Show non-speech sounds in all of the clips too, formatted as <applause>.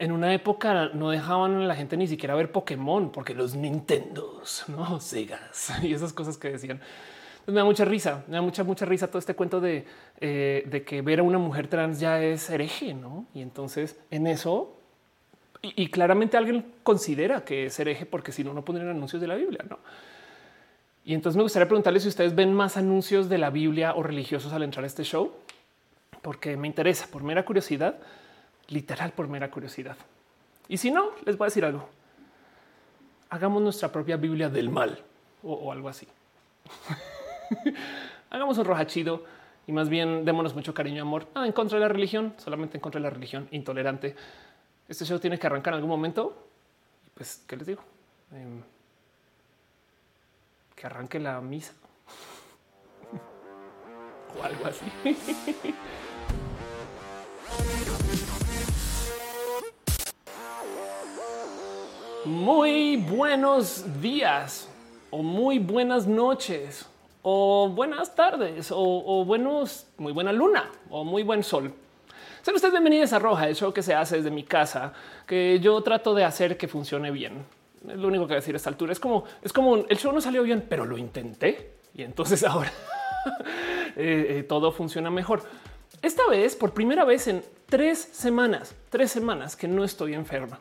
en una época no dejaban a la gente ni siquiera ver Pokémon porque los Nintendos, <laughs> no Segas <laughs> y esas cosas que decían. me da mucha risa, me da mucha, mucha risa todo este cuento de, eh, de que ver a una mujer trans ya es hereje, no? Y entonces en eso, y, claramente alguien considera que es hereje porque si no, no pondrían anuncios de la Biblia, no? Y entonces me gustaría preguntarles si ustedes ven más anuncios de la Biblia o religiosos al entrar a este show, porque me interesa por mera curiosidad literal por mera curiosidad. Y si no, les voy a decir algo. Hagamos nuestra propia Biblia del mal o, algo así. <laughs> Hagamos un roja chido y más bien démonos mucho cariño y amor. Ah, en contra de la religión, solamente en contra de la religión intolerante. Este show tiene que arrancar en algún momento. Pues, ¿qué les digo? Em, que arranque la misa <laughs> o algo así. <laughs> Muy buenos días o muy buenas noches o buenas tardes o, buenos, muy buena luna o muy buen sol. Sean ustedes bienvenidos a Roja, el show que se hace desde mi casa, que yo trato de hacer que funcione bien. Es lo único que decir a esta altura. Es como, es como el show no salió bien, pero lo intenté y entonces <laughs> ahora eh, eh, todo funciona mejor. Esta vez, por primera vez en tres semanas, tres semanas que no estoy enferma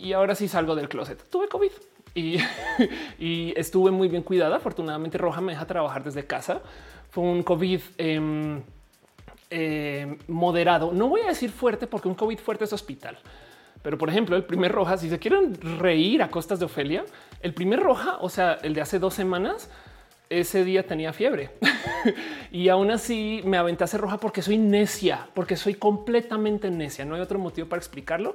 y ahora sí salgo del closet. Tuve COVID <laughs> y, estuve muy bien cuidada. Afortunadamente Roja me deja trabajar desde casa. Fue un COVID em, em, moderado. No voy a decir fuerte porque un COVID fuerte es hospital. Pero por ejemplo, el primer roja, si se quieren reír a costas de Ofelia, el primer roja, o sea, el de hace dos semanas, ese día tenía fiebre <laughs> y aún así me aventé a hacer roja porque soy necia, porque soy completamente necia. No hay otro motivo para explicarlo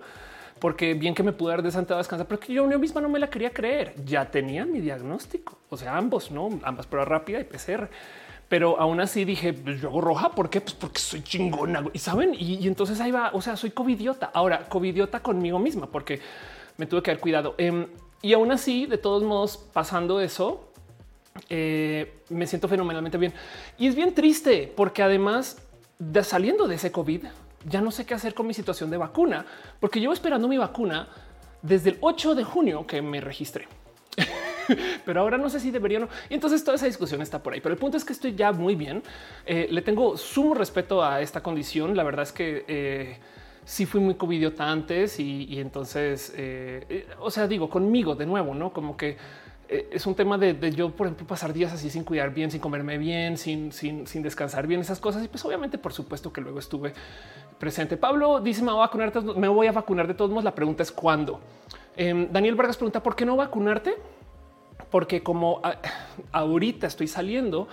porque bien que me pude dar de santa descansar, pero que yo, misma no me la quería creer. Ya tenía mi diagnóstico, o sea, ambos, no ambas pruebas rápida y PCR. Pero aún así dije, pues yo hago roja, ¿por qué? Pues porque soy chingona. Y saben, y, entonces ahí va. O sea, soy covidiota. Ahora, covidiota conmigo misma, porque me tuve que haber cuidado. Em, y aún así, de todos modos, pasando eso, eh, me siento fenomenalmente bien. Y es bien triste porque además de saliendo de ese COVID, ya no sé qué hacer con mi situación de vacuna, porque llevo esperando mi vacuna desde el 8 de junio que me registré. <laughs> pero ahora no sé si debería o no. Y entonces toda esa discusión está por ahí. Pero el punto es que estoy ya muy bien. Eh, le tengo sumo respeto a esta condición. La verdad es que eh, sí fui muy covidiota antes y, entonces, eh, o sea, digo conmigo de nuevo, no como que es un tema de, yo, por ejemplo, pasar días así sin cuidar bien, sin comerme bien, sin, sin, sin, descansar bien, esas cosas. Y pues obviamente, por supuesto que luego estuve presente. Pablo dice, me voy a vacunar, me voy a vacunar de todos modos. La pregunta es cuándo. Em, Daniel Vargas pregunta, ¿por qué no vacunarte? Porque como ahorita estoy saliendo,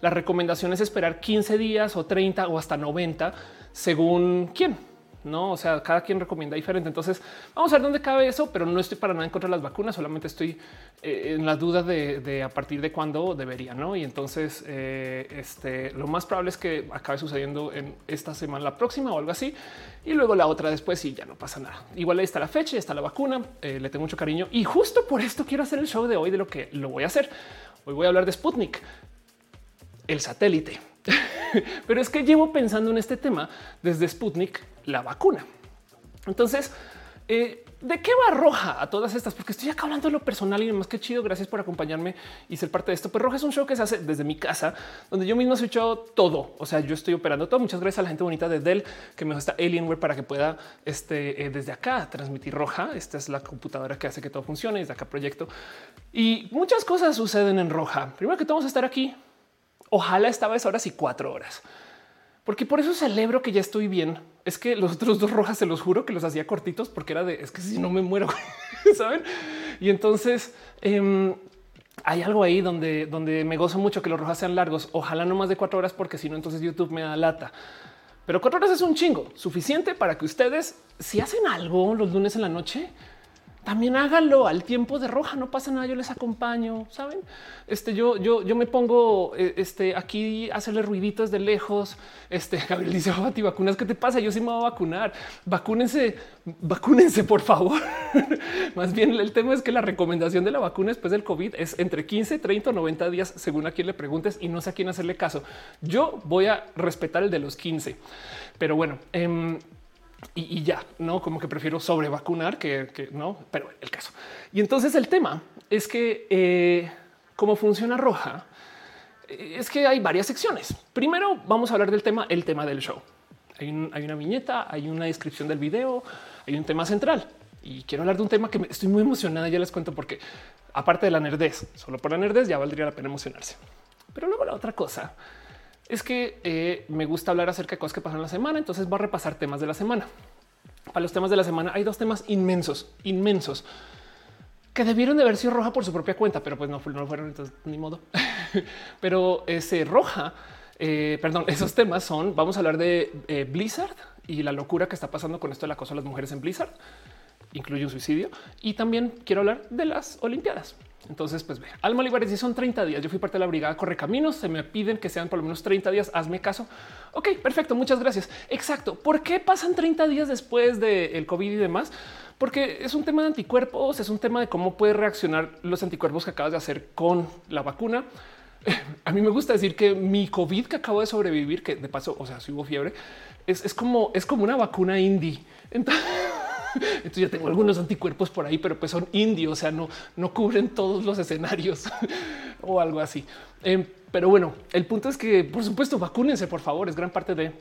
la recomendación es esperar 15 días o 30 o hasta 90 según quién no, o sea, cada quien recomienda diferente. Entonces vamos a ver dónde cabe eso, pero no estoy para nada en contra de las vacunas. Solamente estoy eh, en la duda de, a partir de cuándo debería, no? Y entonces eh, este, lo más probable es que acabe sucediendo en esta semana, la próxima o algo así, y luego la otra después y ya no pasa nada. Igual ahí está la fecha, está la vacuna. Eh, le tengo mucho cariño y justo por esto quiero hacer el show de hoy de lo que lo voy a hacer. Hoy voy a hablar de Sputnik, el satélite <laughs> Pero es que llevo pensando en este tema desde Sputnik, la vacuna. Entonces, eh, ¿de qué va Roja a todas estas? Porque estoy acá hablando de lo personal y más que chido. Gracias por acompañarme y ser parte de esto. Pero Roja es un show que se hace desde mi casa, donde yo mismo he hecho todo. O sea, yo estoy operando todo. Muchas gracias a la gente bonita de Dell que me gusta Alienware para que pueda este, eh, desde acá transmitir Roja. Esta es la computadora que hace que todo funcione. Desde acá proyecto y muchas cosas suceden en Roja. Primero que todo, vamos a estar aquí Ojalá esta vez horas y cuatro horas, porque por eso celebro que ya estoy bien. Es que los otros dos rojas se los juro que los hacía cortitos porque era de es que si no me muero, <laughs> saben? Y entonces em, hay algo ahí donde, donde me gozo mucho que los rojas sean largos. Ojalá no más de cuatro horas, porque si no, entonces YouTube me da lata. Pero cuatro horas es un chingo suficiente para que ustedes, si hacen algo los lunes en la noche, también háganlo al tiempo de roja, no pasa nada, yo les acompaño, ¿saben? Este, yo, yo, yo me pongo eh, este, aquí hacerle ruiditos de lejos. Este, <laughs> Gabriel dice, oh, vacunas, ¿qué te pasa? Yo sí me voy a vacunar. Vacúnense, vacúnense, por favor. <laughs> Más bien, el tema es que la recomendación de la vacuna después del COVID es entre 15, 30 o 90 días, según a quien le preguntes, y no sé a quién hacerle caso. Yo voy a respetar el de los 15. Pero bueno, em, y, ya, no como que prefiero sobre vacunar que, no, pero el caso. Y entonces el tema es que eh, cómo funciona roja eh, es que hay varias secciones. Primero vamos a hablar del tema, el tema del show. Hay, una viñeta, hay una descripción del video, hay un tema central y quiero hablar de un tema que estoy muy emocionada. Ya les cuento porque aparte de la nerdez, solo por la nerdez ya valdría la pena emocionarse. Pero luego la otra cosa es que eh, me gusta hablar acerca de cosas que pasan la semana. Entonces voy a repasar temas de la semana. Para los temas de la semana hay dos temas inmensos, inmensos, que debieron de haber sido roja por su propia cuenta, pero pues no, no fueron, entonces ni modo. <laughs> pero ese roja, eh, perdón, esos temas son, vamos a hablar de eh, Blizzard y la locura que está pasando con esto del acoso a las mujeres en Blizzard, incluye un suicidio, y también quiero hablar de las Olimpiadas. Entonces, pues ve, Alma Olivares, si son 30 días, yo fui parte de la brigada Corre Caminos, se me piden que sean por lo menos 30 días, hazme caso. Ok, perfecto, muchas gracias. Exacto. ¿Por qué pasan 30 días después del COVID y demás? Porque es un tema de anticuerpos, es un tema de cómo puede reaccionar los anticuerpos que acabas de hacer con la vacuna. <laughs> A mí me gusta decir que mi COVID que acabo de sobrevivir, que de paso, o sea, si hubo fiebre, es, como, es como una vacuna indie. Entonces, <laughs> entonces ya tengo algunos anticuerpos por ahí, pero pues son indios, o sea, no, no cubren todos los escenarios <laughs> o algo así. Em, pero bueno, el punto es que, por supuesto, vacúnense, por favor, es gran parte de...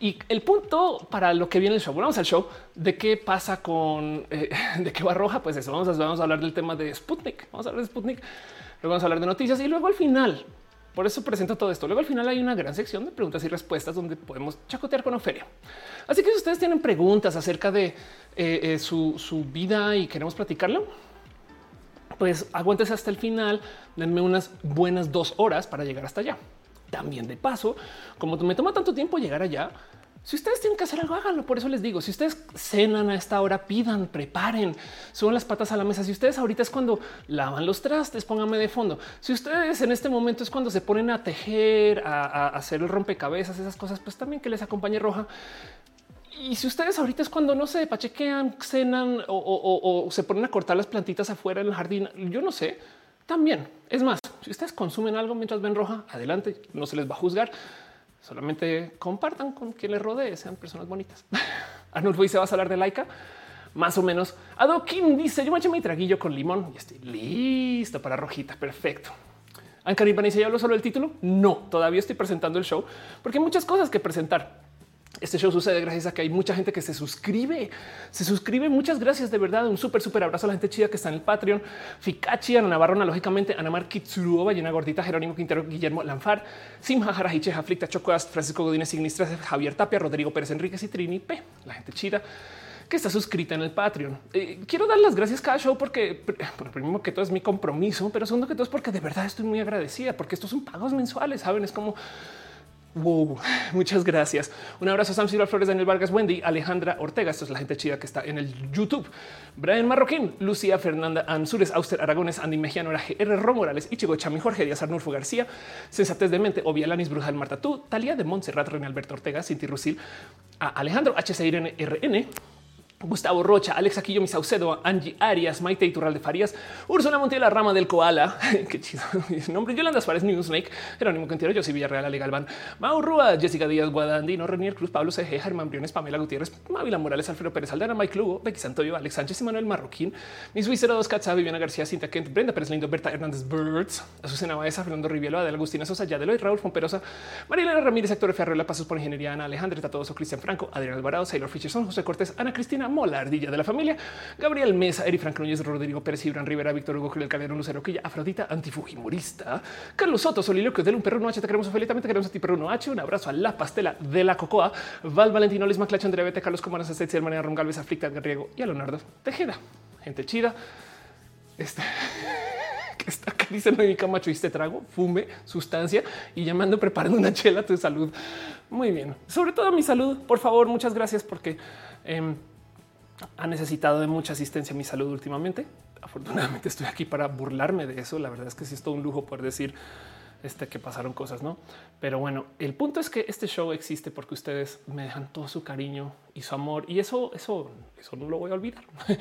Y el punto para lo que viene el show, vamos al show de qué pasa con eh, <laughs> de qué va roja. Pues eso vamos a, vamos a hablar del tema de Sputnik. Vamos a hablar de Sputnik, luego vamos a hablar de noticias y luego al final por eso presento todo esto. Luego al final hay una gran sección de preguntas y respuestas donde podemos chacotear con Ofelia. Así que si ustedes tienen preguntas acerca de eh, eh, su, vida y queremos platicarlo, pues aguantes hasta el final, denme unas buenas dos horas para llegar hasta allá. También de paso, como me toma tanto tiempo llegar allá, si ustedes tienen que hacer algo, háganlo. Por eso les digo, si ustedes cenan a esta hora, pidan, preparen, suban las patas a la mesa. Si ustedes ahorita es cuando lavan los trastes, pónganme de fondo. Si ustedes en este momento es cuando se ponen a tejer, a, hacer el rompecabezas, esas cosas, pues también que les acompañe roja. Y si ustedes ahorita es cuando no se pachequean, cenan o, o se ponen a cortar las plantitas afuera en el jardín, yo no sé, también. Es más, si ustedes consumen algo mientras ven roja, adelante, no se les va a juzgar Solamente compartan con quien les rodee, sean personas bonitas. <laughs> Arnulfo dice, vas a hablar de laica. Más o menos. Adoquín dice, yo me eché mi traguillo con limón y estoy listo para rojita. Perfecto. Ancaribana dice, ¿ya hablo solo el título? No, todavía estoy presentando el show porque hay muchas cosas que presentar. Este show sucede gracias a que hay mucha gente que se suscribe, se suscribe. Muchas gracias de verdad. Un súper, súper abrazo a la gente chida que está en el Patreon. Fikachi, Ana Navarro, lógicamente, Anamar Kitsuruova, Llena Gordita, Jerónimo Quintero, Guillermo Lanfar, Simha Jarajiche, Aflicta, Chocoas, Francisco Godínez, Signistra, Javier Tapia, Rodrigo Pérez Enríquez y Trini P. La gente chida que está suscrita en el Patreon. Eh, quiero dar las gracias cada show porque, por primero que todo es mi compromiso, pero segundo que todo es porque de verdad estoy muy agradecida porque estos son pagos mensuales, saben? Es como Wow, muchas gracias. Un abrazo a Sam Silva Flores, Daniel Vargas, Wendy, Alejandra Ortega. Esto es la gente chida que está en el YouTube. Brian Marroquín, Lucía Fernanda Ansures, Auster Aragones, Andy Mejiano, R. Ro Morales, Ichigo Chami, Jorge Díaz Arnulfo García, Sensatez de Mente, Ovialanis Brujal Marta Tú, Talia de Montserrat, René Alberto Ortega, Cinti Rusil, a Alejandro HCIRN RN, Gustavo Rocha, Alex Aquillo, Saucedo, Angie Arias, Maite Iturral de Farías, Úrsula Montiel, la rama del koala. <laughs> Qué chido. <laughs> Nombre Yolanda Suárez, Snake, Jerónimo Quintero, soy Villarreal, Legal Van, Mau Rúa, Jessica Díaz, Guadandino, Renier Cruz, Pablo C. Germán Briones, Pamela Gutiérrez, Mávila Morales, Alfredo Pérez Aldana, Mike Lugo, Becky Santoyo, Alex Sánchez y Manuel Marroquín, Miss Wizero, Dos Katza, Viviana García, Cinta Kent, Brenda Pérez Lindo, Berta Hernández Birds, Azucena Baeza, Fernando Rivielo, Adela Agustina Sosa, Yadeloy, Raúl Fomperosa, Marilena Ramírez, Actor Ferrero, Pasos por Ingeniería, Ana Alejandra Tatoso, Cristian Franco, Adrián Alvarado, Sailor Fisherson, José Cortés, Ana Cristina Molardilla de la familia. Gabriel Mesa, Eri Frank Núñez, Rodrigo Pérez, Ibran Rivera, Víctor Hugo, Julio Calderón, Lucero Quilla, Afrodita, Antifujimorista, Carlos Soto, Soliloquio del un perro no H, te queremos felizmente, queremos a ti perro no H, un abrazo a la pastela de la cocoa, Val Valentino, Liz Maclacho, Andrea Bete, Carlos Comanas, Aceite, Hermana Ron Galvez, Aflicta, Garriego y a Leonardo Tejeda. Gente chida. Este <laughs> que está acá dice no Camacho este trago, fume, sustancia y llamando preparando una chela a tu salud. Muy bien. Sobre todo mi salud, por favor, muchas gracias porque eh, ha necesitado de mucha asistencia a mi salud últimamente. Afortunadamente estoy aquí para burlarme de eso. La verdad es que sí es todo un lujo poder decir este, que pasaron cosas, no? Pero bueno, el punto es que este show existe porque ustedes me dejan todo su cariño y su amor y eso, eso, eso no lo voy a olvidar. <laughs>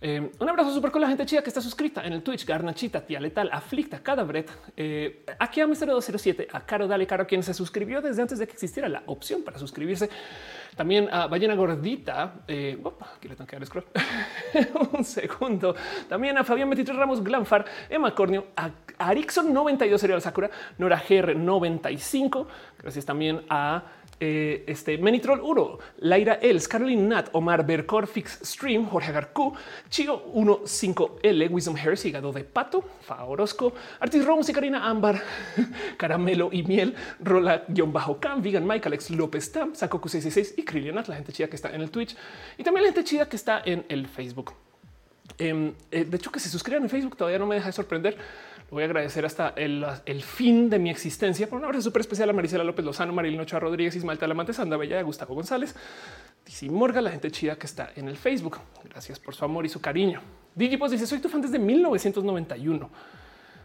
Eh, un abrazo súper con la gente chida que está suscrita en el Twitch, Garnachita, Tía Letal, Aflicta, Cadabret, eh, aquí a Mr. 207, a Caro Dale Caro, quien se suscribió desde antes de que existiera la opción para suscribirse. También a Ballena Gordita, eh, aquí le tengo que dar scroll. <laughs> un segundo. También a Fabián 23 Ramos Glanfar, Emma Cornio, a Arixon 92 Serial Sakura, Nora GR 95. Gracias también a eh, este Menitrol Uro, Laira Els, Caroline Nat, Omar Bercor, Fix Stream, Jorge Agarcu, Chio 15L, Wisdom Harris, Hígado de Pato, Fa Orozco, Artis Ramos y Karina Ámbar, <laughs> Caramelo y Miel, Rola-Cam, Vegan Mike, Alex López Tam, Sakoku 666 y Krilianat, la gente chida que está en el Twitch y también la gente chida que está en el Facebook. Em, eh, de hecho, que se suscriban en Facebook todavía no me deja de sorprender voy a agradecer hasta el, fin de mi existencia por un abrazo súper especial a Marisela López Lozano, Marilyn Ochoa Rodríguez, Ismael Talamante, Sanda Bella, Gustavo González, Tizi Morga, la gente chida que está en el Facebook. Gracias por su amor y su cariño. Digipos dice: Soy tu fan desde 1991.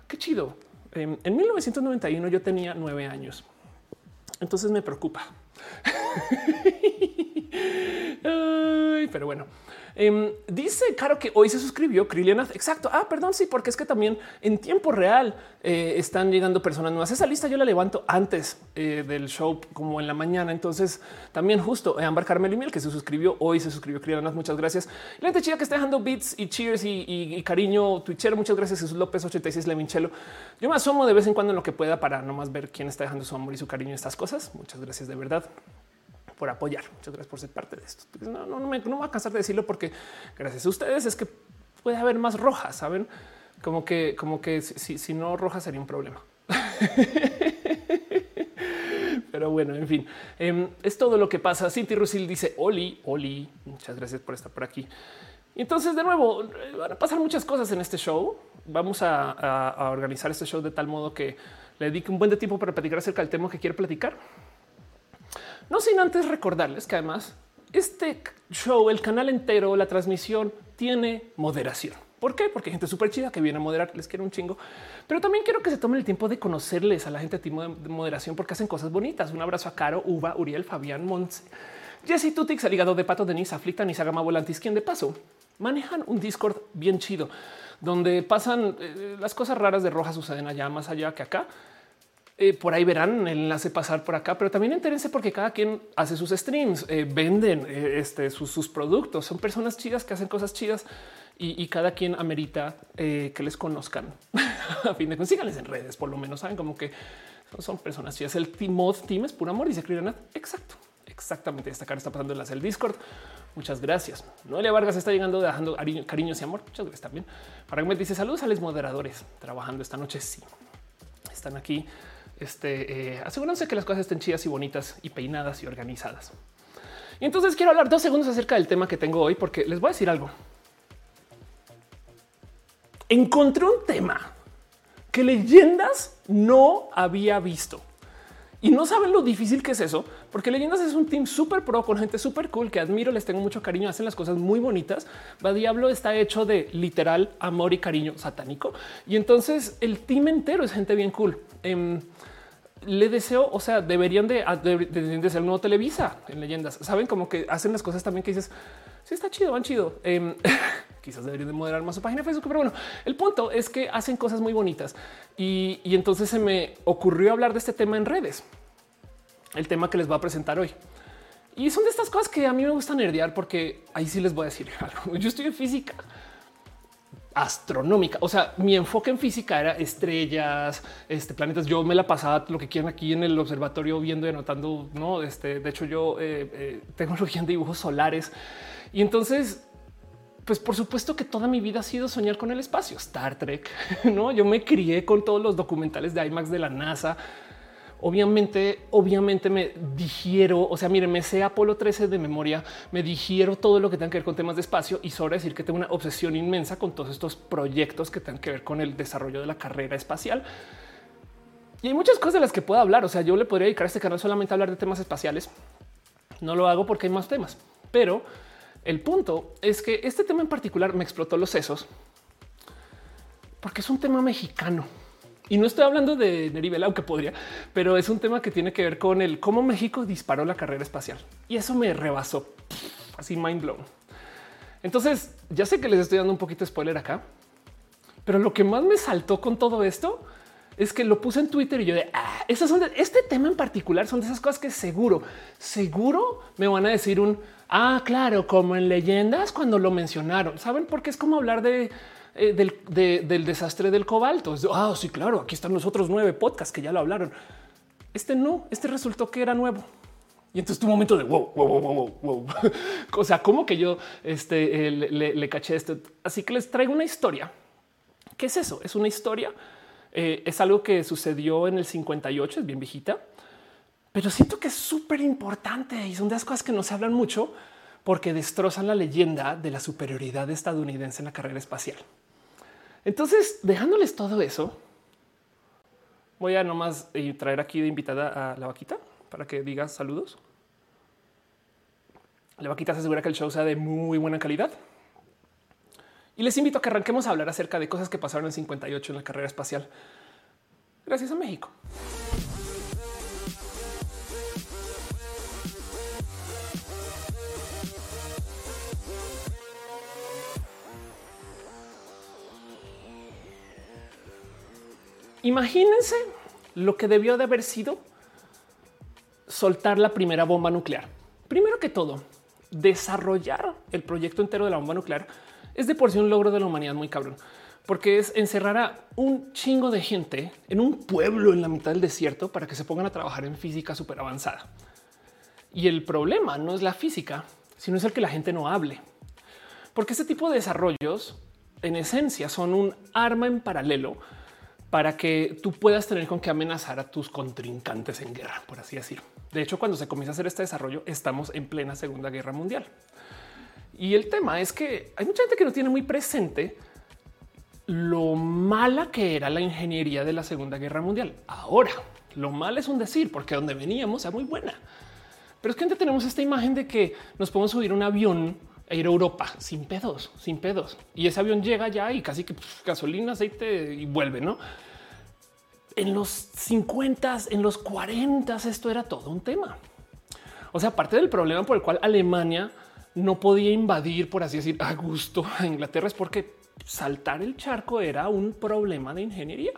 Qué chido. Em, en 1991 yo tenía nueve años. Entonces me preocupa. <laughs> pero bueno. Em, dice Caro que hoy se suscribió Krilianath. Exacto. Ah, perdón. Sí, porque es que también en tiempo real eh, están llegando personas nuevas. Esa lista yo la levanto antes eh, del show, como en la mañana. Entonces también justo eh, Ambar Carmel y Miel que se suscribió hoy, se suscribió Krilianath. Muchas gracias. La gente chida que está dejando beats y cheers y, cariño Twitchero. Muchas gracias. Jesús López 86 Levinchelo. Yo me asomo de vez en cuando en lo que pueda para nomás ver quién está dejando su amor y su cariño estas cosas. Muchas gracias de verdad por apoyar. Muchas gracias por ser parte de esto. No, no, no me, no voy a cansar de decirlo porque gracias a ustedes es que puede haber más rojas, saben? Como que, como que si, si no roja sería un problema. <laughs> Pero bueno, en fin, em, es todo lo que pasa. Cinti Rusil dice Oli, Oli, muchas gracias por estar por aquí. Y entonces, de nuevo, van a pasar muchas cosas en este show. Vamos a, a organizar este show de tal modo que le dedique un buen de tiempo para platicar acerca del tema que quiere platicar. No sin antes recordarles que además este show, el canal entero, la transmisión tiene moderación. ¿Por qué? Porque hay gente súper chida que viene a moderar, les quiero un chingo, pero también quiero que se tomen el tiempo de conocerles a la gente de moderación porque hacen cosas bonitas. Un abrazo a Caro, Uva, Uriel, Fabián, Montse, Jesse Tutix, Aligado de Pato, Denise, Aflicta, Nisagama Volantis, quien de paso manejan un Discord bien chido donde pasan eh, las cosas raras de Roja suceden allá más allá que acá eh, por ahí verán el enlace pasar por acá, pero también entérense porque cada quien hace sus streams, eh, venden eh, este, sus, productos, son personas chidas que hacen cosas chidas y, cada quien amerita que les conozcan. <laughs> A fin de cuentas, en redes, por lo menos saben como que son, personas chidas. El team mod team es puro amor y se escriben exacto. Exactamente. Esta cara está pasando enlace el Discord. Muchas gracias. Noelia Vargas está llegando dejando cariños y amor. Muchas gracias también. Para me dice saludos a los moderadores trabajando esta noche. Sí, están aquí este, eh, asegúrense que las cosas estén chidas y bonitas y peinadas y organizadas. Y entonces quiero hablar dos segundos acerca del tema que tengo hoy, porque les voy a decir algo. Encontré un tema que leyendas no había visto. Y no saben lo difícil que es eso, porque Leyendas es un team súper pro con gente súper cool que admiro, les tengo mucho cariño, hacen las cosas muy bonitas. Va Diablo está hecho de literal amor y cariño satánico. Y entonces el team entero es gente bien cool. Em, le deseo, o sea, deberían de, ser un nuevo Televisa en leyendas. Saben como que hacen las cosas también que dices, sí está chido, van chido. Em, <laughs> quizás deberían de moderar más su página de Facebook, pero bueno, el punto es que hacen cosas muy bonitas y, entonces se me ocurrió hablar de este tema en redes, el tema que les voy a presentar hoy. Y son de estas cosas que a mí me gusta nerdear porque ahí sí les voy a decir <laughs> algo. Yo estoy en física astronómica. O sea, mi enfoque en física era estrellas, este, planetas. Yo me la pasaba lo que quieran aquí en el observatorio viendo y anotando. No, este, de hecho, yo eh, eh, tengo <laughs> en dibujos solares y entonces, pues por supuesto que toda mi vida ha sido soñar con el espacio, Star Trek. <laughs> No, yo me crié con todos los documentales de IMAX de la NASA Obviamente, obviamente me digiero, o sea, miren, me sé Apolo 13 de memoria, me digiero todo lo que tenga que ver con temas de espacio y sobre decir que tengo una obsesión inmensa con todos estos proyectos que tengan que ver con el desarrollo de la carrera espacial. Y hay muchas cosas de las que puedo hablar. O sea, yo le podría dedicar a este canal solamente a hablar de temas espaciales. No lo hago porque hay más temas, pero el punto es que este tema en particular me explotó los sesos porque es un tema mexicano. Y no estoy hablando de Neribel, aunque podría, pero es un tema que tiene que ver con el cómo México disparó la carrera espacial y eso me rebasó así mind blown. Entonces, ya sé que les estoy dando un poquito de spoiler acá, pero lo que más me saltó con todo esto es que lo puse en Twitter y yo de ah, son este tema en particular son de esas cosas que seguro, seguro me van a decir un ah, claro, como en leyendas cuando lo mencionaron. Saben por qué es como hablar de eh, del, desastre del cobalto. ah, sí, claro, aquí están los otros nueve podcasts que ya lo hablaron. Este no, este resultó que era nuevo. Y entonces tu momento de wow, wow, wow, wow, <laughs> o sea, como que yo este, eh, le, le, caché esto. Así que les traigo una historia. ¿Qué es eso? Es una historia eh, es algo que sucedió en el 58, es bien viejita, pero siento que es súper importante y son de las cosas que no se hablan mucho porque destrozan la leyenda de la superioridad estadounidense en la carrera espacial. Entonces, dejándoles todo eso, voy a nomás traer aquí de invitada a la vaquita para que diga saludos. La vaquita se asegura que el show sea de muy buena calidad. Y les invito a que arranquemos a hablar acerca de cosas que pasaron en 58 en la carrera espacial. Gracias a México. Imagínense lo que debió de haber sido soltar la primera bomba nuclear. Primero que todo, desarrollar el proyecto entero de la bomba nuclear es de por sí un logro de la humanidad muy cabrón, porque es encerrar a un chingo de gente en un pueblo en la mitad del desierto para que se pongan a trabajar en física súper avanzada. Y el problema no es la física, sino es el que la gente no hable. Porque este tipo de desarrollos, en esencia, son un arma en paralelo para que tú puedas tener con qué amenazar a tus contrincantes en guerra, por así decirlo. De hecho, cuando se comienza a hacer este desarrollo, estamos en plena Segunda Guerra Mundial. Y el tema es que hay mucha gente que no tiene muy presente lo mala que era la ingeniería de la Segunda Guerra Mundial. Ahora, lo mal es un decir, porque donde veníamos era muy buena. Pero es que antes tenemos esta imagen de que nos podemos subir un avión e ir a Europa sin pedos, sin pedos. Y ese avión llega ya y casi que gasolina, aceite y vuelve, ¿no? En los 50, en los 40, esto era todo un tema. O sea, parte del problema por el cual Alemania no podía invadir, por así decir, a gusto a Inglaterra es porque saltar el charco era un problema de ingeniería.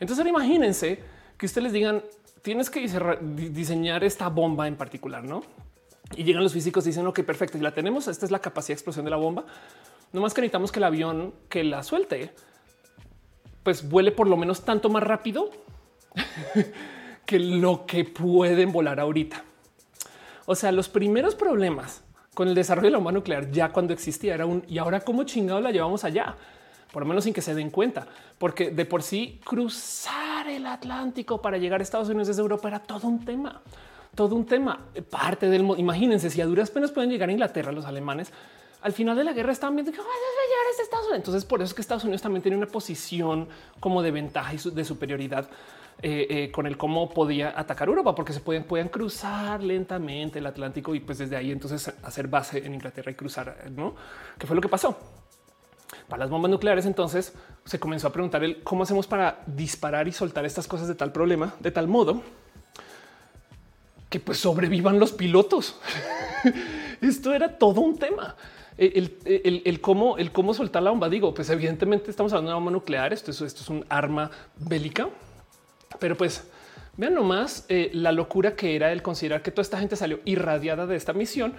Entonces ahora imagínense que ustedes les digan, tienes que diseñar esta bomba en particular, ¿no? Y llegan los físicos y dicen, ok, perfecto, y la tenemos, esta es la capacidad de explosión de la bomba. No más que necesitamos que el avión que la suelte, pues vuele por lo menos tanto más rápido <laughs> que lo que pueden volar ahorita. O sea, los primeros problemas con el desarrollo de la bomba nuclear ya cuando existía era un y ahora cómo chingado la llevamos allá, por lo menos sin que se den cuenta, porque de por sí cruzar el Atlántico para llegar a Estados Unidos desde Europa era todo un tema, todo un tema. Parte del imagínense si a duras penas pueden llegar a Inglaterra los alemanes. Al final de la guerra estaban viendo que a llegar a Estados Unidos. Entonces, por eso es que Estados Unidos también tiene una posición como de ventaja y de superioridad eh, eh, con el cómo podía atacar Europa, porque se pueden, pueden cruzar lentamente el Atlántico y pues desde ahí entonces hacer base en Inglaterra y cruzar, ¿no? ¿Qué fue lo que pasó? Para las bombas nucleares entonces se comenzó a preguntar el cómo hacemos para disparar y soltar estas cosas de tal problema, de tal modo que pues sobrevivan los pilotos. <laughs> Esto era todo un tema. El, el, cómo, el cómo soltar la bomba. Digo, pues evidentemente estamos hablando de una bomba nuclear. Esto, es un arma bélica pero pues vean nomás eh, la locura que era el considerar que toda esta gente salió irradiada de esta misión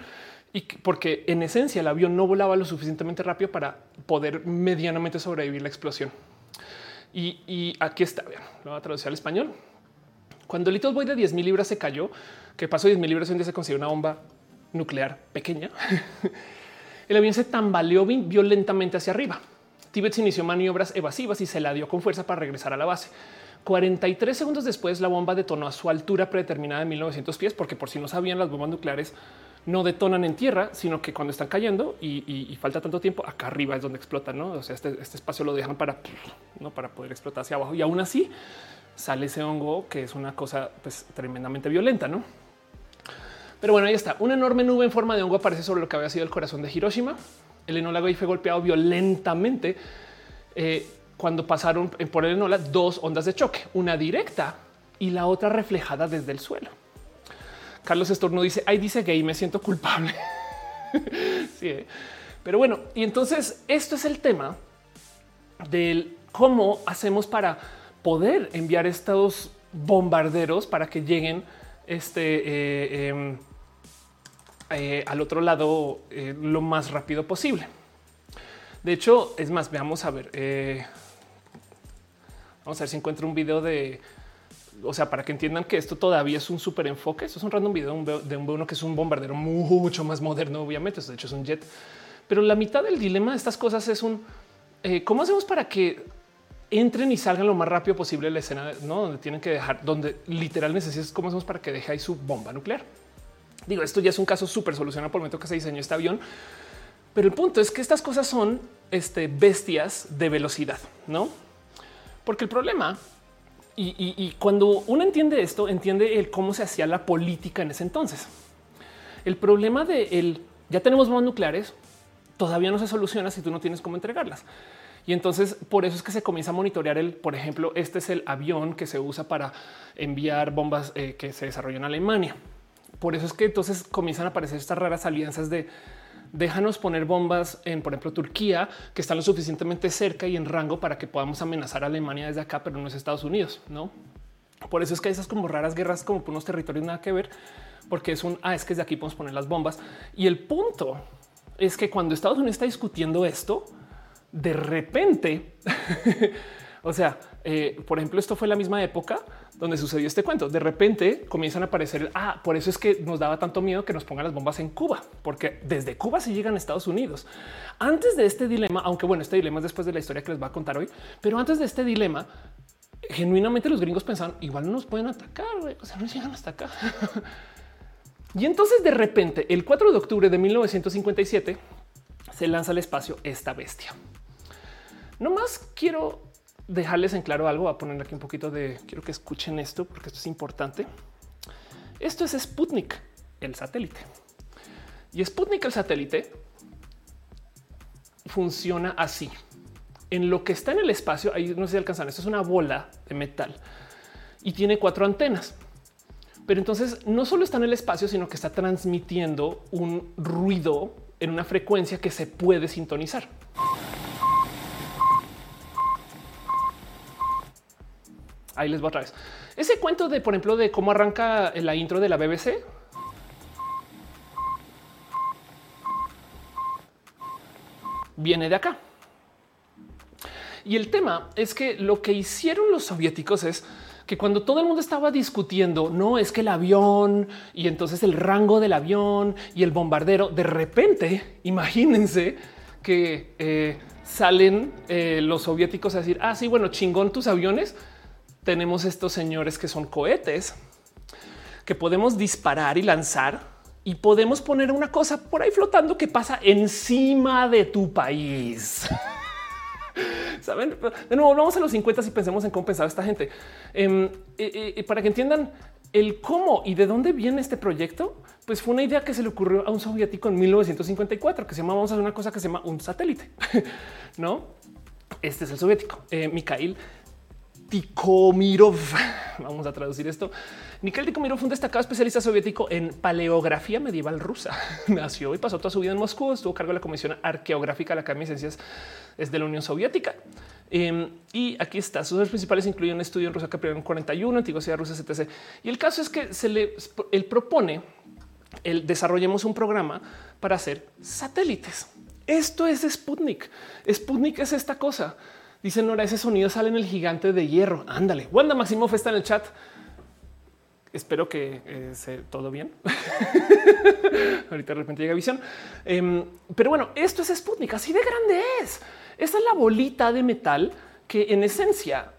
y porque en esencia el avión no volaba lo suficientemente rápido para poder medianamente sobrevivir la explosión. Y, aquí está, vean, lo voy a traducir al español. Cuando el Little Boy de 10 mil libras se cayó, que pasó 10 mil libras un día se consiguió una bomba nuclear pequeña, <laughs> el avión se tambaleó violentamente hacia arriba. Tibet inició maniobras evasivas y se la dio con fuerza para regresar a la base. 43 segundos después, la bomba detonó a su altura predeterminada de 1900 pies, porque por si no sabían, las bombas nucleares no detonan en tierra, sino que cuando están cayendo y, falta tanto tiempo, acá arriba es donde explotan. ¿no? O sea, este, este, espacio lo dejan para, ¿no? para poder explotar hacia abajo. Y aún así sale ese hongo que es una cosa pues, tremendamente violenta. ¿no? Pero bueno, ahí está. Una enorme nube en forma de hongo aparece sobre lo que había sido el corazón de Hiroshima. El enólogo ahí fue golpeado violentamente. Eh, cuando pasaron por el Enola dos ondas de choque, una directa y la otra reflejada desde el suelo. Carlos Estorno dice, ahí dice gay, me siento culpable. <laughs> sí, eh. Pero bueno, y entonces esto es el tema del cómo hacemos para poder enviar estos bombarderos para que lleguen este eh, em, eh, al otro lado eh, lo más rápido posible. De hecho, es más, veamos a ver. vamos a ver si encuentro un video de, o sea, para que entiendan que esto todavía es un súper enfoque. Esto es un random video de un uno que es un bombardero mucho más moderno, obviamente. De hecho, es un jet. Pero la mitad del dilema de estas cosas es un cómo hacemos para que entren y salgan lo más rápido posible de la escena, ¿no? donde tienen que dejar, donde literal necesitas cómo hacemos para que deje ahí su bomba nuclear. Digo, esto ya es un caso súper solucionado por el momento que se diseñó este avión, pero el punto es que estas cosas son este, bestias de velocidad, no? Porque el problema y, cuando uno entiende esto, entiende el cómo se hacía la política en ese entonces. El problema de el ya tenemos bombas nucleares, todavía no se soluciona si tú no tienes cómo entregarlas. Y entonces por eso es que se comienza a monitorear el, por ejemplo, este es el avión que se usa para enviar bombas eh, que se desarrolló en Alemania. Por eso es que entonces comienzan a aparecer estas raras alianzas de déjanos poner bombas en, por ejemplo, Turquía, que están lo suficientemente cerca y en rango para que podamos amenazar a Alemania desde acá, pero no es Estados Unidos, no? Por eso es que hay esas como raras guerras, como por unos territorios nada que ver, porque es un ah, es que desde aquí podemos poner las bombas. Y el punto es que cuando Estados Unidos está discutiendo esto, de repente, <laughs> o sea, eh, por ejemplo, esto fue la misma época donde sucedió este cuento. De repente comienzan a aparecer. Ah, por eso es que nos daba tanto miedo que nos pongan las bombas en Cuba, porque desde Cuba se llegan a Estados Unidos. Antes de este dilema, aunque bueno, este dilema es después de la historia que les va a contar hoy, pero antes de este dilema, genuinamente los gringos pensaban igual no nos pueden atacar, o sea, no llegan hasta acá. <laughs> y entonces de repente, el 4 de octubre de 1957, se lanza al espacio esta bestia. No más quiero dejarles en claro algo. A poner aquí un poquito de quiero que escuchen esto porque esto es importante. Esto es Sputnik, el satélite. Y Sputnik, el satélite, funciona así. En lo que está en el espacio, ahí no si alcanzan. Esto es una bola de metal y tiene cuatro antenas. Pero entonces no solo está en el espacio, sino que está transmitiendo un ruido en una frecuencia que se puede sintonizar. Ahí les voy otra vez. Ese cuento de, por ejemplo, de cómo arranca la intro de la BBC. Viene de acá. Y el tema es que lo que hicieron los soviéticos es que cuando todo el mundo estaba discutiendo, no es que el avión y entonces el rango del avión y el bombardero, de repente, imagínense que eh, salen eh, los soviéticos a decir, ah, sí, bueno, chingón tus aviones, tenemos estos señores que son cohetes que podemos disparar y lanzar y podemos poner una cosa por ahí flotando que pasa encima de tu país. <laughs> Saben, de nuevo, vamos a los 50 y pensemos en cómo pensaba esta gente em, eh, eh, para que entiendan el cómo y de dónde viene este proyecto. Pues fue una idea que se le ocurrió a un soviético en 1954 que se llama, vamos a hacer una cosa que se llama un satélite. <laughs> no, este es el soviético, eh, Mikhail Tikomirov. <laughs> Vamos a traducir esto. Mikhail Tikomirov fue un destacado especialista soviético en paleografía medieval rusa. <laughs> Nació y pasó toda su vida en Moscú. Estuvo a cargo de la Comisión Arqueográfica de la Academia de Ciencias de la Unión Soviética. Em, y aquí está. Sus principales incluyen un estudio en Rusia que en 41, antigua ciudad rusa, etc. Y el caso es que se le propone el desarrollemos un programa para hacer satélites. Esto es Sputnik. Sputnik es esta cosa. Dice Nora, ese sonido sale en el gigante de hierro. Ándale. Wanda Maximoff está en el chat. Espero que eh, sea todo bien. <laughs> Ahorita de repente llega visión. Em, pero bueno, esto es Sputnik. Así de grande es. Esta es la bolita de metal que en esencia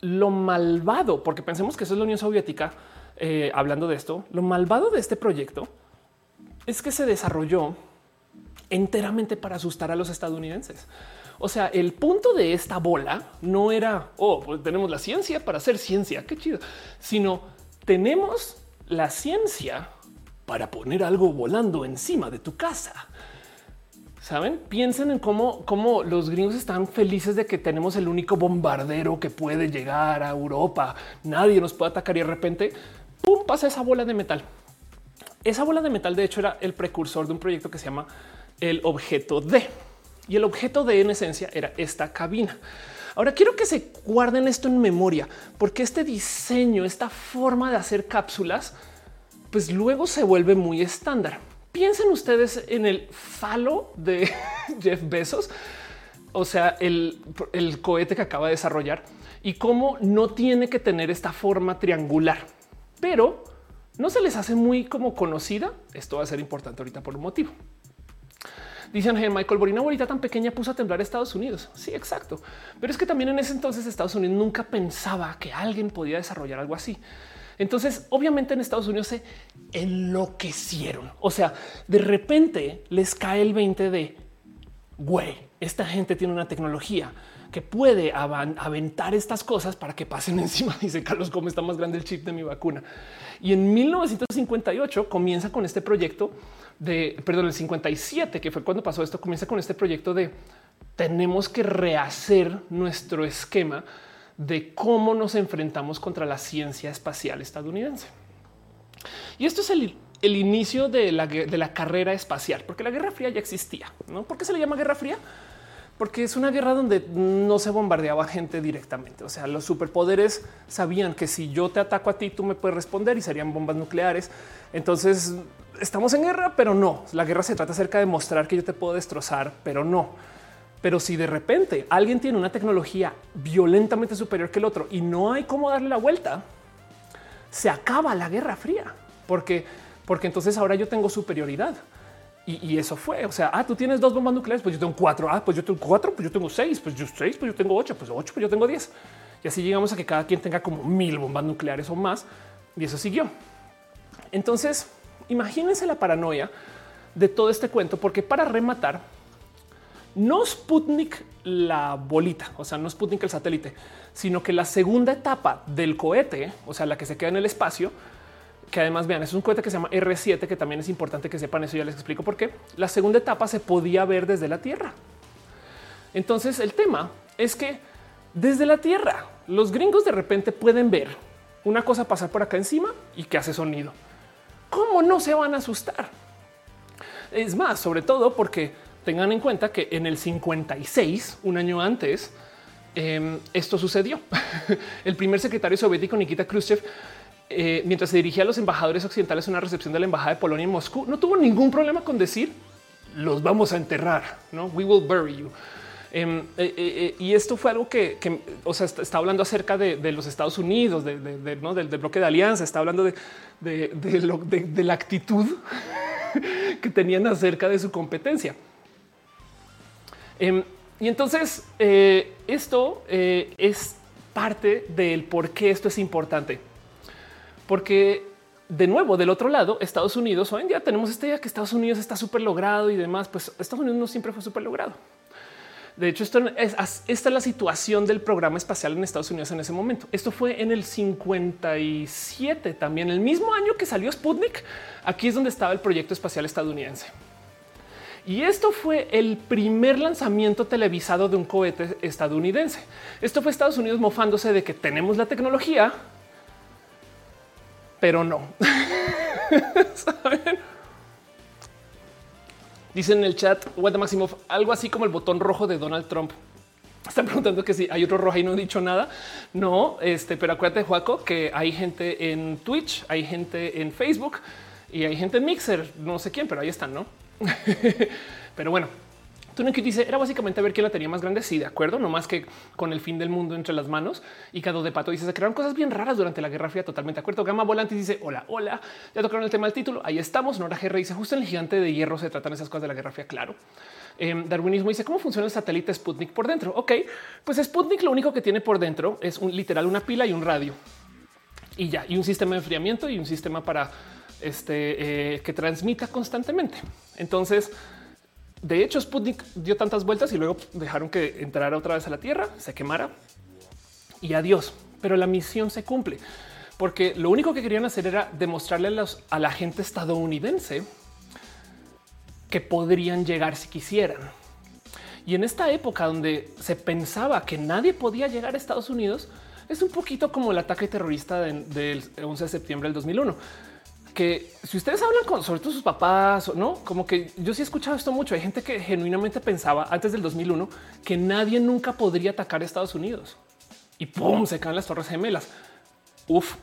lo malvado, porque pensemos que eso es la Unión Soviética, eh, hablando de esto, lo malvado de este proyecto es que se desarrolló enteramente para asustar a los estadounidenses. O sea, el punto de esta bola no era, oh, pues tenemos la ciencia para hacer ciencia, qué chido, sino tenemos la ciencia para poner algo volando encima de tu casa. Saben, piensen en cómo, cómo los gringos están felices de que tenemos el único bombardero que puede llegar a Europa. Nadie nos puede atacar y de repente pum, pasa esa bola de metal. Esa bola de metal, de hecho, era el precursor de un proyecto que se llama el objeto D. Y el objeto D en esencia era esta cabina. Ahora quiero que se guarden esto en memoria, porque este diseño, esta forma de hacer cápsulas, pues luego se vuelve muy estándar. Piensen ustedes en el falo de <laughs> Jeff Bezos, o sea, el, el cohete que acaba de desarrollar y cómo no tiene que tener esta forma triangular, pero no se les hace muy como conocida. Esto va a ser importante ahorita por un motivo. Dicen Michael Borina, ahorita tan pequeña puso a temblar Estados Unidos. Sí, exacto. Pero es que también en ese entonces Estados Unidos nunca pensaba que alguien podía desarrollar algo así. Entonces, obviamente en Estados Unidos se enloquecieron. O sea, de repente les cae el 20 de güey, esta gente tiene una tecnología que puede aventar estas cosas para que pasen <laughs> encima. Dice Carlos, cómo está más grande el chip de mi vacuna. Y en 1958 comienza con este proyecto de, perdón, el 57, que fue cuando pasó esto, comienza con este proyecto de tenemos que rehacer nuestro esquema de cómo nos enfrentamos contra la ciencia espacial estadounidense. Y esto es el, inicio de la, de la carrera espacial, porque la Guerra Fría ya existía. ¿no? ¿Por qué se le llama Guerra Fría? porque es una guerra donde no se bombardeaba gente directamente. O sea, los superpoderes sabían que si yo te ataco a ti, tú me puedes responder y serían bombas nucleares. Entonces estamos en guerra, pero no. La guerra se trata acerca de mostrar que yo te puedo destrozar, pero no. Pero si de repente alguien tiene una tecnología violentamente superior que el otro y no hay cómo darle la vuelta, se acaba la guerra fría, porque, porque entonces ahora yo tengo superioridad. Y, eso fue. O sea, ah, tú tienes dos bombas nucleares, pues yo tengo cuatro. Ah, pues yo tengo cuatro, pues yo tengo seis, pues yo seis, pues yo tengo ocho, pues ocho, pues yo tengo diez. Y así llegamos a que cada quien tenga como mil bombas nucleares o más. Y eso siguió. Entonces, imagínense la paranoia de todo este cuento, porque para rematar, no Sputnik la bolita, o sea, no Sputnik el satélite, sino que la segunda etapa del cohete, o sea, la que se queda en el espacio, que además vean, es un cohete que se llama R7, que también es importante que sepan eso. Ya les explico por qué. La segunda etapa se podía ver desde la Tierra. Entonces el tema es que desde la Tierra los gringos de repente pueden ver una cosa pasar por acá encima y que hace sonido. ¿Cómo no se van a asustar? Es más, sobre todo porque tengan en cuenta que en el 56, un año antes, em, esto sucedió. <laughs> el primer secretario soviético Nikita Khrushchev eh, mientras se dirigía a los embajadores occidentales en una recepción de la embajada de Polonia en Moscú, no tuvo ningún problema con decir los vamos a enterrar, no we will bury you. Em, eh, eh, y esto fue algo que, o sea, está, hablando acerca de, los Estados Unidos, del, bloque de alianza, está hablando de, la actitud <laughs> que tenían acerca de su competencia. Em, y entonces esto es parte del por qué esto es importante porque de nuevo, del otro lado, Estados Unidos, hoy en día tenemos esta idea que Estados Unidos está súper logrado y demás, pues Estados Unidos no siempre fue súper logrado. De hecho, esto es, esta es la situación del programa espacial en Estados Unidos en ese momento. Esto fue en el 57, también el mismo año que salió Sputnik. Aquí es donde estaba el proyecto espacial estadounidense. Y esto fue el primer lanzamiento televisado de un cohete estadounidense. Esto fue Estados Unidos mofándose de que tenemos la tecnología, pero no. <laughs> Dicen en el chat, Wanda Maximov, algo así como el botón rojo de Donald Trump. Están preguntando que si hay otro rojo y no he dicho nada. No, este, pero acuérdate, Juaco, que hay gente en Twitch, hay gente en Facebook y hay gente en Mixer, no sé quién, pero ahí están, ¿no? <laughs> pero bueno, que dice era básicamente ver quién la tenía más grande. Sí, de acuerdo, no más que con el fin del mundo entre las manos. Y cada de pato dice se crearon cosas bien raras durante la Guerra Fría. Totalmente de acuerdo. Gama Volante dice hola, hola. Ya tocaron el tema del título. Ahí estamos. Nora GR dice justo en el gigante de hierro se tratan esas cosas de la Guerra Fría. Claro. Em, darwinismo dice cómo funciona el satélite Sputnik por dentro. Ok, pues Sputnik lo único que tiene por dentro es un literal una pila y un radio y ya, y un sistema de enfriamiento y un sistema para este eh, que transmita constantemente. Entonces, de hecho, Sputnik dio tantas vueltas y luego dejaron que entrara otra vez a la Tierra, se quemara y adiós. Pero la misión se cumple porque lo único que querían hacer era demostrarle a, la gente estadounidense que podrían llegar si quisieran. Y en esta época donde se pensaba que nadie podía llegar a Estados Unidos, es un poquito como el ataque terrorista del 11 de septiembre del 2001 que si ustedes hablan con sobre todo sus papás o no, como que yo sí he escuchado esto mucho. Hay gente que genuinamente pensaba antes del 2001 que nadie nunca podría atacar a Estados Unidos y pum, se caen las torres gemelas. Uf,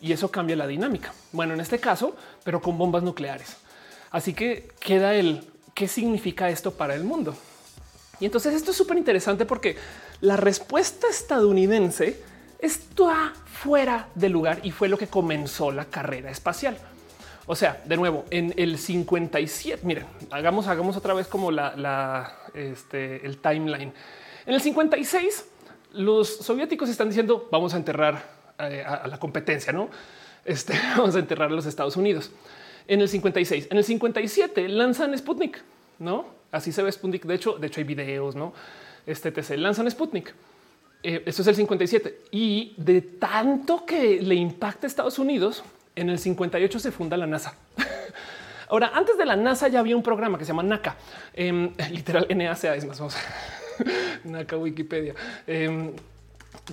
y eso cambia la dinámica. Bueno, en este caso, pero con bombas nucleares. Así que queda el qué significa esto para el mundo. Y entonces esto es súper interesante porque la respuesta estadounidense está fuera de lugar y fue lo que comenzó la carrera espacial. O sea, de nuevo, en el 57, miren, hagamos, hagamos otra vez como la, este, el timeline. En el 56, los soviéticos están diciendo vamos a enterrar eh, a, la competencia, no? Este, <laughs> vamos a enterrar a los Estados Unidos en el 56. En el 57 lanzan Sputnik, no? Así se ve Sputnik. De hecho, de hecho hay videos, no? Este te lanzan Sputnik. Eh, esto es el 57 y de tanto que le impacta a Estados Unidos, en el 58 se funda la NASA. <laughs> Ahora, antes de la NASA ya había un programa que se llama NACA, em, <laughs> literal NACA es más, vamos, <laughs> NACA Wikipedia, em,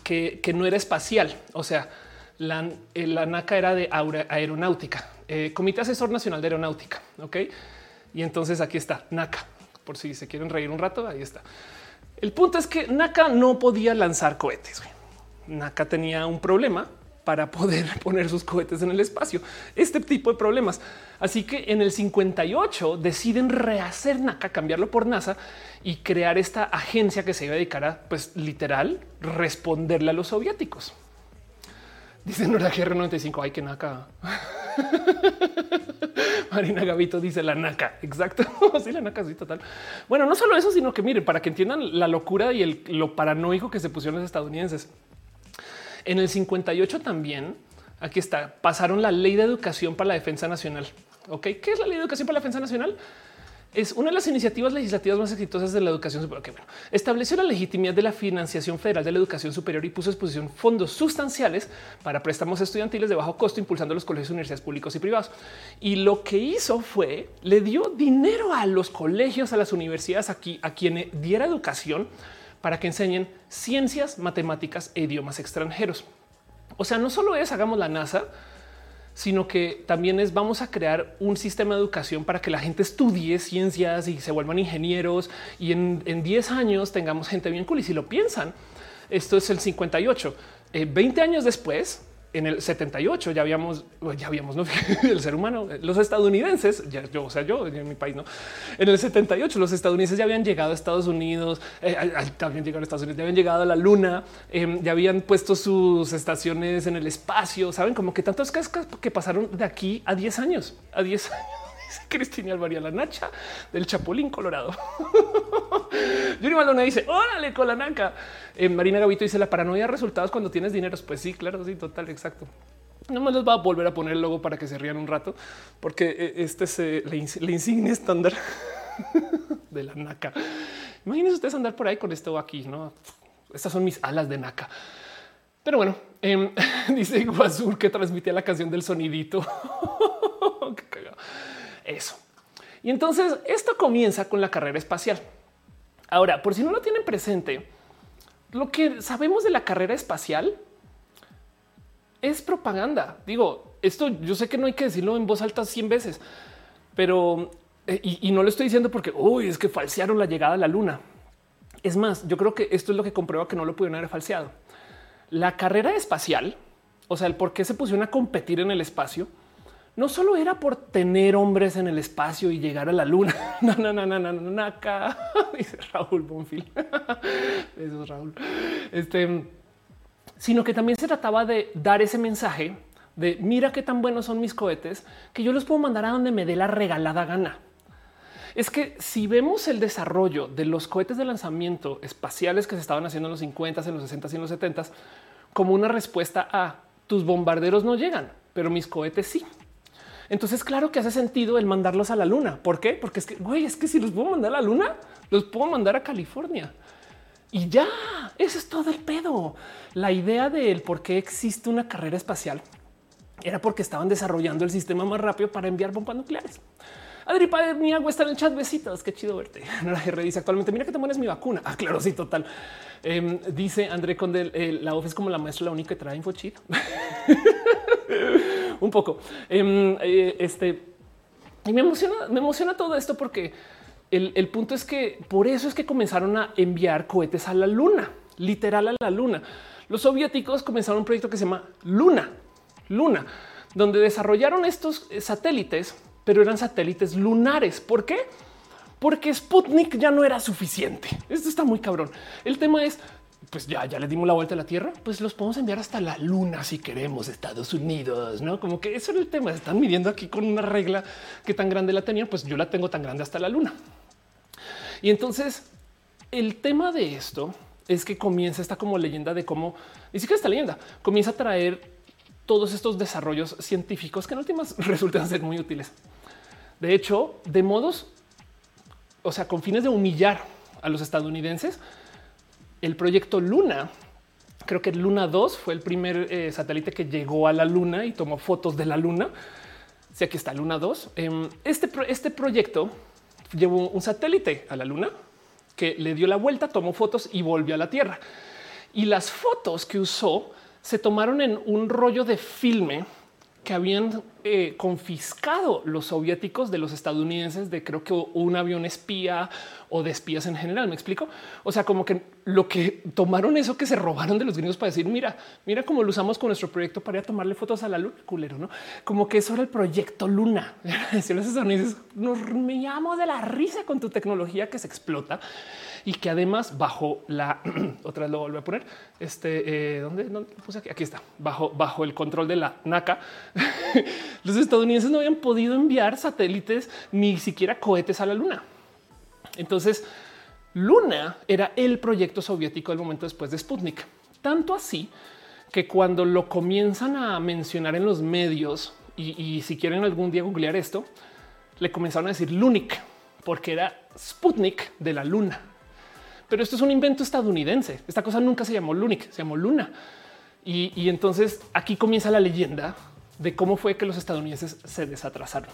que, no era espacial. O sea, la, eh, NACA era de aeronáutica, eh, Comité Asesor Nacional de Aeronáutica. Ok. Y entonces aquí está NACA. Por si se quieren reír un rato, ahí está. El punto es que NACA no podía lanzar cohetes. NACA tenía un problema para poder <laughs> poner sus cohetes en el espacio. Este tipo de problemas. Así que en el 58 deciden rehacer NACA, cambiarlo por NASA y crear esta agencia que se iba a dedicar a, pues literal, responderle a los soviéticos. Dice Nora GR95, ay que NACA. <laughs> Marina Gavito dice la naca. Exacto. <laughs> sí, la naca, sí, total. Bueno, no solo eso, sino que miren, para que entiendan la locura y el, lo paranoico que se pusieron los estadounidenses. En el 58 también, aquí está, pasaron la ley de educación para la defensa nacional. Ok, ¿qué es la ley de educación para la defensa nacional? es una de las iniciativas legislativas más exitosas de la educación superior. estableció la legitimidad de la financiación federal de la educación superior y puso a disposición fondos sustanciales para préstamos estudiantiles de bajo costo, impulsando los colegios, universidades públicos y privados. Y lo que hizo fue le dio dinero a los colegios, a las universidades aquí, a quien diera educación para que enseñen ciencias, matemáticas e idiomas extranjeros. O sea, no solo es hagamos la NASA, sino que también es vamos a crear un sistema de educación para que la gente estudie ciencias y se vuelvan ingenieros y en, 10 años tengamos gente bien cool. Y si lo piensan, esto es el 58. 20 eh, años después, en el 78 ya habíamos, ya habíamos, ¿no? <laughs> el ser humano, los estadounidenses, ya, yo, o sea, yo en mi país, no. En el 78 los estadounidenses ya habían llegado a Estados Unidos, eh, también llegaron a Estados Unidos, ya habían llegado a la luna, em, ya habían puesto sus estaciones en el espacio, saben como que tantas cosas que pasaron de aquí a 10 años, a 10 años. <laughs> Cristina Alvaría la Nacha del Chapulín Colorado. <laughs> Yuri Maldonado dice: Órale con la naca. Eh, Marina Gavito dice: La paranoia resultados cuando tienes dinero. Pues sí, claro, sí, total, exacto. No me les va a volver a poner el logo para que se rían un rato, porque eh, este es eh, la, insignia estándar <laughs> de la naca. Imagínense ustedes andar por ahí con esto aquí, no? Estas son mis alas de naca. Pero bueno, em, dice Iguazur que transmitía la canción del sonidito. Eso. Y entonces esto comienza con la carrera espacial. Ahora, por si no lo tienen presente, lo que sabemos de la carrera espacial es propaganda. Digo, esto yo sé que no hay que decirlo en voz alta 100 veces, pero eh, y, no lo estoy diciendo porque hoy es que falsearon la llegada a la luna. Es más, yo creo que esto es lo que comprueba que no lo pudieron haber falseado. La carrera espacial, o sea, el por qué se pusieron a competir en el espacio, no solo era por tener hombres en el espacio y llegar a la luna. <laughs> No, no, no, no, no, no, acá <laughs> dice Raúl Bonfil. <laughs> Eso es Raúl. Este, sino que también se trataba de dar ese mensaje de mira qué tan buenos son mis cohetes que yo los puedo mandar a donde me dé la regalada gana. Es que si vemos el desarrollo de los cohetes de lanzamiento espaciales que se estaban haciendo en los 50, en los 60 y en los 70 como una respuesta a tus bombarderos no llegan, pero mis cohetes sí. Entonces, claro que hace sentido el mandarlos a la luna. ¿Por qué? Porque es que, güey, es que si los puedo mandar a la luna, los puedo mandar a California. Y ya, ese es todo el pedo. La idea del por qué existe una carrera espacial era porque estaban desarrollando el sistema más rápido para enviar bombas nucleares. Adri agua está en el chat. Besitos. Qué chido verte. <laughs> La R dice actualmente: Mira que te pones mi vacuna. Ah, claro, sí, total. Em, dice André Conde: eh, la OF es como la maestra, la única que trae info <laughs> <laughs> un poco. Em, eh, este y me emociona, me emociona todo esto porque el, punto es que por eso es que comenzaron a enviar cohetes a la luna, literal a la luna. Los soviéticos comenzaron un proyecto que se llama Luna, Luna, donde desarrollaron estos satélites, pero eran satélites lunares. ¿Por qué? Porque Sputnik ya no era suficiente. Esto está muy cabrón. El tema es pues ya, ya le dimos la vuelta a la Tierra, pues los podemos enviar hasta la Luna si queremos, Estados Unidos, ¿no? Como que eso era el tema, están midiendo aquí con una regla que tan grande la tenían, pues yo la tengo tan grande hasta la Luna. Y entonces el tema de esto es que comienza esta como leyenda de cómo, ni siquiera esta leyenda, comienza a traer todos estos desarrollos científicos que en últimas <laughs> resultan ser muy útiles. De hecho, de modos, o sea, con fines de humillar a los estadounidenses, el proyecto Luna. Creo que Luna 2 fue el primer eh, satélite que llegó a la Luna y tomó fotos de la Luna. Si aquí está Luna 2. Em, este, este proyecto llevó un satélite a la Luna que le dio la vuelta, tomó fotos y volvió a la Tierra. Y las fotos que usó se tomaron en un rollo de filme que habían eh, confiscado los soviéticos de los estadounidenses de creo que un avión espía o de espías en general. Me explico. O sea, como que lo que tomaron eso que se robaron de los gringos para decir, mira, mira cómo lo usamos con nuestro proyecto para ir a tomarle fotos a la luna, culero, no? Como que eso era el proyecto Luna. <laughs> Si los estadounidenses nos me llamo de la risa con tu tecnología que se explota y que además bajo la <clears throat> otra vez lo vuelvo a poner. Este eh, ¿dónde, puse aquí? Aquí está bajo, bajo el control de la NACA. <laughs> los estadounidenses no habían podido enviar satélites ni siquiera cohetes a la luna. Entonces, Luna era el proyecto soviético del momento después de Sputnik. Tanto así que cuando lo comienzan a mencionar en los medios y, y si quieren algún día googlear esto, le comenzaron a decir Lunik porque era Sputnik de la luna. Pero esto es un invento estadounidense. Esta cosa nunca se llamó Lunik, se llamó Luna. Y, entonces aquí comienza la leyenda de cómo fue que los estadounidenses se desatrasaron.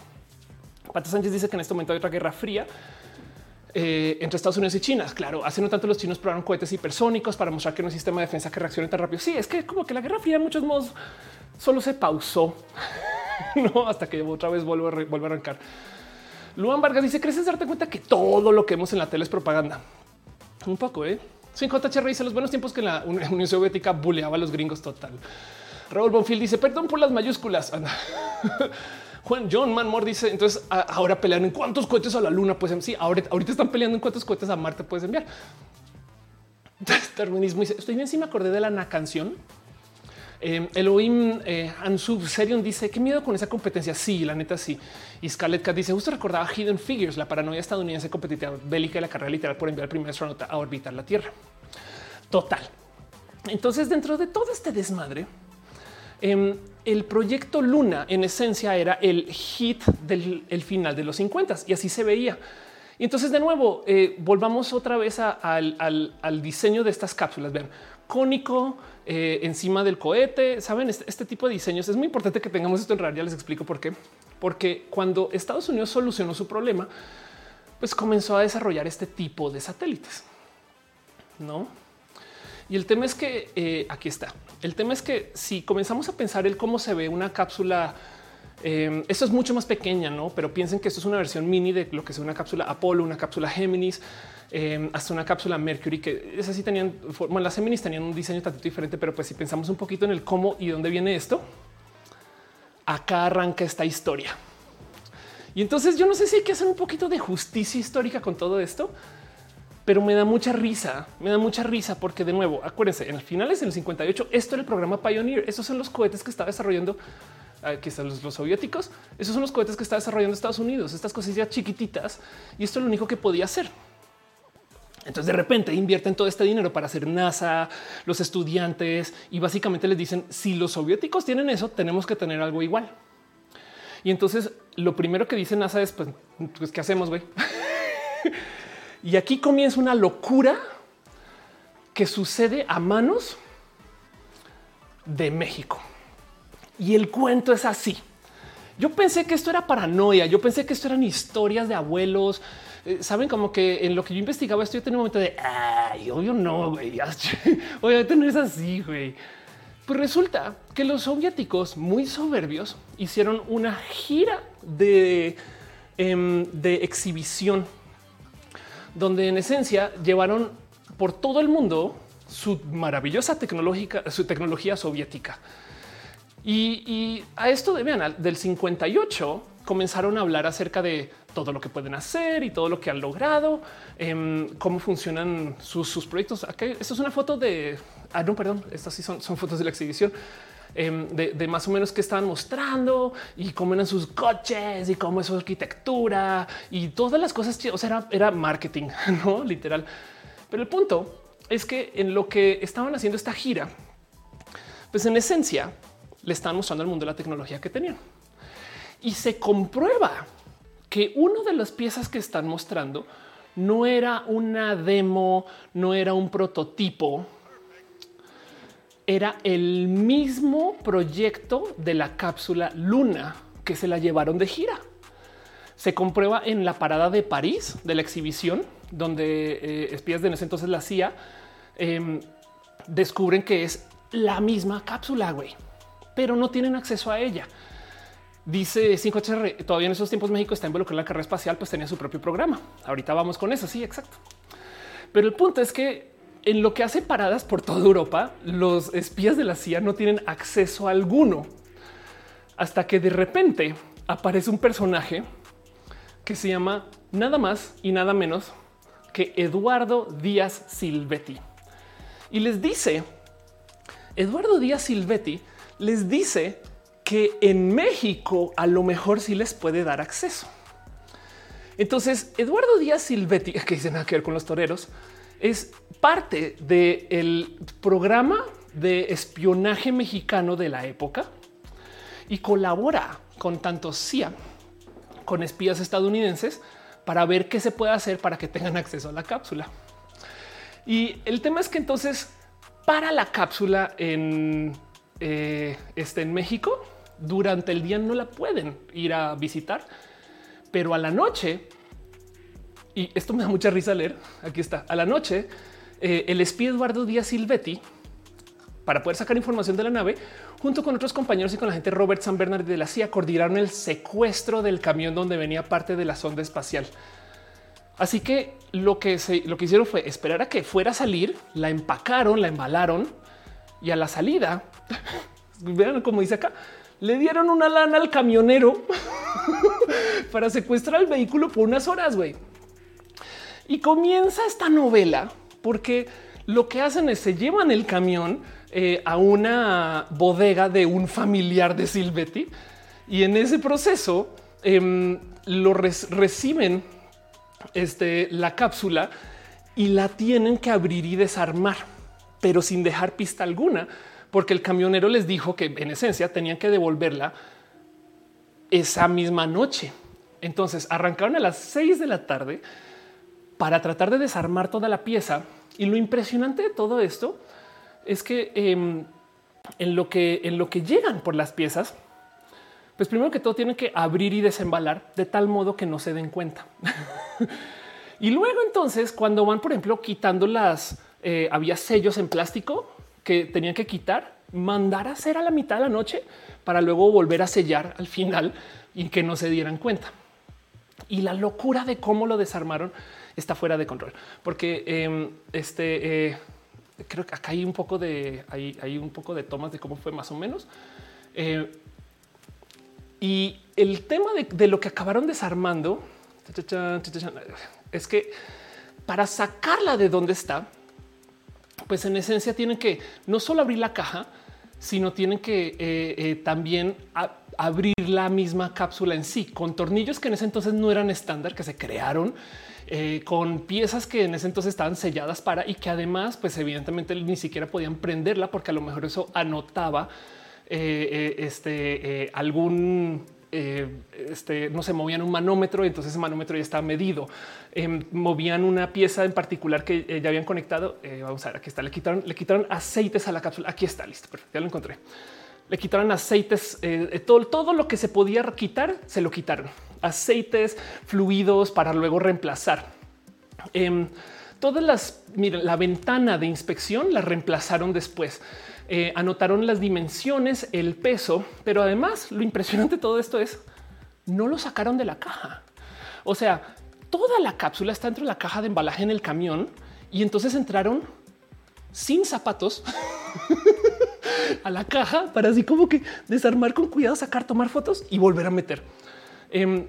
Pato Sánchez dice que en este momento hay otra guerra fría eh, entre Estados Unidos y China. Claro, hace no tanto los chinos probaron cohetes hipersónicos para mostrar que no hay sistema de defensa que reaccione tan rápido. Sí, es que como que la guerra fría en muchos modos solo se pausó <laughs> no hasta que otra vez vuelve a, vuelve a arrancar. Luan Vargas dice: ¿Crees darte cuenta que todo lo que vemos en la tele es propaganda? Un poco, ¿eh? Sin JHR dice los buenos tiempos que la Unión Soviética buleaba a los gringos total. Raúl Bonfield dice perdón por las mayúsculas. <laughs> Juan John Manmore dice entonces ahora pelean en cuántos cohetes a la luna. Pues sí, ahorita, ahorita están peleando en cuántos cohetes a Marte puedes enviar. <laughs> Terminismo dice estoy bien si me acordé de la canción eh, Elohim eh, Ansu Serion dice qué miedo con esa competencia. Sí, la neta, sí. Y Scarlett Cat dice justo recordaba Hidden Figures, la paranoia estadounidense competitiva bélica y la carrera literal por enviar el primer astronauta a orbitar la Tierra. Total. Entonces, dentro de todo este desmadre, em, el proyecto Luna en esencia era el hit del final de los 50 y así se veía. Y entonces, de nuevo, eh, volvamos otra vez al, al, diseño de estas cápsulas. Vean, cónico, eh, encima del cohete. Saben, este, este, tipo de diseños es muy importante que tengamos esto en realidad. Les explico por qué. Porque cuando Estados Unidos solucionó su problema, pues comenzó a desarrollar este tipo de satélites. No. Y el tema es que eh, aquí está. El tema es que si comenzamos a pensar el cómo se ve una cápsula, eh, esto es mucho más pequeña, no? Pero piensen que esto es una versión mini de lo que es una cápsula Apolo, una cápsula Géminis Em, hasta una cápsula Mercury que es así tenían bueno, las Géminis tenían un diseño tanto diferente, pero pues si pensamos un poquito en el cómo y dónde viene esto, acá arranca esta historia. Y entonces yo no sé si hay que hacer un poquito de justicia histórica con todo esto, pero me da mucha risa, me da mucha risa porque de nuevo, acuérdense, en el finales en el 58, esto era el programa Pioneer, esos son los cohetes que estaba desarrollando aquí están los, los, soviéticos. Esos son los cohetes que está desarrollando Estados Unidos, estas cosillas chiquititas. Y esto es lo único que podía hacer. Entonces de repente invierten todo este dinero para hacer NASA, los estudiantes y básicamente les dicen si los soviéticos tienen eso, tenemos que tener algo igual. Y entonces lo primero que dice NASA es pues, pues qué hacemos, güey. <laughs> y aquí comienza una locura que sucede a manos de México. Y el cuento es así. Yo pensé que esto era paranoia, yo pensé que esto eran historias de abuelos, eh, saben como que en lo que yo investigaba esto yo tenía un momento de ay, obvio no, güey. Obviamente no es así, güey. Pues resulta que los soviéticos, muy soberbios, hicieron una gira de, em, de exhibición, donde en esencia llevaron por todo el mundo su maravillosa tecnológica, su tecnología soviética. Y, a esto de, vean, del 58 comenzaron a hablar acerca de todo lo que pueden hacer y todo lo que han logrado, em, cómo funcionan sus, proyectos. Acá, esto es una foto de, ah, no, perdón, estas sí son, fotos de la exhibición. Em, de, más o menos qué estaban mostrando y cómo eran sus coches y cómo es su arquitectura y todas las cosas. O sea, era marketing, <laughs> no literal. Pero el punto es que en lo que estaban haciendo esta gira, pues en esencia le están mostrando al mundo la tecnología que tenían y se comprueba que una de las piezas que están mostrando no era una demo, no era un prototipo, era el mismo proyecto de la cápsula Luna que se la llevaron de gira. Se comprueba en la parada de París de la exhibición, donde eh, espías de ese entonces la CIA em, descubren que es la misma cápsula, güey, pero no tienen acceso a ella. Dice 5HR, todavía en esos tiempos México está involucrado en la carrera espacial, pues tenía su propio programa. Ahorita vamos con eso, sí, exacto. Pero el punto es que en lo que hace paradas por toda Europa, los espías de la CIA no tienen acceso alguno hasta que de repente aparece un personaje que se llama nada más y nada menos que Eduardo Díaz Silvetti. Y les dice, Eduardo Díaz Silvetti les dice que en México a lo mejor sí les puede dar acceso. Entonces, Eduardo Díaz Silvetti, <laughs> que dice nada que ver con los toreros, es parte del programa de espionaje mexicano de la época y colabora con tanto CIA, con espías estadounidenses, para ver qué se puede hacer para que tengan acceso a la cápsula. Y el tema es que entonces para la cápsula en, eh, este, en México, durante el día no la pueden ir a visitar, pero a la noche, y esto me da mucha risa leer, aquí está, a la noche, eh, el espía Eduardo Díaz Silvetti, para poder sacar información de la nave, junto con otros compañeros y con la gente Robert San Bernard de la CIA, coordinaron el secuestro del camión donde venía parte de la sonda espacial. Así que lo que, se, lo que hicieron fue esperar a que fuera a salir, la empacaron, la embalaron y a la salida, vean cómo dice acá, le dieron una lana al camionero <laughs> para secuestrar el vehículo por unas horas, güey. Y comienza esta novela porque lo que hacen es se llevan el camión eh, a una bodega de un familiar de Silvetti y en ese proceso em, lo reciben este, la cápsula y la tienen que abrir y desarmar, pero sin dejar pista alguna porque el camionero les dijo que en esencia tenían que devolverla esa misma noche. Entonces arrancaron a las seis de la tarde para tratar de desarmar toda la pieza. Y lo impresionante de todo esto es que em, en lo que en lo que llegan por las piezas, pues primero que todo tienen que abrir y desembalar de tal modo que no se den cuenta. <laughs> y luego entonces cuando van, por ejemplo, quitando las, eh, había sellos en plástico que tenían que quitar, mandar a hacer a la mitad de la noche para luego volver a sellar al final y que no se dieran cuenta. Y la locura de cómo lo desarmaron está fuera de control, porque em, este eh, creo que acá hay un poco de hay, hay, un poco de tomas de cómo fue más o menos. Eh, y el tema de, de, lo que acabaron desarmando es que para sacarla de donde está, pues en esencia tienen que no solo abrir la caja, sino tienen que eh, eh, también abrir la misma cápsula en sí, con tornillos que en ese entonces no eran estándar, que se crearon, eh, con piezas que en ese entonces estaban selladas para y que además, pues evidentemente ni siquiera podían prenderla porque a lo mejor eso anotaba este, algún eh, este, no se movían un manómetro entonces ese manómetro ya estaba medido. Em, movían una pieza en particular que eh, ya habían conectado. Eh, vamos a ver, aquí está. Le quitaron, le quitaron aceites a la cápsula. Aquí está, listo, perfecto, ya lo encontré. Le quitaron aceites, todo, todo lo que se podía quitar, se lo quitaron. Aceites, fluidos para luego reemplazar. Em, todas las, miren, la ventana de inspección la reemplazaron después eh, anotaron las dimensiones, el peso, pero además lo impresionante de todo esto es no lo sacaron de la caja. O sea, toda la cápsula está dentro de la caja de embalaje en el camión y entonces entraron sin zapatos <laughs> a la caja para así como que desarmar con cuidado, sacar, tomar fotos y volver a meter. Em,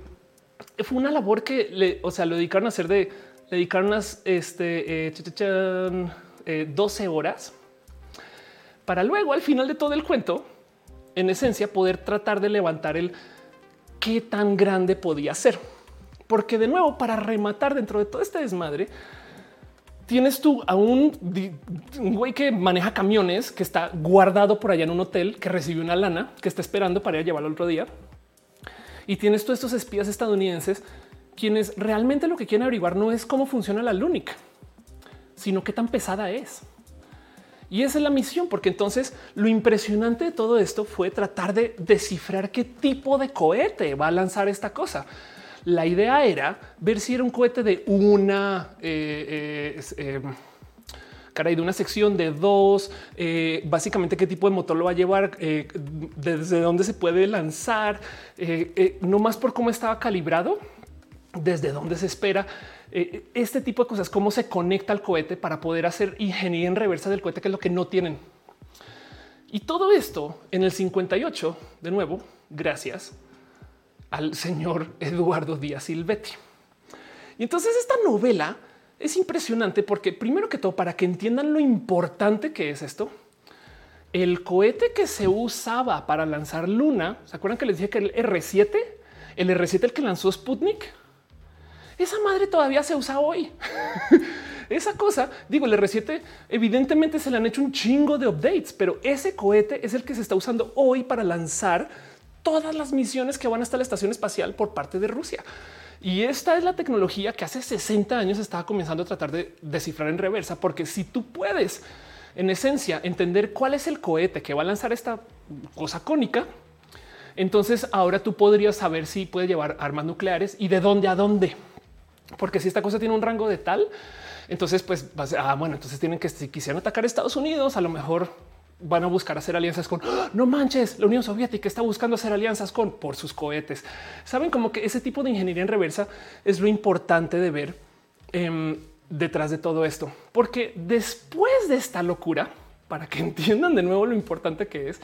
fue una labor que le, o sea, lo dedicaron a hacer de dedicaron unas este, 12 eh, eh, horas para luego al final de todo el cuento, en esencia, poder tratar de levantar el qué tan grande podía ser. Porque de nuevo, para rematar dentro de todo este desmadre, tienes tú a un, güey que maneja camiones, que está guardado por allá en un hotel, que recibió una lana, que está esperando para ir a llevarlo el otro día. Y tienes tú estos espías estadounidenses, quienes realmente lo que quieren averiguar no es cómo funciona la lúnica, sino qué tan pesada es. Y esa es la misión, porque entonces lo impresionante de todo esto fue tratar de descifrar qué tipo de cohete va a lanzar esta cosa. La idea era ver si era un cohete de una eh, eh, eh de una sección de dos, eh, básicamente qué tipo de motor lo va a llevar, desde dónde se puede lanzar, no más por cómo estaba calibrado, desde dónde se espera eh, este tipo de cosas, cómo se conecta al cohete para poder hacer ingeniería en reversa del cohete, que es lo que no tienen. Y todo esto en el 58, de nuevo, gracias al señor Eduardo Díaz Silvetti. Y entonces esta novela es impresionante porque primero que todo, para que entiendan lo importante que es esto, el cohete que se usaba para lanzar Luna, ¿se acuerdan que les dije que el R7, el R7 el que lanzó Sputnik, esa madre todavía se usa hoy. <laughs> Esa cosa, digo, el R7 evidentemente se le han hecho un chingo de updates, pero ese cohete es el que se está usando hoy para lanzar todas las misiones que van hasta la estación espacial por parte de Rusia. Y esta es la tecnología que hace 60 años estaba comenzando a tratar de descifrar en reversa, porque si tú puedes, en esencia, entender cuál es el cohete que va a lanzar esta cosa cónica, entonces ahora tú podrías saber si puede llevar armas nucleares y de dónde a dónde. Porque si esta cosa tiene un rango de tal, entonces pues ah, bueno, entonces tienen que si quisieran atacar a Estados Unidos, a lo mejor van a buscar hacer alianzas con ¡Ah! no manches. La Unión Soviética está buscando hacer alianzas con por sus cohetes. Saben como que ese tipo de ingeniería en reversa es lo importante de ver em, detrás de todo esto, porque después de esta locura, para que <laughs> entiendan de nuevo lo importante que es,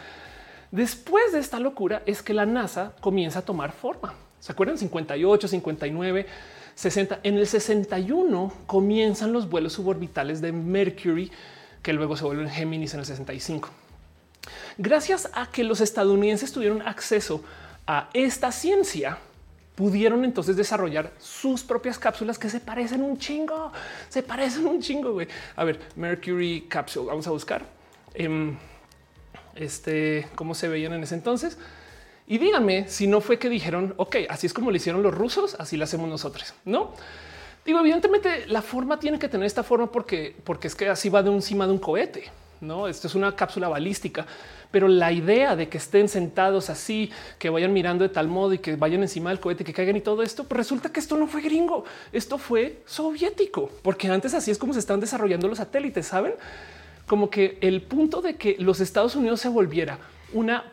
después de esta locura es que la NASA comienza a tomar forma. Se acuerdan 58, 59 60. En el 61 comienzan los vuelos suborbitales de Mercury, que luego se vuelven Géminis en el 65. Gracias a que los estadounidenses tuvieron acceso a esta ciencia, pudieron entonces desarrollar sus propias cápsulas que se parecen un chingo, se parecen un chingo. A ver, Mercury Capsule, vamos a buscar em, este cómo se veían en ese entonces. Y díganme si no fue que dijeron, ok, así es como lo hicieron los rusos, así lo hacemos nosotros. No digo, evidentemente la forma tiene que tener esta forma porque, porque es que así va de encima de un cohete. No, esto es una cápsula balística, pero la idea de que estén sentados así, que vayan mirando de tal modo y que vayan encima del cohete, que caigan y todo esto, pues resulta que esto no fue gringo, esto fue soviético, porque antes así es como se están desarrollando los satélites. Saben como que el punto de que los Estados Unidos se volviera una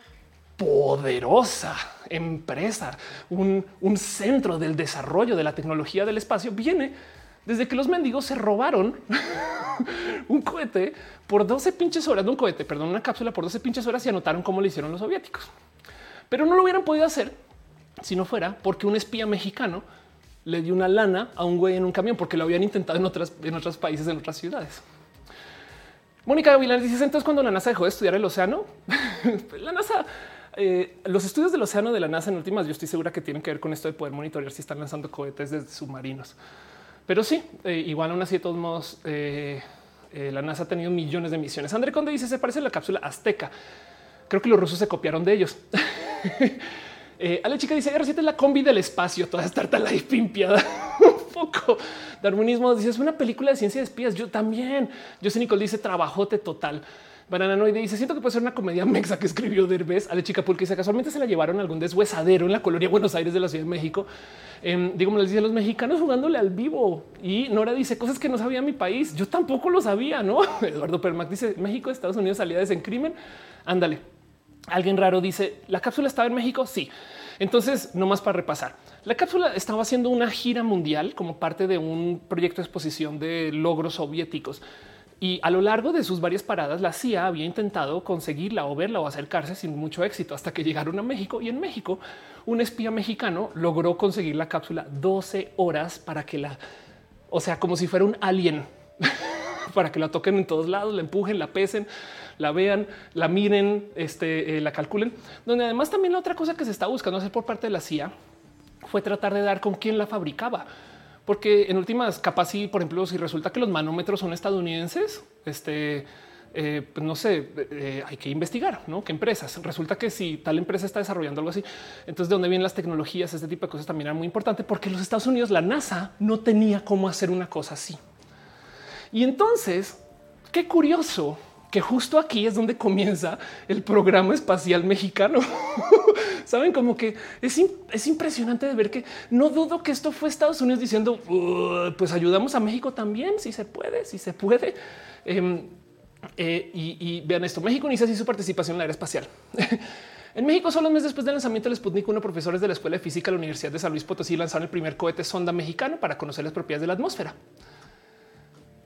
poderosa empresa, un, centro del desarrollo de la tecnología del espacio, viene desde que los mendigos se robaron <laughs> un cohete por 12 pinches horas, no un cohete, perdón, una cápsula por 12 pinches horas y anotaron cómo lo hicieron los soviéticos. Pero no lo hubieran podido hacer si no fuera porque un espía mexicano le dio una lana a un güey en un camión porque lo habían intentado en, otras, en otros países, en otras ciudades. Mónica Gavilán dice entonces cuando la NASA dejó de estudiar el océano, <laughs> la NASA eh, los estudios del océano de la NASA en últimas, yo estoy segura que tienen que ver con esto de poder monitorear si están lanzando cohetes desde submarinos. Pero sí, eh, igual aún así, de todos modos, eh, la NASA ha tenido millones de misiones. André Conde dice: Se parece a la cápsula azteca. Creo que los rusos se copiaron de ellos. <laughs> Ale chica dice: R7 es la combi del espacio, toda esta y pimpiada. <laughs> Un poco. Darwinismo dice: Es una película de ciencia de espías. Yo también. Yo sé, Nicole dice: Trabajote total. Bananoide dice: Siento que puede ser una comedia <laughs> mexa que escribió Derbez. Ale Chica porque dice: Casualmente se la llevaron algún deshuesadero en la colonia Buenos Aires de la Ciudad de México. Eh, digo, me les dice los mexicanos jugándole al vivo. Y Nora dice cosas que no sabía mi país. Yo tampoco lo sabía, no? <laughs> Eduardo Permac dice: México, Estados Unidos, aliadas en crimen. Ándale. Alguien raro dice: La cápsula estaba en México. Sí. Entonces, no más para repasar. La cápsula estaba haciendo una gira mundial como parte de un proyecto de exposición de logros soviéticos. Y a lo largo de sus varias paradas, la CIA había intentado conseguirla o verla o acercarse sin mucho éxito hasta que llegaron a México. Y en México, un espía mexicano logró conseguir la cápsula 12 horas para que la, o sea, como si fuera un alien, <laughs> para que la toquen en todos lados, la empujen, la pesen, la vean, la miren, este, eh, la calculen. Donde además también la otra cosa que se está buscando hacer por parte de la CIA fue tratar de dar con quién la fabricaba porque en últimas capaz sí, por ejemplo, si resulta que los manómetros son estadounidenses, este, eh, pues no sé, eh, hay que investigar, ¿no? ¿Qué empresas? Resulta que si tal empresa está desarrollando algo así, entonces de dónde vienen las tecnologías, este tipo de cosas también era muy importante porque los Estados Unidos, la NASA no tenía cómo hacer una cosa así. Y entonces, qué curioso que justo aquí es donde comienza el programa espacial mexicano. <laughs> Saben como que es, es, impresionante de ver que no dudo que esto fue Estados Unidos diciendo pues ayudamos a México también, si se puede, si se puede. Em, eh, y, vean esto, México inicia así su participación en la era espacial. <laughs> En México, solo un mes después del lanzamiento del Sputnik, uno profesores de la Escuela de Física de la Universidad de San Luis Potosí lanzaron el primer cohete sonda mexicano para conocer las propiedades de la atmósfera.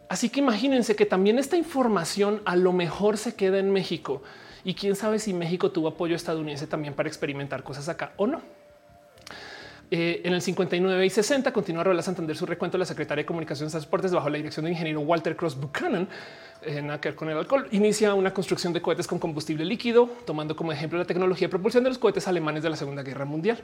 Así que imagínense que también esta información a lo mejor se queda en México y quién sabe si México tuvo apoyo estadounidense también para experimentar cosas acá o no. Eh, en el 59 y 60 continúa Rola Santander su recuento de la secretaria de Comunicaciones y Transportes bajo la dirección del ingeniero Walter Cross Buchanan. Eh, con el alcohol inicia una construcción de cohetes con combustible líquido, tomando como ejemplo la tecnología de propulsión de los cohetes alemanes de la Segunda Guerra Mundial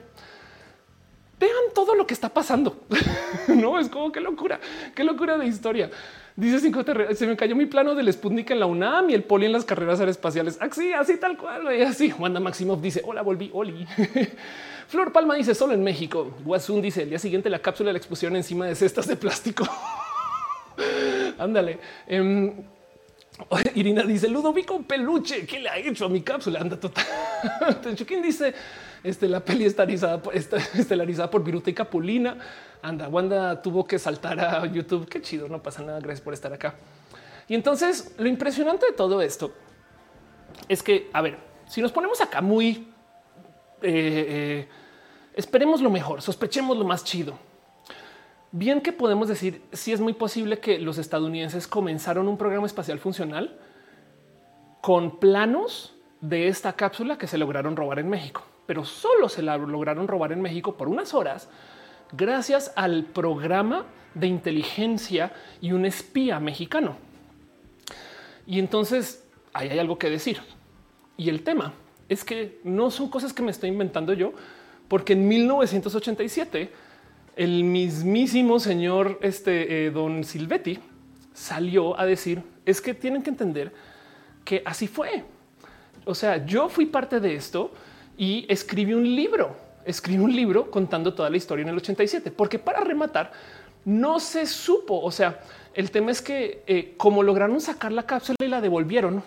vean todo lo que está pasando. <laughs> no es como qué locura, qué locura de historia. Dice cinco se me cayó mi plano del Sputnik en la UNAM y el poli en las carreras aeroespaciales. Así, así tal cual. Así Wanda Maximoff dice hola, volví. Oli. <laughs> Flor Palma dice solo en México. Guasun dice el día siguiente la cápsula de la explosión encima de cestas de plástico. <laughs> Ándale. Em, Irina dice Ludovico Peluche. ¿Qué le ha hecho a mi cápsula? Anda total. <laughs> ¿Quién dice este, la peli estelarizada, <laughs> estelarizada por Viruta y Capulina? Anda, Wanda tuvo que saltar a YouTube. Qué chido, no pasa nada. Gracias por estar acá. Y entonces lo impresionante de todo esto es que, a ver, si nos ponemos acá muy eh, eh, esperemos lo mejor, sospechemos lo más chido. Bien que podemos decir si es muy posible que los estadounidenses comenzaron un programa espacial funcional con planos de esta cápsula que se lograron robar en México, pero solo se la lograron robar en México por unas horas gracias al programa de inteligencia y un espía mexicano. Y entonces ahí hay algo que decir. Y el tema es que no son cosas que me estoy inventando yo, porque en 1987 el mismísimo señor este, eh, don Silvetti salió a decir es que tienen que entender que así fue. O sea, yo fui parte de esto y escribí un libro escribe un libro contando toda la historia en el 87, porque para rematar, no se supo. O sea, el tema es que eh, como lograron sacar la cápsula y la devolvieron,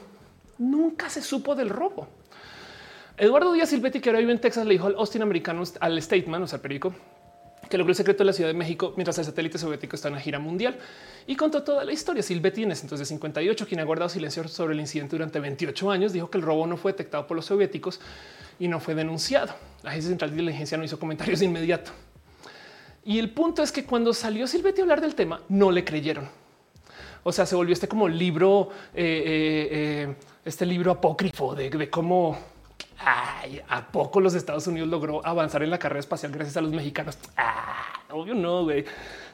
nunca se supo del robo. Eduardo Díaz Silvetti, que ahora vive en Texas, le dijo al Austin americano, al Stateman, o sea, el periódico, que logró el secreto de la Ciudad de México mientras el satélite soviético está en la gira mundial y contó toda la historia. Ese entonces de 58, quien ha guardado silencio sobre el incidente durante 28 años, dijo que el robo no fue detectado por los soviéticos y no fue denunciado. La Agencia Central de Inteligencia no hizo comentarios de inmediato. Y el punto es que cuando salió Silvetti a hablar del tema, no le creyeron. O sea, se volvió este como libro, eh, eh, eh, este libro apócrifo de, cómo a poco los Estados Unidos logró avanzar en la carrera espacial gracias a los mexicanos. Ah, obvio no, güey.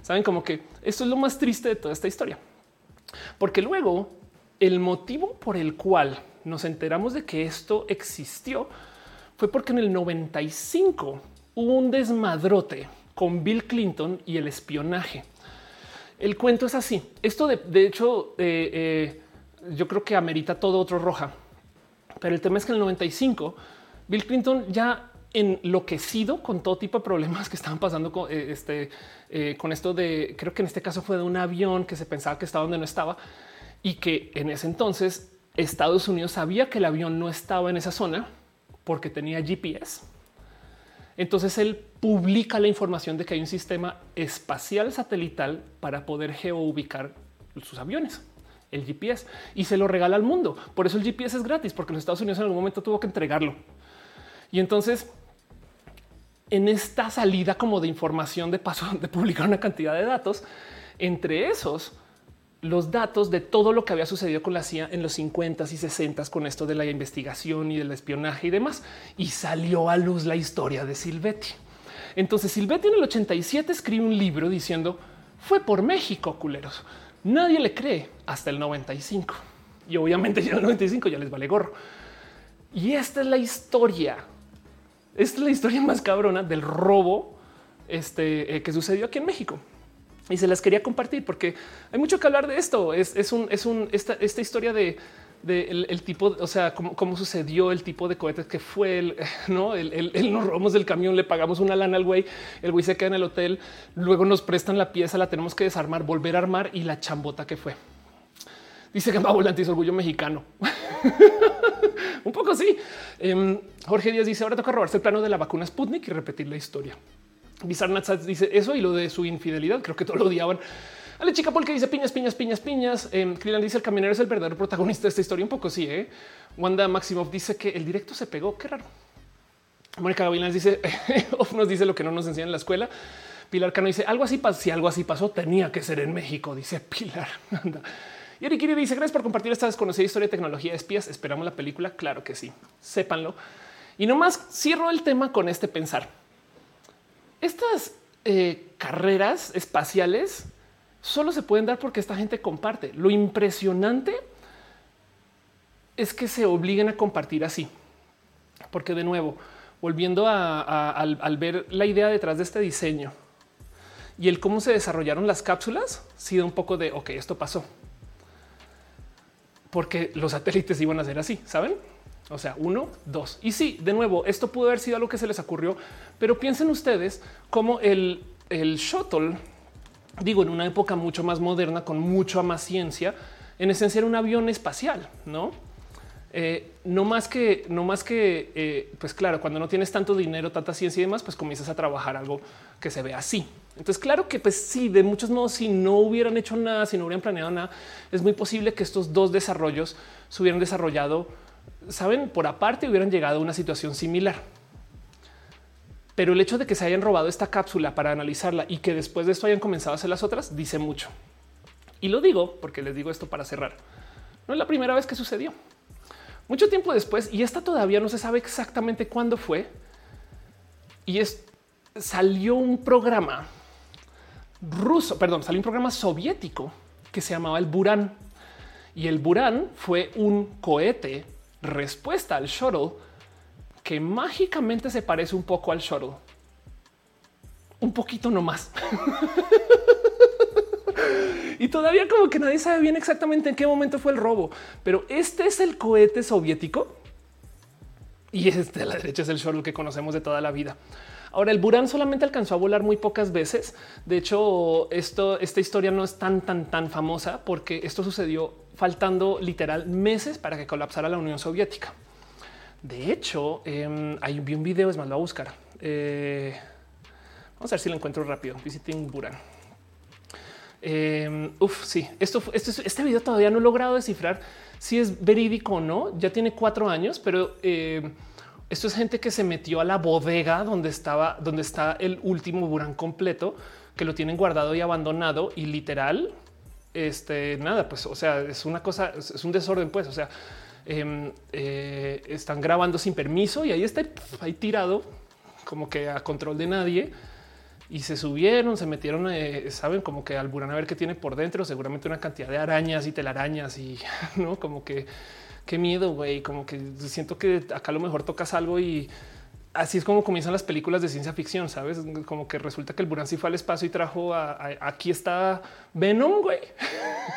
Saben como que esto es lo más triste de toda esta historia. Porque luego el motivo por el cual nos enteramos de que esto existió fue porque en el 95 hubo un desmadrote con Bill Clinton y el espionaje. El cuento es así. Esto de, hecho, eh, eh, yo creo que amerita todo otro roja. Pero el tema es que en el 95 Bill Clinton ya enloquecido con todo tipo de problemas que estaban pasando con, eh, este, con esto de, creo que en este caso fue de un avión que se pensaba que estaba donde no estaba y que en ese entonces Estados Unidos sabía que el avión no estaba en esa zona porque tenía GPS. Entonces él publica la información de que hay un sistema espacial satelital para poder geoubicar sus aviones, el GPS, y se lo regala al mundo. Por eso el GPS es gratis, porque los Estados Unidos en algún momento tuvo que entregarlo. Y entonces, en esta salida como de información de paso de publicar una cantidad de datos, entre esos los datos de todo lo que había sucedido con la CIA en los 50 y 60 con esto de la investigación y del espionaje y demás. Y salió a luz la historia de Silvetti. Entonces Silvetti en el 87 escribe un libro diciendo fue por México, culeros. Nadie le cree hasta el 95. Y obviamente ya el 95 ya les vale gorro. Y esta es la historia. Esta es la historia más cabrona del robo este, eh, que sucedió aquí en México y se las quería compartir porque hay mucho que hablar de esto. Es, un, es un, esta, historia de, el, tipo, o sea, cómo, sucedió el tipo de cohetes que fue el, <laughs> no, el, nos robamos del camión, le pagamos una lana al güey, el güey se queda en el hotel, luego nos prestan la pieza, la tenemos que desarmar, volver a armar y la chambota que fue. Dice que va volante es orgullo mexicano. <laughs> un poco así. Em, Jorge Díaz dice ahora toca robarse el plano de la vacuna Sputnik y repetir la historia. Bizarre dice eso y lo de su infidelidad. Creo que todo lo odiaban. Ale chica porque dice piñas, piñas, piñas, piñas. Eh, dice el camionero es el verdadero protagonista de esta historia. Un poco sí. ¿eh? Wanda Maximoff dice que el directo se pegó. Qué raro. Mónica Gavilán dice <laughs> nos dice lo que no nos enseñan en la escuela. Pilar Cano dice algo así. Si algo así pasó, tenía que ser en México. Dice Pilar. Y Erikiri dice gracias por compartir esta desconocida historia de tecnología de espías. Esperamos la película. Claro que sí. Sépanlo. Y nomás cierro el tema con este pensar estas eh, carreras espaciales solo se pueden dar porque esta gente comparte. Lo impresionante es que se obliguen a compartir así, porque de nuevo, volviendo al, ver la idea detrás de este diseño y el cómo se desarrollaron las cápsulas, sí da un poco de ok, esto pasó porque los satélites iban a ser así, saben? O sea, uno, dos. Y sí, de nuevo, esto pudo haber sido algo que se les ocurrió, pero piensen ustedes cómo el, el shuttle, digo, en una época mucho más moderna, con mucha más ciencia, en esencia era un avión espacial, ¿no? Eh, no más que, no más que, eh, pues claro, cuando no tienes tanto dinero, tanta ciencia y demás, pues comienzas a trabajar algo que se ve así. Entonces, claro que pues sí, de muchos modos, si no hubieran hecho nada, si no hubieran planeado nada, es muy posible que estos dos desarrollos se hubieran desarrollado saben, por aparte hubieran llegado a una situación similar. Pero el hecho de que se hayan robado esta cápsula para analizarla y que después de esto hayan comenzado a hacer las otras dice mucho. Y lo digo porque les digo esto para cerrar. No es la primera vez que sucedió. Mucho tiempo después, y esta todavía no se sabe exactamente cuándo fue, y es, salió un programa ruso, perdón, salió un programa soviético que se llamaba el Buran. Y el Buran fue un cohete respuesta al shuttle que mágicamente se parece un poco al shuttle. Un poquito nomás. <laughs> y todavía como que nadie sabe bien exactamente en qué momento fue el robo, pero este es el cohete soviético y este a la derecha es el shuttle que conocemos de toda la vida. Ahora, el Buran solamente alcanzó a volar muy pocas veces. De hecho, esto, esta historia no es tan, tan, tan famosa porque esto sucedió faltando literal meses para que colapsara la Unión Soviética. De hecho, eh, hay un video, es más, lo voy a buscar. Eh, vamos a ver si lo encuentro rápido. Visiting Buran. Eh, uf, sí, esto, esto, este video todavía no he logrado descifrar si es verídico o no. Ya tiene cuatro años, pero eh, esto es gente que se metió a la bodega donde estaba, donde está el último Buran completo, que lo tienen guardado y abandonado y literal este nada, pues, o sea, es una cosa, es un desorden, pues, o sea, em, eh, están grabando sin permiso y ahí está ahí tirado como que a control de nadie y se subieron, se metieron, eh, saben, como que al burán a ver qué tiene por dentro, seguramente una cantidad de arañas y telarañas y <laughs> no como que qué miedo, güey, como que siento que acá a lo mejor tocas algo y así es como comienzan las películas de ciencia ficción, sabes? Como que resulta que el Buran sí fue al espacio y trajo a, aquí está Venom, güey.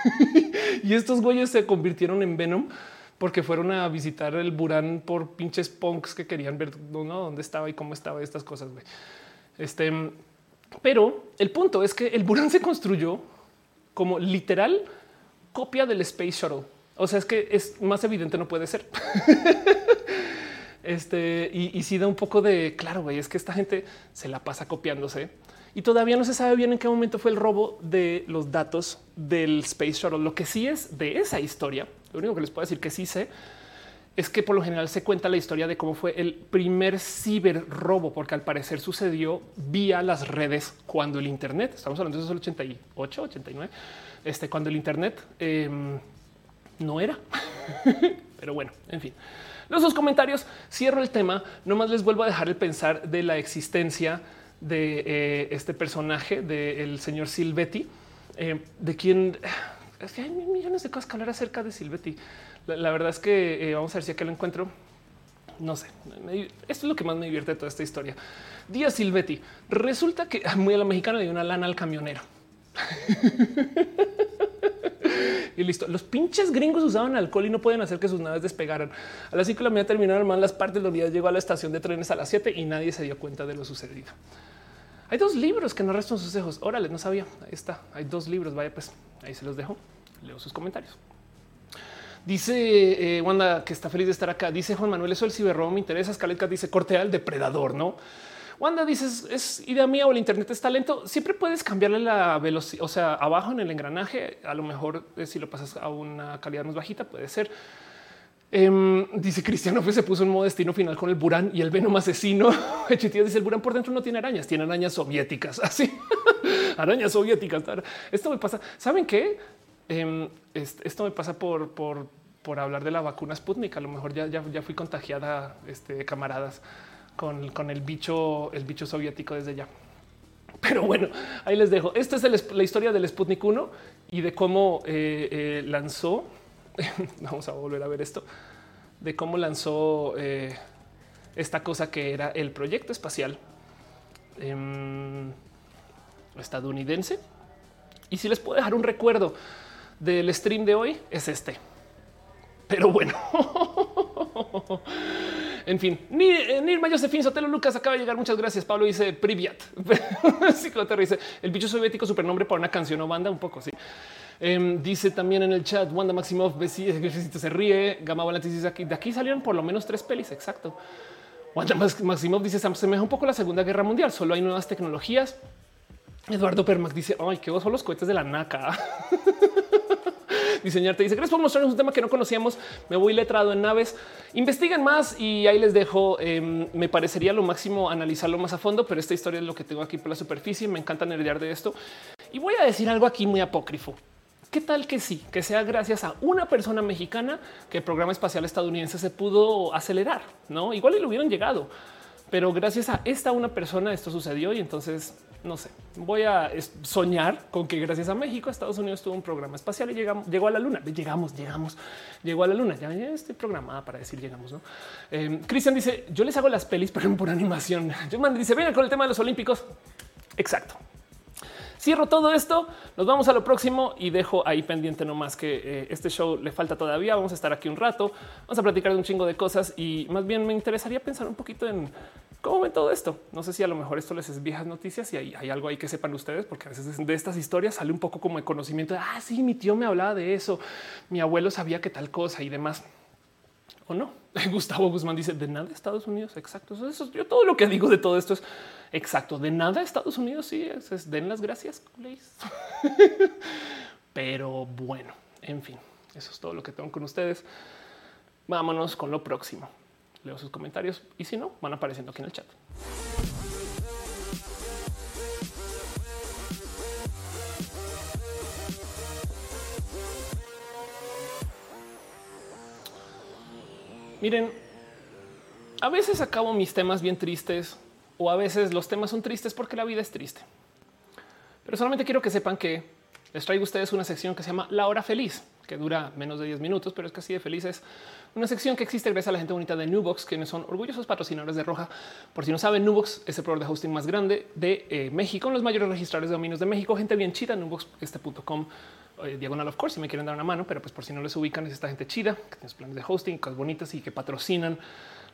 <laughs> y estos güeyes se convirtieron en Venom porque fueron a visitar el Buran por pinches punks que querían ver dónde estaba y cómo estaba estas cosas. Güey. Este, pero el punto es que el Buran se construyó como literal copia del Space Shuttle. O sea, es que es más evidente, no puede ser. <laughs> este y, si da un poco de claro, güey, es que esta gente se la pasa copiándose y todavía no se sabe bien en qué momento fue el robo de los datos del Space Shuttle. Lo que sí es de esa historia, lo único que les puedo decir que sí sé es que por lo general se cuenta la historia de cómo fue el primer ciber robo, porque al parecer sucedió vía las redes cuando el Internet, estamos hablando de el 88, 89, este, cuando el Internet em, no era. <laughs> Pero bueno, en fin. Los comentarios, cierro el tema, nomás les vuelvo a dejar el pensar de la existencia de eh, este personaje, del señor Silvetti, eh, de quien es que hay millones de cosas que hablar acerca de Silvetti. La, verdad es que eh, vamos a ver si acá lo encuentro. No sé, esto es lo que más me divierte de toda esta historia. Díaz Silvetti. Resulta que muy a la mexicana le dio una lana al camionero. <laughs> y listo. Los pinches gringos usaban alcohol y no pueden hacer que sus naves despegaran. A las 5 de la mañana terminaron mal las partes la unidad. Llegó a la estación de trenes a las 7 y nadie se dio cuenta de lo sucedido. Hay dos libros que no restan sus hijos. Órale, no sabía. Ahí está. Hay dos libros. Vaya, pues ahí se los dejo. Leo sus comentarios. Dice eh, Wanda que está feliz de estar acá. Dice Juan Manuel, eso el ciberrobo me interesa. Escaleca dice corte al depredador, no? Wanda dice es idea mía o el Internet es talento. Siempre puedes cambiarle la velocidad, o sea, abajo en el engranaje. A lo mejor eh, si lo pasas a una calidad más bajita, puede ser. Em, dice Cristiano pues se puso un modo destino final con el Burán y el Venom asesino. <laughs> dice el Burán por dentro no tiene arañas, tiene arañas soviéticas, <laughs> así <laughs> arañas soviéticas. Esto me pasa. ¿Saben qué? Em, esto me pasa por, por, por, hablar de la vacuna Sputnik. A lo mejor ya, ya, ya fui contagiada, este, camaradas, con, el bicho, el bicho soviético desde ya. Pero bueno, ahí les dejo. Esta es la historia del Sputnik 1 y de cómo eh, eh, lanzó. <laughs> Vamos a volver a ver esto de cómo lanzó eh, esta cosa que era el proyecto espacial em, estadounidense. Y si les puedo dejar un recuerdo del stream de hoy es este. Pero bueno, <laughs> en fin, ni eh, Nirma Josefín Sotelo Lucas acaba de llegar. Muchas gracias. Pablo dice Priviat. <laughs> dice el bicho soviético, supernombre para una canción o banda. Un poco así. Em, dice también en el chat Wanda Maximov <laughs> se ríe. Gama Valentis dice aquí de aquí salieron por lo menos tres pelis. Exacto. Wanda Maximov dice se asemeja un poco a la Segunda Guerra Mundial. Solo hay nuevas tecnologías. Eduardo Permac dice ay, qué son los cohetes de la NACA. <laughs> diseñarte. Dice gracias por mostrarnos un tema que no conocíamos. Me voy letrado en naves. Investiguen más y ahí les dejo. Em, me parecería lo máximo analizarlo más a fondo, pero esta historia es lo que tengo aquí por la superficie. Me encanta nerdear de esto y voy a decir algo aquí muy apócrifo. ¿Qué tal que sí? Que sea gracias a una persona mexicana que el programa espacial estadounidense se pudo acelerar, ¿no? Igual y lo hubieran llegado, pero gracias a esta una persona esto sucedió y entonces no sé, voy a soñar con que gracias a México, Estados Unidos tuvo un programa espacial y llegamos, llegó a la luna. Llegamos, llegamos, llegó a la luna. Ya, estoy programada para decir llegamos. ¿no? Eh, Cristian dice: Yo les hago las pelis, <laughs> pero por animación. Yo dice: Venga con el tema de los olímpicos. Exacto. Cierro todo esto, nos vamos a lo próximo y dejo ahí pendiente nomás que eh, este show le falta todavía. Vamos a estar aquí un rato, vamos a platicar de un chingo de cosas y más bien me interesaría pensar un poquito en cómo ven todo esto. No sé si a lo mejor esto les es viejas noticias y hay, algo ahí que sepan ustedes, porque a veces de estas historias sale un poco como de conocimiento de ah, sí, mi tío me hablaba de eso, mi abuelo sabía que tal cosa y demás o no. <laughs> Gustavo Guzmán dice de nada Estados Unidos. Exacto. Eso, yo todo lo que digo de todo esto es exacto. De nada Estados Unidos. Sí, es, den las gracias. <laughs> Pero bueno, en fin, eso es todo lo que tengo con ustedes. Vámonos con lo próximo. Leo sus comentarios y si no, van apareciendo aquí en el chat. Miren, a veces acabo mis temas bien tristes o a veces los temas son tristes porque la vida es triste. Pero solamente quiero que sepan que les traigo a ustedes una sección que se llama La Hora Feliz, que dura menos de 10 minutos, pero es casi de felices. Una sección que existe gracias a la gente bonita de Nubox, quienes son orgullosos patrocinadores de Roja. Por si no saben, Nubox es el proveedor de hosting más grande de eh, México, los mayores registradores de dominios de México, gente bien chida, nubox.com eh, diagonal of course si me quieren dar una mano, pero pues por si no les ubican es esta gente chida que tiene planes de hosting, cosas bonitas y que patrocinan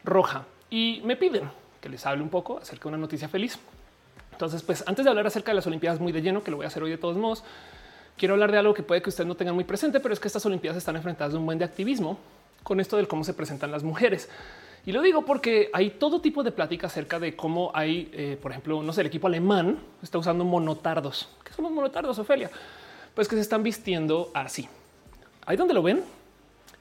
Roja y me piden que les hable un poco acerca de una noticia feliz. Entonces, pues antes de hablar acerca de las Olimpiadas muy de lleno, que lo voy a hacer hoy de todos modos, quiero hablar de algo que puede que ustedes no tengan muy presente, pero es que estas Olimpiadas están enfrentadas a un buen de activismo con esto del cómo se presentan las mujeres. Y lo digo porque hay todo tipo de plática acerca de cómo hay, eh, por ejemplo, no sé, el equipo alemán está usando monotardos. ¿Qué son los monotardos, Ofelia? Pues que se están vistiendo así. Ahí donde lo ven.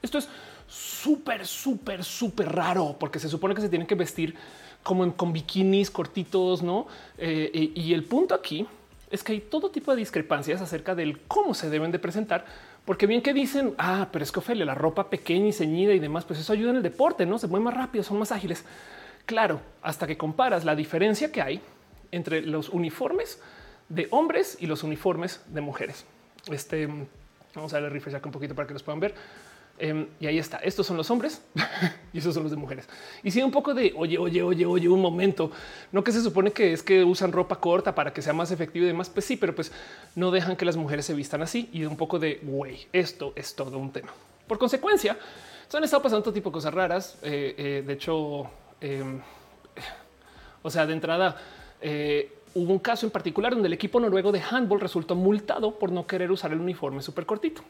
Esto es súper, súper, súper raro porque se supone que se tienen que vestir como con bikinis cortitos, no? Eh, y el punto aquí es que hay todo tipo de discrepancias acerca del cómo se deben de presentar porque bien que dicen, ah, pero es que Ophelia, la ropa pequeña y ceñida y demás, pues eso ayuda en el deporte, ¿no? Se mueven más rápido, son más ágiles. Claro, hasta que comparas la diferencia que hay entre los uniformes de hombres y los uniformes de mujeres. Este, vamos a darle refresh un poquito para que los puedan ver. Em, y ahí está. Estos son los hombres <laughs> y esos son los de mujeres. Y si un poco de oye, oye, oye, oye, un momento, no que se supone que es que usan ropa corta para que sea más efectivo y demás. Pues sí, pero pues no dejan que las mujeres se vistan así y un poco de güey. Esto es todo un tema. Por consecuencia, se han estado pasando todo tipo de cosas raras. Eh, eh, de hecho, em, o sea, de entrada, eh, hubo un caso en particular donde el equipo noruego de handball resultó multado por no querer usar el uniforme súper cortito.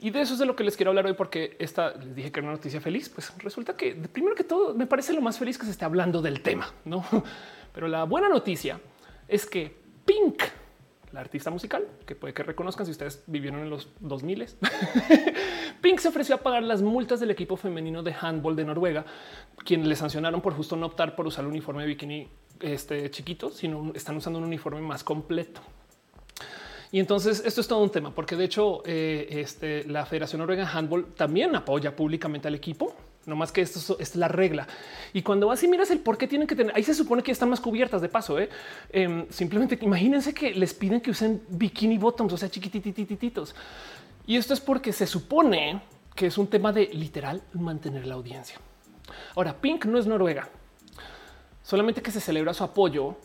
Y de eso es de lo que les quiero hablar hoy, porque esta les dije que era una noticia feliz. Pues resulta que primero que todo me parece lo más feliz que se esté hablando del tema, no? <laughs> Pero la buena noticia es que Pink, la artista musical que puede que reconozcan si ustedes vivieron en los 2000 <laughs> Pink se ofreció a pagar las multas del equipo femenino de handball de Noruega, quienes le sancionaron por justo no optar por usar el uniforme de bikini este chiquito, sino están usando un uniforme más completo. Y entonces esto es todo un tema, porque de hecho eh, este, la Federación Noruega de Handball también apoya públicamente al equipo. No más que esto es la regla. Y cuando vas y miras el por qué tienen que tener, ahí se supone que están más cubiertas de paso. ¿eh? Em, simplemente imagínense que les piden que usen bikini bottoms, o sea, chiquititititos. Y esto es porque se supone que es un tema de literal mantener la audiencia. Ahora, Pink no es Noruega, solamente que se celebra su apoyo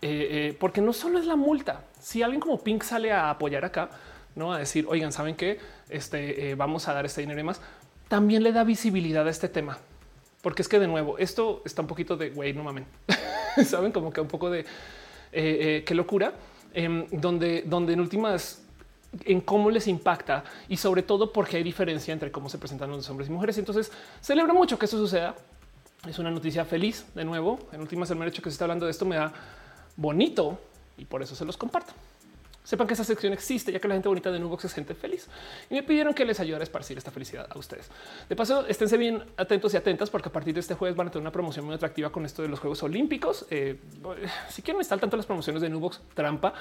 eh, eh, porque no solo es la multa. Si alguien como Pink sale a apoyar acá, no a decir, oigan, saben que este, eh, vamos a dar este dinero y más, también le da visibilidad a este tema. Porque es que de nuevo, esto está un poquito de güey, no mamen. <laughs> Saben como que un poco de qué locura, em, donde, donde en últimas en cómo les impacta y sobre todo porque hay diferencia entre cómo se presentan los hombres y mujeres. Entonces celebro mucho que esto suceda. Es una noticia feliz. De nuevo, en últimas, el hecho que se está hablando de esto me da bonito y por eso se los comparto. Sepan que esa sección existe, ya que la gente bonita de Nubox es gente feliz y me pidieron que les ayudara a esparcir esta felicidad a ustedes. De paso, esténse bien atentos y atentas, porque a partir de este jueves van a tener una promoción muy atractiva con esto de los Juegos Olímpicos. Eh, si quieren estar tanto las promociones de Nubox trampa,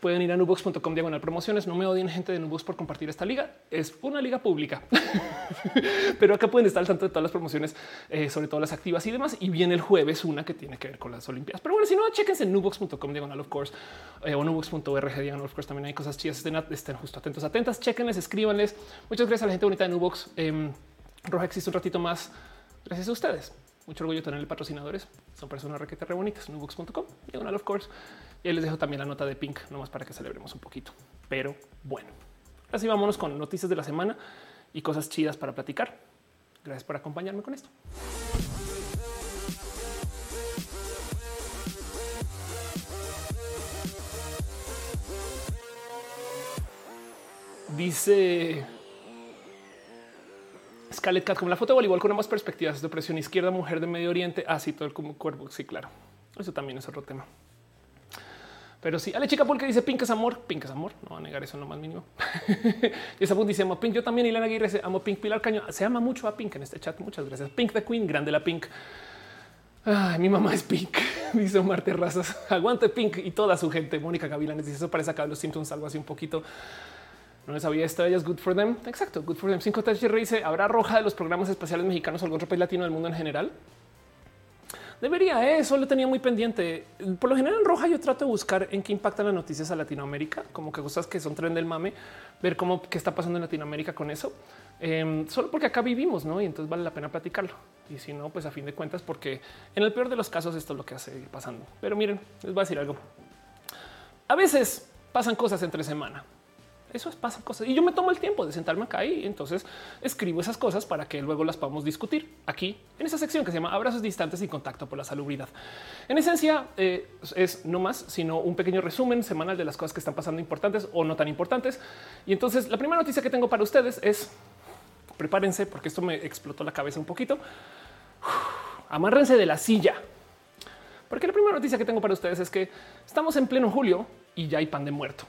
pueden ir a nubox.com diagonal promociones. No me odien gente de Nubox por compartir esta liga. Es una liga pública, <laughs> pero acá pueden estar al tanto de todas las promociones, eh, sobre todo las activas y demás. Y viene el jueves una que tiene que ver con las Olimpiadas. Pero bueno, si no, chequense en nubox.com diagonal of course eh, o nubox.org of course. También hay cosas chidas. Estén, justo atentos, atentas, chequenles, escríbanles. Muchas gracias a la gente bonita de Nubox. Em, Roja existe un ratito más. Gracias a ustedes. Mucho orgullo tenerle patrocinadores. Son personas requete re bonitas. Nubox.com diagonal of course. Y les dejo también la nota de Pink, nomás para que celebremos un poquito. Pero bueno, así vámonos con noticias de la semana y cosas chidas para platicar. Gracias por acompañarme con esto. Dice Scarlett Cat, como la foto de voleibol con ambas perspectivas de opresión izquierda, mujer de Medio Oriente, así todo el como cuerpo. Sí, claro. Eso también es otro tema. Pero sí, Ale Chica porque dice Pink es amor, Pink es amor. No va a negar eso en más mínimo. <laughs> y esa dice amo Pink. Yo también, Ilana Aguirre, amo Pink. Pilar Caño se ama mucho a Pink en este chat. Muchas gracias. Pink the Queen, grande la Pink. Mi mamá es Pink, <laughs> dice Omar Terrazas. Aguante Pink y toda su gente. Mónica Gavilanes dice eso parece acá los Simpsons, algo así un poquito. No les sabía esto. Ellas good for them. Exacto. Good for them. 5 dice habrá roja de los programas espaciales mexicanos o algún otro país latino del mundo en general. Debería, ¿eh? eso lo tenía muy pendiente. Por lo general en roja yo trato de buscar en qué impactan las noticias a Latinoamérica, como que cosas que son tren del mame, ver cómo qué está pasando en Latinoamérica con eso. Em, solo porque acá vivimos, ¿no? Y entonces vale la pena platicarlo. Y si no, pues a fin de cuentas, porque en el peor de los casos esto es lo que hace pasando. Pero miren, les voy a decir algo. A veces pasan cosas entre semana. Eso es, pasan cosas. Y yo me tomo el tiempo de sentarme acá y entonces escribo esas cosas para que luego las podamos discutir aquí en esa sección que se llama Abrazos distantes y contacto por la salubridad. En esencia eh, es no más, sino un pequeño resumen semanal de las cosas que están pasando importantes o no tan importantes. Y entonces la primera noticia que tengo para ustedes es prepárense porque esto me explotó la cabeza un poquito. Amárrense de la silla. Porque la primera noticia que tengo para ustedes es que estamos en pleno julio y ya hay pan de muerto.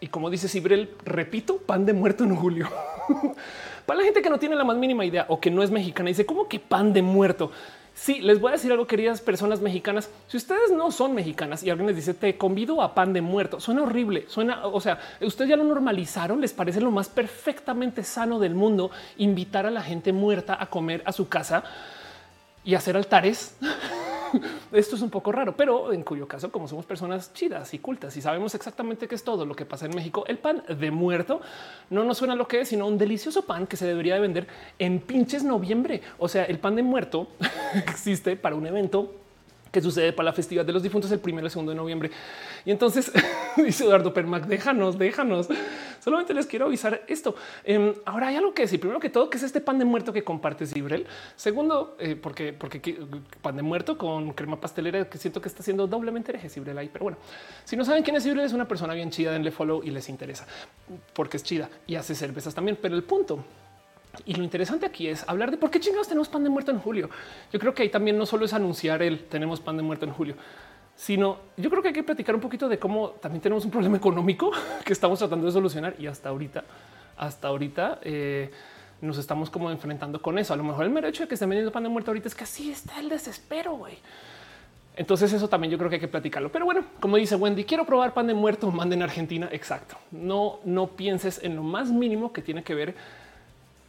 Y como dice Sibrel, repito, pan de muerto en julio. <laughs> para la gente que no tiene la más mínima idea o que no es mexicana, dice, ¿cómo que pan de muerto? Sí, les voy a decir algo, queridas personas mexicanas. Si ustedes no son mexicanas y alguien les dice te convido a pan de muerto, suena horrible. Suena, o sea, ustedes ya lo normalizaron. Les parece lo más perfectamente sano del mundo invitar a la gente muerta a comer a su casa y hacer altares. <laughs> <laughs> Esto es un poco raro, pero en cuyo caso, como somos personas chidas y cultas y sabemos exactamente qué es todo lo que pasa en México, el pan de muerto no nos suena lo que es, sino un delicioso pan que se debería de vender en pinches noviembre. O sea, el pan de muerto <laughs> existe para un evento que sucede para la festividad de los difuntos el primero y segundo de noviembre. Y entonces <laughs> dice Eduardo Permac, déjanos, déjanos. Solamente les quiero avisar esto. Em, ahora hay algo que decir. Primero que todo, que es este pan de muerto que compartes, Ibrel. Segundo, eh, porque, porque pan de muerto con crema pastelera que siento que está siendo doblemente hereje Ibrel ahí. Pero bueno, si no saben quién es Ibrel, es una persona bien chida, denle follow y les interesa porque es chida y hace cervezas también. Pero el punto y lo interesante aquí es hablar de por qué chingados tenemos pan de muerto en julio. Yo creo que ahí también no solo es anunciar el tenemos pan de muerto en julio, sino yo creo que hay que platicar un poquito de cómo también tenemos un problema económico <laughs> que estamos tratando de solucionar y hasta ahorita, hasta ahorita eh, nos estamos como enfrentando con eso. A lo mejor el mero hecho de que estén vendiendo pan de muerto ahorita es que así está el desespero, güey. Entonces eso también yo creo que hay que platicarlo. Pero bueno, como dice Wendy, quiero probar pan de muerto, manden Argentina. Exacto. No, no pienses en lo más mínimo que tiene que ver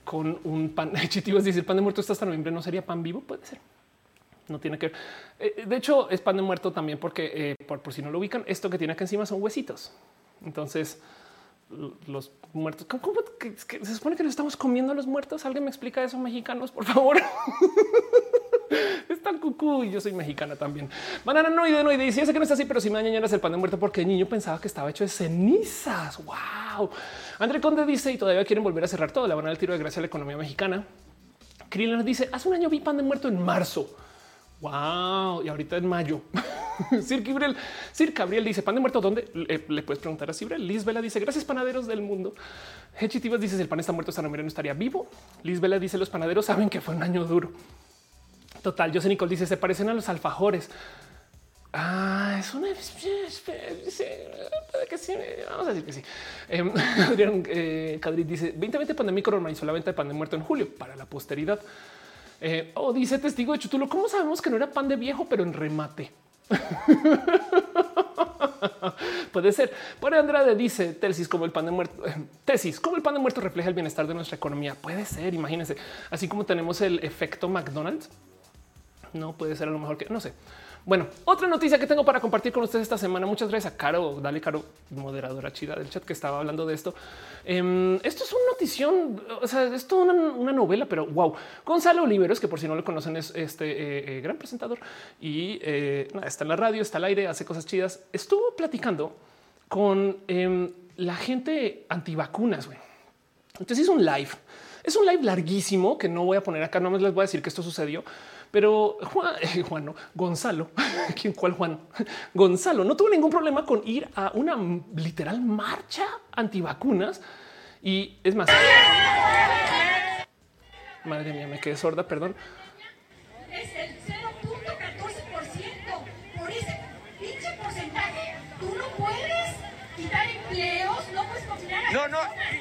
con un pan <laughs> chitivo. Es decir, pan de muerto está hasta noviembre, no sería pan vivo. Puede ser. No tiene que ver. Eh, de hecho, es pan de muerto también porque eh, por, si no lo ubican, esto que tiene acá encima son huesitos. Entonces, los muertos. ¿Cómo, se supone que nos estamos comiendo a los muertos? ¿Alguien me explica eso, mexicanos, por favor? <laughs> es tan cucú y yo soy mexicana también. Banana no y de no y que no está así, pero si me es el pan de muerto porque el niño pensaba que estaba hecho de cenizas. Wow. André Conde dice y todavía quieren volver a cerrar todo. Le van al tiro de gracia a la economía mexicana. Krillin dice hace un año vi pan de muerto en marzo. Wow. Y ahorita en mayo. <laughs> Sir Gabriel, dice pan de muerto. ¿Dónde le, puedes preguntar a Sibrel? Liz Vela dice gracias panaderos del mundo. Hechitivas dice el pan está muerto, San no estaría vivo. Liz Vela dice los panaderos saben que fue un año duro. Total, José Nicole dice se parecen a los alfajores. Ah, es una que sí. Vamos a decir que sí. Eh, <laughs> Adrián eh, Cadrit dice 2020 pandémico normalizó la venta de pan de muerto en julio para la posteridad. Eh, o dice testigo de Chutulo. ¿Cómo sabemos que no era pan de viejo, pero en remate? <laughs> Puede ser. Por Andrade dice tesis como el pan de muerto. Tesis como el pan de muerto refleja el bienestar de nuestra economía. Puede ser. Imagínense, así como tenemos el efecto McDonald's no puede ser a lo mejor que no sé. Bueno, otra noticia que tengo para compartir con ustedes esta semana. Muchas gracias a Caro, dale Caro, moderadora chida del chat que estaba hablando de esto. Em, esto es una notición, o sea, es toda una, novela, pero wow. Gonzalo Oliveros, que por si no lo conocen, es este eh, eh, gran presentador y eh, está en la radio, está al aire, hace cosas chidas. Estuvo platicando con em, la gente antivacunas. Entonces hizo un live. Es un live larguísimo que no voy a poner acá. No más les voy a decir que esto sucedió pero Juan, <laughs> Juan no, Gonzalo, <laughs> ¿quién cuál Juan? <laughs> Gonzalo no tuvo ningún problema con ir a una literal marcha antivacunas y es más. Madre mía, me quedé sorda, perdón. Es el 0.14%. Por ese pinche porcentaje, tú no puedes quitar empleos, no puedes cocinar. No, no,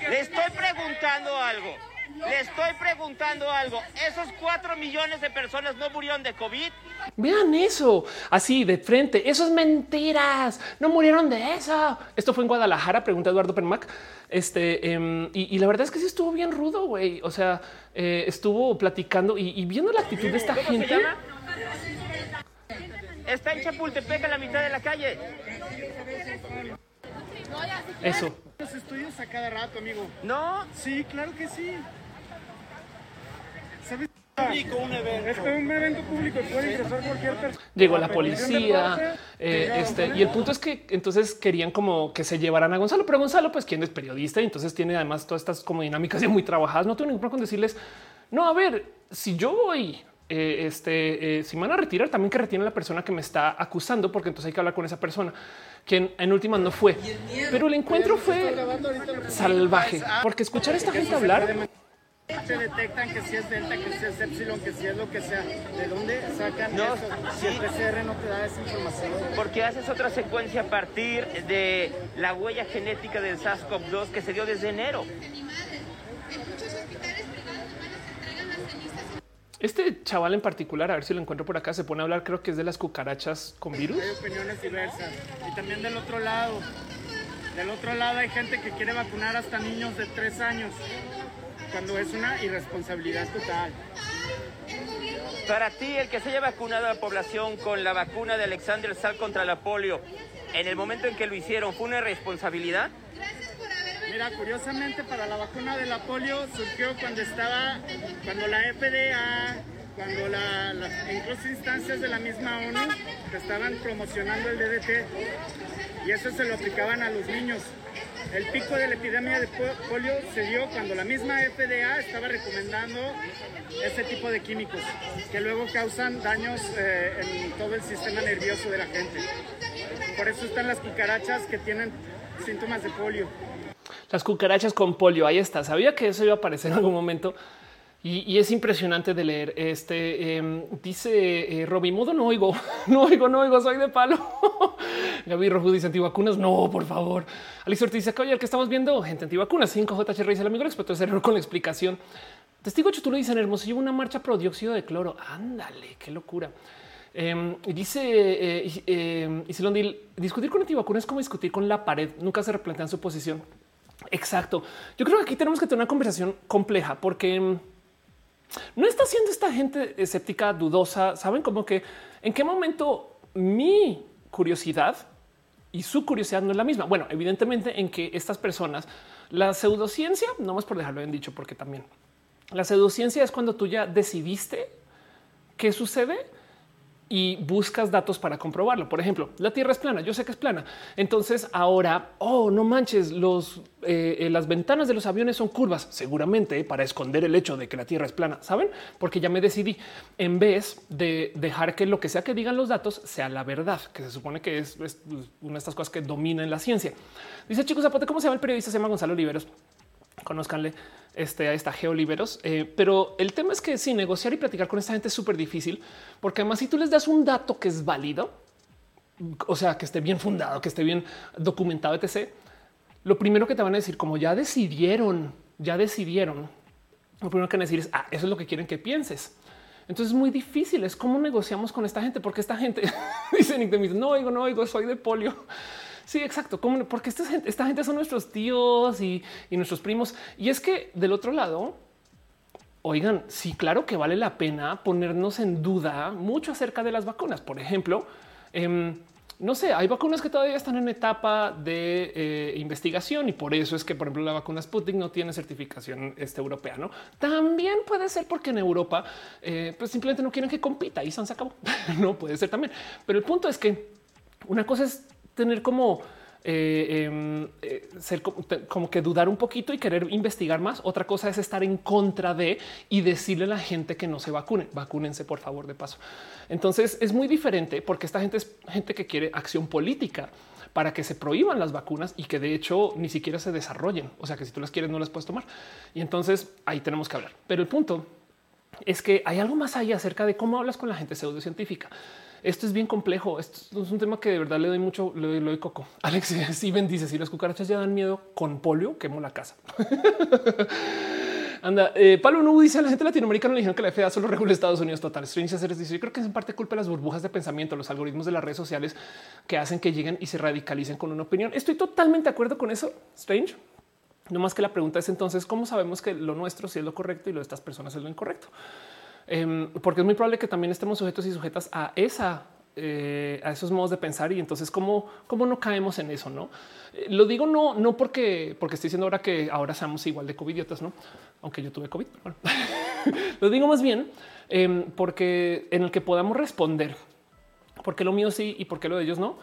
le estoy preguntando algo. Le estoy preguntando algo. ¿Esos cuatro millones de personas no murieron de COVID? Vean eso, así de frente. Eso es mentiras. No murieron de eso. Esto fue en Guadalajara, pregunta Eduardo Permac. Este, em, y, la verdad es que sí estuvo bien rudo, güey. O sea, eh, estuvo platicando y, viendo la actitud de esta gente. Está en Chapultepec, a la mitad de la calle. Eso. Los estudios a cada rato, amigo. ¿No? Sí, claro que sí. Llegó la policía, eh, este, y el punto es que entonces querían como que se llevaran a Gonzalo, pero Gonzalo, pues quien es periodista y entonces tiene además todas estas como dinámicas <laughs> ya muy trabajadas. No tengo ningún problema con decirles, no, a ver, si yo voy eh, este, eh, si me van a retirar, también que retienen a la persona que me está acusando, porque entonces hay que hablar con esa persona, quien en última no fue. Pero el encuentro fue salvaje, porque escuchar a esta gente hablar te detectan que si es delta, que si es epsilon, que si es lo que sea. ¿De dónde sacan no, eso? Si el PCR no te da esa información. Porque haces otra secuencia a partir de la huella genética del SARS-CoV-2 que se dio desde enero. Este chaval en particular, a ver si lo encuentro por acá, se pone a hablar, creo que es de las cucarachas con virus. Hay opiniones diversas. Y también del otro lado. Del otro lado hay gente que quiere vacunar hasta niños de tres años, cuando es una irresponsabilidad total. Para ti, el que se haya vacunado a la población con la vacuna de Alexander Sal contra la polio, en el momento en que lo hicieron, ¿fue una irresponsabilidad? Mira, curiosamente para la vacuna de la polio surgió cuando estaba, cuando la FDA, cuando la, incluso instancias de la misma ONU estaban promocionando el DDT y eso se lo aplicaban a los niños. El pico de la epidemia de polio se dio cuando la misma FDA estaba recomendando ese tipo de químicos que luego causan daños eh, en todo el sistema nervioso de la gente. Por eso están las cucarachas que tienen síntomas de polio. Las cucarachas con polio. Ahí está. Sabía que eso iba a aparecer en algún momento. Y, es impresionante de leer. Este em, dice eh, Modo: No oigo, <laughs> no oigo, no oigo, soy de palo. <laughs> Gaby Rojo dice antivacunas. No, por favor. Alex Ortiz dice: Oye, que estamos viendo gente antivacunas. 5JH dice el amigo experto es error con la explicación. Testigo tú lo dicen hermoso. Lleva una marcha pro dióxido de cloro. Ándale, qué locura. Eh, dice eh, eh, discutir con antivacunas es como discutir con la pared. Nunca se replantean su posición. Exacto. Yo creo que aquí tenemos que tener una conversación compleja porque no está siendo esta gente escéptica, dudosa. Saben como que en qué momento mi curiosidad y su curiosidad no es la misma. Bueno, evidentemente en que estas personas, la pseudociencia, no más por dejarlo bien dicho, porque también la pseudociencia es cuando tú ya decidiste qué sucede y buscas datos para comprobarlo. Por ejemplo, la Tierra es plana. Yo sé que es plana. Entonces ahora, oh, no manches, los, eh, eh, las ventanas de los aviones son curvas, seguramente para esconder el hecho de que la Tierra es plana. Saben? Porque ya me decidí en vez de dejar que lo que sea que digan los datos sea la verdad, que se supone que es, una de estas cosas que domina en la ciencia. Dice chicos Zapote, ¿cómo se llama el periodista? Se llama Gonzalo Oliveros. Conozcanle este, a esta geoliberos. Eh, pero el tema es que sí, negociar y platicar con esta gente es súper difícil, porque además si tú les das un dato que es válido, o sea, que esté bien fundado, que esté bien documentado, etc., lo primero que te van a decir, como ya decidieron, ya decidieron, lo primero que van a decir es, ah, eso es lo que quieren que pienses. Entonces es muy difícil, es cómo negociamos con esta gente, porque esta gente <laughs> dice, no oigo, no oigo, soy de polio. Sí, exacto. ¿Cómo? Porque esta gente, esta gente son nuestros tíos y, nuestros primos. Y es que del otro lado, oigan, sí, claro que vale la pena ponernos en duda mucho acerca de las vacunas. Por ejemplo, em, no sé, hay vacunas que todavía están en etapa de eh, investigación y por eso es que, por ejemplo, la vacuna Sputnik no tiene certificación este, europea. ¿no? También puede ser porque en Europa eh, pues simplemente no quieren que compita y se acabó. <laughs> no puede ser también. Pero el punto es que una cosa es tener como eh, em, eh, ser como, que dudar un poquito y querer investigar más. Otra cosa es estar en contra de y decirle a la gente que no se vacune. Vacúnense, por favor, de paso. Entonces es muy diferente porque esta gente es gente que quiere acción política para que se prohíban las vacunas y que de hecho ni siquiera se desarrollen. O sea que si tú las quieres no las puedes tomar. Y entonces ahí tenemos que hablar. Pero el punto es que hay algo más allá acerca de cómo hablas con la gente pseudocientífica. Esto es bien complejo. Esto es un tema que de verdad le doy mucho, le doy, coco. <laughs> Alex Steven dice si las cucarachas ya dan miedo con polio, quemo la casa. <laughs> Anda, eh, Pablo no dice a la gente latinoamericana le dijeron que la FDA solo regula Estados Unidos total. Strange dice yo creo que es en parte culpa de las burbujas de pensamiento, los algoritmos de las redes sociales que hacen que lleguen y se radicalicen con una opinión. Estoy totalmente de acuerdo con eso. Strange. No más que la pregunta es entonces cómo sabemos que lo nuestro sí es lo correcto y lo de estas personas es lo incorrecto. Em, porque es muy probable que también estemos sujetos y sujetas a esa eh, a esos modos de pensar y entonces cómo, cómo no caemos en eso, no? Eh, lo digo no, no porque, porque estoy diciendo ahora que ahora seamos igual de covidiotas, no? Aunque yo tuve COVID. <laughs> lo digo más bien em, porque en el que podamos responder porque lo mío sí y por qué lo de ellos no.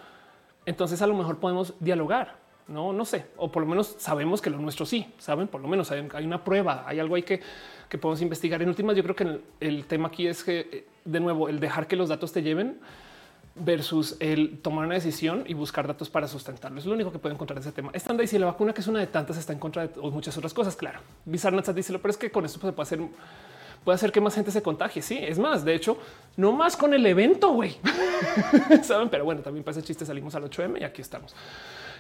Entonces a lo mejor podemos dialogar. No, no sé, o por lo menos sabemos que lo nuestro sí, saben, por lo menos hay, una prueba, hay algo ahí que, que podemos investigar. En últimas, yo creo que el, tema aquí es que, eh, de nuevo, el dejar que los datos te lleven versus el tomar una decisión y buscar datos para sustentarlo. Es lo único que puedo encontrar ese tema. Están y si la vacuna, que es una de tantas, está en contra de muchas otras cosas. Claro, Bizarnats dice, pero es que con esto se puede hacer puede hacer que más gente se contagie. Sí, es más, de hecho, no más con el evento, güey. <laughs> Saben, pero bueno, también para ese chiste salimos al 8M y aquí estamos.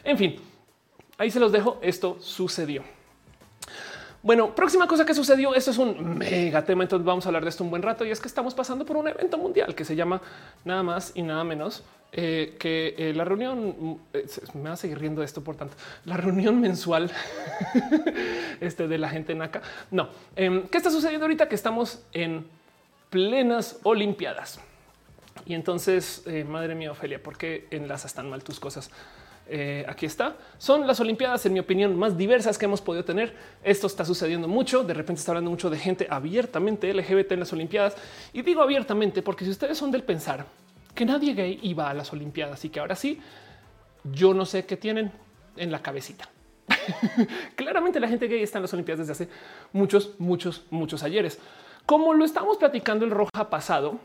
En fin, ahí se los dejo. Esto sucedió. Bueno, próxima cosa que sucedió. Esto es un mega tema. Entonces vamos a hablar de esto un buen rato y es que estamos pasando por un evento mundial que se llama nada más y nada menos eh, que eh, la reunión eh, me va a seguir riendo esto, por tanto, la reunión mensual <laughs> este, de la gente en acá. No, em, ¿qué está sucediendo ahorita? Que estamos en plenas Olimpiadas. Y entonces, madre mía, Ofelia, ¿por qué enlazas tan mal tus cosas? Aquí está. Son las Olimpiadas, en mi opinión, más diversas que hemos podido tener. Esto está sucediendo mucho. De repente está hablando mucho de gente abiertamente LGBT en las Olimpiadas. Y digo abiertamente porque si ustedes son del pensar que nadie gay iba a las Olimpiadas y que ahora sí, yo no sé qué tienen en la cabecita. <laughs> Claramente la gente gay está en las Olimpiadas desde hace muchos, muchos, muchos ayeres. Como lo estamos platicando el roja pasado,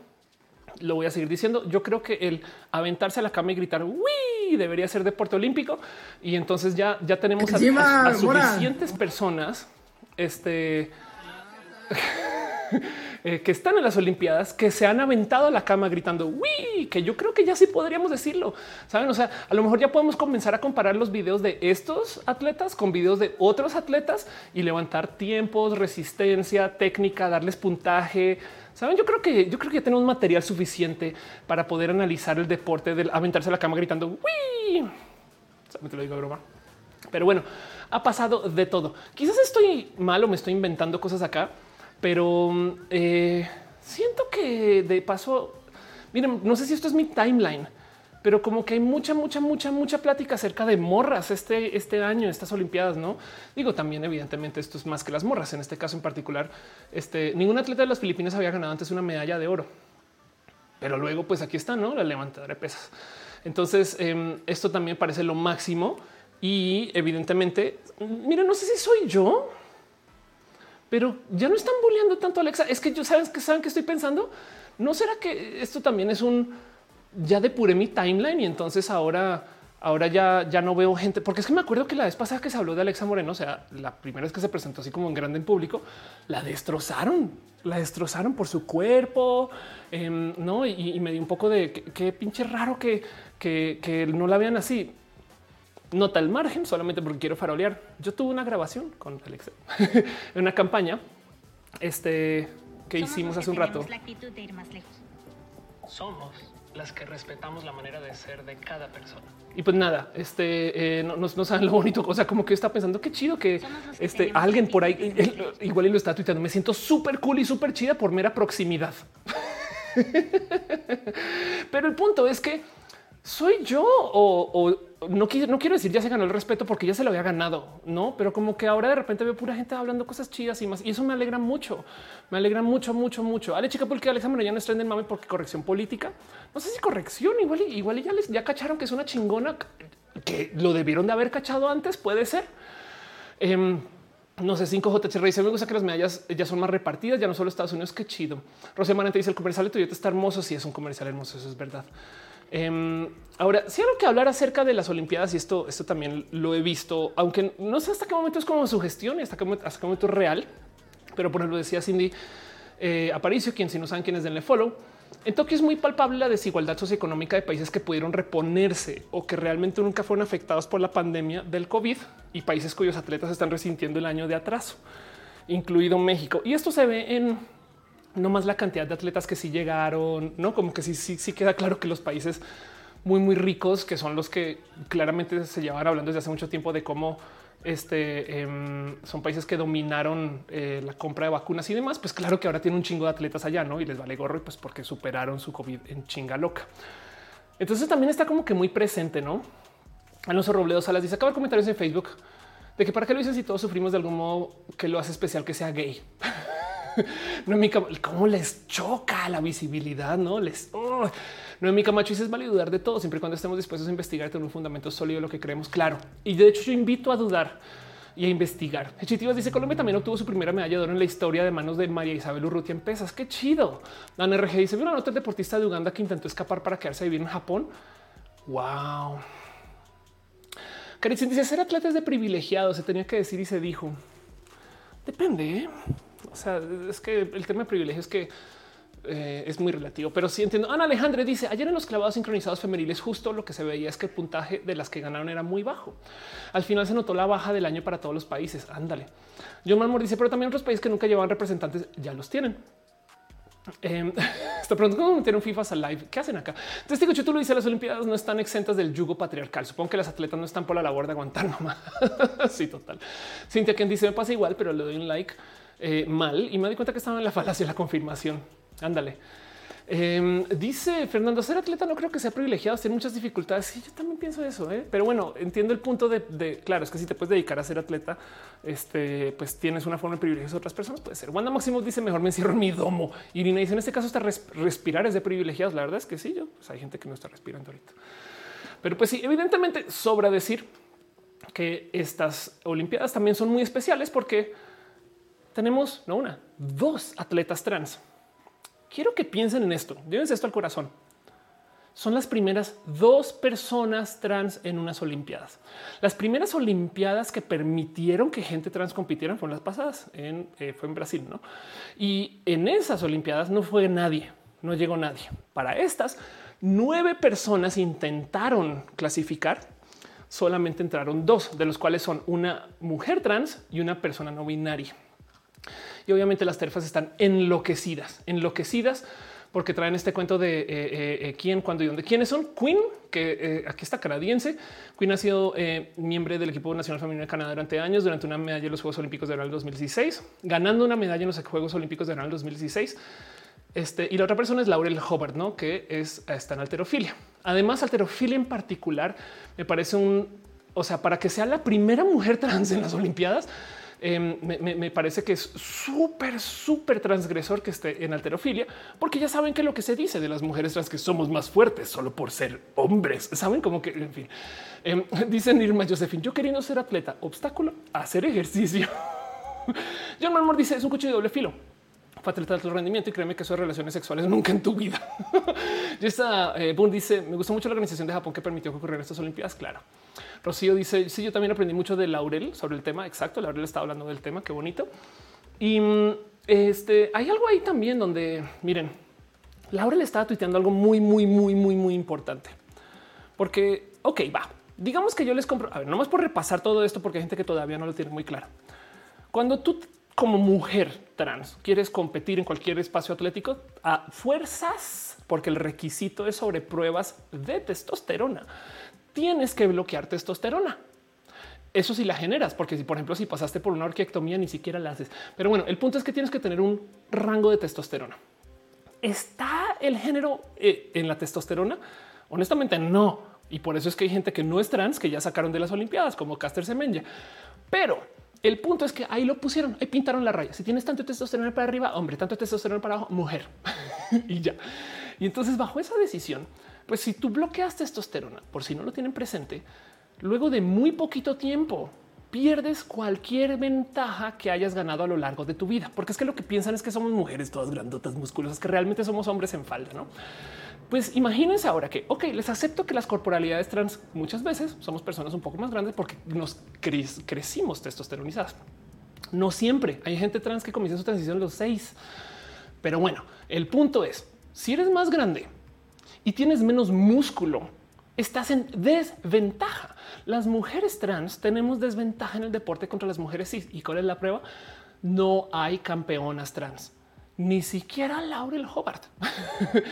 lo voy a seguir diciendo. Yo creo que el aventarse a la cama y gritar uy debería ser deporte olímpico. Y entonces ya, ya tenemos a, suficientes personas. Este <laughs> Eh, que están en las Olimpiadas, que se han aventado a la cama gritando, uy, que yo creo que ya sí podríamos decirlo. Saben, o sea, a lo mejor ya podemos comenzar a comparar los videos de estos atletas con videos de otros atletas y levantar tiempos, resistencia, técnica, darles puntaje. Saben, yo creo que yo creo que ya tenemos material suficiente para poder analizar el deporte del aventarse a la cama gritando, uy. Te lo digo broma. Pero bueno, ha pasado de todo. Quizás estoy mal o me estoy inventando cosas acá, pero eh, siento que de paso, miren, no sé si esto es mi timeline, pero como que hay mucha, mucha, mucha, mucha plática acerca de morras este, este año, estas Olimpiadas, no digo también, evidentemente, esto es más que las morras. En este caso en particular, este ningún atleta de las Filipinas había ganado antes una medalla de oro, pero luego, pues aquí está, no la levantadora de pesas. Entonces, em, esto también parece lo máximo y evidentemente, miren, no sé si soy yo pero ya no están bulleando tanto Alexa. Es que yo sabes que saben que estoy pensando. No será que esto también es un ya depuré mi timeline y entonces ahora, ahora ya, ya no veo gente, porque es que me acuerdo que la vez pasada que se habló de Alexa Moreno, o sea, la primera vez que se presentó así como en grande en público, la destrozaron, la destrozaron por su cuerpo, em, no? Y, me dio un poco de qué pinche raro que, que, que no la vean así nota al margen solamente porque quiero farolear. Yo tuve una grabación con Alexa en <laughs> una campaña este, que hicimos hace un rato. Somos las que respetamos la manera de ser de cada persona. Y pues nada, este eh, no, saben lo bonito, o sea, como que está pensando qué chido que, este alguien por ahí igual y lo está tuiteando. Me siento súper cool y súper chida por mera proximidad. <laughs> Pero el punto es que soy yo o, no, quiero, decir ya se ganó el respeto porque ya se lo había ganado, no, pero como que ahora de repente veo pura gente hablando cosas chidas y más. Y eso me alegra mucho, me alegra mucho, mucho, mucho. Ale, chica, porque Alexa ya no está en el mame porque corrección política. No sé si corrección, igual, igual ya les ya cacharon que es una chingona que lo debieron de haber cachado antes. Puede ser. Em, no sé, 5JH dice, me gusta que las medallas ya son más repartidas, ya no solo Estados Unidos, qué chido. Rosé te dice, el comercial de Toyota está hermoso, sí es un comercial hermoso, eso es verdad. Em, ahora, si algo que hablar acerca de las Olimpiadas y esto, esto también lo he visto, aunque no sé hasta qué momento es como su gestión y hasta qué, hasta qué momento es real, pero por ejemplo decía Cindy eh, Aparicio, quien si no saben quién es, denle follow. En Tokio es muy palpable la desigualdad socioeconómica de países que pudieron reponerse o que realmente nunca fueron afectados por la pandemia del COVID y países cuyos atletas están resintiendo el año de atraso, incluido México. Y esto se ve en no más la cantidad de atletas que sí llegaron, no como que sí, sí, sí queda claro que los países muy, muy ricos, que son los que claramente se llevan hablando desde hace mucho tiempo de cómo este em, son países que dominaron eh, la compra de vacunas y demás. Pues claro que ahora tienen un chingo de atletas allá, no? Y les vale gorro, y pues porque superaron su COVID en chinga loca. Entonces también está como que muy presente, no? Alonso Robledo Salas dice: Acaba comentarios en Facebook de que para qué lo dicen si todos sufrimos de algún modo que lo hace especial que sea gay. <laughs> <laughs> no mi cómo les choca la visibilidad, no les oh. no en mi camacho es válido dudar de todo siempre y cuando estemos dispuestos a investigar tener un fundamento sólido de lo que creemos. Claro. Y de hecho, yo invito a dudar y a investigar. Chitivas dice Colombia también obtuvo su primera medalla de oro en la historia de manos de María Isabel Urrutia en pesas. Qué chido. Ana RG dice: una nota deportista de Uganda que intentó escapar para quedarse a vivir en Japón. Wow. Caritzin dice: ser atleta es de privilegiado. Se tenía que decir y se dijo. Depende. O sea, es que el tema de privilegio es que eh, es muy relativo, pero sí entiendo. Ana Alejandre dice ayer en los clavados sincronizados femeniles, justo lo que se veía es que el puntaje de las que ganaron era muy bajo. Al final se notó la baja del año para todos los países. Ándale. John Marmor dice, pero también otros países que nunca llevaban representantes ya los tienen. Eh, <laughs> está preguntando cómo metieron FIFA a live. ¿Qué hacen acá? Entonces, digo, tú lo dice, las Olimpiadas no están exentas del yugo patriarcal. Supongo que las atletas no están por la labor de aguantar <laughs> nomás. sí, total. Cintia, quien dice, me pasa igual, pero le doy un like eh, mal y me di cuenta que estaba en la <laughs> falacia la confirmación. Ándale. Em, dice Fernando, ser atleta no creo que sea privilegiado, tiene muchas dificultades. Sí, yo también pienso eso, ¿eh? pero bueno, entiendo el punto de, claro, es que si te puedes dedicar a ser atleta, este, pues tienes una forma de privilegios a otras personas. Puede ser. Wanda Máximo dice mejor me encierro en mi domo. Irina dice en este caso está respirar es de privilegiados. La verdad es que sí, yo pues hay gente que no está respirando ahorita, pero pues sí, evidentemente sobra decir que estas Olimpiadas también son muy especiales porque tenemos no una, dos atletas trans quiero que piensen en esto. Llévense esto al corazón. Son las primeras dos personas trans en unas Olimpiadas. Las primeras Olimpiadas que permitieron que gente trans compitiera fueron las pasadas. En, eh, fue en Brasil, no? Y en esas Olimpiadas no fue nadie, no llegó nadie. Para estas nueve personas intentaron clasificar. Solamente entraron dos, de los cuales son una mujer trans y una persona no binaria. Y obviamente las terfas están enloquecidas, enloquecidas porque traen este cuento de eh, eh, eh, quién, cuándo y dónde. ¿Quiénes son? Queen, que aquí está canadiense. Queen ha sido miembro del equipo nacional femenino de Canadá durante años, durante una medalla en los Juegos Olímpicos de verano 2016, ganando una medalla en los Juegos Olímpicos de verano 2016. Este, y la otra persona es Laurel Hobart, ¿no? que es, está en alterofilia. Además, alterofilia en particular me parece un, o sea, para que sea la primera mujer trans en las Olimpiadas, Em, me, parece que es súper, súper transgresor que esté en alterofilia, porque ya saben que lo que se dice de las mujeres trans que somos más fuertes solo por ser hombres. Saben como que, en fin, <laughs> eh, dicen Irma Josephine, yo queriendo ser atleta, obstáculo, hacer ejercicio. <laughs> John Marmor dice es un cuchillo de doble filo atleta de alto rendimiento y créeme que eso de relaciones sexuales nunca en tu vida. <laughs> y esta eh, Boone dice me gustó mucho la organización de Japón que permitió que ocurrieran estas Olimpiadas. Claro. Rocío dice: Sí, yo también aprendí mucho de Laurel sobre el tema. Exacto. Laurel estaba hablando del tema. Qué bonito. Y mm, este hay algo ahí también donde miren, Laurel estaba tuiteando algo muy, muy, muy, muy, muy importante. Porque, ok, va. Digamos que yo les compro. A ver, nomás por repasar todo esto, porque hay gente que todavía no lo tiene muy claro. Cuando tú como mujer trans quieres competir en cualquier espacio atlético a fuerzas, porque el requisito es sobre pruebas de testosterona tienes que bloquear testosterona. Eso sí la generas, porque si por ejemplo si pasaste por una orquiectomía ni siquiera la haces. Pero bueno, el punto es que tienes que tener un rango de testosterona. ¿Está el género eh, en la testosterona? Honestamente no. Y por eso es que hay gente que no es trans que ya sacaron de las Olimpiadas, como Caster Semenya. Pero el punto es que ahí lo pusieron, ahí pintaron la raya. Si tienes tanto testosterona para arriba, hombre, tanto testosterona para abajo, mujer. <laughs> y ya. Y entonces bajo esa decisión, pues si tú bloqueas testosterona, por si no lo tienen presente, luego de muy poquito tiempo pierdes cualquier ventaja que hayas ganado a lo largo de tu vida, porque es que lo que piensan es que somos mujeres todas grandotas, musculosas, que realmente somos hombres en falda, ¿no? Pues imagínense ahora que, ok, les acepto que las corporalidades trans muchas veces somos personas un poco más grandes porque nos crecimos testosteronizadas. No siempre hay gente trans que comienza su transición a los seis. Pero bueno, el punto es, si eres más grande, y tienes menos músculo, estás en desventaja. Las mujeres trans tenemos desventaja en el deporte contra las mujeres. ¿Y cuál es la prueba? No hay campeonas trans. Ni siquiera Laurel Hobart. <laughs>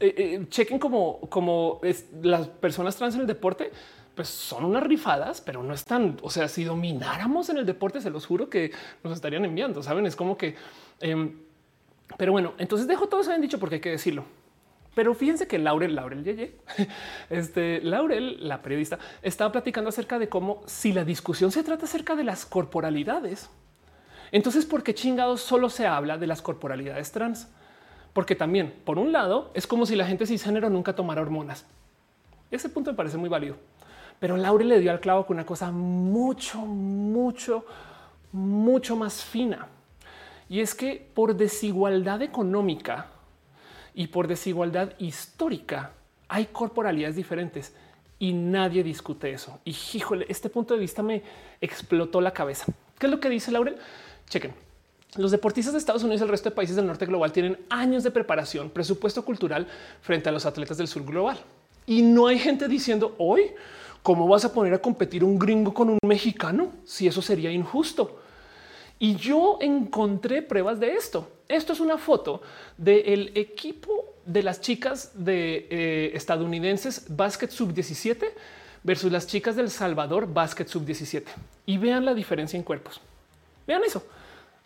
Eh, eh, chequen como, como las personas trans en el deporte, pues son unas rifadas, pero no están. O sea, si domináramos en el deporte, se los juro que nos estarían enviando. Saben, es como que. Em, pero bueno, entonces dejo todo eso bien dicho porque hay que decirlo. Pero fíjense que Laurel, Laurel Yeye, <laughs> este Laurel, la periodista, estaba platicando acerca de cómo si la discusión se trata acerca de las corporalidades, Entonces, ¿por qué chingados solo se habla de las corporalidades trans? Porque también, por un lado, es como si la gente cisgénero nunca tomara hormonas. Ese punto me parece muy válido. Pero Laure le dio al clavo con una cosa mucho, mucho, mucho más fina. Y es que por desigualdad económica y por desigualdad histórica hay corporalidades diferentes y nadie discute eso. Y híjole, este punto de vista me explotó la cabeza. ¿Qué es lo que dice Laurel? Chequen. Los deportistas de Estados Unidos y el resto de países del norte global tienen años de preparación, presupuesto cultural frente a los atletas del sur global. Y no hay gente diciendo hoy cómo vas a poner a competir un gringo con un mexicano si eso sería injusto. Y yo encontré pruebas de esto. Esto es una foto del equipo de las chicas de eh, estadounidenses básquet sub 17 versus las chicas del Salvador básquet sub 17 y vean la diferencia en cuerpos. Vean eso.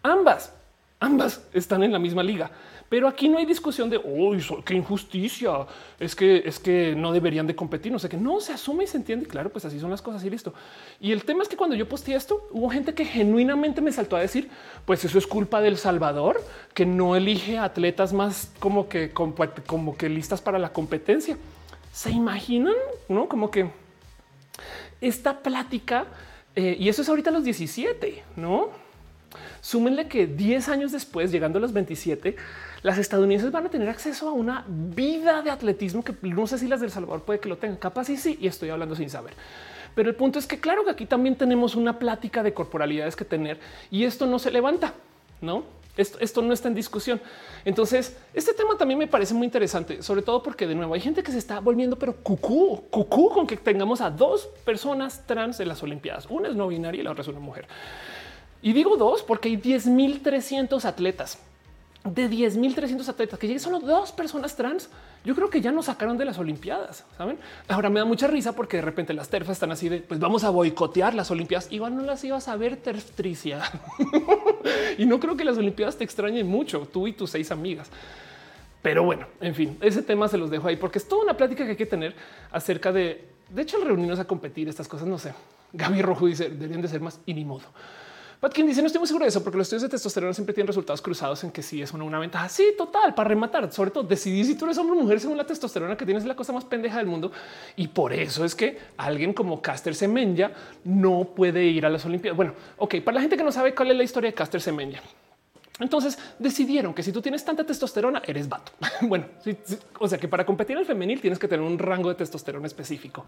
Ambas, ambas están en la misma liga. Pero aquí no hay discusión de hoy qué injusticia. Es que es que no deberían de competir. No sé qué no se asume y se entiende. Claro, pues así son las cosas y listo. Y el tema es que cuando yo posteé esto, hubo gente que genuinamente me saltó a decir: Pues eso es culpa del Salvador, que no elige atletas más como que como que listas para la competencia. Se imaginan, no como que esta plática eh, y eso es ahorita los 17, no? Súmenle que 10 años después, llegando a los 27, las estadounidenses van a tener acceso a una vida de atletismo que no sé si las del Salvador puede que lo tengan. Capaz y sí, y estoy hablando sin saber. Pero el punto es que claro que aquí también tenemos una plática de corporalidades que tener y esto no se levanta, ¿no? Esto, esto, no está en discusión. Entonces, este tema también me parece muy interesante, sobre todo porque de nuevo hay gente que se está volviendo, pero cucú, cucú con que tengamos a dos personas trans en las Olimpiadas. Una es no binaria y la otra es una mujer. Y digo dos porque hay 10.300 atletas de 10.300 atletas que lleguen solo dos personas trans, yo creo que ya nos sacaron de las Olimpiadas. Saben? Ahora me da mucha risa porque de repente las terfas están así de pues vamos a boicotear las Olimpiadas. Igual no las ibas a ver, tertricia. <laughs> y no creo que las Olimpiadas te extrañen mucho, tú y tus seis amigas. Pero bueno, en fin, ese tema se los dejo ahí porque es toda una plática que hay que tener acerca de, de hecho, el reunirnos a competir estas cosas. No sé. Gaby Rojo dice deberían de ser más y ni modo. Patkin dice no estoy muy seguro de eso porque los estudios de testosterona siempre tienen resultados cruzados en que sí es una, una ventaja. Sí, total, para rematar, sobre todo decidir si tú eres hombre o mujer según la testosterona que tienes la cosa más pendeja del mundo. Y por eso es que alguien como Caster Semenya no puede ir a las Olimpiadas. Bueno, ok, para la gente que no sabe cuál es la historia de Caster Semenya. Entonces decidieron que si tú tienes tanta testosterona, eres vato. <laughs> bueno, o sea que para competir en el femenil tienes que tener un rango de testosterona específico.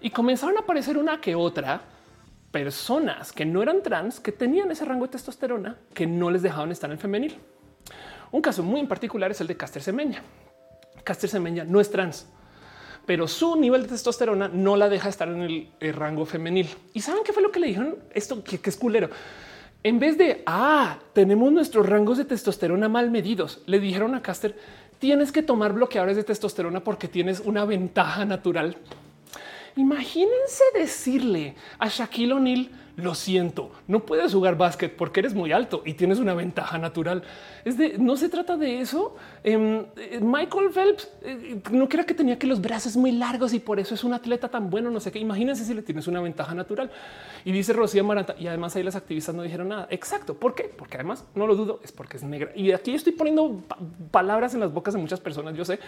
Y comenzaron a aparecer una que otra personas que no eran trans, que tenían ese rango de testosterona que no les dejaban estar en femenil. Un caso muy en particular es el de Caster Semenya. Caster Semenya no es trans, pero su nivel de testosterona no la deja estar en el, rango femenil. ¿Y saben qué fue lo que le dijeron? Esto que, que es culero. En vez de, ah, tenemos nuestros rangos de testosterona mal medidos, le dijeron a Caster, tienes que tomar bloqueadores de testosterona porque tienes una ventaja natural Imagínense decirle a Shaquille O'Neal, lo siento, no puedes jugar básquet porque eres muy alto y tienes una ventaja natural. Es de no se trata de eso. Em, eh, Michael Phelps eh, no crea que tenía que los brazos muy largos y por eso es un atleta tan bueno. No sé qué. Imagínense si le tienes una ventaja natural. Y dice Rocío Maranta. Y además ahí las activistas no dijeron nada. Exacto. ¿Por qué? Porque además no lo dudo, es porque es negra. Y aquí estoy poniendo palabras en las bocas de muchas personas. Yo sé,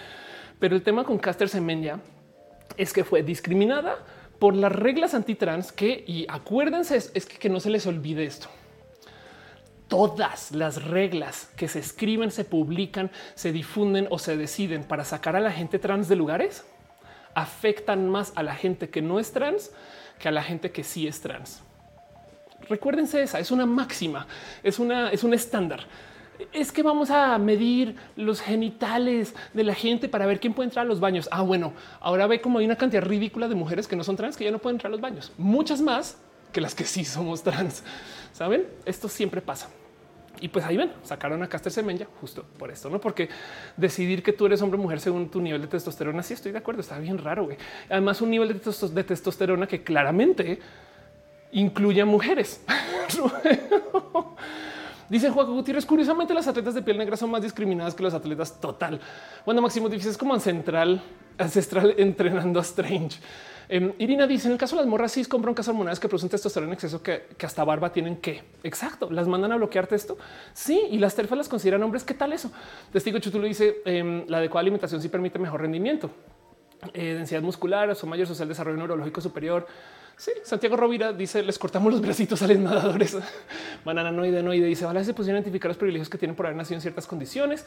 pero el tema con Caster Semenya es que fue discriminada por las reglas antitrans que, y acuérdense, es, que, que no se les olvide esto. Todas las reglas que se escriben, se publican, se difunden o se deciden para sacar a la gente trans de lugares afectan más a la gente que no es trans que a la gente que sí es trans. Recuérdense esa, es una máxima, es, una, es un estándar es que vamos a medir los genitales de la gente para ver quién puede entrar a los baños. Ah, bueno, ahora ve como hay una cantidad ridícula de mujeres que no son trans que ya no pueden entrar a los baños, muchas más que las que sí somos trans. Saben, esto siempre pasa. Y pues ahí ven, sacaron a Caster Semenya justo por esto, no porque decidir que tú eres hombre o mujer según tu nivel de testosterona. Sí, estoy de acuerdo. Está bien raro. güey. Además, un nivel de, testosterona que claramente incluye a mujeres. <laughs> Dice Juan Gutiérrez, curiosamente las atletas de piel negra son más discriminadas que los atletas total. Bueno, Máximo Difícil es como ancestral, ancestral <laughs> entrenando a Strange. Em, Irina dice: En el caso de las morras, sí compran casas hormonales que producen testosterona en exceso que, hasta barba tienen que. Exacto. Las mandan a bloquear esto. Sí. Y las terfas las consideran hombres. ¿Qué tal eso? Testigo Chutulo dice: em, La adecuada alimentación sí permite mejor rendimiento, eh, densidad muscular, o mayor social, desarrollo neurológico superior. Sí, Santiago Rovira dice: Les cortamos los bracitos a los nadadores. <laughs> Banana noide, noide dice: Ojalá se pusieran identificar los privilegios que tienen por haber nacido en ciertas condiciones.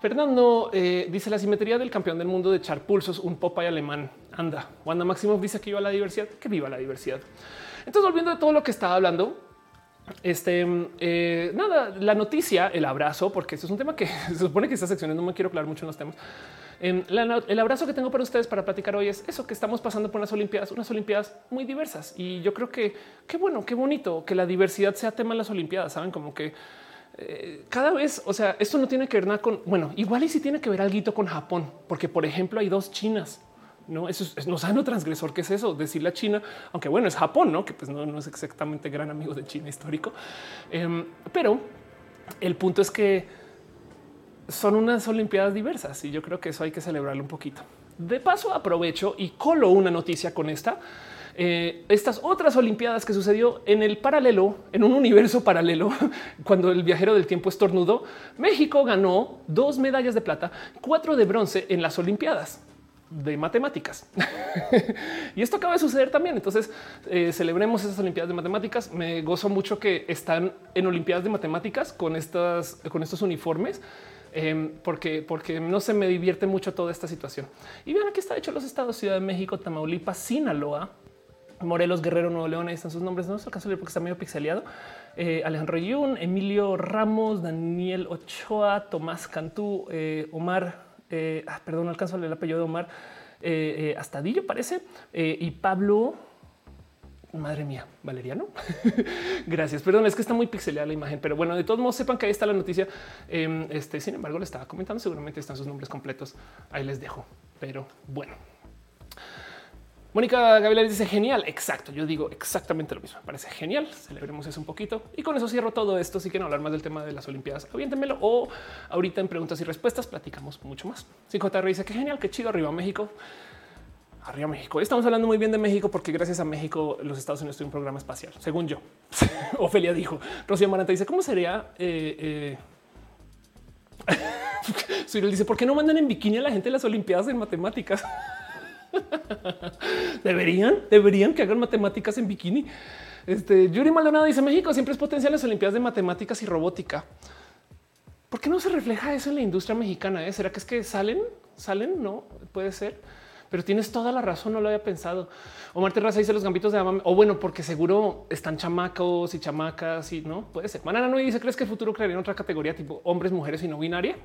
Fernando eh, dice la simetría del campeón del mundo de echar pulsos, un Popeye alemán. Anda, Wanda Maximoff dice que viva la diversidad, que viva la diversidad. Entonces, volviendo de todo lo que estaba hablando, este eh, nada, la noticia, el abrazo, porque esto es un tema que <laughs> se supone que estas secciones no me quiero hablar mucho en los temas. En el abrazo que tengo para ustedes para platicar hoy es eso que estamos pasando por unas Olimpiadas, unas Olimpiadas muy diversas. Y yo creo que qué bueno, qué bonito que la diversidad sea tema en las Olimpiadas. Saben como que eh, cada vez, o sea, esto no tiene que ver nada con, bueno, igual y si tiene que ver algo con Japón, porque por ejemplo hay dos Chinas. No, eso es, no saben lo transgresor que es eso, decirle a China, aunque bueno, es Japón, no que pues no, no es exactamente gran amigo de China histórico, em, pero el punto es que son unas Olimpiadas diversas y yo creo que eso hay que celebrarlo un poquito. De paso, aprovecho y colo una noticia con esta eh, estas otras Olimpiadas que sucedió en el paralelo, en un universo paralelo, <laughs> cuando el viajero del tiempo estornudó, México ganó dos medallas de plata, cuatro de bronce en las Olimpiadas de matemáticas. <laughs> y esto acaba de suceder también. Entonces eh, celebremos esas Olimpiadas de matemáticas. Me gozo mucho que están en Olimpiadas de matemáticas con estas, con estos uniformes. Em, porque, porque no se me divierte mucho toda esta situación. Y vean aquí está hecho los estados Ciudad de México, Tamaulipas, Sinaloa, Morelos Guerrero Nuevo León, ahí están sus nombres. No es caso porque está medio pixeleado. Eh, Alejandro Yun, Emilio Ramos, Daniel Ochoa, Tomás Cantú, eh, Omar, eh, ah, perdón, alcanzo el apellido de Omar, Astadillo parece, y Pablo. Madre mía, Valeriano. <laughs> Gracias. Perdón, es que está muy pixeleada la imagen, pero bueno, de todos modos sepan que ahí está la noticia. Em, este, sin embargo, le estaba comentando, seguramente están sus nombres completos. Ahí les dejo. Pero bueno, Mónica Gabriel dice genial. Exacto. Yo digo exactamente lo mismo. Me parece genial. Celebremos eso un poquito. Y con eso cierro todo esto. Si quieren hablar más del tema de las Olimpiadas, aviéntenmelo o ahorita en preguntas y respuestas platicamos mucho más. 5 dice que genial, qué chido. Arriba México. Arriba México. Estamos hablando muy bien de México porque gracias a México los Estados Unidos tienen un programa espacial, según yo. <laughs> Ofelia dijo. Rocío Maranta dice cómo sería. Eh, eh? <laughs> dice por qué no mandan en bikini a la gente de las Olimpiadas en matemáticas. <laughs> deberían, deberían que hagan matemáticas en bikini. Este Yuri Maldonado dice México siempre es potencial en las Olimpiadas de Matemáticas y Robótica. ¿Por qué no se refleja eso en la industria mexicana? Eh? ¿Será que es que salen? ¿Salen? No, puede ser. Pero tienes toda la razón, no lo había pensado. Omar Terraza dice los gambitos de Amam. O bueno, porque seguro están chamacos y chamacas y no puede ser. Manana no dice: ¿Crees que el futuro crearía otra categoría tipo hombres, mujeres y no binaria?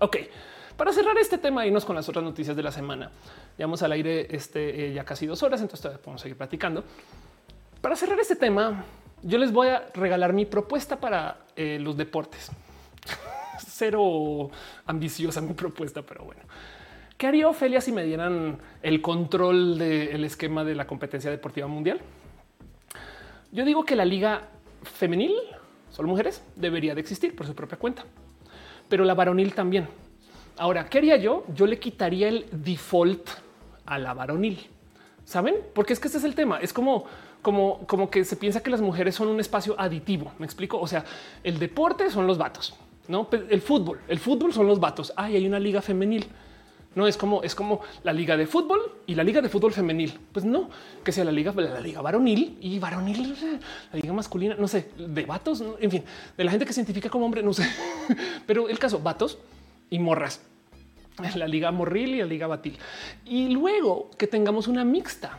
Ok, para cerrar este tema, irnos con las otras noticias de la semana. Llevamos al aire este, eh, ya casi dos horas, entonces podemos seguir platicando. Para cerrar este tema, yo les voy a regalar mi propuesta para eh, los deportes. <laughs> Cero ambiciosa mi propuesta, pero bueno. ¿Qué haría Ofelia si me dieran el control del esquema de la competencia deportiva mundial? Yo digo que la liga femenil, solo mujeres, debería de existir por su propia cuenta, pero la varonil también. Ahora, ¿qué haría yo? Yo le quitaría el default a la varonil. ¿Saben? Porque es que este es el tema. Es como, como, como que se piensa que las mujeres son un espacio aditivo. Me explico. O sea, el deporte son los vatos, no el fútbol. El fútbol son los vatos. Ay, hay una liga femenil. No es como es como la liga de fútbol y la liga de fútbol femenil. Pues no, que sea la liga, la liga varonil y varonil, la liga masculina, no sé, de vatos, en fin, de la gente que se identifica como hombre, no sé. <laughs> Pero el caso vatos y morras. La liga morril y la liga batil. Y luego que tengamos una mixta.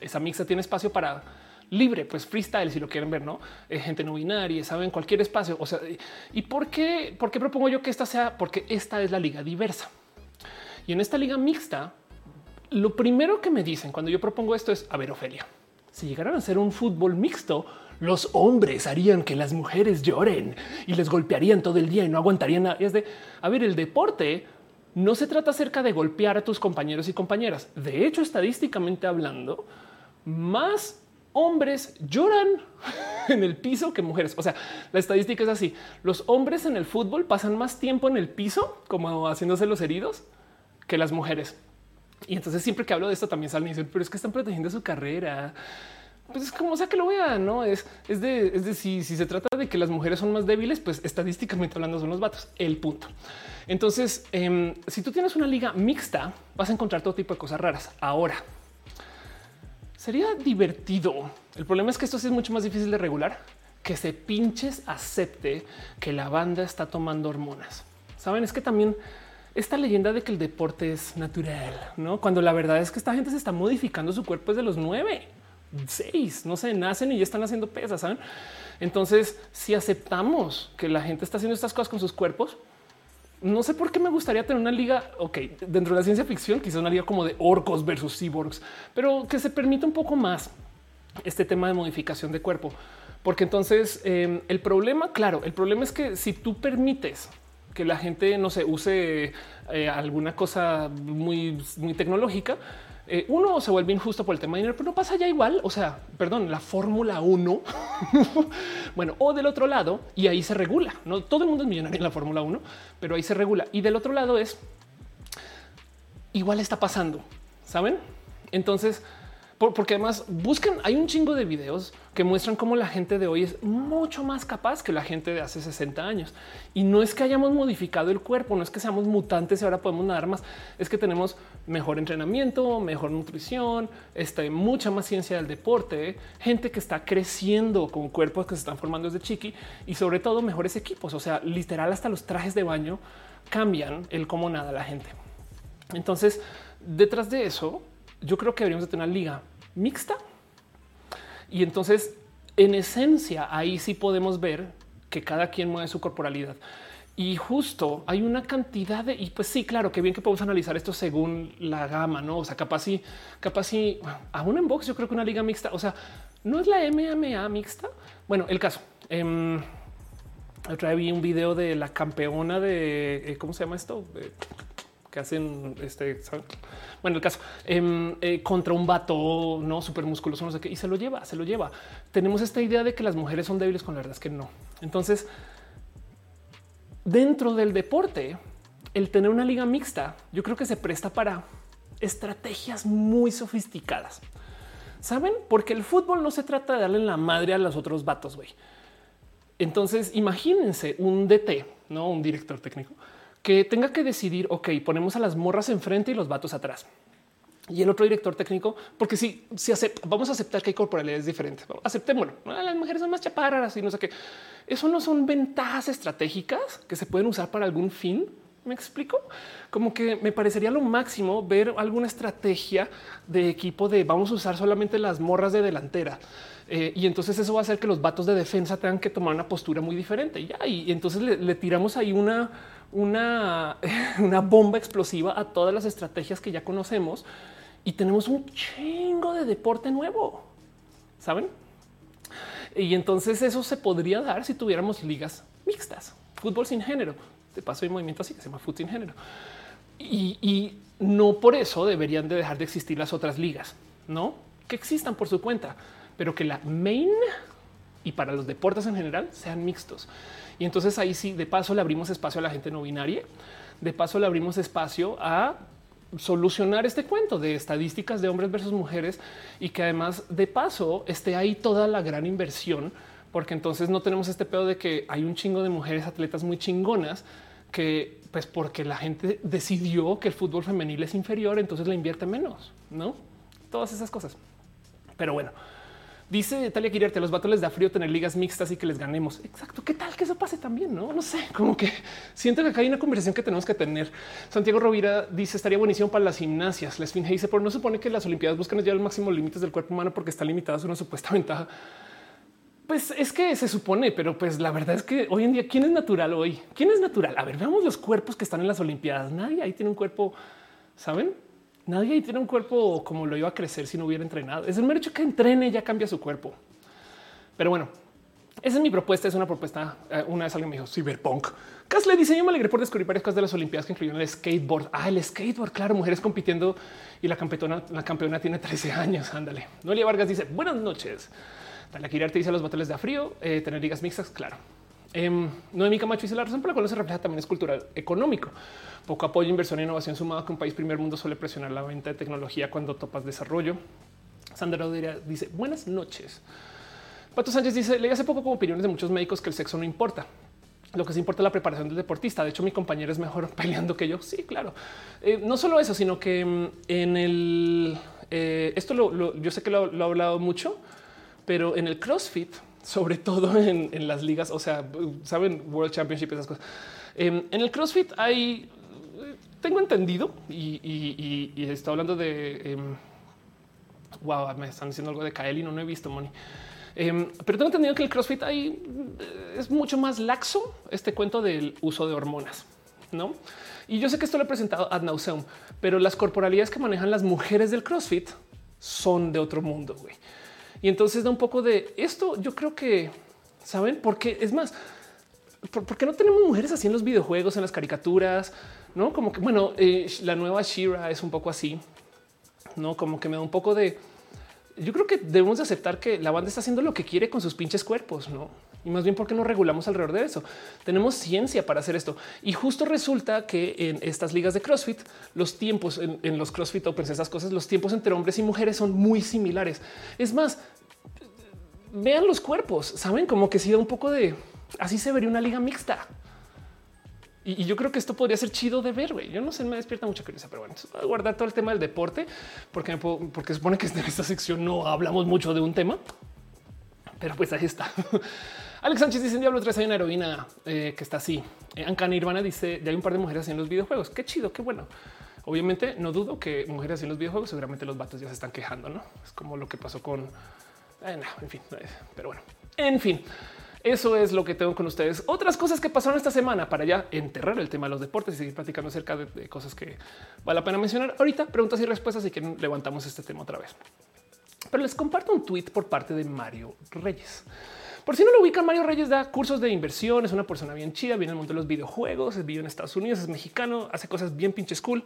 Esa mixta tiene espacio para libre, pues freestyle, si lo quieren ver, no eh, gente no binaria, saben cualquier espacio. O sea, y por qué, por qué propongo yo que esta sea? Porque esta es la liga diversa. Y en esta liga mixta, lo primero que me dicen cuando yo propongo esto es a ver, Ofelia, si llegaran a ser un fútbol mixto, los hombres harían que las mujeres lloren y les golpearían todo el día y no aguantarían nada. Es de a ver, el deporte no se trata acerca de golpear a tus compañeros y compañeras. De hecho, estadísticamente hablando, más hombres lloran <laughs> en el piso que mujeres. O sea, la estadística es así. Los hombres en el fútbol pasan más tiempo en el piso, como haciéndose los heridos, que las mujeres. Y entonces siempre que hablo de esto también salen y dicen, pero es que están protegiendo su carrera. Pues es como sea que lo vean, no es, es de, es de si, si se trata de que las mujeres son más débiles, pues estadísticamente hablando son los vatos. El punto. Entonces, em, si tú tienes una liga mixta, vas a encontrar todo tipo de cosas raras. Ahora, sería divertido. El problema es que esto sí es mucho más difícil de regular, que se pinches acepte que la banda está tomando hormonas. Saben, es que también esta leyenda de que el deporte es natural, no? Cuando la verdad es que esta gente se está modificando su cuerpo desde los nueve, seis, no sé, nacen y ya están haciendo pesas. ¿saben? Entonces, si aceptamos que la gente está haciendo estas cosas con sus cuerpos, no sé por qué me gustaría tener una liga, ok, dentro de la ciencia ficción, quizás una liga como de orcos versus cyborgs, pero que se permita un poco más este tema de modificación de cuerpo. Porque entonces em, el problema, claro, el problema es que si tú permites que la gente no se use eh, alguna cosa muy, muy tecnológica, eh, uno se vuelve injusto por el tema de dinero, pero no pasa ya igual. O sea, perdón, la Fórmula 1. <laughs> bueno, o del otro lado, y ahí se regula. No todo el mundo es millonario en la Fórmula 1, pero ahí se regula. Y del otro lado es igual está pasando, saben? Entonces, porque además buscan, hay un chingo de videos que muestran cómo la gente de hoy es mucho más capaz que la gente de hace 60 años. Y no es que hayamos modificado el cuerpo, no es que seamos mutantes y ahora podemos nadar más, es que tenemos mejor entrenamiento, mejor nutrición, este, mucha más ciencia del deporte, gente que está creciendo con cuerpos que se están formando desde chiqui y sobre todo mejores equipos. O sea, literal hasta los trajes de baño cambian el cómo nada la gente. Entonces, detrás de eso, yo creo que deberíamos de tener una liga mixta. Y entonces, en esencia, ahí sí podemos ver que cada quien mueve su corporalidad. Y justo hay una cantidad de, y pues sí, claro, que bien que podemos analizar esto según la gama, no? O sea, capaz y capaz y aún en box, yo creo que una liga mixta, o sea, no es la MMA mixta. Bueno, el caso. Eh, otra vez vi un video de la campeona de eh, cómo se llama esto, que hacen este. Bueno, el caso em, eh, contra un vato no súper musculoso, no sé qué, y se lo lleva, se lo lleva. Tenemos esta idea de que las mujeres son débiles, con la verdad es que no. Entonces, dentro del deporte, el tener una liga mixta, yo creo que se presta para estrategias muy sofisticadas. Saben, porque el fútbol no se trata de darle la madre a los otros vatos. güey. Entonces, imagínense un DT, no un director técnico que tenga que decidir, ok, ponemos a las morras enfrente y los vatos atrás. Y el otro director técnico, porque si, si vamos a aceptar que hay corporalidades diferentes, aceptémoslo. Las mujeres son más chaparras y no sé qué. Eso no son ventajas estratégicas que se pueden usar para algún fin. Me explico como que me parecería lo máximo ver alguna estrategia de equipo de vamos a usar solamente las morras de delantera. Eh, y entonces eso va a hacer que los vatos de defensa tengan que tomar una postura muy diferente. Ya, y entonces le tiramos ahí una, <laughs> una, bomba explosiva a todas las estrategias que ya conocemos y tenemos un chingo de deporte nuevo, ¿saben? Y entonces eso se podría dar si tuviéramos ligas mixtas, fútbol sin género. De paso hay movimiento así que se llama fútbol sin género. Y, y, no por eso deberían de dejar de existir las otras ligas, ¿no? Que existan por su cuenta, pero que la main y para los deportes en general sean mixtos. Y entonces ahí sí, de paso le abrimos espacio a la gente no binaria, de paso le abrimos espacio a solucionar este cuento de estadísticas de hombres versus mujeres y que además de paso esté ahí toda la gran inversión, porque entonces no tenemos este pedo de que hay un chingo de mujeres atletas muy chingonas que pues porque la gente decidió que el fútbol femenil es inferior, entonces la invierte menos, ¿no? Todas esas cosas. Pero bueno, Dice Talia Quiriarte, los vatos les da frío tener ligas mixtas y que les ganemos. Exacto. ¿Qué tal que eso pase también? No, no sé, como que siento que acá hay una conversación que tenemos que tener. Santiago Rovira dice estaría buenísimo para las gimnasias. La Esfinge dice, pero no supone que las Olimpiadas buscan llevar el máximo límites del cuerpo humano porque están limitadas a una supuesta ventaja. Pues es que se supone, pero pues la verdad es que hoy en día, ¿quién es natural hoy? ¿Quién es natural? A ver, veamos los cuerpos que están en las Olimpiadas. Nadie ahí tiene un cuerpo, ¿saben? Nadie tiene un cuerpo como lo iba a crecer si no hubiera entrenado. Es el mero hecho que entrene ya cambia su cuerpo. Pero bueno, esa es mi propuesta. Es una propuesta. Eh, una vez alguien me dijo cyberpunk. Cas le dice: Yo me alegré por descubrir varias cosas de las Olimpiadas que incluyeron el skateboard. Ah, el skateboard. Claro, mujeres compitiendo y la campeona, la campeona tiene 13 años. Ándale. Noelia Vargas dice: Buenas noches. Dale te dice los boteles de frío, eh, tener ligas mixtas. Claro. Eh, Noemí Camacho dice la razón por la cual no se refleja también es cultural económico. Poco apoyo, inversión e innovación sumado que un país primer mundo suele presionar la venta de tecnología cuando topas desarrollo. Sandra dice buenas noches. Pato Sánchez dice leí hace poco como opiniones de muchos médicos que el sexo no importa. Lo que se importa es la preparación del deportista. De hecho, mi compañero es mejor <laughs> peleando que yo. Sí, claro. Eh, no solo eso, sino que mm, en el eh, esto lo, yo sé que lo, lo he hablado mucho, pero en el CrossFit sobre todo <laughs> en, las ligas, o sea, saben, World Championship, esas cosas. Em, en el CrossFit hay, tengo entendido, y, y, y, hablando de, wow, em, me están diciendo algo de Kaeli, no, no he visto, Moni. Em, pero tengo entendido que el CrossFit ahí es mucho más laxo este cuento del uso de hormonas, ¿no? Y yo sé que esto lo he presentado ad nauseum, pero las corporalidades que manejan las mujeres del CrossFit son de otro mundo, güey. Y entonces da un poco de esto. Yo creo que saben porque es más, ¿por, qué no tenemos mujeres así en los videojuegos, en las caricaturas? No como que bueno, eh, la nueva Shira es un poco así, no como que me da un poco de. Yo creo que debemos de aceptar que la banda está haciendo lo que quiere con sus pinches cuerpos, no? Y más bien porque no regulamos alrededor de eso. Tenemos ciencia para hacer esto. Y justo resulta que en estas ligas de CrossFit, los tiempos en, los CrossFit Opens, esas cosas, los tiempos entre hombres y mujeres son muy similares. Es más, vean los cuerpos, saben como que si da un poco de así se vería una liga mixta. Y, yo creo que esto podría ser chido de ver. Yo no sé, me despierta mucha curiosidad, pero bueno, voy guardar todo el tema del deporte porque, porque supone que en esta sección no hablamos mucho de un tema, pero pues ahí está. <laughs> Alex Sánchez dice: Diablo 3 hay una heroína eh, que está así. Eh, Anka Nirvana dice: Ya hay un par de mujeres en los videojuegos. Qué chido, qué bueno. Obviamente, no dudo que mujeres en los videojuegos, seguramente los vatos ya se están quejando, no es como lo que pasó con eh, en fin, pero bueno, en fin. Eso es lo que tengo con ustedes. Otras cosas que pasaron esta semana para ya enterrar el tema de los deportes y seguir platicando acerca de, cosas que vale la pena mencionar ahorita. Preguntas y respuestas y que levantamos este tema otra vez. Pero les comparto un tweet por parte de Mario Reyes. Por si no lo ubican, Mario Reyes da cursos de inversión, es una persona bien chida, viene el mundo de los videojuegos, vive en Estados Unidos, es mexicano, hace cosas bien pinches cool.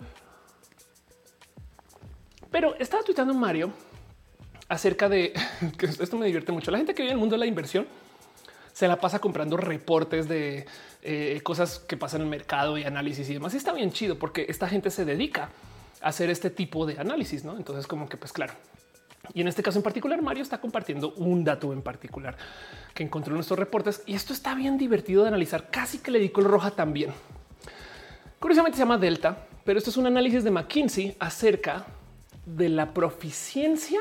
Pero estaba tuiteando Mario acerca de <laughs> que esto me divierte mucho. La gente que vive en el mundo de la inversión se la pasa comprando reportes de eh, cosas que pasan en el mercado y análisis y demás. Y está bien chido porque esta gente se dedica a hacer este tipo de análisis. ¿no? Entonces, como que, pues claro. Y en este caso en particular, Mario está compartiendo un dato en particular que encontró en nuestros reportes. Y esto está bien divertido de analizar. Casi que le di color roja también. Curiosamente se llama Delta, pero esto es un análisis de McKinsey acerca de la proficiencia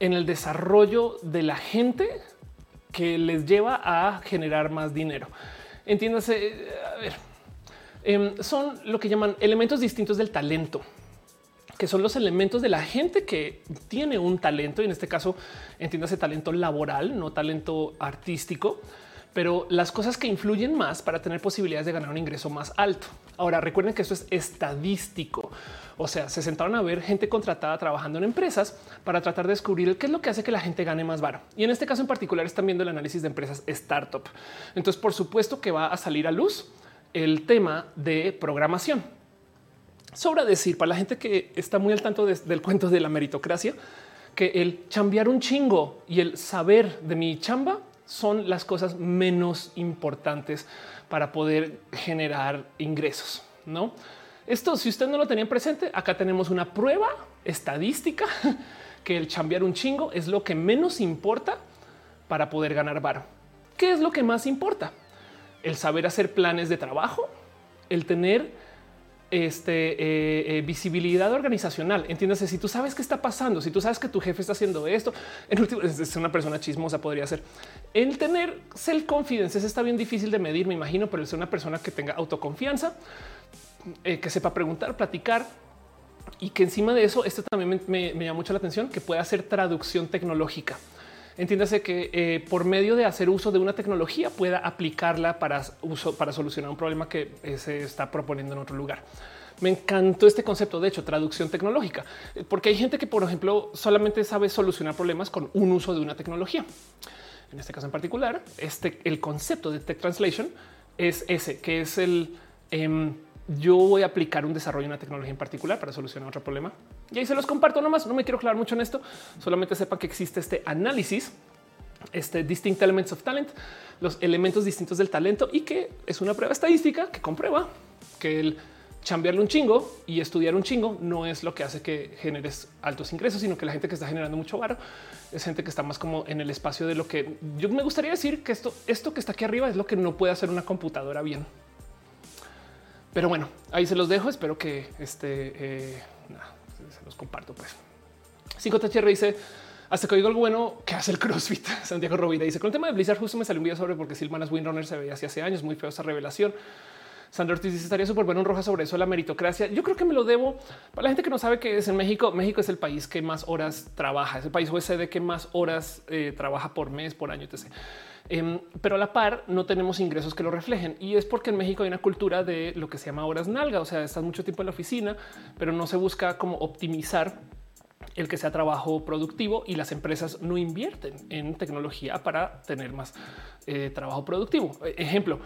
en el desarrollo de la gente que les lleva a generar más dinero. Entiéndase, eh, em, son lo que llaman elementos distintos del talento que son los elementos de la gente que tiene un talento y en este caso entiéndase talento laboral, no talento artístico, pero las cosas que influyen más para tener posibilidades de ganar un ingreso más alto. Ahora recuerden que esto es estadístico. O sea, se sentaron a ver gente contratada trabajando en empresas para tratar de descubrir qué es lo que hace que la gente gane más varo. Y en este caso en particular están viendo el análisis de empresas startup. Entonces, por supuesto que va a salir a luz el tema de programación. Sobra decir para la gente que está muy al tanto del cuento de la meritocracia que el chambear un chingo y el saber de mi chamba son las cosas menos importantes para poder generar ingresos, no? Esto, si usted no lo tenía presente, acá tenemos una prueba estadística <laughs> que el chambear un chingo es lo que menos importa para poder ganar varo. ¿Qué es lo que más importa? El saber hacer planes de trabajo, el tener este, eh, eh, visibilidad organizacional. Entiéndase, si tú sabes qué está pasando, si tú sabes que tu jefe está haciendo esto, en último, es una persona chismosa, podría ser. El tener self confidence está bien difícil de medir, me imagino, pero es una persona que tenga autoconfianza, eh, que sepa preguntar, platicar y que encima de eso, esto también me, llama mucho la atención, que pueda hacer traducción tecnológica. Entiéndase que eh, por medio de hacer uso de una tecnología pueda aplicarla para uso para solucionar un problema que eh, se está proponiendo en otro lugar. Me encantó este concepto, de hecho, traducción tecnológica, porque hay gente que, por ejemplo, solamente sabe solucionar problemas con un uso de una tecnología. En este caso en particular, este el concepto de tech translation es ese, que es el em, yo voy a aplicar un desarrollo de una tecnología en particular para solucionar otro problema. Y ahí se los comparto nomás. No me quiero aclarar mucho en esto. Solamente sepa que existe este análisis este distinct elements of talent, los elementos distintos del talento y que es una prueba estadística que comprueba que el chambearle un chingo y estudiar un chingo no es lo que hace que generes altos ingresos, sino que la gente que está generando mucho varo es gente que está más como en el espacio de lo que yo me gustaría decir que esto, esto que está aquí arriba es lo que no puede hacer una computadora bien. Pero bueno, ahí se los dejo. Espero que este eh, se los comparto. Pues 5 THR dice hasta que oigo algo bueno que hace el CrossFit. <laughs> Santiago Rovira dice con el tema de Blizzard justo me salió un video sobre porque Silmanas Windrunner se veía hace años. Muy feo esa revelación. Sandra Ortiz dice estaría súper bueno en roja sobre eso, la meritocracia. Yo creo que me lo debo para la gente que no sabe que es en México. México es el país que más horas trabaja, es el país OECD que más horas eh, trabaja por mes, por año, etc. Em, pero a la par no tenemos ingresos que lo reflejen y es porque en México hay una cultura de lo que se llama horas nalga, o sea, estás mucho tiempo en la oficina, pero no se busca como optimizar el que sea trabajo productivo y las empresas no invierten en tecnología para tener más eh, trabajo productivo. Ejemplo,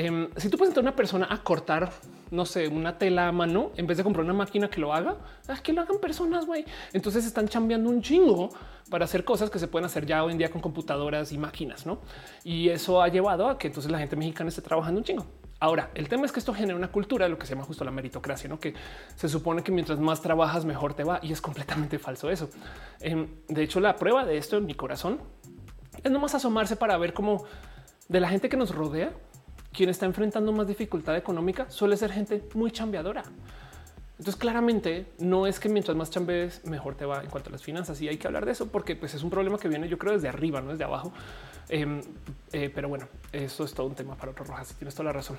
Em, si tú puedes entrar a una persona a cortar, no sé, una tela a mano, en vez de comprar una máquina que lo haga, es que lo hagan personas, güey. Entonces están chambeando un chingo para hacer cosas que se pueden hacer ya hoy en día con computadoras y máquinas, ¿no? Y eso ha llevado a que entonces la gente mexicana esté trabajando un chingo. Ahora, el tema es que esto genera una cultura de lo que se llama justo la meritocracia, ¿no? que se supone que mientras más trabajas, mejor te va. Y es completamente falso eso. Em, de hecho, la prueba de esto en mi corazón es nomás asomarse para ver cómo de la gente que nos rodea, quien está enfrentando más dificultad económica suele ser gente muy chambeadora. Entonces, claramente no es que mientras más chambees, mejor te va en cuanto a las finanzas. Y hay que hablar de eso porque pues, es un problema que viene, yo creo, desde arriba, no desde abajo. Em, eh, pero bueno, eso es todo un tema para otro rojas. Tienes toda la razón.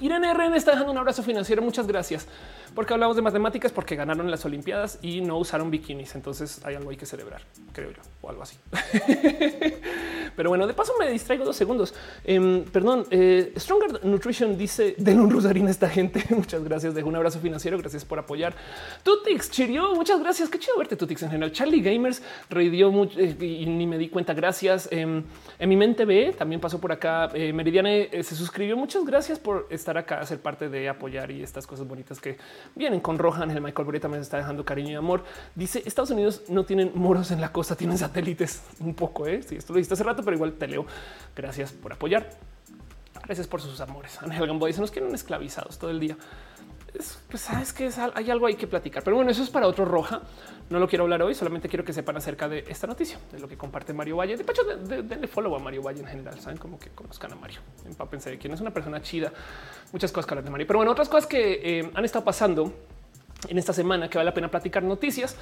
Irene RN está dejando un abrazo financiero. Muchas gracias porque hablamos de matemáticas, porque ganaron las Olimpiadas y no usaron bikinis. Entonces hay algo hay que celebrar, creo yo, o algo así. <laughs> Pero bueno, de paso me distraigo dos segundos. Em, perdón, eh, Stronger Nutrition dice den un rosarín a esta gente. <laughs> muchas gracias. Dejo un abrazo financiero. Gracias por apoyar. Tutix Chirio, muchas gracias. Qué chido verte, Tutix en general. Charlie Gamers reidió mucho eh, y ni me di cuenta. Gracias. Em, en mi mente ve también pasó por acá. Eh, Meridiane se suscribió. Muchas gracias por estar acá, ser parte de apoyar y estas cosas bonitas que vienen con Rohan. El Michael Burry también está dejando cariño y amor. Dice Estados Unidos no tienen moros en la costa, tienen satélites <laughs> un poco. ¿eh? Sí, esto lo viste hace rato, pero igual te leo. Gracias por apoyar. Gracias por sus amores. <laughs> Ángel Gamboa dice nos quieren esclavizados todo el día pues sabes que hay algo hay que platicar, pero bueno, eso es para otro roja. No lo quiero hablar hoy, solamente quiero que sepan acerca de esta noticia, de lo que comparte Mario Valle. De hecho, denle follow a Mario Valle en general. Saben como que conozcan a Mario. Empápense de quién es una persona chida. Muchas cosas que hablar de Mario, pero bueno, otras cosas que eh, han estado pasando en esta semana que vale la pena platicar noticias.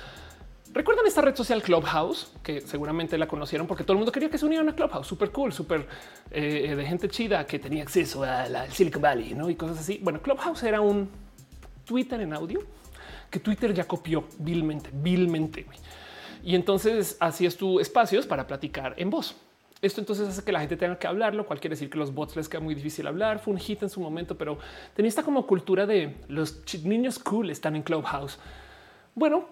Recuerdan esta red social Clubhouse, que seguramente la conocieron porque todo el mundo quería que se unieran a Clubhouse, súper cool, súper eh, de gente chida que tenía acceso a la Silicon Valley y cosas así. Bueno, Clubhouse era un Twitter en audio que Twitter ya copió vilmente, vilmente. Y entonces así es tu espacios para platicar en voz. Esto entonces hace que la gente tenga que hablarlo, cual quiere decir que los bots les queda muy difícil hablar. Fue un hit en su momento, pero tenía esta como cultura de los niños cool están en Clubhouse. Bueno,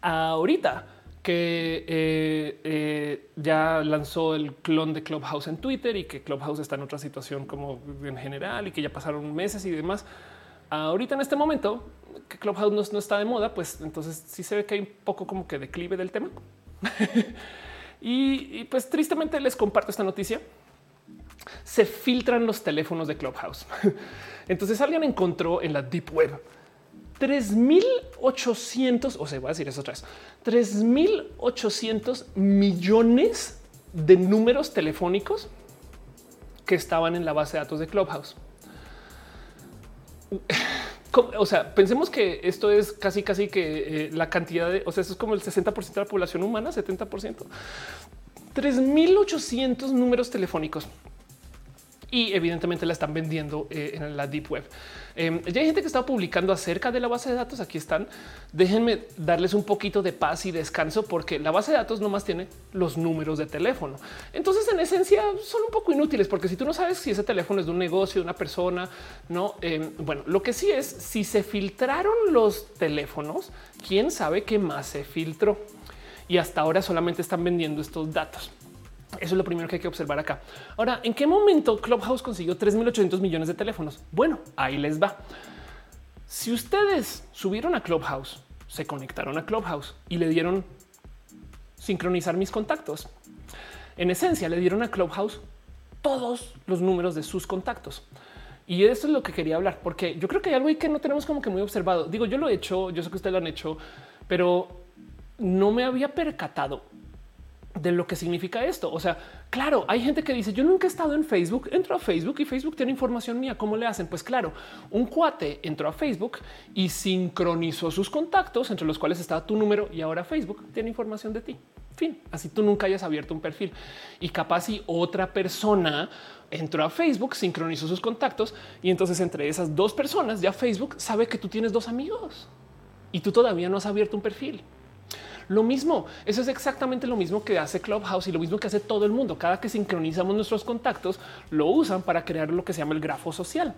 ahorita que eh, eh, ya lanzó el clon de Clubhouse en Twitter y que Clubhouse está en otra situación como en general y que ya pasaron meses y demás ahorita en este momento que Clubhouse no, está de moda, pues entonces sí se ve que hay un poco como que declive del tema. <laughs> y, pues tristemente les comparto esta noticia. Se filtran los teléfonos de Clubhouse. <laughs> entonces alguien encontró en la Deep Web 3800, o sea, voy a decir eso otra vez, 3800 millones de números telefónicos que estaban en la base de datos de Clubhouse o sea, pensemos que esto es casi, casi que eh, la cantidad de, o sea, eso es como el 60% de la población humana, 70%, 3800 números telefónicos. Y evidentemente la están vendiendo eh, en la deep web. Em, ya hay gente que está publicando acerca de la base de datos. Aquí están. Déjenme darles un poquito de paz y descanso porque la base de datos no más tiene los números de teléfono. Entonces, en esencia, son un poco inútiles porque si tú no sabes si ese teléfono es de un negocio, de una persona, no. Em, bueno, lo que sí es si se filtraron los teléfonos, quién sabe qué más se filtró y hasta ahora solamente están vendiendo estos datos. Eso es lo primero que hay que observar acá. Ahora, ¿en qué momento Clubhouse consiguió 3.800 millones de teléfonos? Bueno, ahí les va. Si ustedes subieron a Clubhouse, se conectaron a Clubhouse y le dieron sincronizar mis contactos, En esencia, le dieron a Clubhouse todos los números de sus contactos. Y eso es lo que quería hablar, porque yo creo que hay algo que no tenemos como que muy observado. Digo, yo lo he hecho, yo sé que ustedes lo han hecho, pero no me había percatado de lo que significa esto. O sea, claro, hay gente que dice yo nunca he estado en Facebook, entro a Facebook y Facebook tiene información mía. ¿Cómo le hacen? Pues claro, un cuate entró a Facebook y sincronizó sus contactos, entre los cuales estaba tu número y ahora Facebook tiene información de ti. Fin, así tú nunca hayas abierto un perfil y capaz si otra persona entró a Facebook, sincronizó sus contactos y entonces entre esas dos personas ya Facebook sabe que tú tienes dos amigos y tú todavía no has abierto un perfil. Lo mismo, eso es exactamente lo mismo que hace Clubhouse y lo mismo que hace todo el mundo. Cada que sincronizamos nuestros contactos, lo usan para crear lo que se llama el grafo social.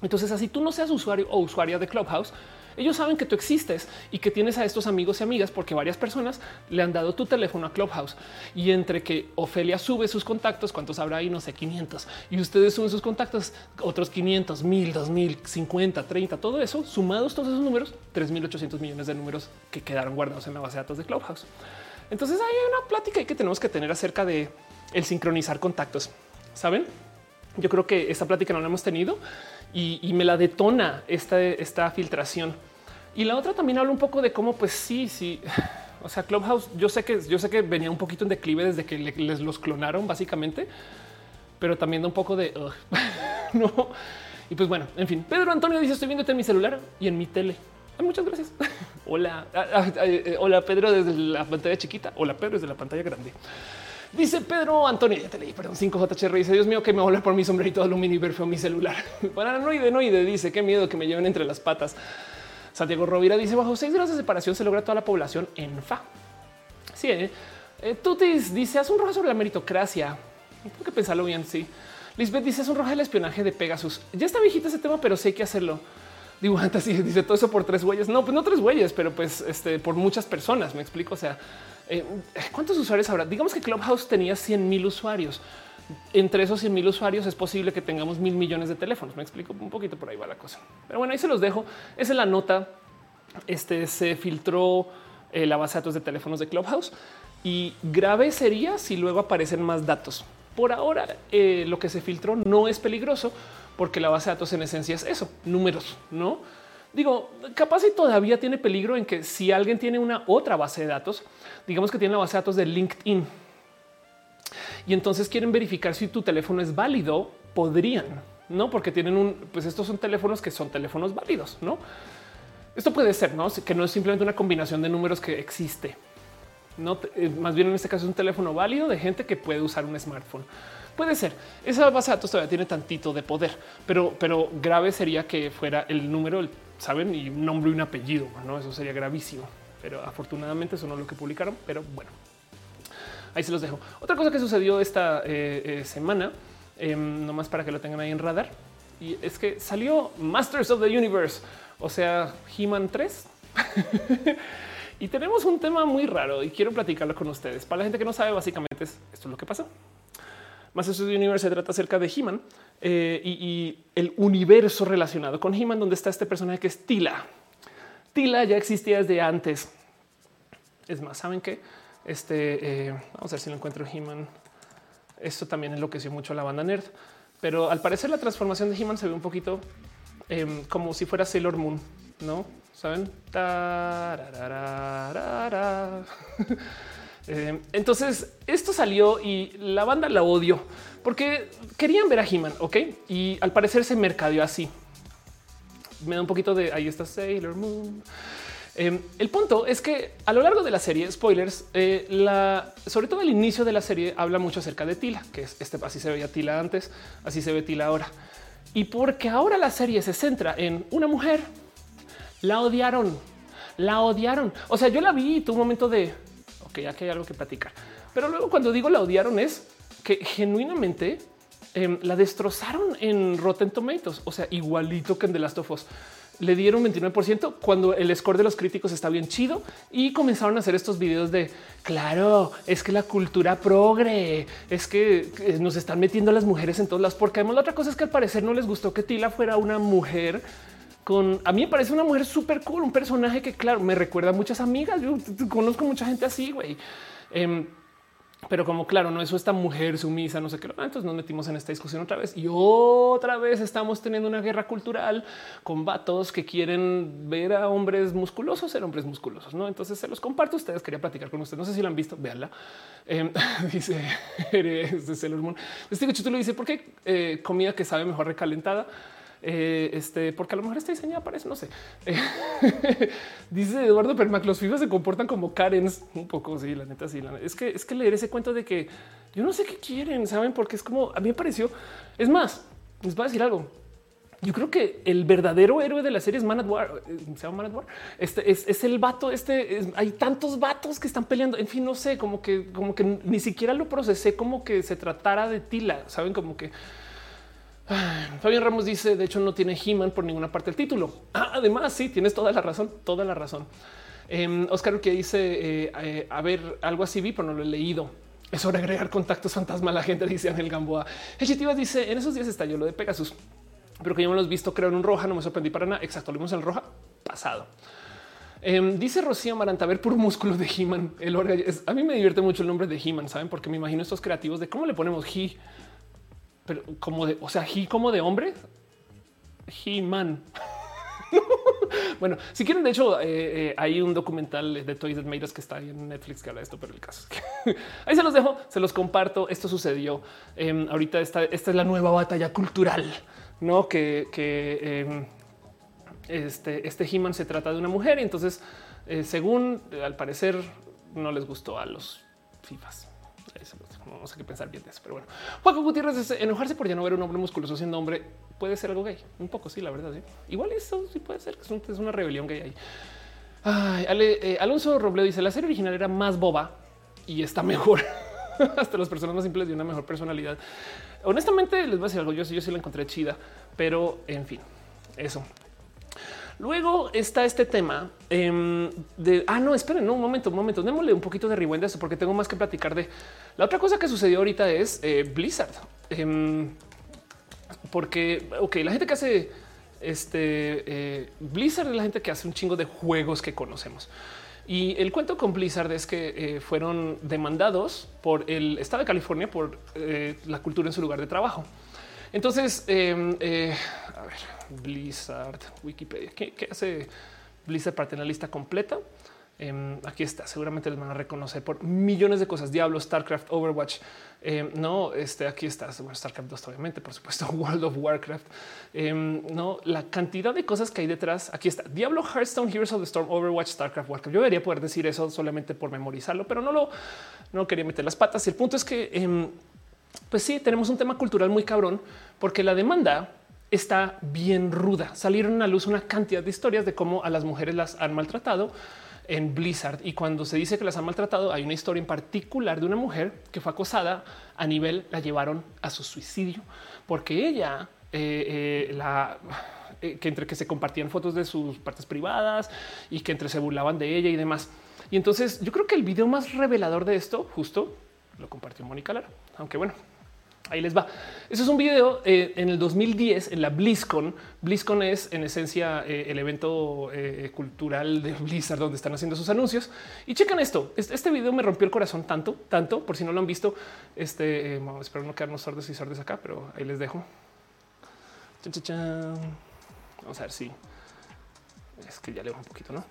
Entonces, así tú no seas usuario o usuaria de Clubhouse, ellos saben que tú existes y que tienes a estos amigos y amigas porque varias personas le han dado tu teléfono a Clubhouse y entre que Ofelia sube sus contactos, cuántos habrá ahí, no sé, 500 y ustedes suben sus contactos, otros 500, 1000, 2000, 50, 30, todo eso sumados todos esos números, 3800 millones de números que quedaron guardados en la base de datos de Clubhouse. Entonces hay una plática que tenemos que tener acerca de el sincronizar contactos. Saben? Yo creo que esta plática no la hemos tenido y, me la detona esta, esta filtración. Y la otra también habla un poco de cómo, pues sí, sí. <sighs> O sea, Clubhouse, yo sé que yo sé que venía un poquito en declive desde que les los clonaron, básicamente, pero también da un poco de <laughs> no. Y pues bueno, en fin, Pedro Antonio dice: Estoy viéndote en mi celular y en mi tele. muchas gracias. <laughs> hola, ah, ah, eh, hola Pedro desde la pantalla chiquita. Hola Pedro desde la pantalla grande. Dice Pedro Antonio, ya te leí, perdón, 5JHR. Dice Dios mío, que me voy por mi sombrerito aluminio y ver feo mi celular. <laughs> Paranoide, noide, dice qué miedo que me lleven entre las patas. Santiago Rovira dice bajo seis grados de separación se logra toda la población en fa. Sí, ¿eh? eh Tutis dice haz un rojo sobre la meritocracia. Tengo que pensarlo bien. Sí. Lisbeth dice es un rojo del espionaje de Pegasus. Ya está viejito ese tema, pero sé que hacerlo. Dibujante así <laughs> dice todo eso por tres huellas. No, pues no tres huellas, pero pues este por muchas personas. Me explico. O sea, eh, cuántos usuarios habrá? Digamos que Clubhouse tenía 100 mil usuarios entre esos 100 mil usuarios es posible que tengamos mil millones de teléfonos. Me explico un poquito por ahí va la cosa. Pero bueno, ahí se los dejo. Esa es la nota. Este se filtró eh, la base de datos de teléfonos de Clubhouse y grave sería si luego aparecen más datos. Por ahora, eh, lo que se filtró no es peligroso porque la base de datos en esencia es eso, números, no? Digo, capaz y todavía tiene peligro en que si alguien tiene una otra base de datos, digamos que tiene la base de datos de LinkedIn y entonces quieren verificar si tu teléfono es válido, podrían, no? Porque tienen un, pues estos son teléfonos que son teléfonos válidos, no? Esto puede ser, no? Que no es simplemente una combinación de números que existe. No, eh, más bien en este caso es un teléfono válido de gente que puede usar un smartphone. Puede ser. Esa base de datos todavía tiene tantito de poder, pero, pero grave sería que fuera el número, saben, y un nombre y un apellido. No, eso sería gravísimo. Pero afortunadamente eso no es lo que publicaron. Pero bueno, Ahí se los dejo. Otra cosa que sucedió esta eh, eh, semana, em, nomás para que lo tengan ahí en radar, y es que salió Masters of the Universe, o sea, He-Man 3. <laughs> y tenemos un tema muy raro y quiero platicarlo con ustedes. Para la gente que no sabe, básicamente es, esto es lo que pasó. Masters of the Universe se trata acerca de He-Man eh, y, y, el universo relacionado con He-Man, donde está este personaje que es Tila. Tila ya existía desde antes. Es más, ¿saben qué? Este eh, vamos a ver si lo encuentro He-Man. Esto también enloqueció mucho a la banda nerd, pero al parecer la transformación de He-Man se ve un poquito em, como si fuera Sailor Moon, no saben? <laughs> Em, entonces esto salió y la banda la odió porque querían ver a He-Man, ok? Y al parecer se mercadeó así. Me da un poquito de ahí está Sailor Moon. Em, el punto es que a lo largo de la serie, spoilers, eh, sobre todo el inicio de la serie habla mucho acerca de Tila, que es este, así se veía Tila antes, así se ve Tila ahora. Y porque ahora la serie se centra en una mujer, la odiaron, la odiaron. O sea, yo la vi y tuve un momento de, ok, aquí hay algo que platicar. Pero luego cuando digo la odiaron es que genuinamente em, la destrozaron en Rotten Tomatoes, o sea, igualito que en The Last of Us le dieron 29% cuando el score de los críticos está bien chido y comenzaron a hacer estos videos de claro, es que la cultura progre, es que nos están metiendo a las mujeres en todas las, porque además la otra cosa es que al parecer no les gustó que Tila fuera una mujer con a mí me parece una mujer súper cool, un personaje que claro, me recuerda a muchas amigas. Yo conozco mucha gente así, güey. Em, pero como claro, no es esta mujer sumisa, no sé qué. Entonces nos metimos en esta discusión otra vez y otra vez estamos teniendo una guerra cultural con vatos que quieren ver a hombres musculosos ser hombres musculosos. No, entonces se los comparto ustedes. Quería platicar con ustedes. No sé si lo han visto, véanla. Eh, <laughs> dice eres de Sailor Moon. Este lo dice: ¿Por qué eh, comida que sabe mejor recalentada? Eh, este, porque a lo mejor está diseñada para eso, no sé. <laughs> dice Eduardo Permac, los FIFAs se comportan como Karens, un poco, sí, la neta, sí. Es que es que leer ese cuento de que yo no sé qué quieren, saben, porque es como a mí me pareció. Es más, les voy a decir algo. Yo creo que el verdadero héroe de la serie es Man at War. Eh, se llama Man at War. Este es, el vato. Este hay tantos vatos que están peleando. En fin, no sé, como que, como que ni siquiera lo procesé como que se tratara de Tila. Saben, como que <sighs> Fabián Ramos dice, de hecho no tiene He-Man por ninguna parte del título. Ah, además, sí, tienes toda la razón, toda la razón. Eh, Oscar que dice, eh, eh, a ver, algo así vi, pero no lo he leído. Es hora de agregar contactos fantasma a la gente, <laughs> dice Ángel Gamboa. Echitivas dice, en esos días estalló lo de Pegasus, pero que ya hemos visto creo en un roja, no me sorprendí para nada. Exacto, lo vimos en el roja pasado. Em, dice Rocío Maranta, a ver, puro músculo de He-Man. A mí me divierte mucho el nombre de He-Man, ¿saben? Porque me imagino estos creativos de cómo le ponemos He pero como de, o sea, he como de hombre, he man. <laughs> bueno, si quieren, de hecho, eh, eh, hay un documental de Toys That Made que está ahí en Netflix que habla de esto, pero el caso es que <laughs> ahí se los dejo, se los comparto. Esto sucedió em, ahorita. Esta, esta es la nueva batalla cultural, no que, que em, este, este He-Man se trata de una mujer y entonces, eh, según al parecer, no les gustó a los FIFAs no sé qué pensar bien de eso, pero bueno. Juaco Gutiérrez enojarse por ya no ver un hombre musculoso siendo hombre puede ser algo gay. Un poco, sí, la verdad. Igual eso sí puede ser, que es una rebelión gay. Eh, Alonso Robledo dice la serie original era más boba y está mejor. <laughs> Hasta las personas más simples de una mejor personalidad. Honestamente, les voy a decir algo. Yo, yo sí la encontré chida, pero en fin, eso. Luego está este tema em, de ah, no, esperen un momento, un momento. Démosle un poquito de rewind a eso porque tengo más que platicar de la otra cosa que sucedió ahorita es eh, Blizzard. Em, porque, ok, la gente que hace este eh, Blizzard es la gente que hace un chingo de juegos que conocemos. Y el cuento con Blizzard es que eh, fueron demandados por el estado de California por la cultura en su lugar de trabajo. Entonces, em, a ver, Blizzard, Wikipedia. ¿Qué, hace Blizzard para tener la lista completa? Em, aquí está. Seguramente les van a reconocer por millones de cosas. Diablo, StarCraft, Overwatch. Em, no, este aquí está. StarCraft 2, obviamente, por supuesto, <laughs> World of Warcraft. No, la cantidad de cosas que hay detrás. Aquí está. Diablo, Hearthstone, Heroes of the Storm, Overwatch, StarCraft, Warcraft. Yo debería poder decir eso solamente por memorizarlo, pero no lo no quería meter las patas. Y el punto es que, pues sí, tenemos un tema cultural muy cabrón, porque la demanda está bien ruda. Salieron a luz una cantidad de historias de cómo a las mujeres las han maltratado en Blizzard. Y cuando se dice que las han maltratado, hay una historia en particular de una mujer que fue acosada a nivel, la llevaron a su suicidio, porque ella, eh, eh, la eh, que entre que se compartían fotos de sus partes privadas y que entre se burlaban de ella y demás. Y entonces yo creo que el video más revelador de esto justo lo compartió Mónica Lara, aunque bueno, Ahí les va. Eso es un video eh, en el 2010 en la BlizzCon. BlizzCon es en esencia eh, el evento eh, cultural de Blizzard donde están haciendo sus anuncios. Y checan esto. Este, video me rompió el corazón tanto, tanto, por si no lo han visto. Este, espero no quedarnos sordos y sordos acá, pero ahí les dejo. Vamos a ver si es que ya leo un poquito, ¿no?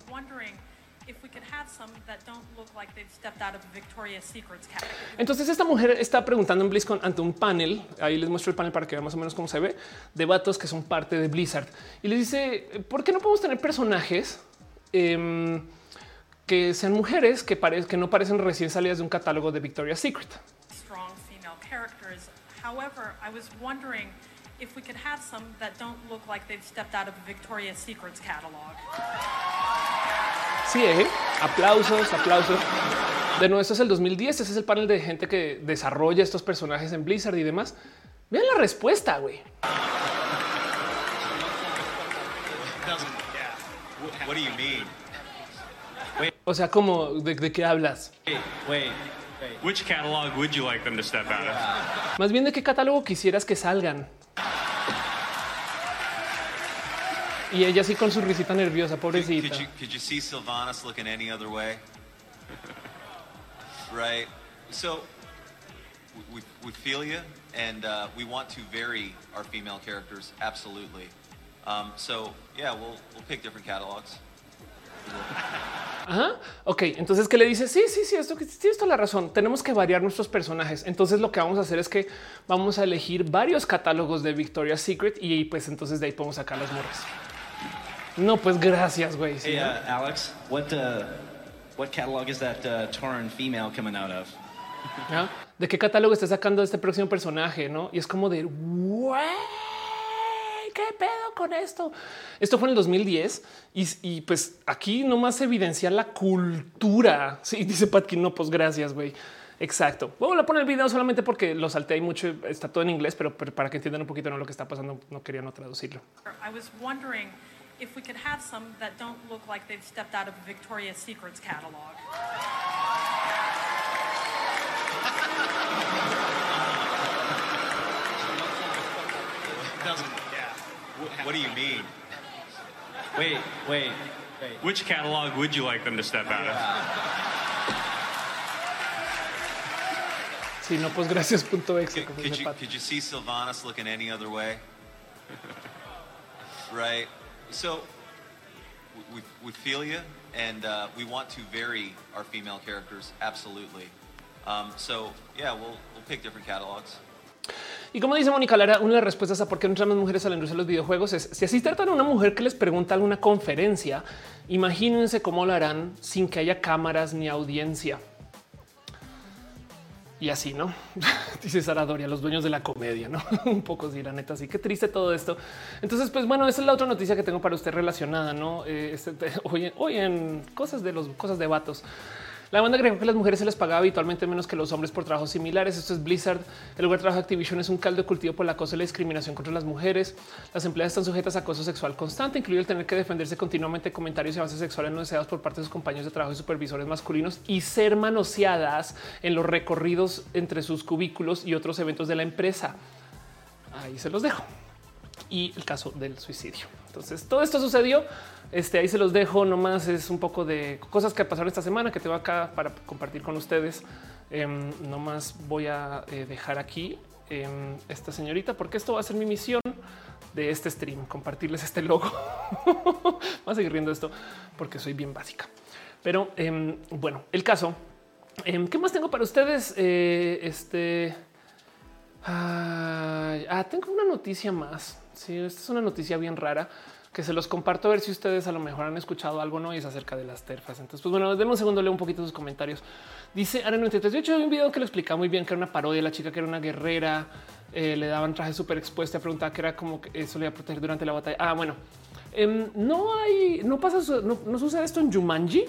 Entonces esta mujer está preguntando en BlizzCon ante un panel, ahí les muestro el panel para que vean más o menos cómo se ve, de vatos que son parte de Blizzard. Y les dice, ¿por qué no podemos tener personajes em, que sean mujeres que, que no parecen recién salidas de un catálogo de Victoria's Secret? Strong female characters. However, I was wondering if we could have some that don't look like they've stepped out of Victoria's Secret's catalog. Sí, ¿eh? aplausos, aplausos. De nuevo, esto es el 2010. Ese es el panel de gente que desarrolla estos personajes en Blizzard y demás. Vean la respuesta, güey. O sea, ¿cómo? ¿De, de qué hablas? Más bien, ¿de qué catálogo quisieras que salgan? Y ella sí con su risita nerviosa, pobrecita. Could, could, you, see Sylvanas looking any other way? right. So we, we feel you, and uh, we want to vary our female characters absolutely. Um, so yeah, we'll we'll pick different catalogs. Ajá. Ok, entonces que le dice sí, sí, sí, esto que tienes toda la razón. Tenemos que variar nuestros personajes. Entonces lo que vamos a hacer es que vamos a elegir varios catálogos de Victoria's Secret y pues entonces de ahí podemos sacar las morras. No, pues gracias, güey. ¿sí, Hey, uh, Alex, what uh, what catalog is that uh, Tauren female coming out of? ¿Ya? <laughs> ¿De qué catálogo está sacando este próximo personaje? No? Y es como de güey, qué pedo con esto. Esto fue en el 2010 y, y pues aquí nomás evidencia la cultura. Sí, <laughs> dice Patkin. No, pues gracias, güey. Exacto. Voy a poner el video solamente porque lo salté ahí mucho. Está todo en inglés, pero pero para que entiendan un poquito ¿no? lo que está pasando, no quería no traducirlo. I was wondering if we could have some that don't look like they've stepped out of a Victoria's Secret's catalog. What do you mean? Wait, wait, wait. Which catalog would you like them to step out of? Sí, no, pues gracias. Punto exe, Could, could you could you see Sylvanas looking any other way? <laughs> right. So we, we feel you, and uh, we want to vary our female characters absolutely. Um, so yeah, we'll we'll pick different catalogs. Y como dice Mónica Lara, una de las respuestas a por qué no entran más mujeres a la industria de los videojuegos es si así tratan a una mujer que les pregunta alguna conferencia, imagínense cómo lo harán sin que haya cámaras ni audiencia. Y así, ¿no? <laughs> Dice Sara Doria, los dueños de la comedia, ¿no? <laughs> Un poco sí, la neta, así que triste todo esto. Entonces, pues bueno, esa es la otra noticia que tengo para usted relacionada, ¿no? Eh, este, <laughs> hoy en cosas de los cosas de vatos. La banda agregó que las mujeres se les pagaba habitualmente menos que los hombres por trabajos similares. Esto es Blizzard. El lugar de trabajo de Activision es un caldo de cultivo por el acoso y la discriminación contra las mujeres. Las empleadas están sujetas a acoso sexual constante, incluido el tener que defenderse continuamente de comentarios y avances sexuales no deseados por parte de sus compañeros de trabajo y supervisores masculinos y ser manoseadas en los recorridos entre sus cubículos y otros eventos de la empresa. Ahí se los dejo. Y el caso del suicidio. Entonces, todo esto sucedió. Este ahí se los dejo. Nomás es un poco de cosas que pasaron esta semana que tengo acá para compartir con ustedes. Em, nomás voy a eh, dejar aquí em, esta señorita, porque esto va a ser mi misión de este stream, compartirles este logo. <laughs> Voy a seguir riendo esto porque soy bien básica. Pero em, bueno, el caso. ¿Qué más tengo para ustedes? Eh, este. Ah, tengo una noticia más. Sí, esta es una noticia bien rara que se los comparto a ver si ustedes a lo mejor han escuchado algo, no y es acerca de las terfas. Entonces, pues bueno, denme un segundo, leo un poquito sus comentarios. Dice Ana 93. De hecho, hay un video que lo explica muy bien, que era una parodia la chica que era una guerrera, eh, le daban traje súper expuesta, preguntaba que era como que eso le iba a proteger durante la batalla. Ah, bueno, Em, no hay, no pasa, no, no sucede esto en Jumanji.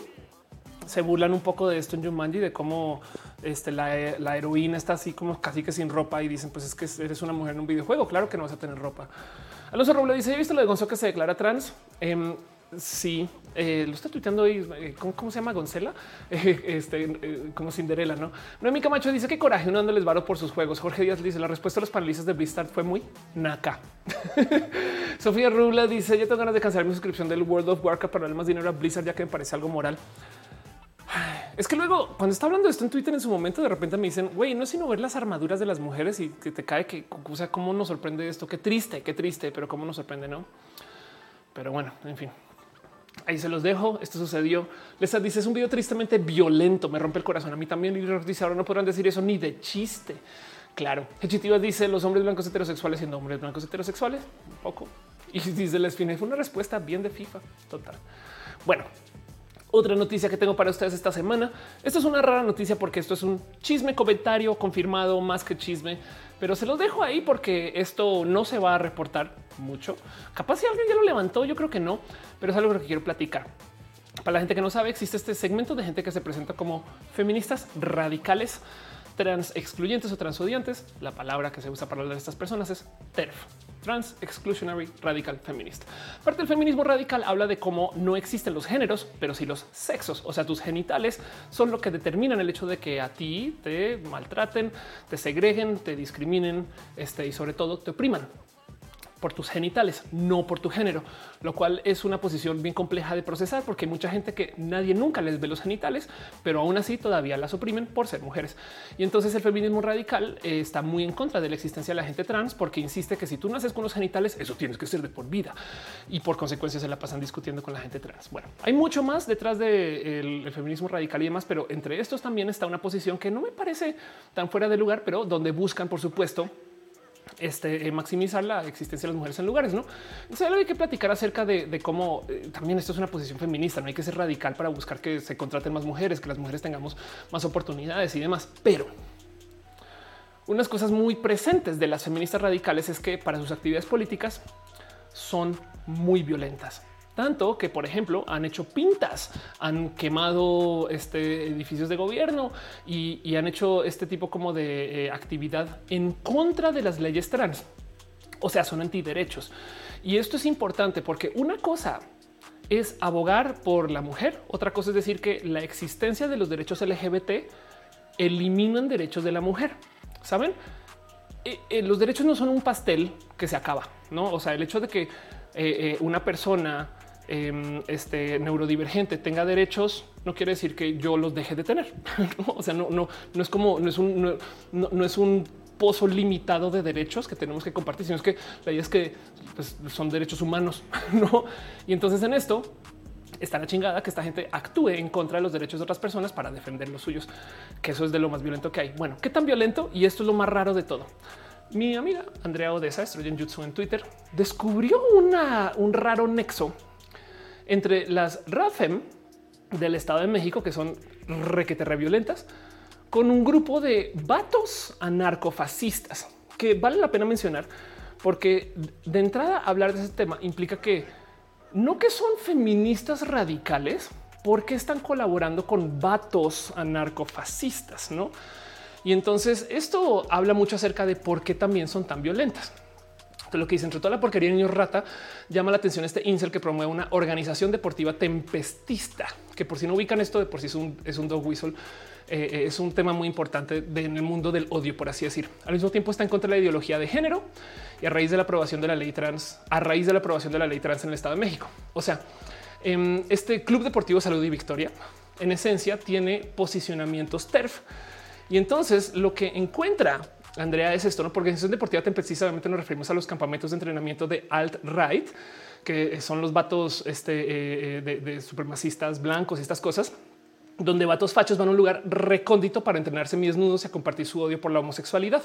Se burlan un poco de esto en Jumanji, de cómo este, la, la heroína está así como casi que sin ropa y dicen, pues es que eres una mujer en un videojuego. Claro que no vas a tener ropa. Alonso Robles dice: ¿He visto lo de Gonzo que se declara trans? Em, sí, eh, lo está tuiteando hoy. eh, ¿cómo, se llama Gonzela? <laughs> Este, eh, como Cinderela, no? Noemi Camacho dice: Qué coraje, uno dándoles varo por sus juegos. Jorge Díaz dice: La respuesta de los panelistas de Blizzard fue muy naca. <laughs> Sofía Rubla dice: Yo tengo ganas de cancelar mi suscripción del World of Warcraft para darle más dinero a Blizzard, ya que me parece algo moral. Es que luego, cuando está hablando de esto en Twitter en su momento, de repente me dicen, güey, no es sino ver las armaduras de las mujeres y que te cae que, o sea, cómo nos sorprende esto. Qué triste, qué triste, pero cómo nos sorprende, no? Pero bueno, en fin. Ahí se los dejo. Esto sucedió. Les dice es un video tristemente violento. Me rompe el corazón. A mí también. Y dice ahora no podrán decir eso ni de chiste. Claro. Hechitivas dice los hombres blancos heterosexuales siendo hombres blancos heterosexuales. Un poco. Y dice les fue una respuesta bien de FIFA. Total. Bueno, otra noticia que tengo para ustedes esta semana. Esto es una rara noticia porque esto es un chisme comentario confirmado más que chisme, pero se los dejo ahí porque esto no se va a reportar mucho. Capaz si alguien ya lo levantó, yo creo que no, pero es algo que quiero platicar. Para la gente que no sabe, existe este segmento de gente que se presenta como feministas radicales, trans excluyentes o transodiantes. La palabra que se usa para hablar de estas personas es TERF, Trans Exclusionary Radical Feminist. Parte del feminismo radical habla de cómo no existen los géneros, pero sí los sexos, o sea, tus genitales son lo que determinan el hecho de que a ti te maltraten, te segreguen, te discriminen este, y sobre todo te opriman. Por tus genitales, no por tu género, lo cual es una posición bien compleja de procesar porque hay mucha gente que nadie nunca les ve los genitales, pero aún así todavía las oprimen por ser mujeres. Y entonces el feminismo radical eh, está muy en contra de la existencia de la gente trans porque insiste que si tú naces con los genitales, eso tienes que ser de por vida y por consecuencia se la pasan discutiendo con la gente trans. Bueno, hay mucho más detrás del de feminismo radical y demás, pero entre estos también está una posición que no me parece tan fuera de lugar, pero donde buscan, por supuesto, este, eh, maximizar la existencia de las mujeres en lugares. No Entonces, hay que platicar acerca de, cómo eh, también esto es una posición feminista. No hay que ser radical para buscar que se contraten más mujeres, que las mujeres tengamos más oportunidades y demás. Pero unas cosas muy presentes de las feministas radicales es que para sus actividades políticas son muy violentas tanto que, por ejemplo, han hecho pintas, han quemado este, edificios de gobierno y, han hecho este tipo como de eh, actividad en contra de las leyes trans. O sea, son antiderechos. Y esto es importante porque una cosa es abogar por la mujer, otra cosa es decir que la existencia de los derechos LGBT eliminan derechos de la mujer. Saben, eh, eh, los derechos no son un pastel que se acaba, no? O sea, el hecho de que una persona Em, este neurodivergente tenga derechos, no quiere decir que yo los deje de tener. <laughs> O sea, no, no, no es como no es un, no, es un pozo limitado de derechos que tenemos que compartir, sino es que la idea es que pues, son derechos humanos, <laughs> no? Y entonces en esto está la chingada que esta gente actúe en contra de los derechos de otras personas para defender los suyos, que eso es de lo más violento que hay. Bueno, qué tan violento y esto es lo más raro de todo. Mi amiga Andrea Odessa, Estrogen Jutsu en Twitter, descubrió una, un raro nexo entre las RAFEM del Estado de México, que son requete violentas, con un grupo de vatos anarcofascistas que vale la pena mencionar porque de entrada hablar de ese tema implica que no que son feministas radicales, porque están colaborando con vatos anarcofascistas, no? Y entonces esto habla mucho acerca de por qué también son tan violentas lo que dice entre toda la porquería de niños rata llama la atención este incel que promueve una organización deportiva tempestista, que por si no ubican esto de por sí es un, es un dog whistle. Eh, eh, es un tema muy importante en el mundo del odio, por así decir. Al mismo tiempo está en contra de la ideología de género y a raíz de la aprobación de la ley trans, a raíz de la aprobación de la ley trans en el Estado de México. O sea, em, este Club Deportivo Salud y Victoria, en esencia, tiene posicionamientos TERF. Y entonces lo que encuentra Andrea es esto, ¿no? Porque organización deportiva precisamente nos referimos a los campamentos de entrenamiento de alt-right, que son los vatos este, eh, eh, de, de supremacistas blancos y estas cosas donde vatos fachos van a un lugar recóndito para entrenarse desnudos y a compartir su odio por la homosexualidad.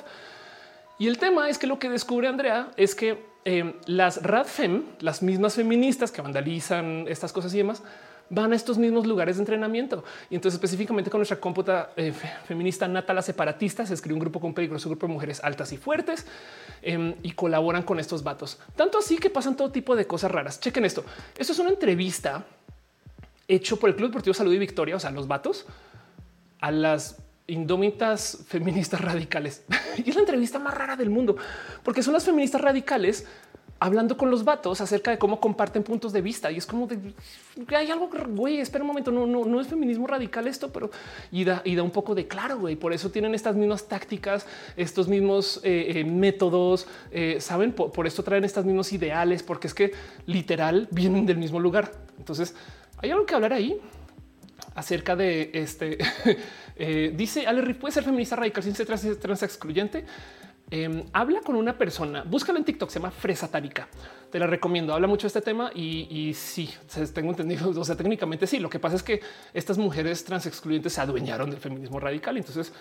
Y el tema es que lo que descubre Andrea es que eh, las radfem, las mismas feministas que vandalizan estas cosas y demás, van a estos mismos lugares de entrenamiento. Y entonces específicamente con nuestra cómputa eh, feminista Natala Separatista se escribe un grupo con peligroso grupo de mujeres altas y fuertes em, y colaboran con estos vatos. Tanto así que pasan todo tipo de cosas raras. Chequen esto. Esto es una entrevista hecho por el Club Deportivo Salud y Victoria, o sea, los vatos a las indómitas feministas radicales. <laughs> y es la entrevista más rara del mundo, porque son las feministas radicales hablando con los vatos acerca de cómo comparten puntos de vista. Y es como de hay algo, güey, espera un momento, no, no, no es feminismo radical esto, pero y da, y da un poco de claro, güey. Por eso tienen estas mismas tácticas, estos mismos eh, eh, métodos, eh, saben, por, por, esto traen estos mismos ideales, porque es que literal vienen del mismo lugar. Entonces hay algo que hablar ahí acerca de este. <laughs> dice Ale puede ser feminista radical sin ser trans, trans excluyente. Em, habla con una persona, búscala en TikTok, se llama Fresatárica. Te la recomiendo. Habla mucho de este tema y, y sí, tengo entendido. <laughs> O sea, técnicamente sí. Lo que pasa es que estas mujeres trans excluyentes se adueñaron del feminismo radical. Entonces,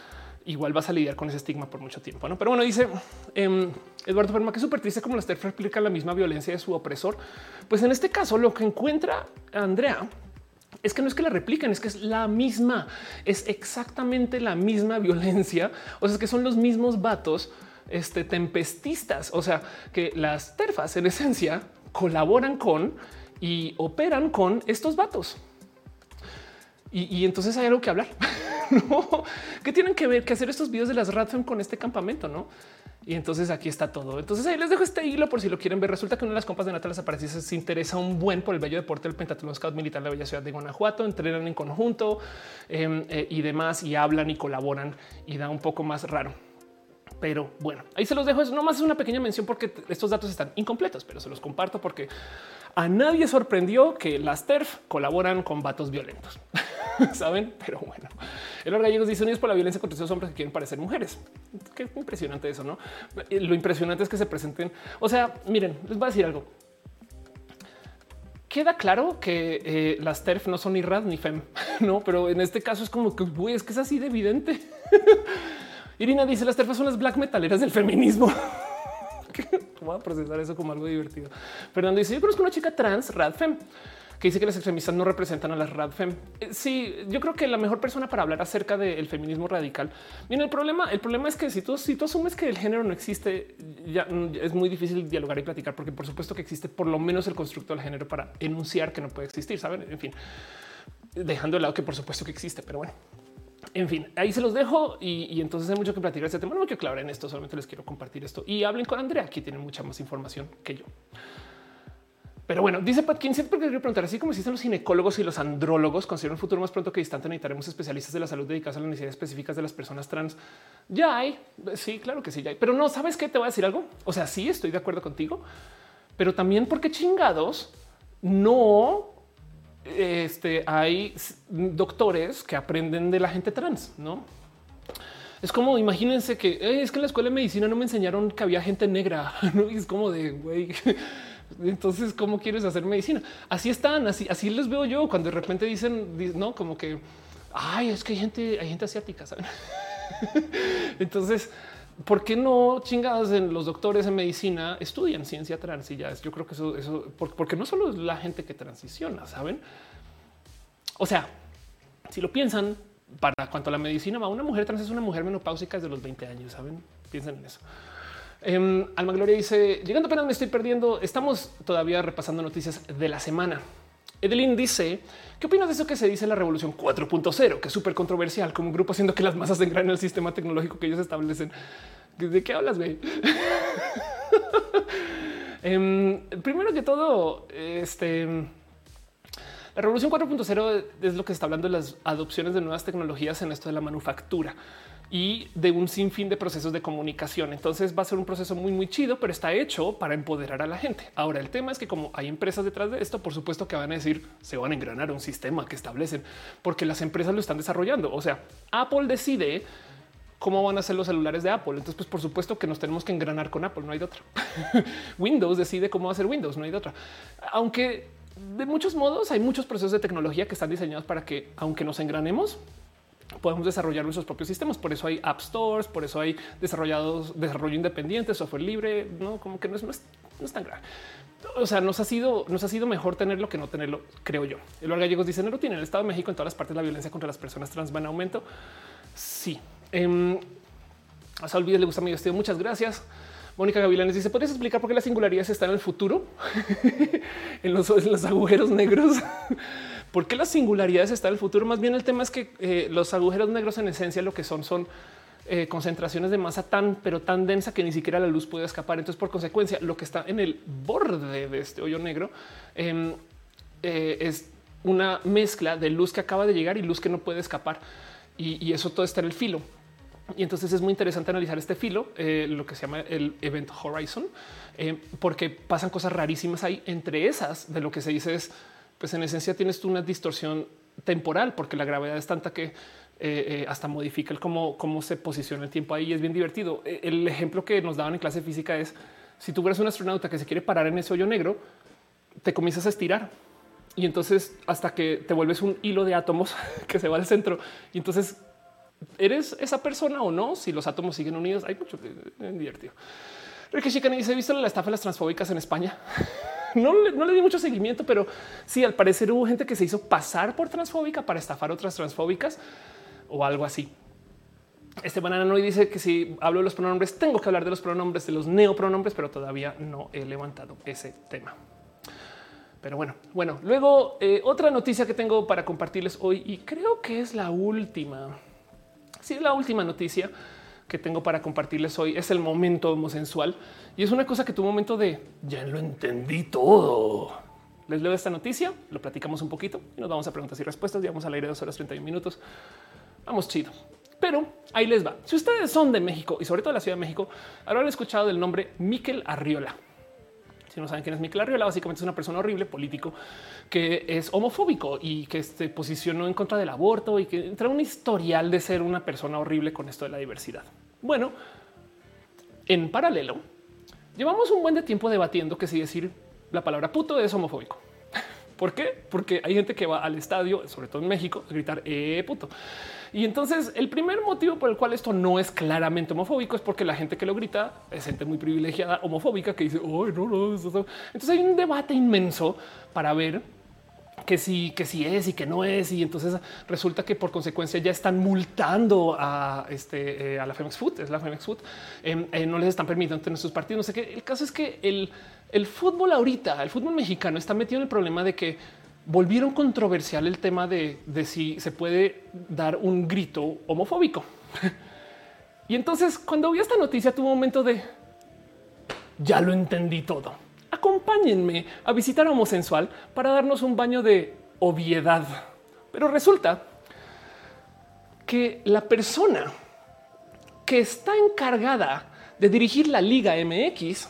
igual vas a lidiar con ese estigma por mucho tiempo. ¿no? Pero bueno, dice em, Eduardo Perma que es súper triste como la STERF replica la misma violencia de su opresor. Pues en este caso, lo que encuentra Andrea es que no es que la repliquen, es que es la misma, es exactamente la misma violencia. O sea, es que son los mismos vatos este, tempestistas, o sea, que las terfas en esencia colaboran con y operan con estos vatos. Y, entonces hay algo que hablar. <laughs> ¿no? ¿Qué tienen que ver que hacer estos videos de las Radfem con este campamento? No? Y entonces aquí está todo. Entonces ahí les dejo este hilo por si lo quieren ver. Resulta que una de las compas de Natalia aparece se interesa un buen por el bello deporte del Pentatlón Scout Militar de la Bella Ciudad de Guanajuato. Entrenan en conjunto em, eh, y demás y hablan y colaboran y da un poco más raro. Pero bueno, ahí se los dejo. Es nomás una pequeña mención porque estos datos están incompletos, pero se los comparto porque a nadie sorprendió que las TERF colaboran con vatos violentos. <laughs> Saben, pero bueno, el gallegos dice unidos por la violencia contra esos hombres que quieren parecer mujeres. Qué impresionante eso, no? Lo impresionante es que se presenten. O sea, miren, les voy a decir algo queda claro que eh, las TERF no son ni rad ni fem, <laughs> no, pero en este caso es como que es que es así de evidente. <laughs> Irina dice las TERF son las black metaleras del feminismo. <laughs> Voy a procesar eso como algo divertido. Fernando dice yo conozco una chica trans rad fem que dice que las extremistas no representan a las radfem. Eh, sí, yo creo que la mejor persona para hablar acerca del feminismo radical. Bien, el problema, el problema es que si tú, si tú asumes que el género no existe, ya es muy difícil dialogar y platicar, porque por supuesto que existe por lo menos el constructo del género para enunciar que no puede existir. Saben, en fin, dejando de lado que por supuesto que existe, pero bueno. En fin, ahí se los dejo y, entonces hay mucho que platicar este tema. No quiero clavar en esto, solamente les quiero compartir esto y hablen con Andrea. Aquí tienen mucha más información que yo. Pero bueno, dice Pat King, siempre quería preguntar, así como existen los ginecólogos y los andrólogos, considero un futuro más pronto que distante necesitaremos especialistas de la salud dedicados a las necesidades específicas de las personas trans. Ya hay, sí, claro que sí, ya hay. Pero no, ¿sabes qué? Te voy a decir algo. O sea, sí, estoy de acuerdo contigo, pero también porque chingados no este, hay doctores que aprenden de la gente trans, ¿no? Es como imagínense que es que en la escuela de medicina no me enseñaron que había gente negra, <laughs> ¿no? Y es como de güey. <laughs> Entonces, ¿cómo quieres hacer medicina? Así están, así, así les veo yo cuando de repente dicen, no, como que, ay, es que hay gente, hay gente asiática, ¿saben? <laughs> Entonces, ¿por qué no chingadas en los doctores en medicina estudian ciencia trans? Y ya yo creo que eso, eso, porque no solo es la gente que transiciona, ¿saben? O sea, si lo piensan, para cuanto a la medicina va, una mujer trans es una mujer menopáusica desde los 20 años, ¿saben? Piensen en eso. Eh, Alma Gloria dice, llegando apenas me estoy perdiendo, estamos todavía repasando noticias de la semana. Edelin dice, ¿qué opinas de eso que se dice en la revolución 4.0? Que es súper controversial como un grupo haciendo que las masas engranen el sistema tecnológico que ellos establecen. ¿De qué hablas, güey? <laughs> Em, primero que todo, este... La revolución 4.0 es lo que está hablando de las adopciones de nuevas tecnologías en esto de la manufactura y de un sinfín de procesos de comunicación. Entonces va a ser un proceso muy, muy chido, pero está hecho para empoderar a la gente. Ahora, el tema es que como hay empresas detrás de esto, por supuesto que van a decir, se van a engranar un sistema que establecen, porque las empresas lo están desarrollando. O sea, Apple decide cómo van a ser los celulares de Apple. Entonces, pues por supuesto que nos tenemos que engranar con Apple, no hay de otra. <laughs> Windows decide cómo va a ser Windows, no hay de otra. Aunque de muchos modos hay muchos procesos de tecnología que están diseñados para que, aunque nos engranemos, podemos desarrollar nuestros propios sistemas. Por eso hay app stores, por eso hay desarrollados desarrollo independiente, software libre, no como que no es, no es, tan grave. O sea, nos ha sido, nos ha sido mejor tenerlo que no tenerlo, creo yo. El Gallegos dice: No tiene el Estado de México en todas las partes. La violencia contra las personas trans va en aumento. Sí. Eh, a Salvides le gusta mi vestido. Muchas gracias. Mónica Gavilanes dice: ¿Podrías explicar por qué las singularidades están en el futuro? <laughs> en, los, en los agujeros negros. <laughs> ¿Por qué las singularidades están en el futuro? Más bien el tema es que eh, los agujeros negros en esencia lo que son son eh, concentraciones de masa tan, pero tan densa que ni siquiera la luz puede escapar. Entonces, por consecuencia, lo que está en el borde de este hoyo negro em, eh, es una mezcla de luz que acaba de llegar y luz que no puede escapar. Y, eso todo está en el filo. Y entonces es muy interesante analizar este filo, lo que se llama el Event Horizon, porque pasan cosas rarísimas ahí. Entre esas, de lo que se dice es pues en esencia tienes tú una distorsión temporal porque la gravedad es tanta que eh, eh, hasta modifica el cómo, cómo se posiciona el tiempo ahí. es bien divertido. E, el ejemplo que nos daban en clase física es si tú eres un astronauta que se quiere parar en ese hoyo negro, te comienzas a estirar y entonces hasta que te vuelves un hilo de átomos <laughs> que se va al centro y entonces eres esa persona o no. Si los átomos siguen unidos, hay mucho eh, divertido. Ricky Chicane dice: ¿Visto la estafa de las transfóbicas en España? <laughs> <laughs> no, le di mucho seguimiento, pero sí, al parecer hubo gente que se hizo pasar por transfóbica para estafar otras transfóbicas o algo así. Este banana no dice que si hablo de los pronombres, tengo que hablar de los pronombres, de los neopronombres, pero todavía no he levantado ese tema. Pero bueno, bueno, luego eh, otra noticia que tengo para compartirles hoy y creo que es la última. Sí, la última noticia que tengo para compartirles hoy es el momento homosensual y es una cosa que tu momento de ya lo entendí todo. Les leo esta noticia, lo platicamos un poquito y nos vamos a preguntas y respuestas. Llevamos al aire dos horas 31 minutos. Vamos chido. Pero ahí les va. Si ustedes son de México y sobre todo la Ciudad de México, habrán escuchado del nombre Miquel Arriola. Si no saben quién es Miquel Arriola, básicamente es una persona horrible político que es homofóbico y que se posicionó en contra del aborto y que entra un historial de ser una persona horrible con esto de la diversidad. Bueno, en paralelo, llevamos un buen de tiempo debatiendo que si decir la palabra puto es homofóbico. <laughs> ¿Por qué? Porque hay gente que va al estadio, sobre todo en México, a gritar eh, puto. Y entonces el primer motivo por el cual esto no es claramente homofóbico es porque la gente que lo grita es gente muy privilegiada homofóbica que dice, oh, no, no, Entonces hay un debate inmenso para ver que sí, que sí es y que no es. Y entonces resulta que por consecuencia ya están multando a este eh, a la Femex Food, es la Femex Food, em, eh, no les están permitiendo tener sus partidos. No sé qué. El caso es que el, el fútbol ahorita, el fútbol mexicano está metido en el problema de que volvieron controversial el tema de, de si se puede dar un grito homofóbico. <laughs> y entonces cuando vi esta noticia tuve un momento de ya lo entendí todo acompáñenme a visitar a Homosensual para darnos un baño de obviedad. Pero resulta que la persona que está encargada de dirigir la Liga MX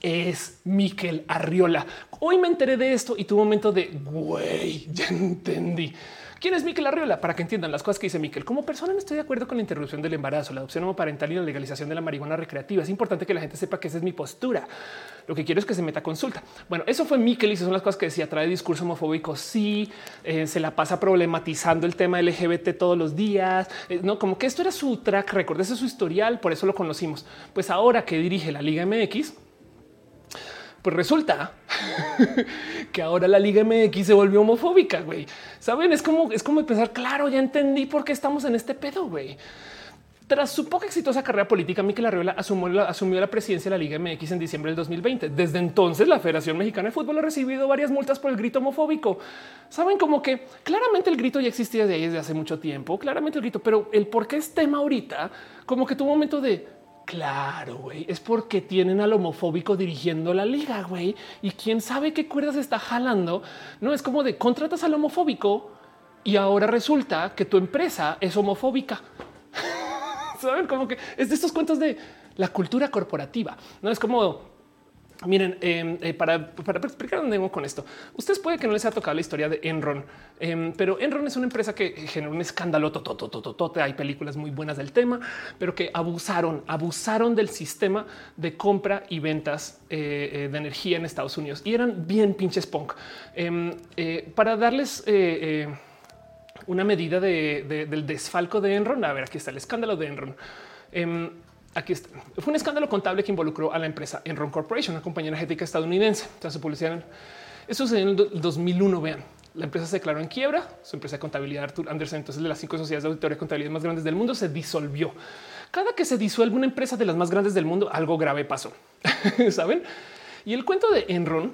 es Miquel Arriola. Hoy me enteré de esto y un momento de güey, ya entendí. ¿Quién es Miquel Arriola? Para que entiendan las cosas que dice Miquel. Como persona no estoy de acuerdo con la interrupción del embarazo, la adopción homoparental y la legalización de la marihuana recreativa. Es importante que la gente sepa que esa es mi postura. Lo que quiero es que se meta consulta. Bueno, eso fue Miquel y son las cosas que decía. Trae discurso homofóbico. Sí, eh, se la pasa problematizando el tema LGBT todos los días. Eh, no, como que esto era su track record, ese es su historial. Por eso lo conocimos. Pues ahora que dirige la Liga MX, pues resulta que ahora la Liga MX se volvió homofóbica, güey. Saben, es como es como pensar, claro, ya entendí por qué estamos en este pedo, güey. Tras su poca exitosa carrera política, Miquel Arriola asumió la, asumió la presidencia de la Liga MX en diciembre del 2020. Desde entonces, la Federación Mexicana de Fútbol ha recibido varias multas por el grito homofóbico. Saben como que claramente el grito ya existía desde, desde hace mucho tiempo, claramente el grito, pero el por qué es tema ahorita, como que tuvo un momento de Claro, güey, es porque tienen al homofóbico dirigiendo la liga, güey, y quién sabe qué cuerdas está jalando. No es como de contratas al homofóbico y ahora resulta que tu empresa es homofóbica. <laughs> Saben como que es de estos cuentos de la cultura corporativa. No es como Miren, em, eh, para, para, explicar dónde vengo con esto, ustedes puede que no les haya tocado la historia de Enron, em, pero Enron es una empresa que generó un escándalo. Tototototote. Hay películas muy buenas del tema, pero que abusaron, abusaron del sistema de compra y ventas eh, eh, de energía en Estados Unidos y eran bien pinches punk. Em, para darles una medida del desfalco de Enron, a ver, aquí está el escándalo de Enron aquí está. Fue un escándalo contable que involucró a la empresa Enron Corporation, una compañía energética estadounidense. Tras su publicidad, eso sucedió en el 2001. Vean, la empresa se declaró en quiebra. Su empresa de contabilidad Arthur Anderson, entonces de las cinco sociedades de auditoría de contabilidad más grandes del mundo, se disolvió. Cada que se disuelve una empresa de las más grandes del mundo, algo grave pasó. <laughs> Saben? Y el cuento de Enron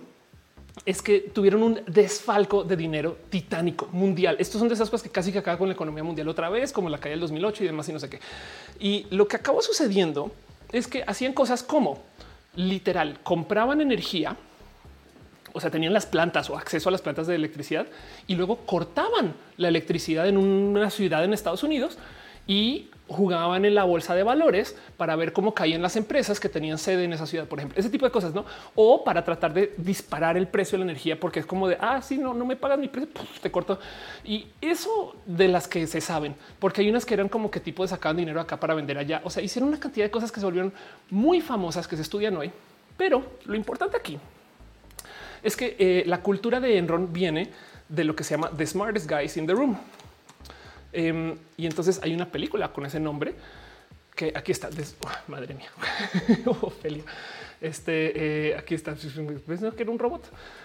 es que tuvieron un desfalco de dinero titánico mundial. Estos son de esas cosas que casi que acaba con la economía mundial otra vez, como la caída del 2008 y demás y no sé qué. Y lo que acabó sucediendo es que hacían cosas como literal compraban energía, o sea, tenían las plantas o acceso a las plantas de electricidad y luego cortaban la electricidad en una ciudad en Estados Unidos y jugaban en la bolsa de valores para ver cómo caían las empresas que tenían sede en esa ciudad, por ejemplo, ese tipo de cosas, no? O para tratar de disparar el precio de la energía, porque es como de ah, sí, no, no me pagas mi precio, te corto. Y eso de las que se saben, porque hay unas que eran como que tipo de sacaban dinero acá para vender allá. O sea, hicieron una cantidad de cosas que se volvieron muy famosas que se estudian hoy. Pero lo importante aquí es que eh, la cultura de Enron viene de lo que se llama The Smartest Guys in the Room. Em, y entonces hay una película con ese nombre que aquí está. Oh, madre mía, <laughs> Ophelia. Este eh, aquí está. Pues, que era un robot,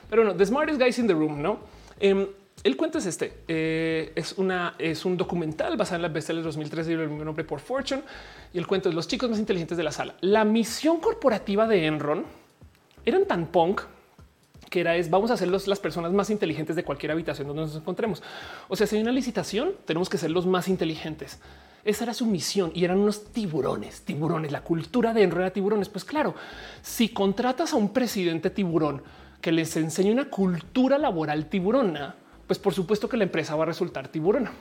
pero no. The smartest guys in the room, no? Em, el cuento es este. Eh, es una es un documental basado en la bestseller 2013 y el mismo nombre por Fortune. Y el cuento es los chicos más inteligentes de la sala. La misión corporativa de Enron eran tan punk que era es vamos a ser las personas más inteligentes de cualquier habitación donde nos encontremos. O sea, si hay una licitación, tenemos que ser los más inteligentes. Esa era su misión y eran unos tiburones, tiburones. La cultura de enredar tiburones. Pues claro, si contratas a un presidente tiburón que les enseñe una cultura laboral tiburona, pues por supuesto que la empresa va a resultar tiburona.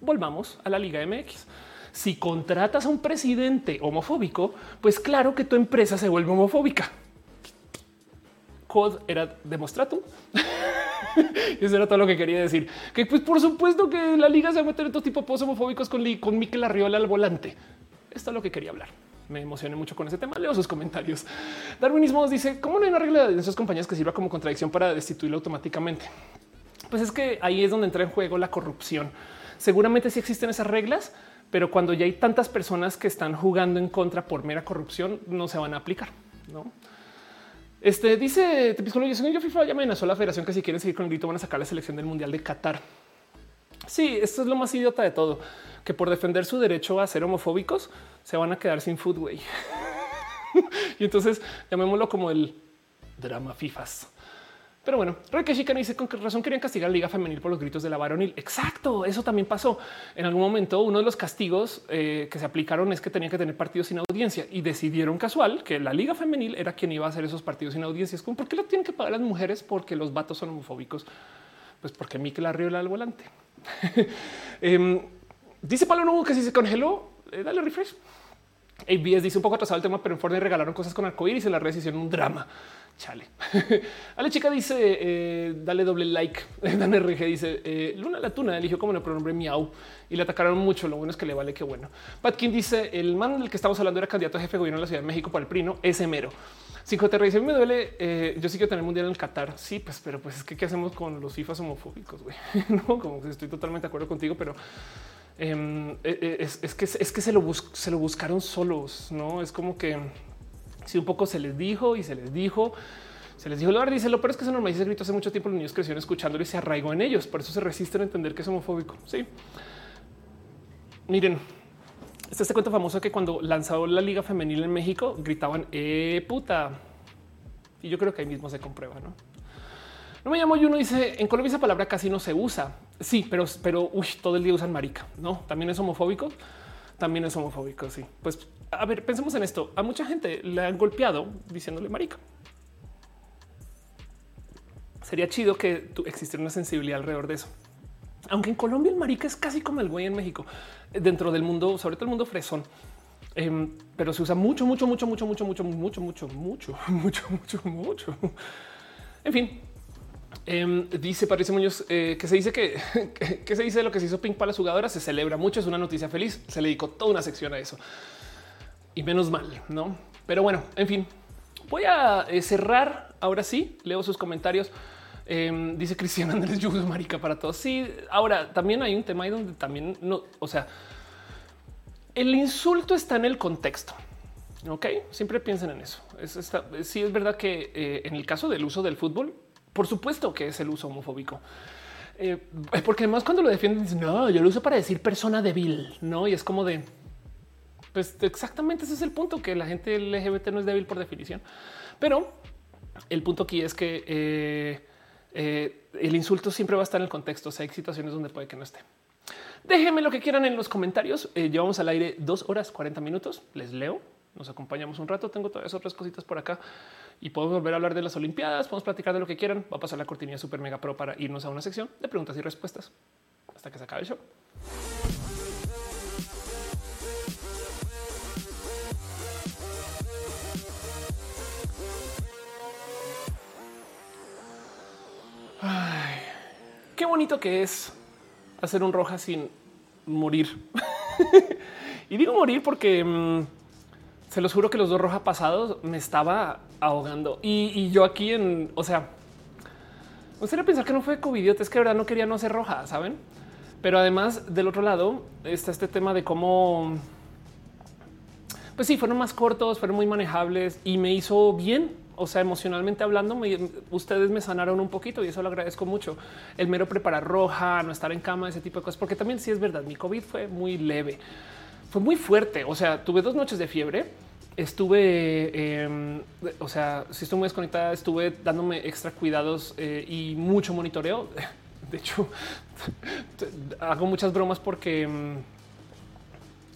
volvamos a la Liga MX. Si contratas a un presidente homofóbico, pues claro que tu empresa se vuelve homofóbica. COD era demostratum. <laughs> y eso era todo lo que quería decir. Que pues por supuesto que la liga se va a meter en todo tipo de posts homofóbicos con, con Miquel Arriola al volante. Esto es lo que quería hablar. Me emocioné mucho con ese tema. Leo sus comentarios. Darwinismo dice cómo no hay una regla en esas compañías que sirva como contradicción para destituirlo automáticamente. Pues es que ahí es donde entra en juego la corrupción. Seguramente sí existen esas reglas, pero cuando ya hay tantas personas que están jugando en contra por mera corrupción, no se van a aplicar. No este dice Tepiscolo, yo FIFA ya amenazó a la federación que si quieren seguir con el grito van a sacar la selección del mundial de Qatar. Sí, esto es lo más idiota de todo, que por defender su derecho a ser homofóbicos se van a quedar sin fútbol. <laughs> y entonces llamémoslo como el drama FIFAs. Pero bueno, Reque Chicano dice con qué razón querían castigar a la Liga Femenil por los gritos de la varonil. Exacto, eso también pasó. En algún momento, uno de los castigos eh, que se aplicaron es que tenían que tener partidos sin audiencia y decidieron casual que la Liga Femenil era quien iba a hacer esos partidos sin audiencia. ¿por qué lo tienen que pagar las mujeres? Porque los vatos son homofóbicos. Pues porque Mikel Arriola al volante. <laughs> eh, dice Pablo que si se congeló, eh, dale refresh. ABS dice un poco atrasado el tema, pero en Fortnite regalaron cosas con arcoíris en las redes hicieron un drama. Chale. <laughs> Ale chica dice eh, dale doble like. <laughs> Dan RG dice eh, Luna la tuna eligió como el pronombre miau y le atacaron mucho. Lo bueno es que le vale que bueno. Patkin dice el man del que estamos hablando era candidato a jefe de gobierno de la Ciudad de México para el PRI, ese mero. Cinco te dice me duele. Eh, yo sí quiero tener mundial en el Qatar. Sí, pues, pero pues es que qué hacemos con los FIFAs homofóbicos. <laughs> no, como que estoy totalmente de acuerdo contigo, pero em, es, que es que se lo, se lo buscaron solos. No es como que si un poco se les dijo y se les dijo, se les dijo lo dice lo pero es que se normaliza grito hace mucho tiempo. Los niños crecieron escuchándolo y se arraigó en ellos. Por eso se resisten a entender que es homofóbico. Sí. Miren, este, este cuento famoso que cuando lanzó la liga femenil en México gritaban eh, puta. Y yo creo que ahí mismo se comprueba, no? No me llamo y uno dice en Colombia esa palabra casi no se usa. Sí, pero, pero uy, todo el día usan marica. No, también es homofóbico. También es homofóbico. Sí, pues a ver, pensemos en esto. A mucha gente le han golpeado diciéndole marica. Sería chido que existiera una sensibilidad alrededor de eso. Aunque en Colombia el marica es casi como el güey en México, dentro del mundo, sobre todo el mundo fresón. Em, pero se usa mucho, mucho, mucho, mucho, mucho, mucho, mucho, mucho, mucho, <laughs> mucho, mucho, mucho. En fin, em, dice Patricia Muñoz eh, que se dice <laughs> que, que, se dice lo que se hizo Pink para las jugadoras. Se celebra mucho, es una noticia feliz. Se le dedicó toda una sección a eso y menos mal, no? Pero bueno, en fin, voy a eh, cerrar ahora sí. Leo sus comentarios. Em, dice Cristian <laughs> Andrés Yus, marica para todos. Sí, ahora también hay un tema ahí donde también no, o sea, el insulto está en el contexto. Ok, siempre piensen en eso. Es, sí, es verdad que eh, en el caso del uso del fútbol, por supuesto que es el uso homofóbico. Eh, porque además cuando lo defienden dicen no, yo lo uso para decir persona débil, no? Y es como de pues exactamente ese es el punto, que la gente LGBT no es débil por definición. Pero el punto aquí es que eh, eh, el insulto siempre va a estar en el contexto. Sea, hay situaciones donde puede que no esté. Déjenme lo que quieran en los comentarios. Eh, llevamos al aire dos horas 40 minutos. Les leo, nos acompañamos un rato. Tengo todas otras cositas por acá y podemos volver a hablar de las Olimpiadas. Podemos platicar de lo que quieran. Va a pasar la cortinilla super mega pro para irnos a una sección de preguntas y respuestas hasta que se acabe el show. Ay, qué bonito que es hacer un roja sin morir. <laughs> y digo morir porque mm, se los juro que los dos roja pasados me estaba ahogando y, yo aquí en, o sea, gustaría pensar que no fue COVID, es que verdad no quería no ser roja, saben? Pero además del otro lado está este tema de cómo, pues sí, fueron más cortos, fueron muy manejables y me hizo bien o sea, emocionalmente hablando, ustedes me sanaron un poquito y eso lo agradezco mucho. El mero preparar roja, no estar en cama, ese tipo de cosas, porque también sí es verdad, mi COVID fue muy leve, fue muy fuerte. O sea, tuve dos noches de fiebre, estuve, em, o sea, si estoy muy desconectada, estuve dándome extra cuidados eh, y mucho monitoreo. <laughs> De hecho, <laughs> hago muchas bromas porque em,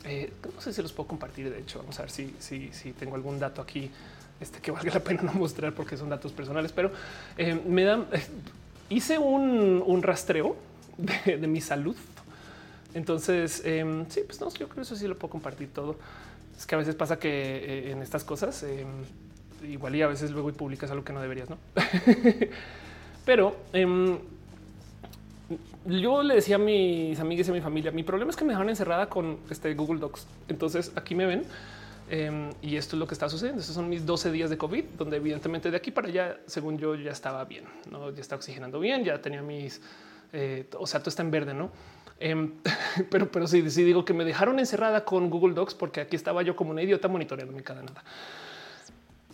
eh, no sé si los puedo compartir. De hecho, vamos a ver si, si, si tengo algún dato aquí este que valga la pena no mostrar porque son datos personales, pero eh, me dan, hice un, rastreo de, mi salud Entonces, em, sí, pues no, yo creo que eso sí lo puedo compartir todo. Es que a veces pasa que eh, en estas cosas, em, igual y a veces luego publicas algo que no deberías, ¿no? <laughs> Pero em, yo le decía a mis amigas y a mi familia, mi problema es que me dejaron encerrada con este Google Docs. Entonces aquí me ven em, y esto es lo que está sucediendo. Estos son mis 12 días de COVID, donde evidentemente de aquí para allá, según yo, ya estaba bien, no ya estaba oxigenando bien, ya tenía mis, eh, o sea, todo está en verde, no? Em, <laughs> pero, pero sí, sí digo que me dejaron encerrada con Google Docs porque aquí estaba yo como una idiota monitoreando mi cada nada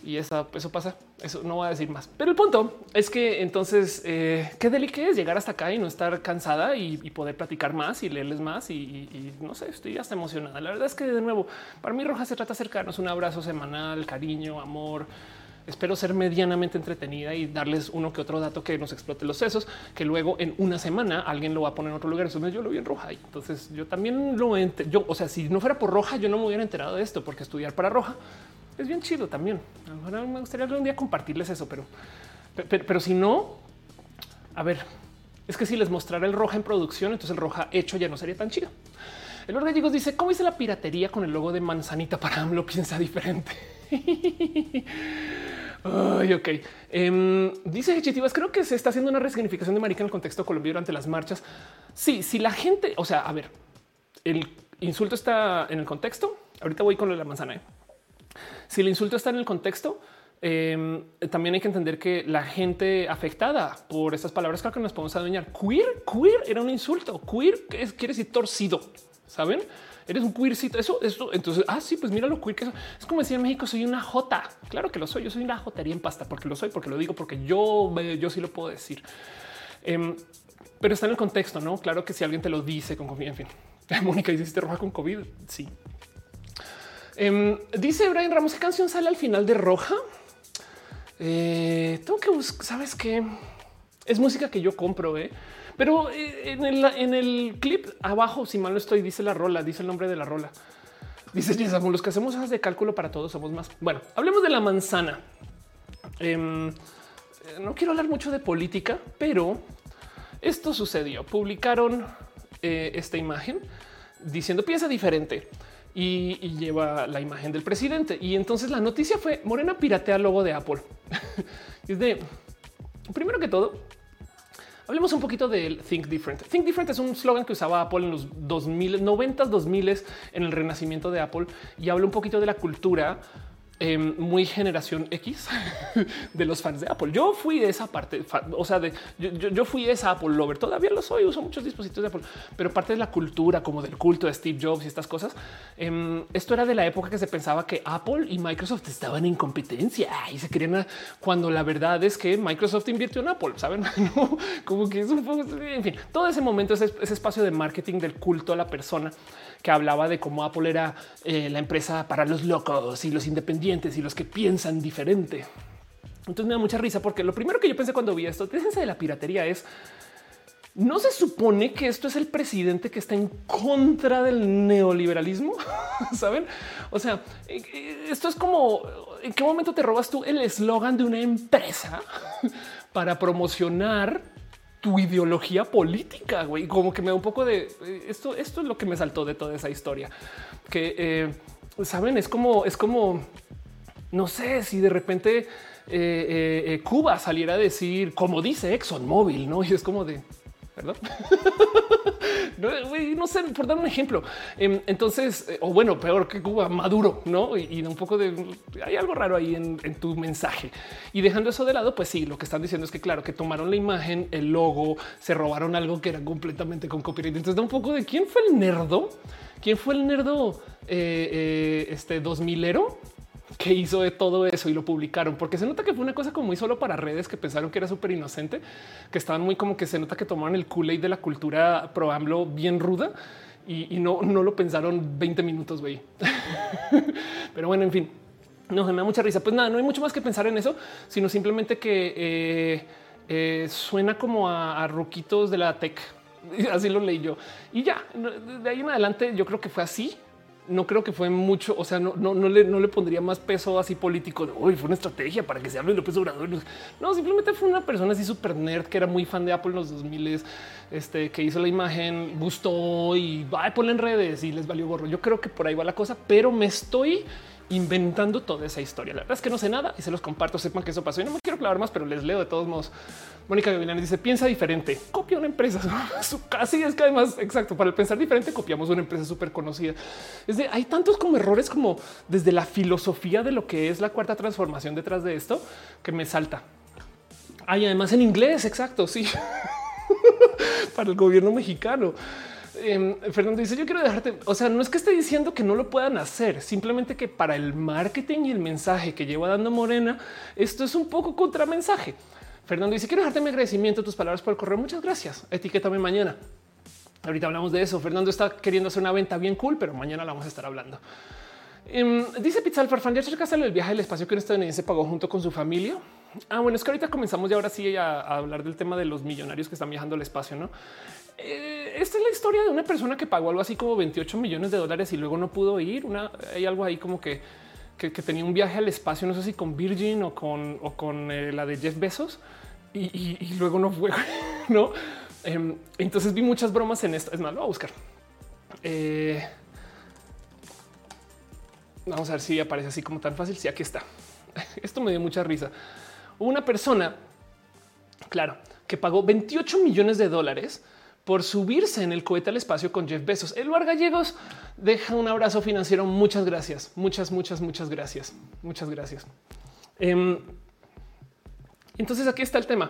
y eso, pasa. Eso no voy a decir más. Pero el punto es que entonces eh, qué delicado es llegar hasta acá y no estar cansada y, poder platicar más y leerles más. Y, no sé, estoy hasta emocionada. La verdad es que de nuevo, para mí Roja se trata de acercarnos un abrazo semanal, cariño, amor. Espero ser medianamente entretenida y darles uno que otro dato que nos explote los sesos, que luego en una semana alguien lo va a poner en otro lugar. Eso yo lo vi en roja. Entonces yo también lo yo, o sea, si no fuera por roja, yo no me hubiera enterado de esto, porque estudiar para roja es bien chido también. me gustaría algún día compartirles eso, pero, pero, si no, a ver, es que si les mostrara el roja en producción, entonces el roja hecho ya no sería tan chido. El Gallegos dice cómo dice la piratería con el logo de manzanita para AMLO <laughs> piensa diferente. Ay, ok. Um, dice Chitivas, creo que se está haciendo una resignificación de marica en el contexto colombiano durante las marchas. Sí, si la gente, o sea, a ver, el insulto está en el contexto. Ahorita voy con la manzana. ¿eh? Si el insulto está en el contexto, em, también hay que entender que la gente afectada por estas palabras, creo que nos podemos adueñar. Queer, queer era un insulto. Queer es, quiere decir torcido. Saben? Eres un queercito. Eso, eso. Entonces, ah, sí, pues mira lo queer que es. Es como decir en México, soy una J. Claro que lo soy. Yo soy una jotería en pasta porque lo soy, porque lo digo, porque yo, yo sí lo puedo decir. Em, pero está en el contexto, no? Claro que si alguien te lo dice con confianza, en fin. <laughs> Mónica dice: te roja con COVID. Sí, Em, dice Brian Ramos, ¿qué canción sale al final de Roja? Eh, tengo que buscar, ¿sabes qué? Es música que yo compro, ¿eh? Pero eh, en, el, clip abajo, si mal no estoy, dice la rola, dice el nombre de la rola. Dice los que hacemos hojas de cálculo para todos somos más. Bueno, hablemos de la manzana. Em, no quiero hablar mucho de política, pero esto sucedió. Publicaron esta imagen diciendo piensa diferente y, lleva la imagen del presidente. Y entonces la noticia fue Morena piratea el logo de Apple. <laughs> es de primero que todo, hablemos un poquito del Think Different. Think Different es un slogan que usaba Apple en los 2000, 90, 2000 en el renacimiento de Apple y habla un poquito de la cultura Em, muy generación X <laughs> de los fans de Apple. Yo fui de esa parte, o sea, de, yo, fui esa Apple lover, todavía lo soy, uso muchos dispositivos de Apple, pero parte de la cultura como del culto de Steve Jobs y estas cosas. Em, esto era de la época que se pensaba que Apple y Microsoft estaban en competencia y se querían cuando la verdad es que Microsoft invirtió en Apple, saben? <laughs> como que es un poco, en fin, todo ese momento, ese, ese espacio de marketing del culto a la persona que hablaba de cómo Apple era eh, la empresa para los locos y los independientes y los que piensan diferente. Entonces me da mucha risa porque lo primero que yo pensé cuando vi esto, déjense de la piratería, es no se supone que esto es el presidente que está en contra del neoliberalismo, <laughs> saben? O sea, eh, eh, esto es como en qué momento te robas tú el eslogan de una empresa <laughs> para promocionar tu ideología política, güey. Como que me da un poco de eh, esto. Esto es lo que me saltó de toda esa historia. Que eh, saben, es como, es como, no sé si de repente eh, Cuba saliera a decir, como dice ExxonMobil, no? Y es como de <laughs> no, sé, por dar un ejemplo. Em, entonces, eh, o bueno, peor que Cuba, Maduro, ¿no? Y, un poco de... Hay algo raro ahí en, tu mensaje. Y dejando eso de lado, pues sí, lo que están diciendo es que claro, que tomaron la imagen, el logo, se robaron algo que era completamente con copyright. Entonces da un poco de quién fue el nerdo, quién fue el nerdo eh, eh, este 2000 ero que hizo de todo eso y lo publicaron, porque se nota que fue una cosa como muy solo para redes que pensaron que era súper inocente, que estaban muy como que se nota que tomaron el Kool-Aid de la cultura pro bien ruda y, no, no lo pensaron 20 minutos, güey. <laughs> Pero bueno, en fin, no me da mucha risa. Pues nada, no hay mucho más que pensar en eso, sino simplemente que eh, eh, suena como a, a ruquitos de la tech. <laughs> Así lo leí yo y ya de ahí en adelante. Yo creo que fue así no creo que fue mucho. O sea, no, no, no, le, no le pondría más peso así político de hoy fue una estrategia para que se hable de López Obrador. No, simplemente fue una persona así súper nerd que era muy fan de Apple en los 2000 este que hizo la imagen, gustó y va a en redes y les valió gorro. Yo creo que por ahí va la cosa, pero me estoy inventando toda esa historia. La verdad es que no sé nada y se los comparto. Sepan que eso pasó y no me quiero clavar más, pero les leo de todos modos. Mónica Gavilán dice piensa diferente, copia una empresa. <laughs> Casi es que además, exacto, para el pensar diferente copiamos una empresa súper conocida. Es de hay tantos como errores como desde la filosofía de lo que es la cuarta transformación detrás de esto que me salta. Hay además en inglés, exacto, sí. <laughs> para el gobierno mexicano. Em, Fernando dice: Yo quiero dejarte. O sea, no es que esté diciendo que no lo puedan hacer, simplemente que para el marketing y el mensaje que lleva dando Morena, esto es un poco contramensaje. Fernando dice: Quiero dejarte mi agradecimiento, tus palabras por el correo. Muchas gracias. Etiquétame mañana. Ahorita hablamos de eso. Fernando está queriendo hacer una venta bien cool, pero mañana la vamos a estar hablando. Em, dice Pizza Farfán, ya cerca el viaje al espacio que un estadounidense pagó junto con su familia. Ah, bueno, es que ahorita comenzamos ya ahora sí a, a, hablar del tema de los millonarios que están viajando al espacio, ¿no? Eh, esta es la historia de una persona que pagó algo así como 28 millones de dólares y luego no pudo ir. Una, hay algo ahí como que, que, tenía un viaje al espacio, no sé si con Virgin o con, o con eh, la de Jeff Bezos y, luego no fue, <laughs> no? Em, entonces vi muchas bromas en esto. Es más, lo voy a buscar. Eh, vamos a ver si aparece así como tan fácil. Si sí, aquí está. <laughs> Esto me dio mucha risa. Una persona, claro, que pagó 28 millones de dólares por subirse en el cohete al espacio con Jeff Bezos. Eduardo Gallegos deja un abrazo financiero. Muchas gracias. Muchas, muchas, muchas gracias. Muchas gracias. Em, entonces aquí está el tema.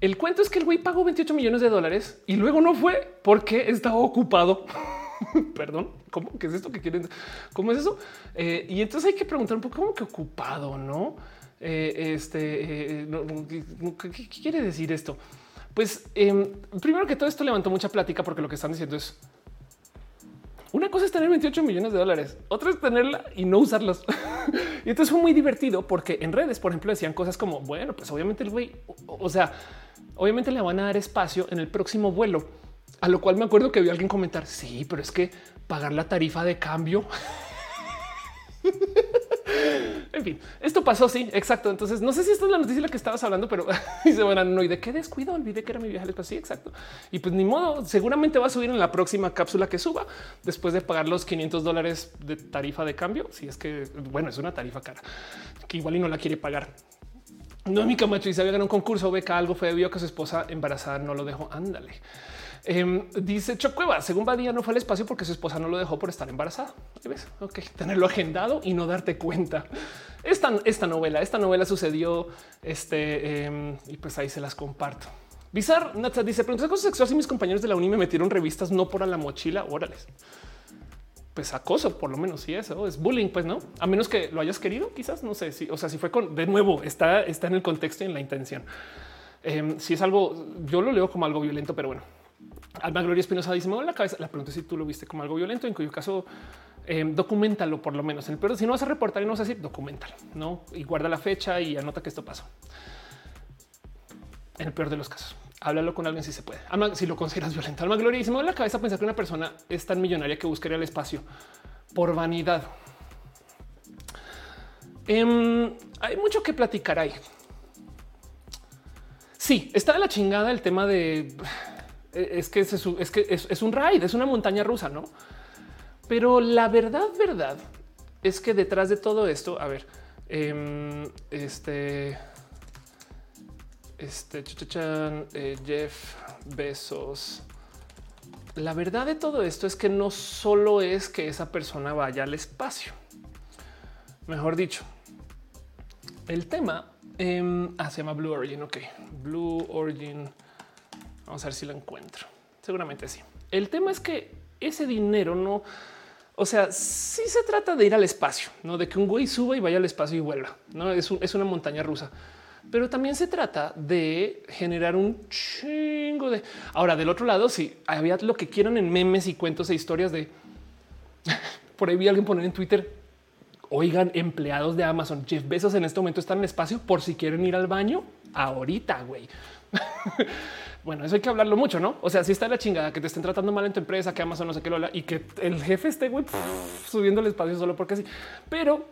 El cuento es que el güey pagó 28 millones de dólares y luego no fue porque estaba ocupado. <laughs> Perdón, ¿cómo? ¿Qué es esto que quieren? ¿Cómo es eso? Eh, y entonces hay que preguntar un poco cómo que ocupado, no? Eh, este, eh, ¿qué quiere decir esto? Pues em, primero que todo esto levantó mucha plática porque lo que están diciendo es una cosa es tener 28 millones de dólares, otra es tenerla y no usarlas. <laughs> y entonces fue muy divertido porque en redes, por ejemplo, decían cosas como, bueno, pues obviamente el güey, o, sea, obviamente le van a dar espacio en el próximo vuelo. A lo cual me acuerdo que vi a alguien comentar, sí, pero es que pagar la tarifa de cambio <laughs> en fin, esto pasó. Sí, exacto. Entonces, no sé si esta es la noticia de la que estabas hablando, pero <laughs> dice bueno, no, y de qué descuido. Olvidé que era mi viaje al espacio. Sí, exacto. Y pues ni modo, seguramente va a subir en la próxima cápsula que suba después de pagar los 500 dólares de tarifa de cambio. Si es que, bueno, es una tarifa cara que igual y no la quiere pagar. No mi camacho y se había ganado un concurso, beca, algo fue debido a que su esposa embarazada no lo dejó. Ándale. Em, dice Chocueva, según Badía no fue al espacio porque su esposa no lo dejó por estar embarazada. ¿Ves? Ok, tenerlo agendado y no darte cuenta. Esta, novela, esta novela sucedió este em, y pues ahí se las comparto. Bizar Natsa dice, preguntas cosas sexuales y mis compañeros de la uni me metieron revistas no por a la mochila. Órales. Pues acoso, por lo menos, si eso es bullying, pues no, a menos que lo hayas querido, quizás no sé si, o sea, si fue con de nuevo, está, está en el contexto y en la intención. Em, si es algo, yo lo leo como algo violento, pero bueno, Alma Gloria Espinosa dice: Me la cabeza. La pregunta es si tú lo viste como algo violento, en cuyo caso eh, documentalo por lo menos. En el peor, si no vas a reportar y no vas a decir, documentalo, no y guarda la fecha y anota que esto pasó. En el peor de los casos, háblalo con alguien si se puede. Alma, si lo consideras violento. Alma Gloria dice: Me la cabeza pensar que una persona es tan millonaria que buscaría el espacio por vanidad. Em, hay mucho que platicar ahí. Sí, está de la chingada el tema de es que es, es un raid, es una montaña rusa, no? Pero la verdad, verdad es que detrás de todo esto, a ver, em, este, este eh, Jeff Besos. La verdad de todo esto es que no solo es que esa persona vaya al espacio. Mejor dicho, el tema eh, se llama Blue Origin. Ok, Blue Origin Vamos a ver si lo encuentro. Seguramente sí. El tema es que ese dinero no, o sea, sí se trata de ir al espacio, no de que un güey suba y vaya al espacio y vuelva. No es, es una montaña rusa, pero también se trata de generar un chingo de. Ahora, del otro lado, si había lo que quieran en memes y cuentos e historias de <laughs> por ahí vi a alguien poner en Twitter. Oigan, empleados de Amazon, Jeff Bezos en este momento están en espacio por si quieren ir al baño ahorita, güey. <laughs> Bueno, eso hay que hablarlo mucho, ¿no? O sea, si está la chingada que te estén tratando mal en tu empresa, que Amazon no sé qué lo y que el jefe esté subiendo el espacio solo porque sí. Pero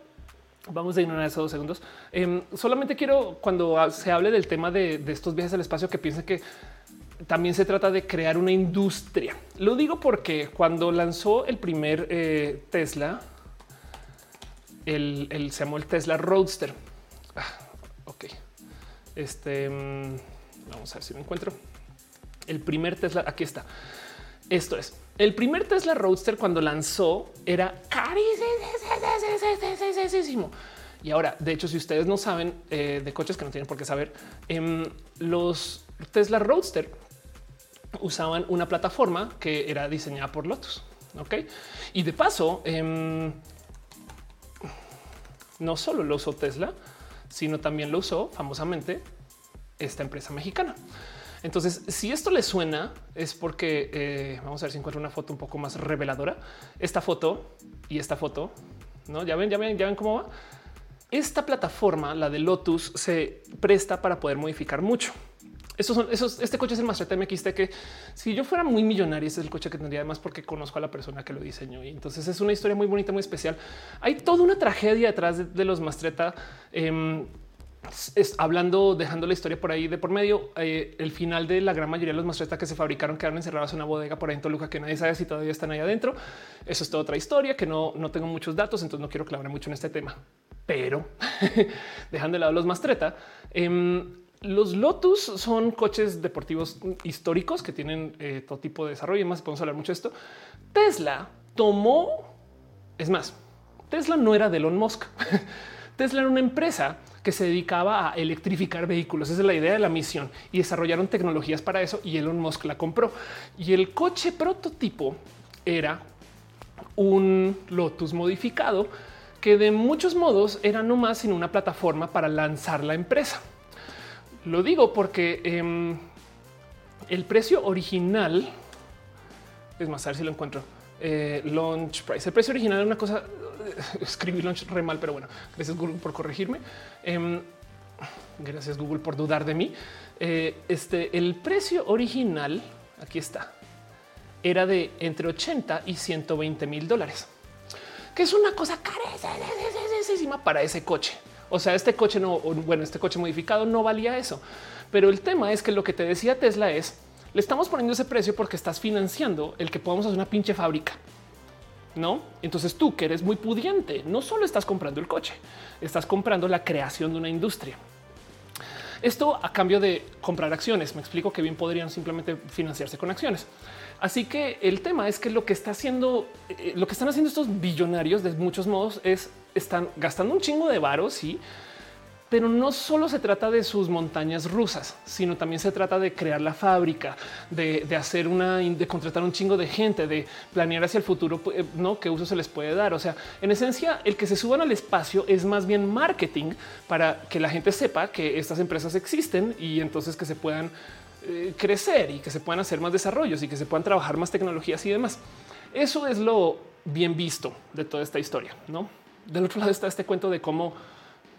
vamos a ignorar esos dos segundos. Em, solamente quiero cuando se hable del tema de, estos viajes al espacio que piense que también se trata de crear una industria. Lo digo porque cuando lanzó el primer eh, Tesla, el, el, se llamó el Tesla Roadster. Ah, ok. Este mm, vamos a ver si lo encuentro. El primer Tesla, aquí está. Esto es el primer Tesla Roadster cuando lanzó era carísimo. Y ahora, de hecho, si ustedes no saben eh, de coches que no tienen por qué saber, eh, los Tesla Roadster usaban una plataforma que era diseñada por Lotus. Ok. Y de paso, eh, no solo lo usó Tesla, sino también lo usó famosamente esta empresa mexicana. Entonces, si esto le suena, es porque eh, vamos a ver si encuentro una foto un poco más reveladora. Esta foto y esta foto, no ya ven, ya ven, ya ven cómo va. Esta plataforma, la de Lotus, se presta para poder modificar mucho. Estos son esos. Este coche es el Maserati MXT que si yo fuera muy millonario, ese es el coche que tendría además porque conozco a la persona que lo diseñó. Y entonces es una historia muy bonita, muy especial. Hay toda una tragedia detrás de, los Mastreta. Eh, es, hablando, dejando la historia por ahí de por medio, eh, el final de la gran mayoría de los Mastreta que se fabricaron quedaron encerrados en una bodega por ahí en Toluca que nadie sabe si todavía están ahí adentro. Eso es toda otra historia que no, no tengo muchos datos, entonces no quiero clavar mucho en este tema. Pero <laughs> dejando de lado los Mastreta, eh, los Lotus son coches deportivos históricos que tienen eh, todo tipo de desarrollo y más. Podemos hablar mucho de esto. Tesla tomó, es más, Tesla no era de Elon Musk. <laughs> Tesla era una empresa que se dedicaba a electrificar vehículos. Esa es la idea de la misión y desarrollaron tecnologías para eso y Elon Musk la compró. Y el coche prototipo era un Lotus modificado que de muchos modos era no más sino una plataforma para lanzar la empresa. Lo digo porque eh, el precio original es más, a ver si lo encuentro. Eh, launch price. El precio original es una cosa. <laughs> Escribí launch re mal, pero bueno, gracias Google por corregirme. Eh, gracias Google por dudar de mí. Eh, este el precio original aquí está. Era de entre 80 y 120 mil dólares, que es una cosa carísima para ese coche. O sea, este coche no, bueno, este coche modificado no valía eso. Pero el tema es que lo que te decía Tesla es, le estamos poniendo ese precio porque estás financiando el que podamos hacer una pinche fábrica. No, entonces tú que eres muy pudiente, no solo estás comprando el coche, estás comprando la creación de una industria. Esto a cambio de comprar acciones. Me explico que bien podrían simplemente financiarse con acciones. Así que el tema es que lo que está haciendo, eh, lo que están haciendo estos billonarios de muchos modos es están gastando un chingo de varos, sí, pero no solo se trata de sus montañas rusas, sino también se trata de crear la fábrica, de, hacer una, de contratar un chingo de gente, de planear hacia el futuro, eh, no qué uso se les puede dar. O sea, en esencia, el que se suban al espacio es más bien marketing para que la gente sepa que estas empresas existen y entonces que se puedan eh, crecer y que se puedan hacer más desarrollos y que se puedan trabajar más tecnologías y demás. Eso es lo bien visto de toda esta historia, no? Del otro lado está este cuento de cómo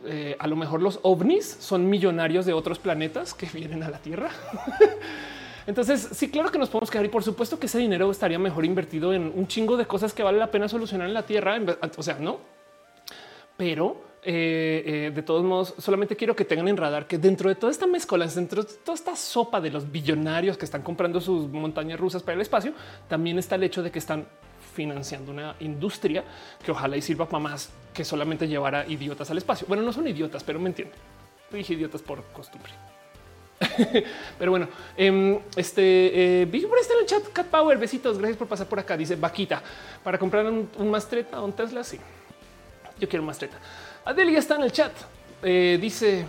eh, a lo mejor los ovnis son millonarios de otros planetas que vienen a la Tierra. <laughs> Entonces, sí, claro que nos podemos quedar y por supuesto que ese dinero estaría mejor invertido en un chingo de cosas que vale la pena solucionar en la Tierra. O sea, no, pero eh, eh, de todos modos, solamente quiero que tengan en radar que dentro de toda esta mezcolanza, dentro de toda esta sopa de los billonarios que están comprando sus montañas rusas para el espacio, también está el hecho de que están financiando una industria que ojalá y sirva para más que solamente llevar a idiotas al espacio. Bueno, no son idiotas, pero me entienden. Dije idiotas por costumbre. <laughs> pero bueno, em, este eh, por está en el chat. Cat Power, besitos. Gracias por pasar por acá. Dice vaquita para comprar un, un Mastreta o un Tesla. Sí, yo quiero un Mastreta. Adelia está en el chat. Eh, dice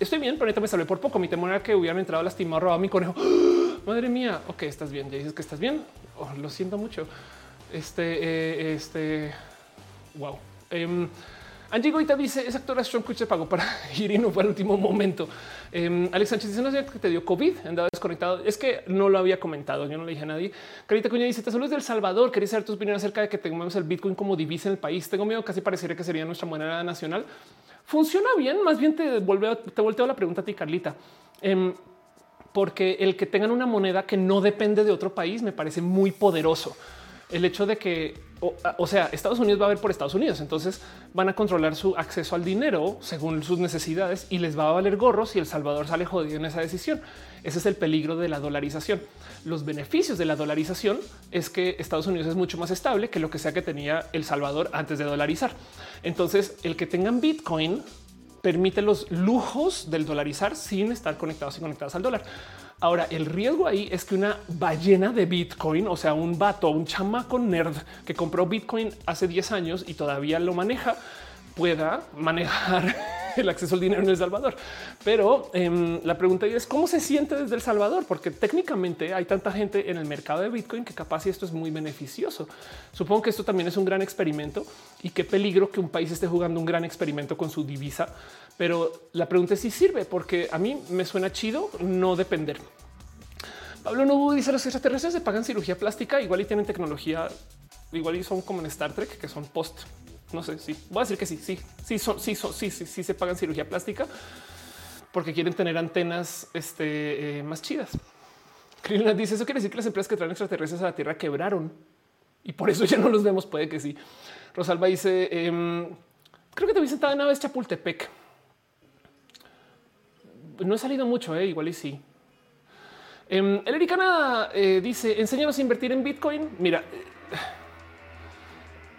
estoy bien, pero ahorita me salvé por poco. Mi temor era que hubieran entrado lastimado, robado mi conejo. <gasps> Madre mía. Ok, estás bien. Ya dices que estás bien. Oh, lo siento mucho. Este, eh, este, wow. Um, Angie Goita dice esa actora Strong se pagó para <laughs> ir y no fue al último momento. Um, Alex Sánchez dice no sé que te dio COVID, andaba desconectado. Es que no lo había comentado. Yo no le dije a nadie. Carita Cuña dice te saludos del Salvador. Quería saber tu opinión acerca de que tengamos el Bitcoin como divisa en el país. Tengo miedo, casi pareciera que sería nuestra moneda nacional. Funciona bien. Más bien te vuelve, te volteo la pregunta a ti, Carlita. Um, porque el que tengan una moneda que no depende de otro país me parece muy poderoso. El hecho de que, o, sea, Estados Unidos va a ver por Estados Unidos, entonces van a controlar su acceso al dinero según sus necesidades y les va a valer gorro si El Salvador sale jodido en esa decisión. Ese es el peligro de la dolarización. Los beneficios de la dolarización es que Estados Unidos es mucho más estable que lo que sea que tenía El Salvador antes de dolarizar. Entonces, el que tengan Bitcoin permite los lujos del dolarizar sin estar conectados y conectados al dólar. Ahora, el riesgo ahí es que una ballena de Bitcoin, o sea, un vato, un chamaco nerd que compró Bitcoin hace 10 años y todavía lo maneja, pueda manejar <laughs> el acceso al dinero en El Salvador. Pero em, la pregunta es cómo se siente desde El Salvador, porque técnicamente hay tanta gente en el mercado de Bitcoin que capaz esto es muy beneficioso. Supongo que esto también es un gran experimento y qué peligro que un país esté jugando un gran experimento con su divisa. Pero la pregunta es si sirve, porque a mí me suena chido no depender. Pablo no dice los extraterrestres se pagan cirugía plástica, igual y tienen tecnología, igual y son como en Star Trek, que son post no sé si voy a decir que sí, sí, sí, son, sí, son, sí, sí, sí se pagan cirugía plástica porque quieren tener antenas este, eh, más chidas. Krillin dice eso quiere decir que las empresas que traen extraterrestres a la Tierra quebraron y por eso ya no los vemos. Puede que sí. Rosalba dice em, creo que te vi sentada en vez Chapultepec. No he salido mucho, eh, igual y sí. Eh, el Ericana eh, dice enséñanos a invertir en Bitcoin. Mira,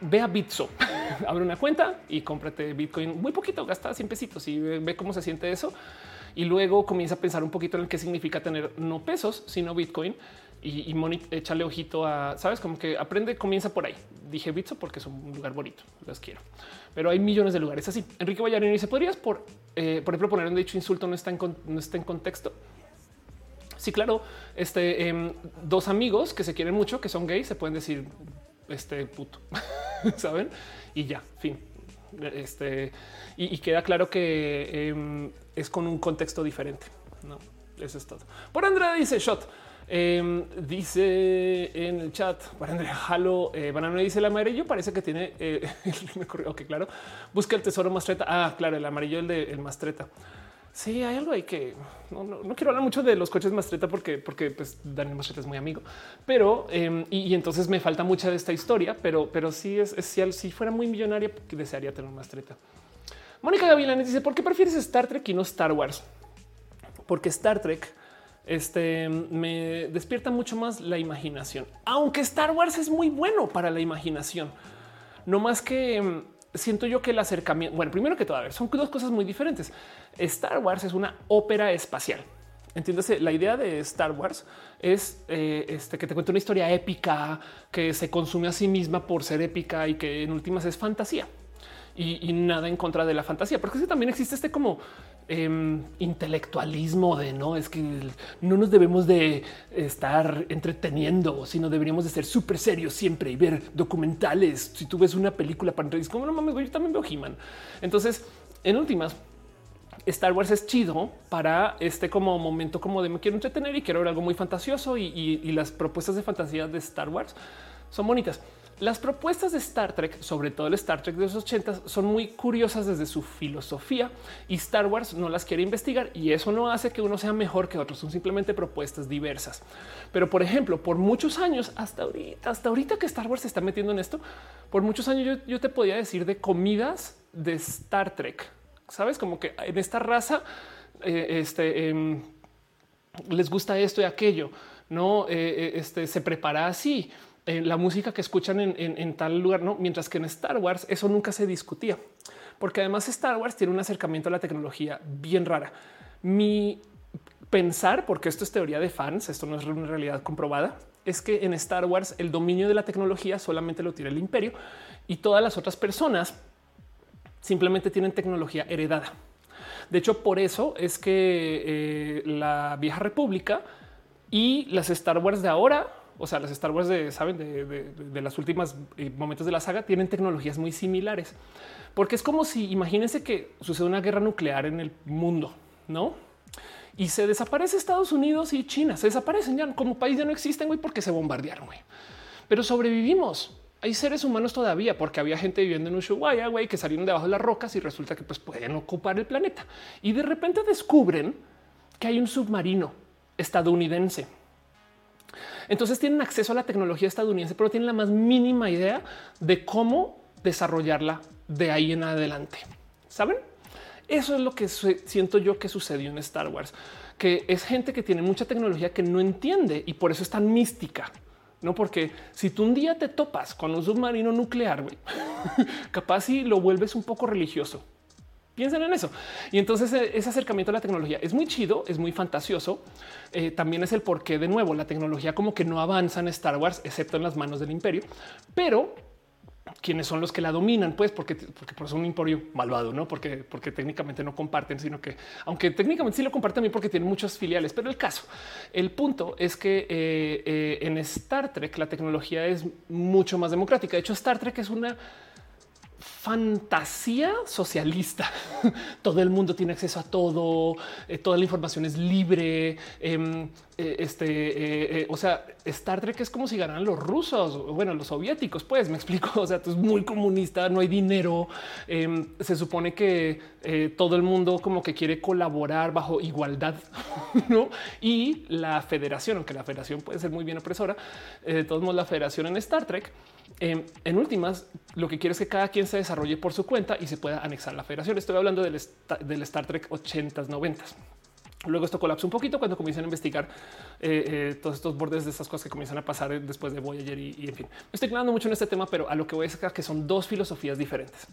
ve a Bitso, <laughs> abre una cuenta y cómprate Bitcoin muy poquito, gasta 100 pesitos y ve cómo se siente eso. Y luego comienza a pensar un poquito en qué significa tener no pesos, sino Bitcoin y, y échale ojito a, sabes, como que aprende, comienza por ahí. Dije Bitso porque es un lugar bonito, los quiero, pero hay millones de lugares así. Enrique Vallarino dice: ¿Podrías, por, eh, por ejemplo, poner un dicho insulto no está en, no está en contexto? Sí, claro. Este em, dos amigos que se quieren mucho, que son gays, se pueden decir este puto, <laughs> saben? Y ya, fin. Este y, queda claro que em, es con un contexto diferente. No, eso es todo. Por Andrea dice shot. Em, dice en el chat para Andrea Jalo, eh, Banano dice el amarillo parece que tiene eh, <laughs> me corrió. Ok, claro. Busca el tesoro mastreta. Ah, claro, el amarillo, el de el mastreta. Sí, hay algo ahí que no, quiero hablar mucho de los coches Mastreta porque, porque pues Daniel Mastreta es muy amigo, pero em, y, entonces me falta mucha de esta historia, pero, pero sí es, si, si fuera muy millonaria, desearía tener un Mastreta. Mónica Gavilanes dice: ¿Por qué prefieres Star Trek y no Star Wars? Porque Star Trek este, me despierta mucho más la imaginación, aunque Star Wars es muy bueno para la imaginación. No más que em, siento yo que el acercamiento, bueno, primero que todo, a ver, son dos cosas muy diferentes. Star Wars es una ópera espacial. Entiéndase, la idea de Star Wars es eh, este, que te cuente una historia épica que se consume a sí misma por ser épica y que en últimas es fantasía y, nada en contra de la fantasía, porque también existe este como em, intelectualismo de no es que no nos debemos de estar entreteniendo, sino deberíamos de ser súper serios siempre y ver documentales. Si tú ves una película para es como no mames, yo también veo He-Man. Entonces, en últimas, Star Wars es chido para este como momento como de me quiero entretener y quiero ver algo muy fantasioso y las propuestas de fantasía de Star Wars son bonitas. Las propuestas de Star Trek, sobre todo el Star Trek de los 80, son muy curiosas desde su filosofía y Star Wars no las quiere investigar y eso no hace que uno sea mejor que otros, son simplemente propuestas diversas. Pero por ejemplo, por muchos años, hasta ahorita, hasta ahorita que Star Wars se está metiendo en esto, por muchos años yo, te podía decir de comidas de Star Trek, sabes, como que en esta raza eh, este, em, les gusta esto y aquello, no eh, eh, este, se prepara así eh, la música que escuchan en, tal lugar, no? Mientras que en Star Wars eso nunca se discutía, porque además Star Wars tiene un acercamiento a la tecnología bien rara. Mi pensar, porque esto es teoría de fans, esto no es una realidad comprobada, es que en Star Wars el dominio de la tecnología solamente lo tiene el imperio y todas las otras personas simplemente tienen tecnología heredada. De hecho, por eso es que eh, la vieja república y las Star Wars de ahora o sea, las Star Wars de, saben, de, las últimas eh, momentos de la saga tienen tecnologías muy similares, porque es como si imagínense que sucede una guerra nuclear en el mundo, no? Y se desaparece Estados Unidos y China, se desaparecen ya como país, ya no existen, güey, porque se bombardearon, güey. Pero sobrevivimos. Hay seres humanos todavía, porque había gente viviendo en Ushuaia, güey, que salieron debajo de las rocas y resulta que pues pueden ocupar el planeta. Y de repente descubren que hay un submarino estadounidense. Entonces tienen acceso a la tecnología estadounidense, pero tienen la más mínima idea de cómo desarrollarla de ahí en adelante. ¿Saben? Eso es lo que siento yo que sucedió en Star Wars, que es gente que tiene mucha tecnología que no entiende y por eso es tan mística. No, porque si tú un día te topas con un submarino nuclear, <laughs> capaz si lo vuelves un poco religioso. Piensen en eso. Y entonces eh, ese acercamiento a la tecnología es muy chido, es muy fantasioso. Eh, también es el por qué de nuevo la tecnología como que no avanza en Star Wars, excepto en las manos del imperio, pero quienes son los que la dominan, pues porque, porque por eso un imperio malvado, no porque, porque técnicamente no comparten, sino que aunque técnicamente sí lo comparten también porque tienen muchas filiales. Pero el caso, el punto es que eh, en Star Trek la tecnología es mucho más democrática. De hecho, Star Trek es una fantasía socialista. <laughs> todo el mundo tiene acceso a todo, eh, toda la información es libre. Em, eh, este, eh, o sea, Star Trek es como si ganaran los rusos, bueno, los soviéticos, pues me <laughs> explico. O sea, es muy comunista, no hay dinero. Em, se supone que todo el mundo como que quiere colaborar bajo igualdad, <laughs> no? Y la federación, aunque la federación puede ser muy bien opresora, de todos modos, la federación en Star Trek Em, en últimas, lo que quiero es que cada quien se desarrolle por su cuenta y se pueda anexar la federación. Estoy hablando del, Star Trek 80s, 90s. Luego esto colapsa un poquito cuando comienzan a investigar eh, eh, todos estos bordes de estas cosas que comienzan a pasar después de Voyager y, y en fin. Me estoy clavando mucho en este tema, pero a lo que voy a sacar que son dos filosofías diferentes.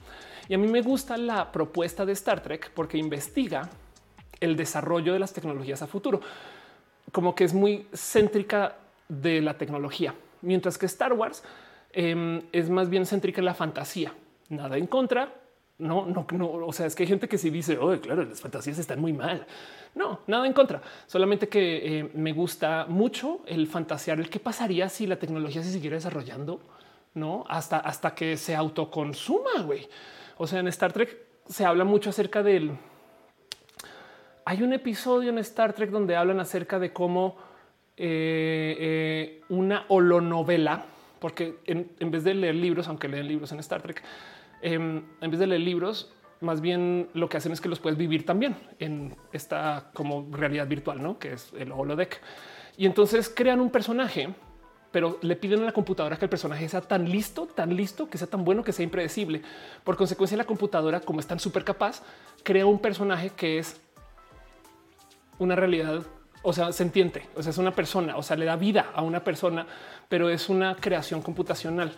Y a mí me gusta la propuesta de Star Trek porque investiga el desarrollo de las tecnologías a futuro, como que es muy céntrica de la tecnología, mientras que Star Wars Em, es más bien céntrica la fantasía. Nada en contra. No, no, no. O sea, es que hay gente que sí dice, oh, claro, las fantasías están muy mal. No, nada en contra. Solamente que eh, me gusta mucho el fantasear el qué pasaría si la tecnología se siguiera desarrollando, no hasta, hasta que se autoconsuma. Güey. O sea, en Star Trek se habla mucho acerca del. Hay un episodio en Star Trek donde hablan acerca de cómo eh, eh, una holonovela porque en, vez de leer libros, aunque leen libros en Star Trek, em, en vez de leer libros, más bien lo que hacen es que los puedes vivir también en esta como realidad virtual, ¿no? que es el holodeck. Y entonces crean un personaje, pero le piden a la computadora que el personaje sea tan listo, tan listo, que sea tan bueno, que sea impredecible. Por consecuencia, la computadora, como es tan súper capaz, crea un personaje que es una realidad o sea, sentiente, o sea, es una persona, o sea, le da vida a una persona, pero es una creación computacional.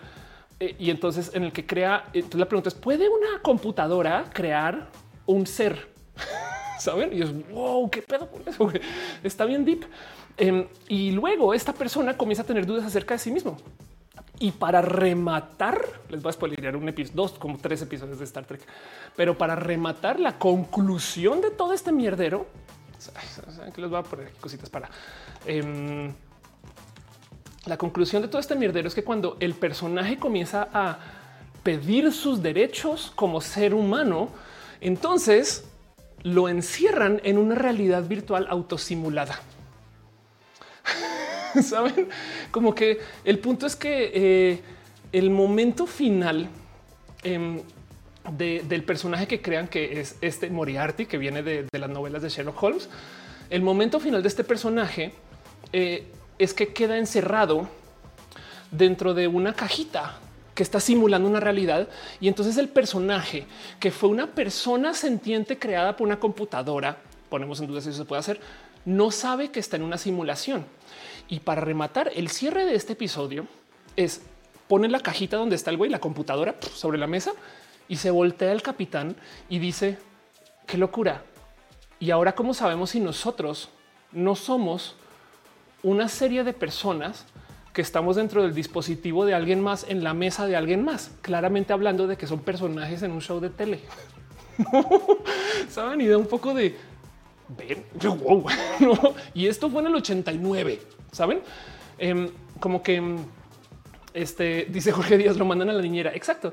Eh, y entonces en el que crea, entonces la pregunta es, ¿puede una computadora crear un ser? <laughs> Saben? Y es wow, qué pedo con eso. Está bien deep. Em, y luego esta persona comienza a tener dudas acerca de sí mismo. Y para rematar, les voy a spoilear un episodio, dos, como tres episodios de Star Trek, pero para rematar la conclusión de todo este mierdero que les voy a poner cositas para em, la conclusión de todo este mierdero es que cuando el personaje comienza a pedir sus derechos como ser humano, entonces lo encierran en una realidad virtual autosimulada. <laughs> Saben como que el punto es que eh, el momento final del personaje que crean que es este Moriarty, que viene de, las novelas de Sherlock Holmes. El momento final de este personaje eh, es que queda encerrado dentro de una cajita que está simulando una realidad y entonces el personaje que fue una persona sentiente creada por una computadora, ponemos en duda si eso se puede hacer, no sabe que está en una simulación. Y para rematar, el cierre de este episodio es poner la cajita donde está el güey, la computadora sobre la mesa y se voltea el capitán y dice, qué locura. Y ahora, ¿cómo sabemos si nosotros no somos una serie de personas que estamos dentro del dispositivo de alguien más en la mesa de alguien más? Claramente hablando de que son personajes en un show de tele. <laughs> Saben y da un poco de ven, wow. <laughs> Y esto fue en el 89. Saben em, como que em, este dice Jorge Díaz lo mandan a la niñera. Exacto.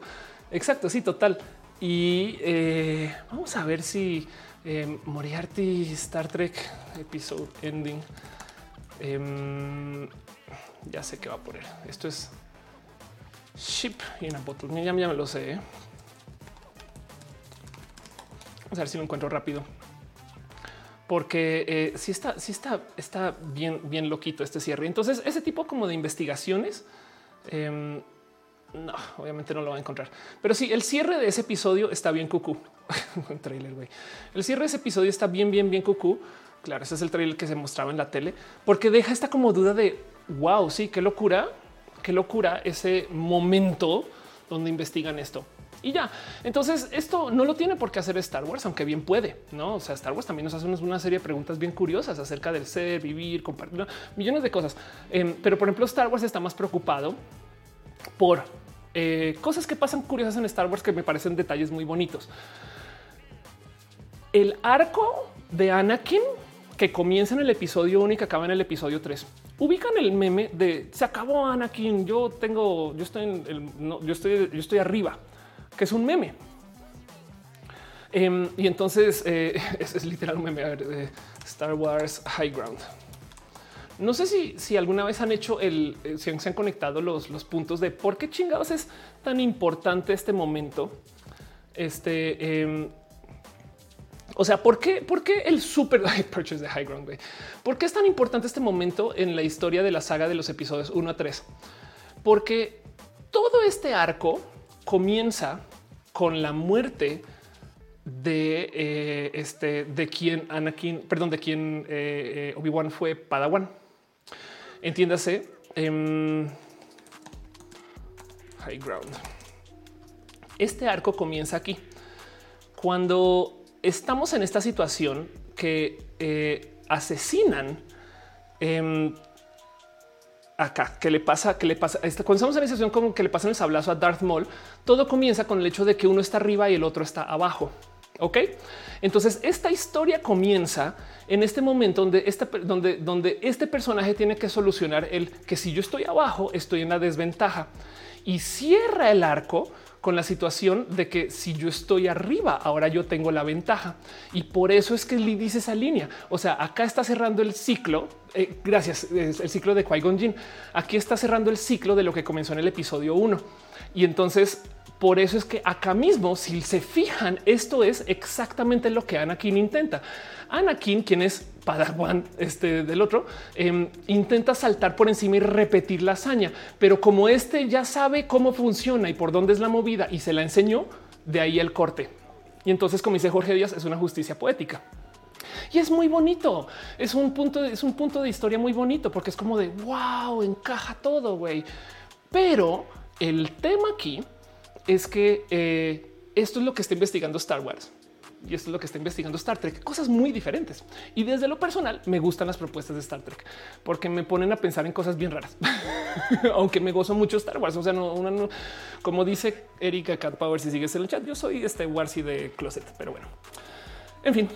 Exacto, sí, total. Y eh, vamos a ver si eh, Moriarty Star Trek episode ending. Em, ya sé qué va a poner. Esto es ship in a bottle. Ya, ya me lo sé. ¿eh? Vamos a ver si lo encuentro rápido. porque eh, sí está, está, está bien, bien loquito este cierre. Entonces, ese tipo como de investigaciones, em, no, obviamente no lo va a encontrar. Pero sí, el cierre de ese episodio está bien cucú. <laughs> Trailer, güey. El cierre de ese episodio está bien, bien, bien cucú. Claro, ese es el trailer que se mostraba en la tele, porque deja esta como duda de wow, sí, qué locura, qué locura ese momento donde investigan esto. Y ya, entonces esto no lo tiene por qué hacer Star Wars, aunque bien puede, ¿no? O sea, Star Wars también nos hace una serie de preguntas bien curiosas acerca del ser, vivir, compartir, millones de cosas. Em, pero por ejemplo, Star Wars está más preocupado por eh, cosas que pasan curiosas en Star Wars que me parecen detalles muy bonitos. El arco de Anakin que comienza en el episodio 1 y que acaba en el episodio 3. Ubican el meme de se acabó Anakin. Yo tengo, yo estoy en el, yo estoy, yo estoy arriba, que es un meme. Em, y entonces eh, <laughs> es, literal un meme. de Star Wars High Ground. No sé si, si alguna vez han hecho el, eh, si se han conectado los, los puntos de por qué chingados es tan importante este momento. Este, em, o sea, ¿por qué, por qué el super <laughs> purchase de High Ground? ¿Por qué es tan importante este momento en la historia de la saga de los episodios 1 a 3? Porque todo este arco comienza con la muerte de eh, este de quien Anakin, perdón, de quien eh, eh, Obi-Wan fue Padawan. Entiéndase. Em, high ground. Este arco comienza aquí. Cuando estamos en esta situación que eh, asesinan em, acá, que le pasa, que le pasa, cuando estamos en esa situación como que le pasan el sablazo a Darth Maul, todo comienza con el hecho de que uno está arriba y el otro está abajo. Ok, entonces esta historia comienza en este momento donde, este, donde, donde este personaje tiene que solucionar el que si yo estoy abajo, estoy en la desventaja y cierra el arco con la situación de que si yo estoy arriba, ahora yo tengo la ventaja. Y por eso es que le dice esa línea. O sea, acá está cerrando el ciclo. Eh, gracias, el ciclo de Qui Gon Aquí está cerrando el ciclo de lo que comenzó en el episodio 1. Y entonces por eso es que acá mismo, si se fijan, esto es exactamente lo que Anakin intenta. Anakin, quien es Padawan este, del otro, em, intenta saltar por encima y repetir la hazaña, pero como este ya sabe cómo funciona y por dónde es la movida y se la enseñó, de ahí el corte. Y entonces, como dice Jorge Díaz, es una justicia poética. Y es muy bonito. Es un punto, es un punto de historia muy bonito porque es como de wow, encaja todo, güey. Pero el tema aquí es que eh, esto es lo que está investigando Star Wars y esto es lo que está investigando Star Trek, cosas muy diferentes. Y desde lo personal me gustan las propuestas de Star Trek porque me ponen a pensar en cosas bien raras, <laughs> aunque me gozo mucho Star Wars. O sea, no, una, no, como dice Erika Cat Power, si sigues en el chat, yo soy este Warsy de closet, pero bueno, en fin,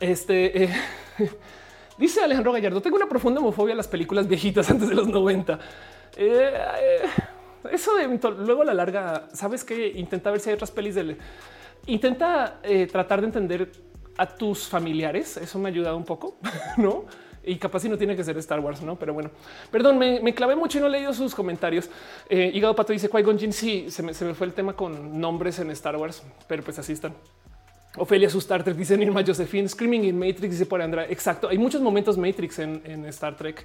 este eh, <laughs> dice Alejandro Gallardo. Tengo una profunda homofobia a las películas viejitas antes de los 90. Eso de luego a la larga, sabes que intenta ver si hay otras pelis del intenta eh, tratar de entender a tus familiares. Eso me ha ayudado un poco, <laughs> no? Y capaz si no tiene que ser Star Wars, no? Pero bueno, perdón, me, clavé mucho y no he leído sus comentarios. Eh, Hígado Pato dice Qui-Gon Sí, se me, fue el tema con nombres en Star Wars, pero pues así están. Ofelia su Star Trek dice Irma Josephine Screaming in Matrix dice por Andra. Exacto. Hay muchos momentos Matrix en Star Trek.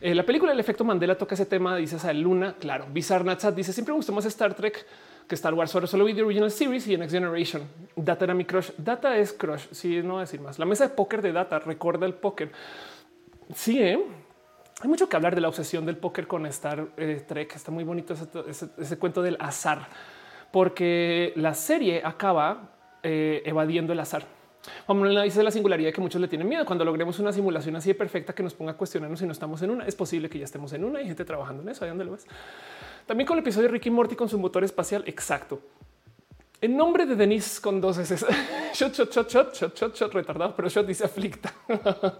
Eh, la película El efecto Mandela toca ese tema, dice a Luna. Claro, Bizarre Natsat dice siempre me gustó más Star Trek que Star Wars. Solo, solo vi Original Series y Next Generation. Data era mi crush. Data es crush. Sí, no voy a decir más. La mesa de póker de Data recuerda el póker. Sí, ¿eh? hay mucho que hablar de la obsesión del póker con Star eh, Trek. Está muy bonito ese, cuento del azar, porque la serie acaba eh, evadiendo el azar. Vamos a dice la singularidad que muchos le tienen miedo. Cuando logremos una simulación así de perfecta que nos ponga a cuestionarnos si no estamos en una, es posible que ya estemos en una y gente trabajando en eso. Ahí donde lo ves. También con el episodio de Ricky Morty con su motor espacial. Exacto. En nombre de Denise con dos S. <laughs> shot, shot, shot, shot, shot, shot, shot, retardado, pero shot dice aflicta. <laughs>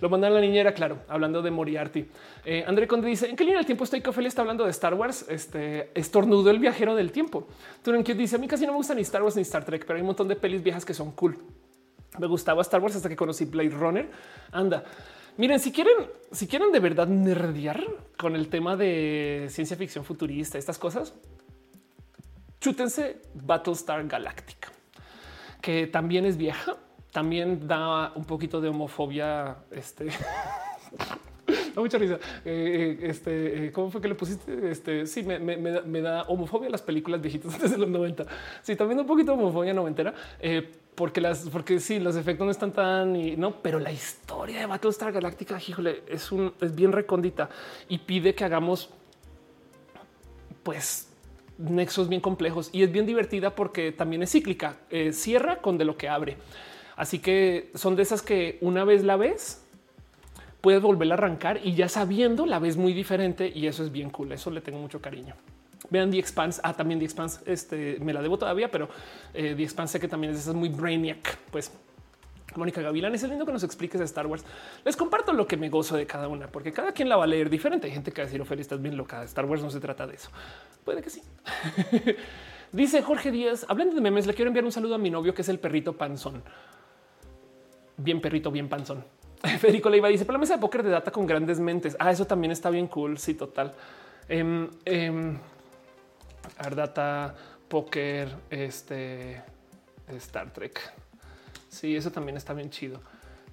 Lo mandan a la niñera, claro, hablando de Moriarty. Eh, André Conde dice: ¿En qué línea del tiempo estoy? Ophelia está hablando de Star Wars. Este estornudo el viajero del tiempo. Turen dice: A mí casi no me gusta ni Star Wars ni Star Trek, pero hay un montón de pelis viejas que son cool. Me gustaba Star Wars hasta que conocí Blade Runner. Anda. Miren, si quieren, si quieren de verdad nerdear con el tema de ciencia ficción futurista, estas cosas, chútense Battlestar Galactica, que también es vieja, también da un poquito de homofobia. Este <laughs> <laughs> da mucha risa. Eh, este, eh, ¿cómo fue que le pusiste? Este, sí, me, me, da, homofobia las películas viejitas <laughs> desde los 90. Sí, también un poquito de homofobia noventera. Eh, porque las, porque sí, los efectos no están tan y no, pero la historia de Battlestar Galactica, híjole, es un, es bien recóndita y pide que hagamos, pues, nexos bien complejos y es bien divertida porque también es cíclica, cierra con de lo que abre. Así que son de esas que una vez la ves, puedes volver a arrancar y ya sabiendo la ves muy diferente y eso es bien cool. Eso le tengo mucho cariño. Vean The Expanse. Ah, también The Expanse. Este me la debo todavía, pero eh, The Expanse sé que también es, muy brainiac. Pues Mónica Gavilán es lindo que nos expliques de Star Wars. Les comparto lo que me gozo de cada una, porque cada quien la va a leer diferente. Hay gente que va a decir, Ophelia, estás bien loca. Star Wars no se trata de eso. Puede que sí. <laughs> Dice Jorge Díaz, hablando de memes, le quiero enviar un saludo a mi novio que es el perrito panzón. Bien perrito, bien panzón. <laughs> Federico Leiva dice, mesa de póker de data con grandes mentes. Ah, eso también está bien cool. Sí, total. Eh, Ardata, póker, este, Star Trek. Sí, eso también está bien chido.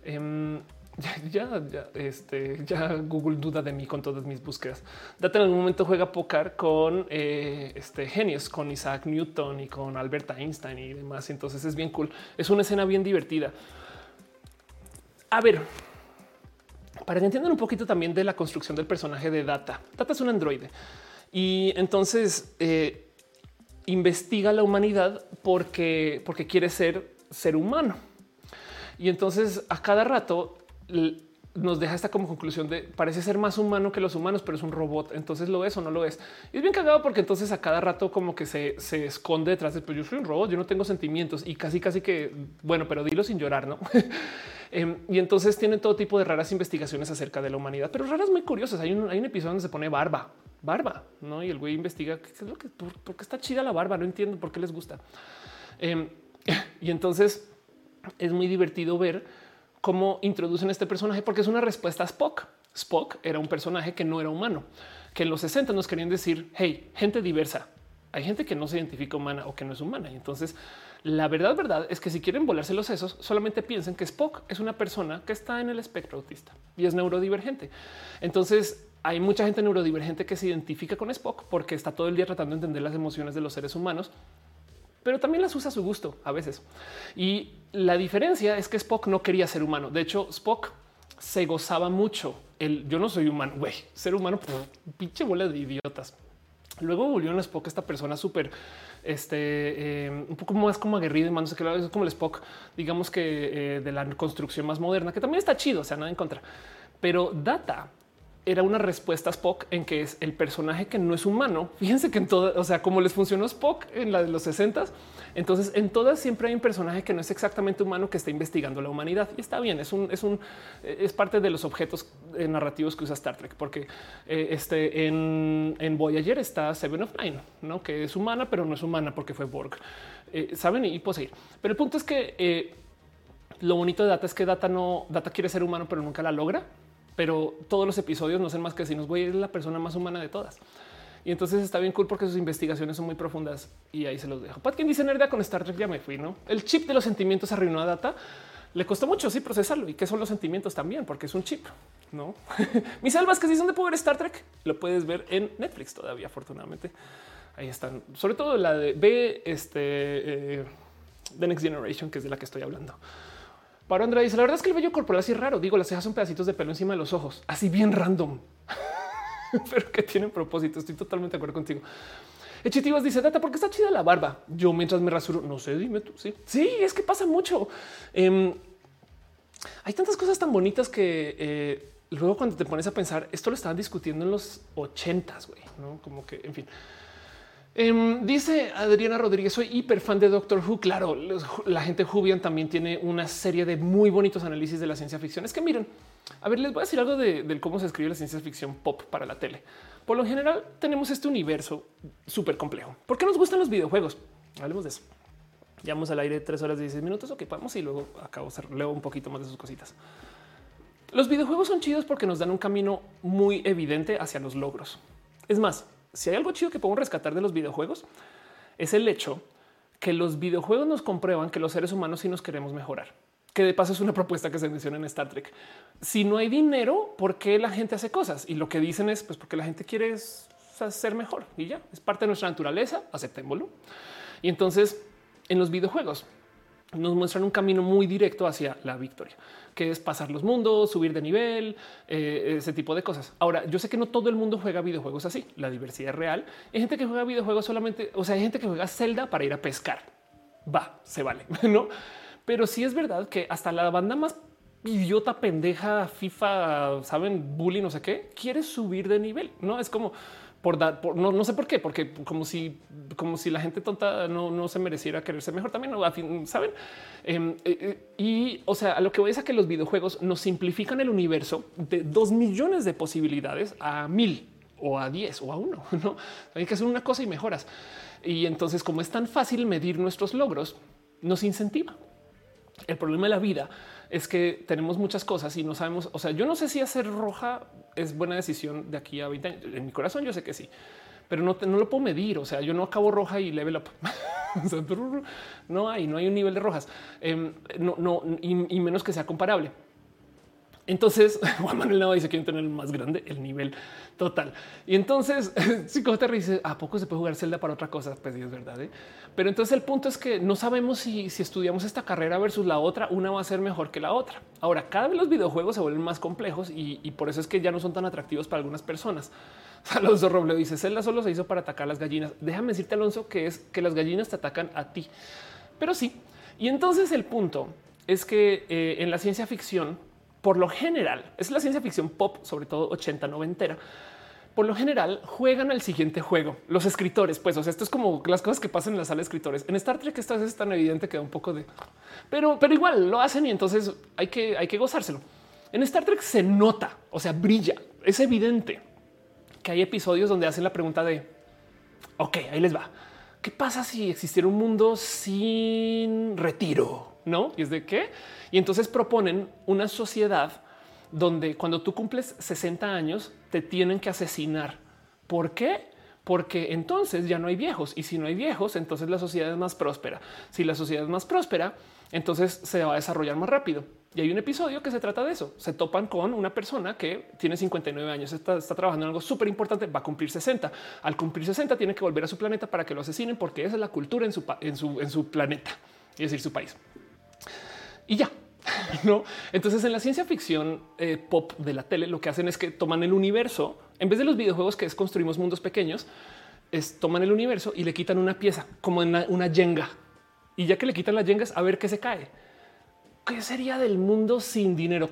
Em, <laughs> ya, ya, este, ya Google duda de mí con todas mis búsquedas. Data en algún momento juega póker con eh, este genios, con Isaac Newton y con Albert Einstein y demás. Entonces es bien cool. Es una escena bien divertida. A ver, para que entiendan un poquito también de la construcción del personaje de Data. Data es un androide y entonces eh, investiga la humanidad porque, porque quiere ser ser humano. Y entonces a cada rato nos deja esta como conclusión de parece ser más humano que los humanos, pero es un robot. Entonces lo es o no lo es. Y es bien cagado porque entonces a cada rato como que se, se esconde detrás de pues yo soy un robot, yo no tengo sentimientos y casi casi que bueno, pero dilo sin llorar, no? <laughs> Em, y entonces tienen todo tipo de raras investigaciones acerca de la humanidad, pero raras muy curiosas. Hay un, hay un episodio donde se pone barba, barba, no? Y el güey investiga qué es lo que, por, qué está chida la barba. No entiendo por qué les gusta. Em, <laughs> y entonces es muy divertido ver cómo introducen este personaje, porque es una respuesta a Spock. Spock era un personaje que no era humano, que en los 60 nos querían decir, hey, gente diversa. Hay gente que no se identifica humana o que no es humana. Y entonces la verdad, verdad es que si quieren volarse los sesos, solamente piensen que Spock es una persona que está en el espectro autista y es neurodivergente. Entonces hay mucha gente neurodivergente que se identifica con Spock porque está todo el día tratando de entender las emociones de los seres humanos pero también las usa a su gusto a veces. Y la diferencia es que Spock no quería ser humano. De hecho, Spock se gozaba mucho. El yo no soy humano, güey, ser humano, pinche bola de idiotas. Luego volvió un Spock, esta persona súper, este, eh, un poco más como aguerrido, y sé que es como el Spock, digamos que eh, de la construcción más moderna, que también está chido, o sea, nada en contra. Pero Data era una respuesta a Spock en que es el personaje que no es humano. Fíjense que en todo, o sea, como les funcionó Spock en la de los 60 entonces en todas siempre hay un personaje que no es exactamente humano que está investigando la humanidad y está bien. Es un, es un, es parte de los objetos eh, narrativos que usa Star Trek, porque eh, este en, en, Voyager está Seven of Nine, no que es humana, pero no es humana porque fue Borg. Eh, saben y puedo seguir. Pero el punto es que lo bonito de Data es que Data no Data quiere ser humano, pero nunca la logra pero todos los episodios no son más que si nos voy a la persona más humana de todas. Y entonces está bien cool porque sus investigaciones son muy profundas y ahí se los dejo. Pat, quien dice nerda con Star Trek ya me fui, no? El chip de los sentimientos arruinó a Data. Le costó mucho sí procesarlo y qué son los sentimientos también, porque es un chip, no? <laughs> Mis almas que si son de poder Star Trek, lo puedes ver en Netflix todavía, afortunadamente. Ahí están, sobre todo la de B, este eh, The Next Generation, que es de la que estoy hablando. Para Andrea dice la verdad es que el vello corporal así raro. Digo, las cejas son pedacitos de pelo encima de los ojos, así bien random, <laughs> pero que tienen propósito. Estoy totalmente de acuerdo contigo. Echitivas dice Data, porque está chida la barba. Yo mientras me rasuro, no sé, dime tú. Sí, sí, es que pasa mucho. Em, hay tantas cosas tan bonitas que eh, luego cuando te pones a pensar, esto lo estaban discutiendo en los ochentas, güey, no como que, en fin. Em, dice Adriana Rodríguez, soy hiper fan de Doctor Who. Claro, la gente Jubian también tiene una serie de muy bonitos análisis de la ciencia ficción. Es que miren, a ver, les voy a decir algo de, cómo se escribe la ciencia ficción pop para la tele. Por lo general tenemos este universo súper complejo. ¿Por qué nos gustan los videojuegos? Hablemos de eso. Llevamos al aire tres horas y 16 minutos. Ok, podemos y luego acabo, leo un poquito más de sus cositas. Los videojuegos son chidos porque nos dan un camino muy evidente hacia los logros. Es más, si hay algo chido que podemos rescatar de los videojuegos, es el hecho que los videojuegos nos comprueban que los seres humanos sí nos queremos mejorar. que de paso es una <laughs> propuesta que se menciona en Star Trek. Si no hay dinero, ¿por qué la gente hace cosas? Y lo que dicen es pues porque la gente quiere ser mejor y ya es parte de nuestra naturaleza. Aceptémoslo. Y entonces en los videojuegos nos muestran un camino muy directo hacia la victoria, que es pasar los mundos, subir de nivel, eh, ese tipo de cosas. Ahora, yo sé que no todo el mundo juega videojuegos así. La diversidad es real. Hay gente que juega videojuegos solamente, o sea, hay gente que juega Zelda para ir a pescar. Va, se vale, <laughs> no? Pero sí es verdad que hasta la banda más idiota, pendeja, FIFA, saben, bullying, no sé qué, quiere subir de nivel. No es como por dar, por, no, no, sé por qué, porque como si, como si la gente tonta no, no se mereciera quererse mejor también, ¿no? saben? Em, eh, eh, y o sea, a lo que voy es a que los videojuegos nos simplifican el universo de dos millones de posibilidades a mil o a diez o a uno. <laughs> No hay que hacer una cosa y mejoras. Y entonces, como es tan fácil medir nuestros logros, nos incentiva. El problema de la vida es que tenemos muchas cosas y no sabemos. O sea, yo no sé si hacer roja es buena decisión de aquí a 20 años. En mi corazón, yo sé que sí, pero no, no lo puedo medir. O sea, yo no acabo roja y level up. <laughs> <laughs> no hay, no hay un nivel de rojas, em, no, no, y menos que sea comparable. Entonces, <laughs> Juan Manuel Nava dice que quieren tener más grande el nivel total. Y entonces, <laughs> si te dice a poco se puede jugar Zelda para otra cosa, pues es verdad. ¿eh? Pero entonces el punto es que no sabemos si, si estudiamos esta carrera versus la otra, una va a ser mejor que la otra. Ahora, cada vez los videojuegos se vuelven más complejos y, por eso es que ya no son tan atractivos para algunas personas. <laughs> Alonso Roble dice Zelda solo se hizo para atacar las gallinas. Déjame decirte, Alonso, que es que las gallinas te atacan a ti. Pero sí. Y entonces el punto es que eh, en la ciencia ficción por lo general, es la ciencia ficción pop, sobre todo 80, 90 por lo general juegan al siguiente juego. Los escritores, pues, o sea, esto es como las cosas que pasan en la sala de escritores. En Star Trek esto es tan evidente que da un poco de... Pero, pero igual lo hacen y entonces hay que, hay que gozárselo. En Star Trek se nota, o sea, brilla. Es evidente que hay episodios donde hacen la pregunta de, ok, ahí les va. ¿Qué pasa si existiera un mundo sin retiro? No? Y es de qué? Y entonces proponen una sociedad donde cuando tú cumples 60 años te tienen que asesinar. ¿Por qué? Porque entonces ya no hay viejos y si no hay viejos, entonces la sociedad es más próspera. Si la sociedad es más próspera, entonces se va a desarrollar más rápido. Y hay un episodio que se trata de eso. Se topan con una persona que tiene 59 años, está, trabajando en algo súper importante, va a cumplir 60. Al cumplir 60 tiene que volver a su planeta para que lo asesinen porque esa es la cultura en su, en su, en su planeta, es decir, su país. Y ya, <laughs> no. Entonces, en la ciencia ficción eh, pop de la tele, lo que hacen es que toman el universo en vez de los videojuegos que es construimos mundos pequeños, es toman el universo y le quitan una pieza como en una, yenga. Y ya que le quitan las yengas, a ver qué se cae. ¿Qué sería del mundo sin dinero?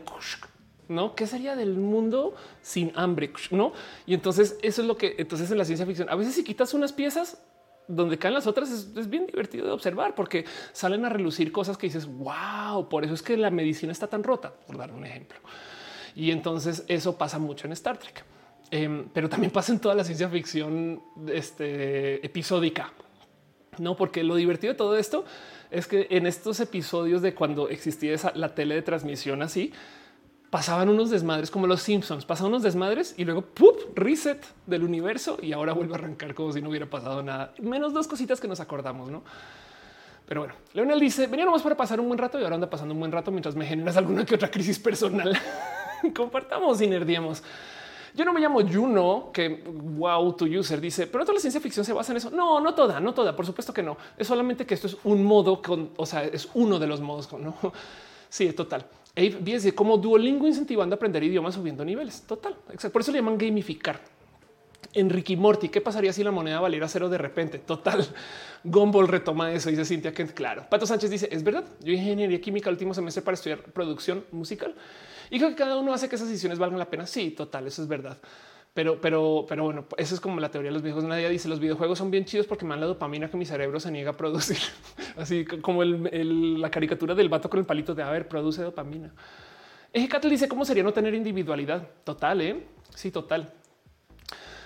No, qué sería del mundo sin hambre? No. Y entonces eso es lo que entonces en la ciencia ficción a veces si quitas unas piezas donde caen las otras es, bien divertido de observar porque salen a relucir cosas que dices, wow, por eso es que la medicina está tan rota, por dar un ejemplo. Y entonces eso pasa mucho en Star Trek, em, pero también pasa en toda la ciencia ficción este, episódica. No, porque lo divertido de todo esto es que en estos episodios de cuando existía esa, la tele de transmisión así, pasaban unos desmadres como los Simpsons, pasaban unos desmadres y luego ¡pup! reset del universo y ahora vuelve a arrancar como si no hubiera pasado nada. Menos dos cositas que nos acordamos, ¿no? Pero bueno, Leonel dice, venía nomás para pasar un buen rato y ahora anda pasando un buen rato mientras me generas alguna que otra crisis personal. <laughs> Compartamos y nerdiemos. Yo no me llamo Juno, que wow, tu user dice, pero toda la ciencia ficción se basa en eso. No, no toda, no toda. Por supuesto que no. Es solamente que esto es un modo con, o sea, es uno de los modos con, no. <laughs> Sí, total. Abe dice como Duolingo incentivando a aprender idiomas subiendo niveles. Total. Por eso le llaman gamificar. Enrique Morty, ¿qué pasaría si la moneda valiera cero de repente? Total. Gumball retoma eso y dice Cintia que claro. Pato Sánchez dice es verdad. Yo ingeniería química último semestre para estudiar producción musical y creo que cada uno hace que esas decisiones valgan la pena. Sí, total. Eso es verdad. Pero, pero, pero bueno, eso es como la teoría de los videojuegos. Nadie dice los videojuegos son bien chidos porque me dan la dopamina que mi cerebro se niega a producir. <laughs> Así como la caricatura del vato con el palito de a ver, produce dopamina. Ejecatel dice cómo sería no tener individualidad total. ¿eh? Sí, total.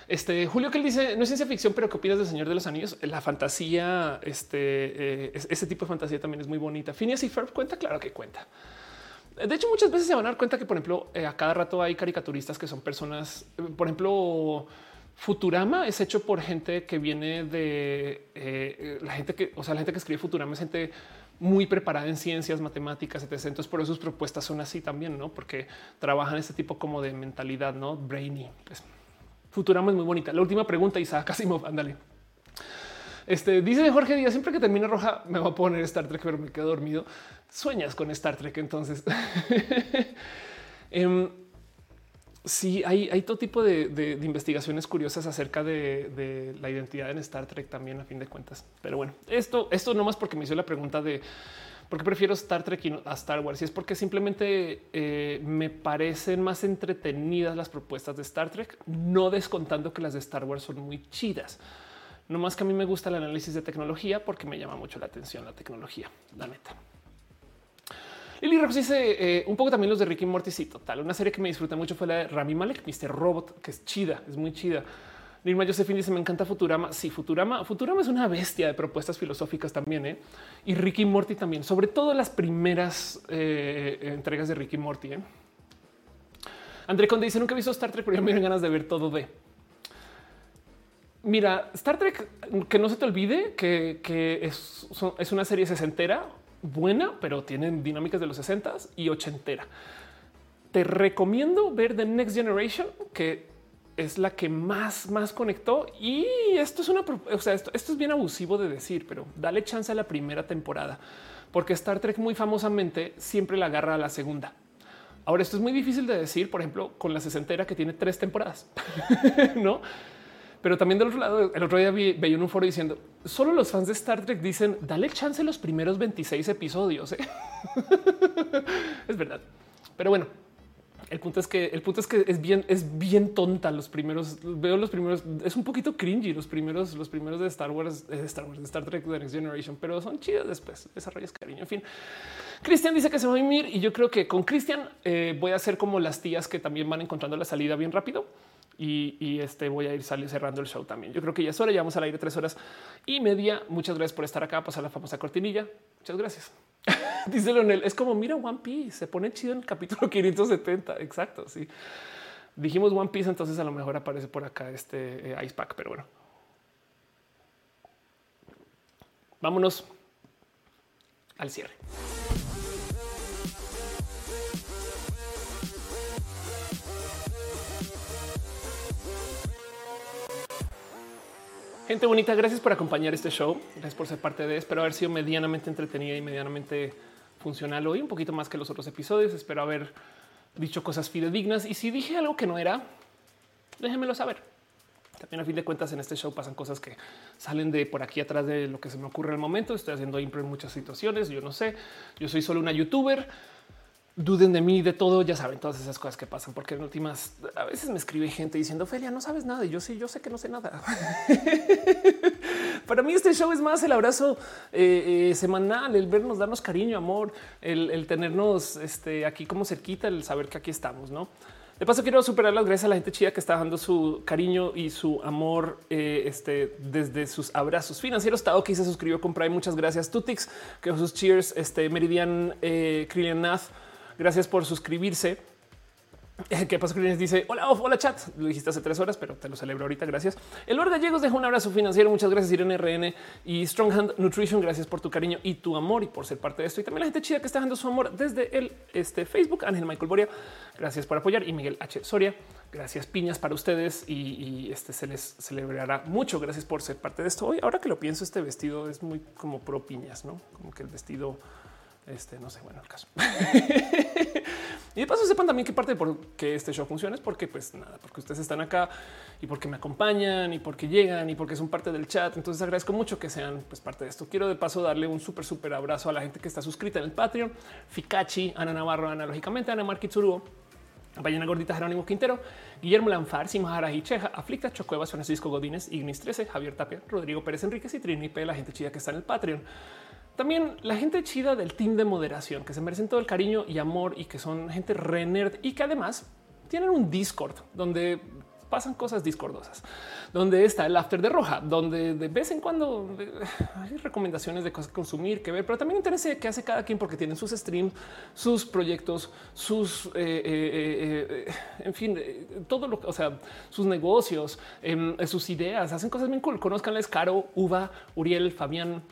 Este Julio que él dice no es ciencia ficción, pero qué opinas del Señor de los Anillos? La fantasía, este, eh, ese tipo de fantasía también es muy bonita. Phineas y Ferb cuenta, claro que cuenta. De hecho, muchas veces se van a dar cuenta que, por ejemplo, eh, a cada rato hay caricaturistas que son personas, eh, por ejemplo, Futurama es hecho por gente que viene de eh, la gente que, o sea, la gente que escribe Futurama es gente muy preparada en ciencias, matemáticas, etc. Entonces por eso sus propuestas son así también, ¿no? Porque trabajan este tipo como de mentalidad, ¿no? Brainy. Pues, Futurama es muy bonita. La última pregunta, Isaac Asimov, ándale. Este dice Jorge Díaz: siempre que termine roja me voy a poner Star Trek, pero me quedo dormido. Sueñas con Star Trek. Entonces, <laughs> em, sí, hay, todo tipo de, investigaciones curiosas acerca de, la identidad en Star Trek también, a fin de cuentas. Pero bueno, esto, esto no más porque me hizo la pregunta de por qué prefiero Star Trek y a Star Wars. Y es porque simplemente eh, me parecen más entretenidas las propuestas de Star Trek, no descontando que las de Star Wars son muy chidas. No más que a mí me gusta el análisis de tecnología porque me llama mucho la atención la tecnología, la neta. Lily Rox dice eh, un poco también los de Ricky Morty. Sí, total. Una serie que me disfruta mucho fue la de Rami Malek, Mr. Robot, que es chida, es muy chida. Nirma Josephine dice: Me encanta Futurama. Sí, Futurama. Futurama es una bestia de propuestas filosóficas también. ¿eh? Y Ricky Morty también, sobre todo las primeras eh, entregas de Ricky Morty. ¿eh? André Conde dice: Nunca he visto Star Trek, pero ya me dan ganas de ver todo de. Mira, Star Trek, que no se te olvide que, es, es, una serie sesentera buena, pero tienen dinámicas de los 60 y ochentera. Te recomiendo ver The Next Generation, que es la que más, más conectó. Y esto es una, o sea, esto, esto es bien abusivo de decir, pero dale chance a la primera temporada, porque Star Trek muy famosamente siempre la agarra a la segunda. Ahora, esto es muy difícil de decir, por ejemplo, con la sesentera que tiene tres temporadas, <laughs> no? Pero también del otro lado, el otro día vi, veía un foro diciendo solo los fans de Star Trek dicen dale chance los primeros 26 episodios. ¿eh? <laughs> es verdad. Pero bueno, el punto es que el punto es que es bien, es bien tonta. Los primeros veo los primeros, es un poquito cringy. Los primeros, los primeros de Star Wars, de Star Wars, de Star Trek, de Next Generation, pero son chidas después. Desarrollas cariño. En fin, Cristian dice que se va a mimir y yo creo que con Cristian eh, voy a hacer como las tías que también van encontrando la salida bien rápido y, este voy a ir saliendo cerrando el show también. Yo creo que ya es hora, ya vamos al aire tres horas y media. Muchas gracias por estar acá, pasar la famosa cortinilla. Muchas gracias. <laughs> Dice Leonel, es como mira One Piece, se pone chido en el capítulo <laughs> 570. Exacto. Sí, dijimos One Piece, entonces a lo mejor aparece por acá este eh, Ice Pack, pero bueno, vámonos al cierre. Gente bonita, gracias por acompañar este show. Gracias por ser parte de. Espero haber sido medianamente entretenida y medianamente funcional hoy, un poquito más que los otros episodios. Espero haber dicho cosas fidedignas. Y si dije algo que no era, déjenmelo saber. También a fin de cuentas en este show pasan cosas que salen de por aquí atrás de lo que se me ocurre al momento. Estoy haciendo impro en muchas situaciones. Yo no sé. Yo soy solo una youtuber duden de mí, de todo, ya saben todas esas cosas que pasan, porque en últimas a veces me escribe gente diciendo Felia, no sabes nada. Y yo sí, yo sé que no sé nada. <laughs> Para mí este show es más el abrazo eh, eh, semanal, el vernos, darnos cariño, amor, el, tenernos este, aquí como cerquita, el saber que aquí estamos, ¿no? De paso, quiero superar las gracias a la gente chida que está dando su cariño y su amor eh, este, desde sus abrazos financieros. Tao que se suscribió con Prime. Muchas gracias. Tutix, que sus cheers, este Meridian, eh, Nath, Gracias por suscribirse. ¿Qué pasa? Dice hola, hola chat. Lo dijiste hace tres horas, pero te lo celebro ahorita. Gracias. El Lord Gallegos deja un abrazo financiero. Muchas gracias, Irene RN y Stronghand Nutrition. Gracias por tu cariño y tu amor y por ser parte de esto. Y también la gente chida que está dando su amor desde el este, Facebook. Ángel Michael Boria. Gracias por apoyar y Miguel H. Soria. Gracias, piñas para ustedes y, este se les celebrará mucho. Gracias por ser parte de esto. Hoy, ahora que lo pienso, este vestido es muy como pro piñas, no como que el vestido este no sé, bueno, el caso. <laughs> y de paso sepan también que parte de por qué este show funciona es porque, pues nada, porque ustedes están acá y porque me acompañan y porque llegan y porque son parte del chat. Entonces agradezco mucho que sean pues, parte de esto. Quiero de paso darle un súper, súper abrazo a la gente que está suscrita en el Patreon: Ficachi, Ana Navarro, analógicamente, Ana Marquitzuruo. Ballena Gordita, Jerónimo Quintero, Guillermo Lanfar, Simahara Cheja, Aflicta, Chocuevas, Francisco Godínez, Ignis 13, Javier Tapia, Rodrigo Pérez Enríquez y Trini P, la gente chida que está en el Patreon. También la gente chida del team de moderación que se merecen todo el cariño y amor y que son gente re nerd y que además tienen un Discord donde pasan cosas discordosas, donde está el after de roja, donde de vez en cuando eh, hay recomendaciones de cosas que consumir, que ver, pero también interesa qué hace cada quien porque tienen sus streams, sus proyectos, sus, eh, eh, en fin, todo lo que, o sea, sus negocios, em, sus ideas, hacen cosas bien cool. Conozcanles Caro, Uva, Uriel, Fabián,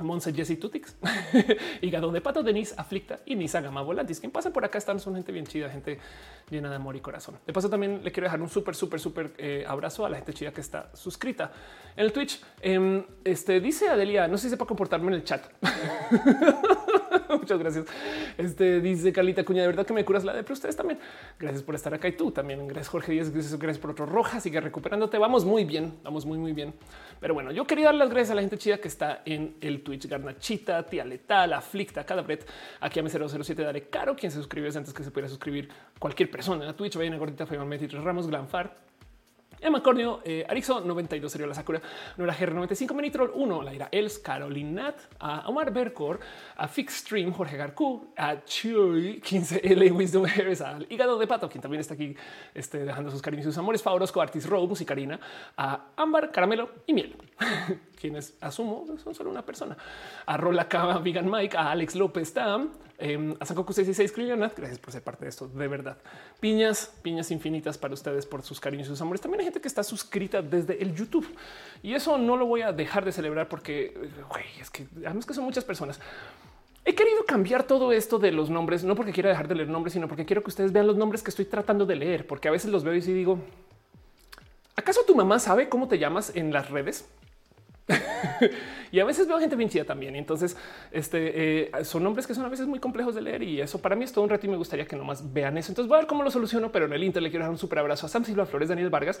Monse Jesse Tutix, <laughs> Hígado de Pato, Denise Aflicta y Nisa Gama Volantis. Quien pasa por acá están, son gente bien chida, gente llena de amor y corazón. De paso, también le quiero dejar un súper, súper, súper eh, abrazo a la gente chida que está suscrita en el Twitch. Em, este dice Adelia, no sé si sepa comportarme en el chat. <laughs> Muchas gracias. Este dice Calita Cuña, de verdad que me curas la de, pero ustedes también. Gracias por estar acá y tú también. Gracias Jorge Díaz, gracias, gracias por otro roja. Sigue recuperándote. Vamos muy bien, vamos muy, muy bien. Pero bueno, yo quería dar las gracias a la gente chida que está en el Twitch. Garnachita, Tía Letal, Aflicta, Cadabret, aquí a M007 Daré Caro, quien se suscribió antes que se pudiera suscribir cualquier persona a Twitch. Vayan a Gordita, 23 Ramos, Glanfar, Emma Cornio, eh, Arixo 92, sería la Sakura, Nora GR95, Menitrol 1, Laira Els, Carolinat, a Omar Bercor, a Fixstream, Jorge Garcú, a Chuy 15L, <laughs> Wisdom Harris, al Hígado de Pato, quien también está aquí este, dejando sus cariños y sus amores, Favorosco, Artis Row, Musicarina, a Ámbar, Caramelo y Miel, <laughs> quienes asumo son solo una persona, a Rola Cava, Vegan Mike, a Alex López Tam, eh, a Sankoku 66 Crillonat, gracias por ser parte de esto, de verdad. Piñas, piñas infinitas para ustedes por sus cariños y sus amores. También hay gente que está suscrita desde el YouTube y eso no lo voy a dejar de celebrar porque es que además que son muchas personas. He querido cambiar todo esto de los nombres, no porque quiera dejar de leer nombres, sino porque quiero que ustedes vean los nombres que estoy tratando de leer, porque a veces los veo y digo, ¿acaso tu mamá sabe cómo te llamas en las redes? <laughs> y a veces veo gente vincida también. Y entonces este, eh, son nombres que son a veces muy complejos de leer y eso para mí es todo un reto y me gustaría que nomás vean eso. Entonces voy a ver cómo lo soluciono, pero en el Inter le quiero dar un súper abrazo a Sam Silva Flores, Daniel Vargas,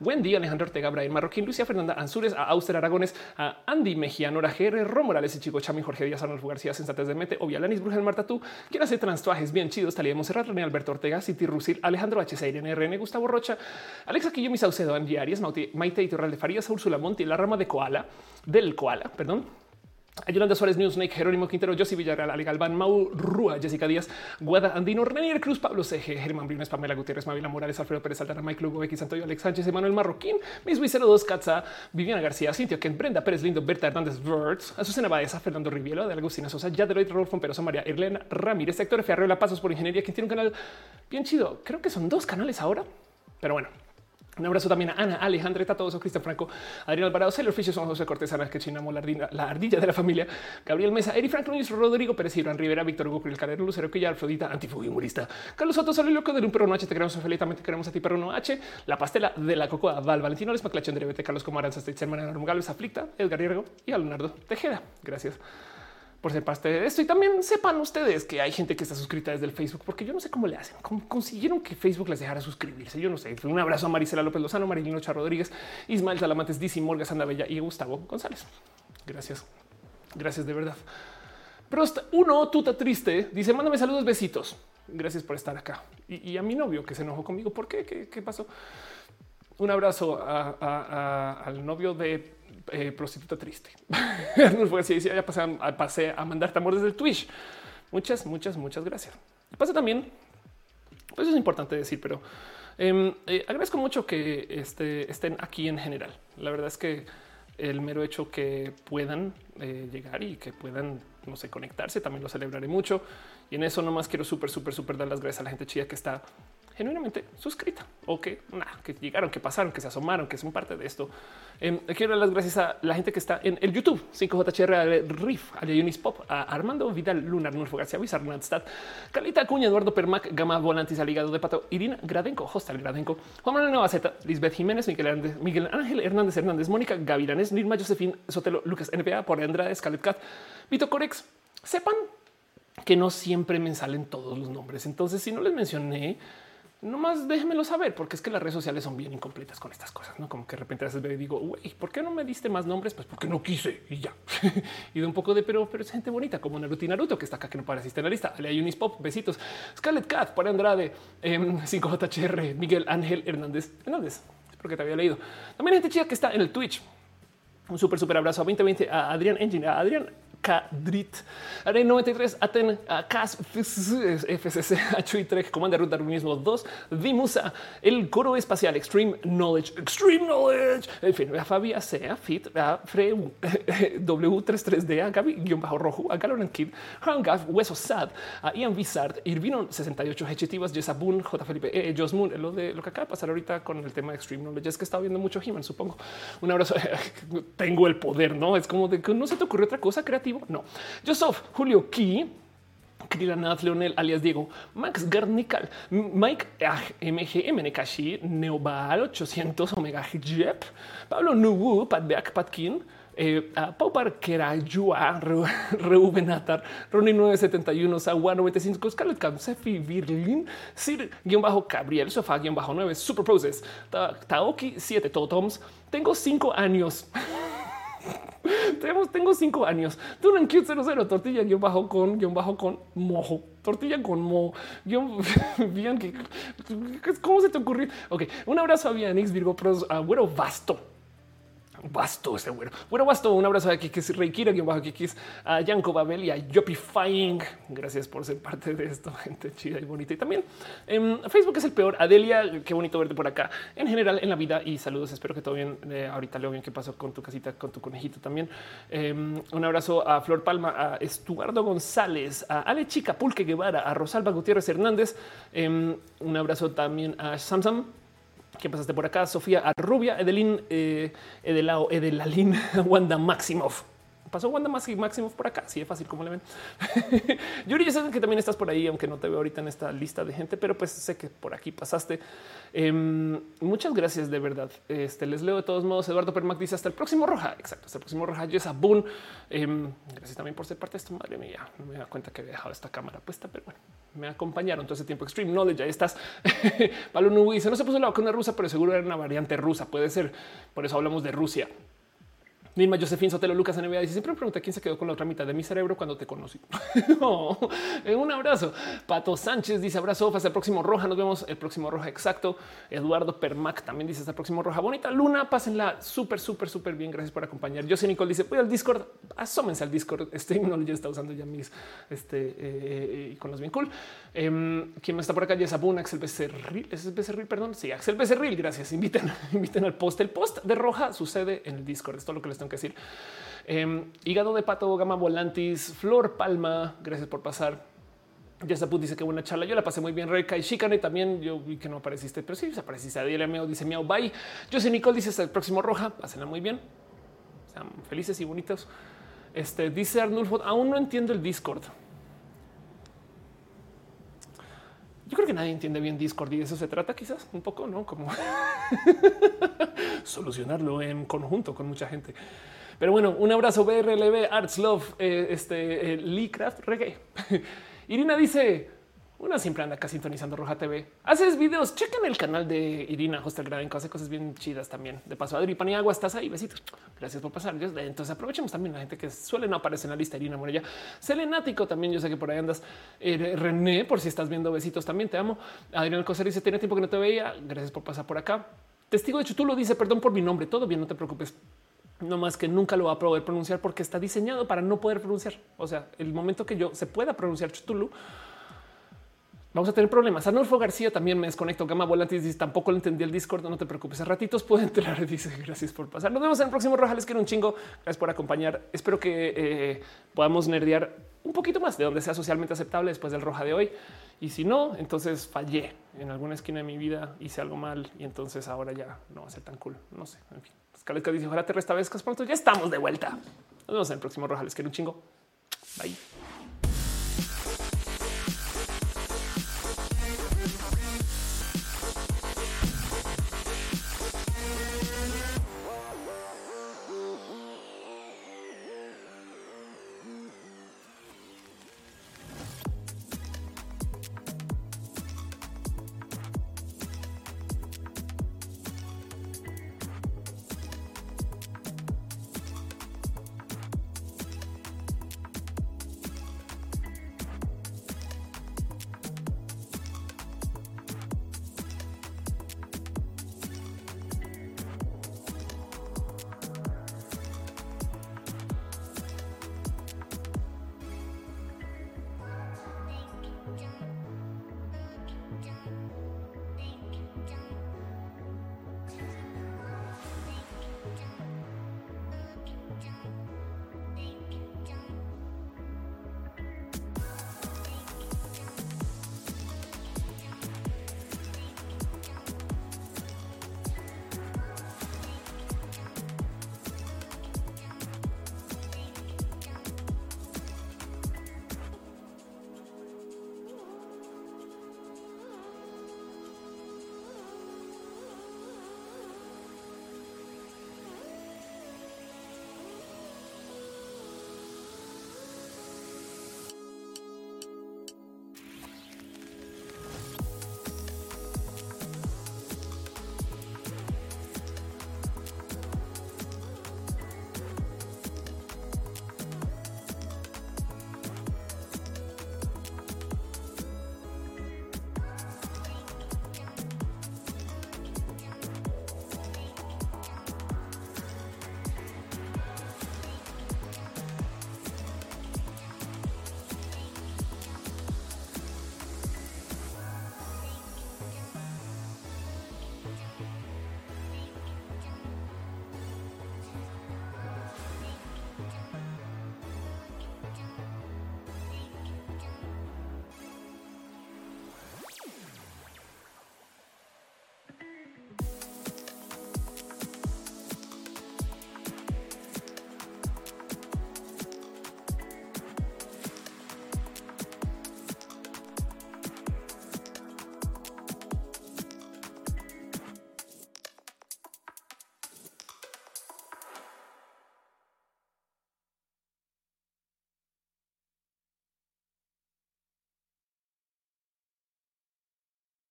Wendy, Alejandro Ortega, Brian Marroquín, Lucia Fernanda Ansures, a Auster Aragones, a Andy Mejía, Nora GR, Ro Morales y Chico Chami, Jorge Díaz, Arnolfo García, Sensates de Mete, Obvia Lanis, Brujel, Marta Tú, quien hace transtuajes bien chidos, Talía Monserrat, René Alberto Ortega, City Rusil, Alejandro H. Irene RN, Gustavo Rocha, Alexa Quillo, Saucedo, Andy Arias, Maite Iturral de Farías, Úrsula Monti, la rama de Koala, del Koala, perdón, Yolanda Suárez, Newsnake, Jerónimo Quintero, Josi Villarreal, Ali Galván, Mau Rúa, Jessica Díaz, Guada Andino, Renier Cruz, Pablo Ceje, Germán Briones, Pamela Gutiérrez, Mavila Morales, Alfredo Pérez Altara, Mike Lugo, X Santoyo, Alex Sánchez, Emanuel Marroquín, Miss 02, Katza, Viviana García, Cintia Ken, Brenda Pérez Lindo, Berta Hernández, Verts, Azucena Baeza, Fernando Rivielo, de Agustina Sosa, Yaderoid, Rolfo Peroso, María Irlena Ramírez, Héctor F. Arreola, Pasos por Ingeniería, quien tiene un canal bien chido. Creo que son dos canales ahora, pero bueno, un abrazo también a Ana, Alejandra, Tatoso, Cristian Franco, Adrián Alvarado, Celor Fisher, José Cortesana, que chinamo la la ardilla de la familia, Gabriel Mesa, Eri Frank Luis, Rodrigo Pérez, Iván Rivera, Víctor Hugo, El Calero, Lucero Quilla, Afrodita, Humorista, Carlos Soto, Solo Loco de un perro H, te queremos felizmente queremos a ti, perro no H, La Pastela de la Cocoa, Val, Valentino, Les Maclachón, Derevete, Carlos Comaranza, Stitcher, Hermano Galvez, Aflicta, Edgar Hierro y a Leonardo Tejeda. Gracias por ser parte de esto. Y también sepan ustedes que hay gente que está suscrita desde el Facebook, porque yo no sé cómo le hacen, cómo consiguieron que Facebook les dejara suscribirse. Yo no sé. Un abrazo a Marisela López Lozano, Marilino Char Rodríguez, Ismael Salamantes, Dizzy Morga, Sandra Bella y Gustavo González. Gracias. Gracias de verdad. Prost uno, tuta triste, dice: Mándame saludos, besitos. Gracias por estar acá. Y, a mi novio que se enojó conmigo. ¿Por qué? ¿Qué, pasó? Un abrazo al novio de eh, prostituta triste. no fue así. Ya pasé a, pasé a mandar tambor desde el Twitch. Muchas, muchas, muchas gracias. Pasa también, pues es importante decir, pero em, eh, agradezco mucho que este, estén aquí en general. La verdad es que el mero hecho que puedan eh, llegar y que puedan, no sé, conectarse, también lo celebraré mucho. Y en eso nomás quiero súper, súper, súper dar las gracias a la gente chida que está genuinamente suscrita o que, que llegaron, que pasaron, que se asomaron, que son parte de esto. Eh, quiero dar las gracias a la gente que está en el YouTube 5JHR, Riff, a Yunis Pop, a Armando Vidal, Lunar, Nurfo García, Wizard, Nadstad, Calita Acuña, Eduardo Permac, Gama Volantis, Aligado de Pato, Irina Gradenco, Hostal Gradenco, Juan Manuel Navaceta, Lisbeth Jiménez, Miguel, Ángel Hernández Hernández, Mónica Gavilanes, Nirma Josefín Sotelo, Lucas NBA, por Andrade, Scarlett Cat, Vito Corex. Sepan que no siempre me salen todos los nombres. Entonces, si no les mencioné, nomás déjenmelo saber, porque es que las redes sociales son bien incompletas con estas cosas, no como que de repente a veces y digo, güey, ¿por qué no me diste más nombres? Pues porque no quise y ya. <laughs> y de un poco de, pero, pero es gente bonita como Naruto y Naruto que está acá, que no apareciste en la lista. Ale Unispop, besitos. Scarlett Cat, para Andrade, 5JHR, em, Miguel Ángel Hernández Hernández. Espero que te había leído. También gente chida que está en el Twitch. Un súper, súper abrazo a 2020 a Adrián Engine, a Adrián Cadrit, Are 93, Aten, Cas, FCC, H3, Comanda Ruta Darwinismo 2, Dimusa, el coro espacial Extreme Knowledge, Extreme Knowledge, en fin, a Fabi, a Sea, Fit, a Fre, <laughs> W33D, a Gaby, guion bajo rojo, a Galoran Kid, Hangaf, Hueso Sad, a Ian Vizard, Irvino 68 Hechitivas, Jessa Boone, J. Felipe, e, Jos Moon, lo de lo que acaba de pasar ahorita con el tema de Extreme Knowledge, es que estaba viendo mucho He-Man, supongo. Un abrazo, <laughs> tengo el poder, ¿no? Es como de que no se te ocurrió otra cosa no. Joseph, Julio Key, Nat Leonel alias Diego, Max Garnical, Mike MGM Nekashi, Neobal 800 Omega Jep, Pablo Nubu, Patbeak Patkin, eh, a Pau Parquera, Yua, <laughs> Reuben Atar, Ronnie 971, Sagua 95, Scarlett Camsefi, Virlin, Sir, guion bajo Gabriel, Sofá, guion bajo 9, Super Taoki 7 Totoms. Tengo 5 años. <laughs> Tenemos, tengo cinco años. Tú en cute 00, tortilla guion bajo con guion bajo con mojo. Tortilla con mo. <laughs> bien que cómo se te ocurrió. Ok, un abrazo a Vianix Virgo Pros, a Güero Vasto. Basto ese güero. Bueno, Basto, un abrazo a Kikis Reikira, quien bajo Kikis, a Yanko Babel y a Yopifying. Gracias por ser parte de esto, <laughs> gente chida y bonita. Y también en Facebook es el peor. Adelia, qué bonito verte por acá. En general, en la vida y saludos. Espero que todo bien. Eh, ahorita leo bien qué pasó con tu casita, con tu conejito también. Em, un abrazo a Flor Palma, a Estuardo González, a Ale Chica Pulque Guevara, a Rosalba Gutiérrez Hernández. Em, un abrazo también a Samsam que pasaste por acá? Sofía Arrubia, Edelín, eh, Edelao, Edelalín, <laughs> Wanda Maximoff. Pasó Wanda Maximoff por acá. Sí, es fácil como le ven. <laughs> Yuri, yo sé que también estás por ahí, aunque no te veo ahorita en esta lista de gente, pero pues sé que por aquí pasaste. Em, muchas gracias de verdad. Este les leo de todos modos. Eduardo Permac dice hasta el próximo Roja. Exacto, hasta el próximo Roja. Jessa Boone. Em, gracias también por ser parte de esto. Madre mía, no me da cuenta que había dejado esta cámara puesta, pero bueno, me acompañaron todo ese tiempo. Extreme Knowledge. Ahí estás. <laughs> Pablo Nubi dice no se puso la vacuna rusa, pero seguro era una variante rusa. Puede ser. Por eso hablamos de Rusia. Misma Josefín Sotelo Lucas NBA dice siempre me pregunta quién se quedó con la otra mitad de mi cerebro cuando te conocí. <laughs> un abrazo. Pato Sánchez dice abrazo. Hasta el próximo Roja. Nos vemos el próximo Roja. Exacto. Eduardo Permac también dice hasta el próximo Roja. Bonita luna. Pásenla súper, súper, súper bien. Gracias por acompañar. José Nicole dice voy al Discord. Asómense al Discord. <laughs> Este ya está usando ya mis este eh, iconos bien cool. Eh, ¿Quién está por acá? Ya es Abuna, Axel Becerril. ¿Es Becerril? Perdón. Sí, Axel Becerril. Gracias. Inviten, <laughs> inviten al post. El post de Roja sucede en el Discord. Esto es lo que les tengo que decir. Eh, hígado de pato, gama volantis, flor palma. Gracias por pasar. Ya está dice que buena charla. Yo la pasé muy bien. Reca y Chicane también. Yo vi que no apareciste, pero sí apareciste. Adiela Meo dice miau bye. Yo soy Nicole dice hasta el próximo roja. Pásenla muy bien. Sean felices y bonitos. Este dice Arnulfo. Aún no entiendo el Discord. Yo creo que nadie entiende bien Discord y de eso se trata quizás un poco, no como <laughs> solucionarlo en conjunto con mucha gente. Pero bueno, un abrazo BRLB, Arts Love, eh, este eh, Lee Craft Reggae. <laughs> Irina dice: una siempre anda acá sintonizando Roja TV. Haces videos, chequen el canal de Irina Hostel Gradenco, hace cosas bien chidas también. De paso, Adri Paniagua, estás ahí, besitos. Gracias por pasar. Entonces aprovechemos también la gente que suele no aparecer en la lista. Irina Morella, Selenático también, yo sé que por ahí andas. Eh, René, por si estás viendo besitos también, te amo. Adrián Coser dice, tiene tiempo que no te veía. Gracias por pasar por acá. Testigo de Chutulo dice, perdón por mi nombre, todo bien, no te preocupes. No más que nunca lo va a poder pronunciar porque está diseñado para no poder pronunciar. O sea, el momento que yo se pueda pronunciar Chutulu, vamos a tener problemas. Arnulfo García también me desconecto. Gama Volantis dice tampoco lo entendí el Discord. No te preocupes. A ratitos puedo entrar. <laughs> Dice gracias por pasar. Nos vemos en el próximo Roja. Les quiero un chingo. Gracias por acompañar. Espero que eh, podamos nerdear un poquito más de donde sea socialmente aceptable después del Roja de hoy. Y si no, entonces fallé en alguna esquina de mi vida, hice algo mal y entonces ahora ya no va a ser tan cool. No sé. En fin, Calesca dice ojalá te restablezcas pronto. Ya estamos de vuelta. Nos vemos en el próximo Roja. Les quiero un chingo. Bye.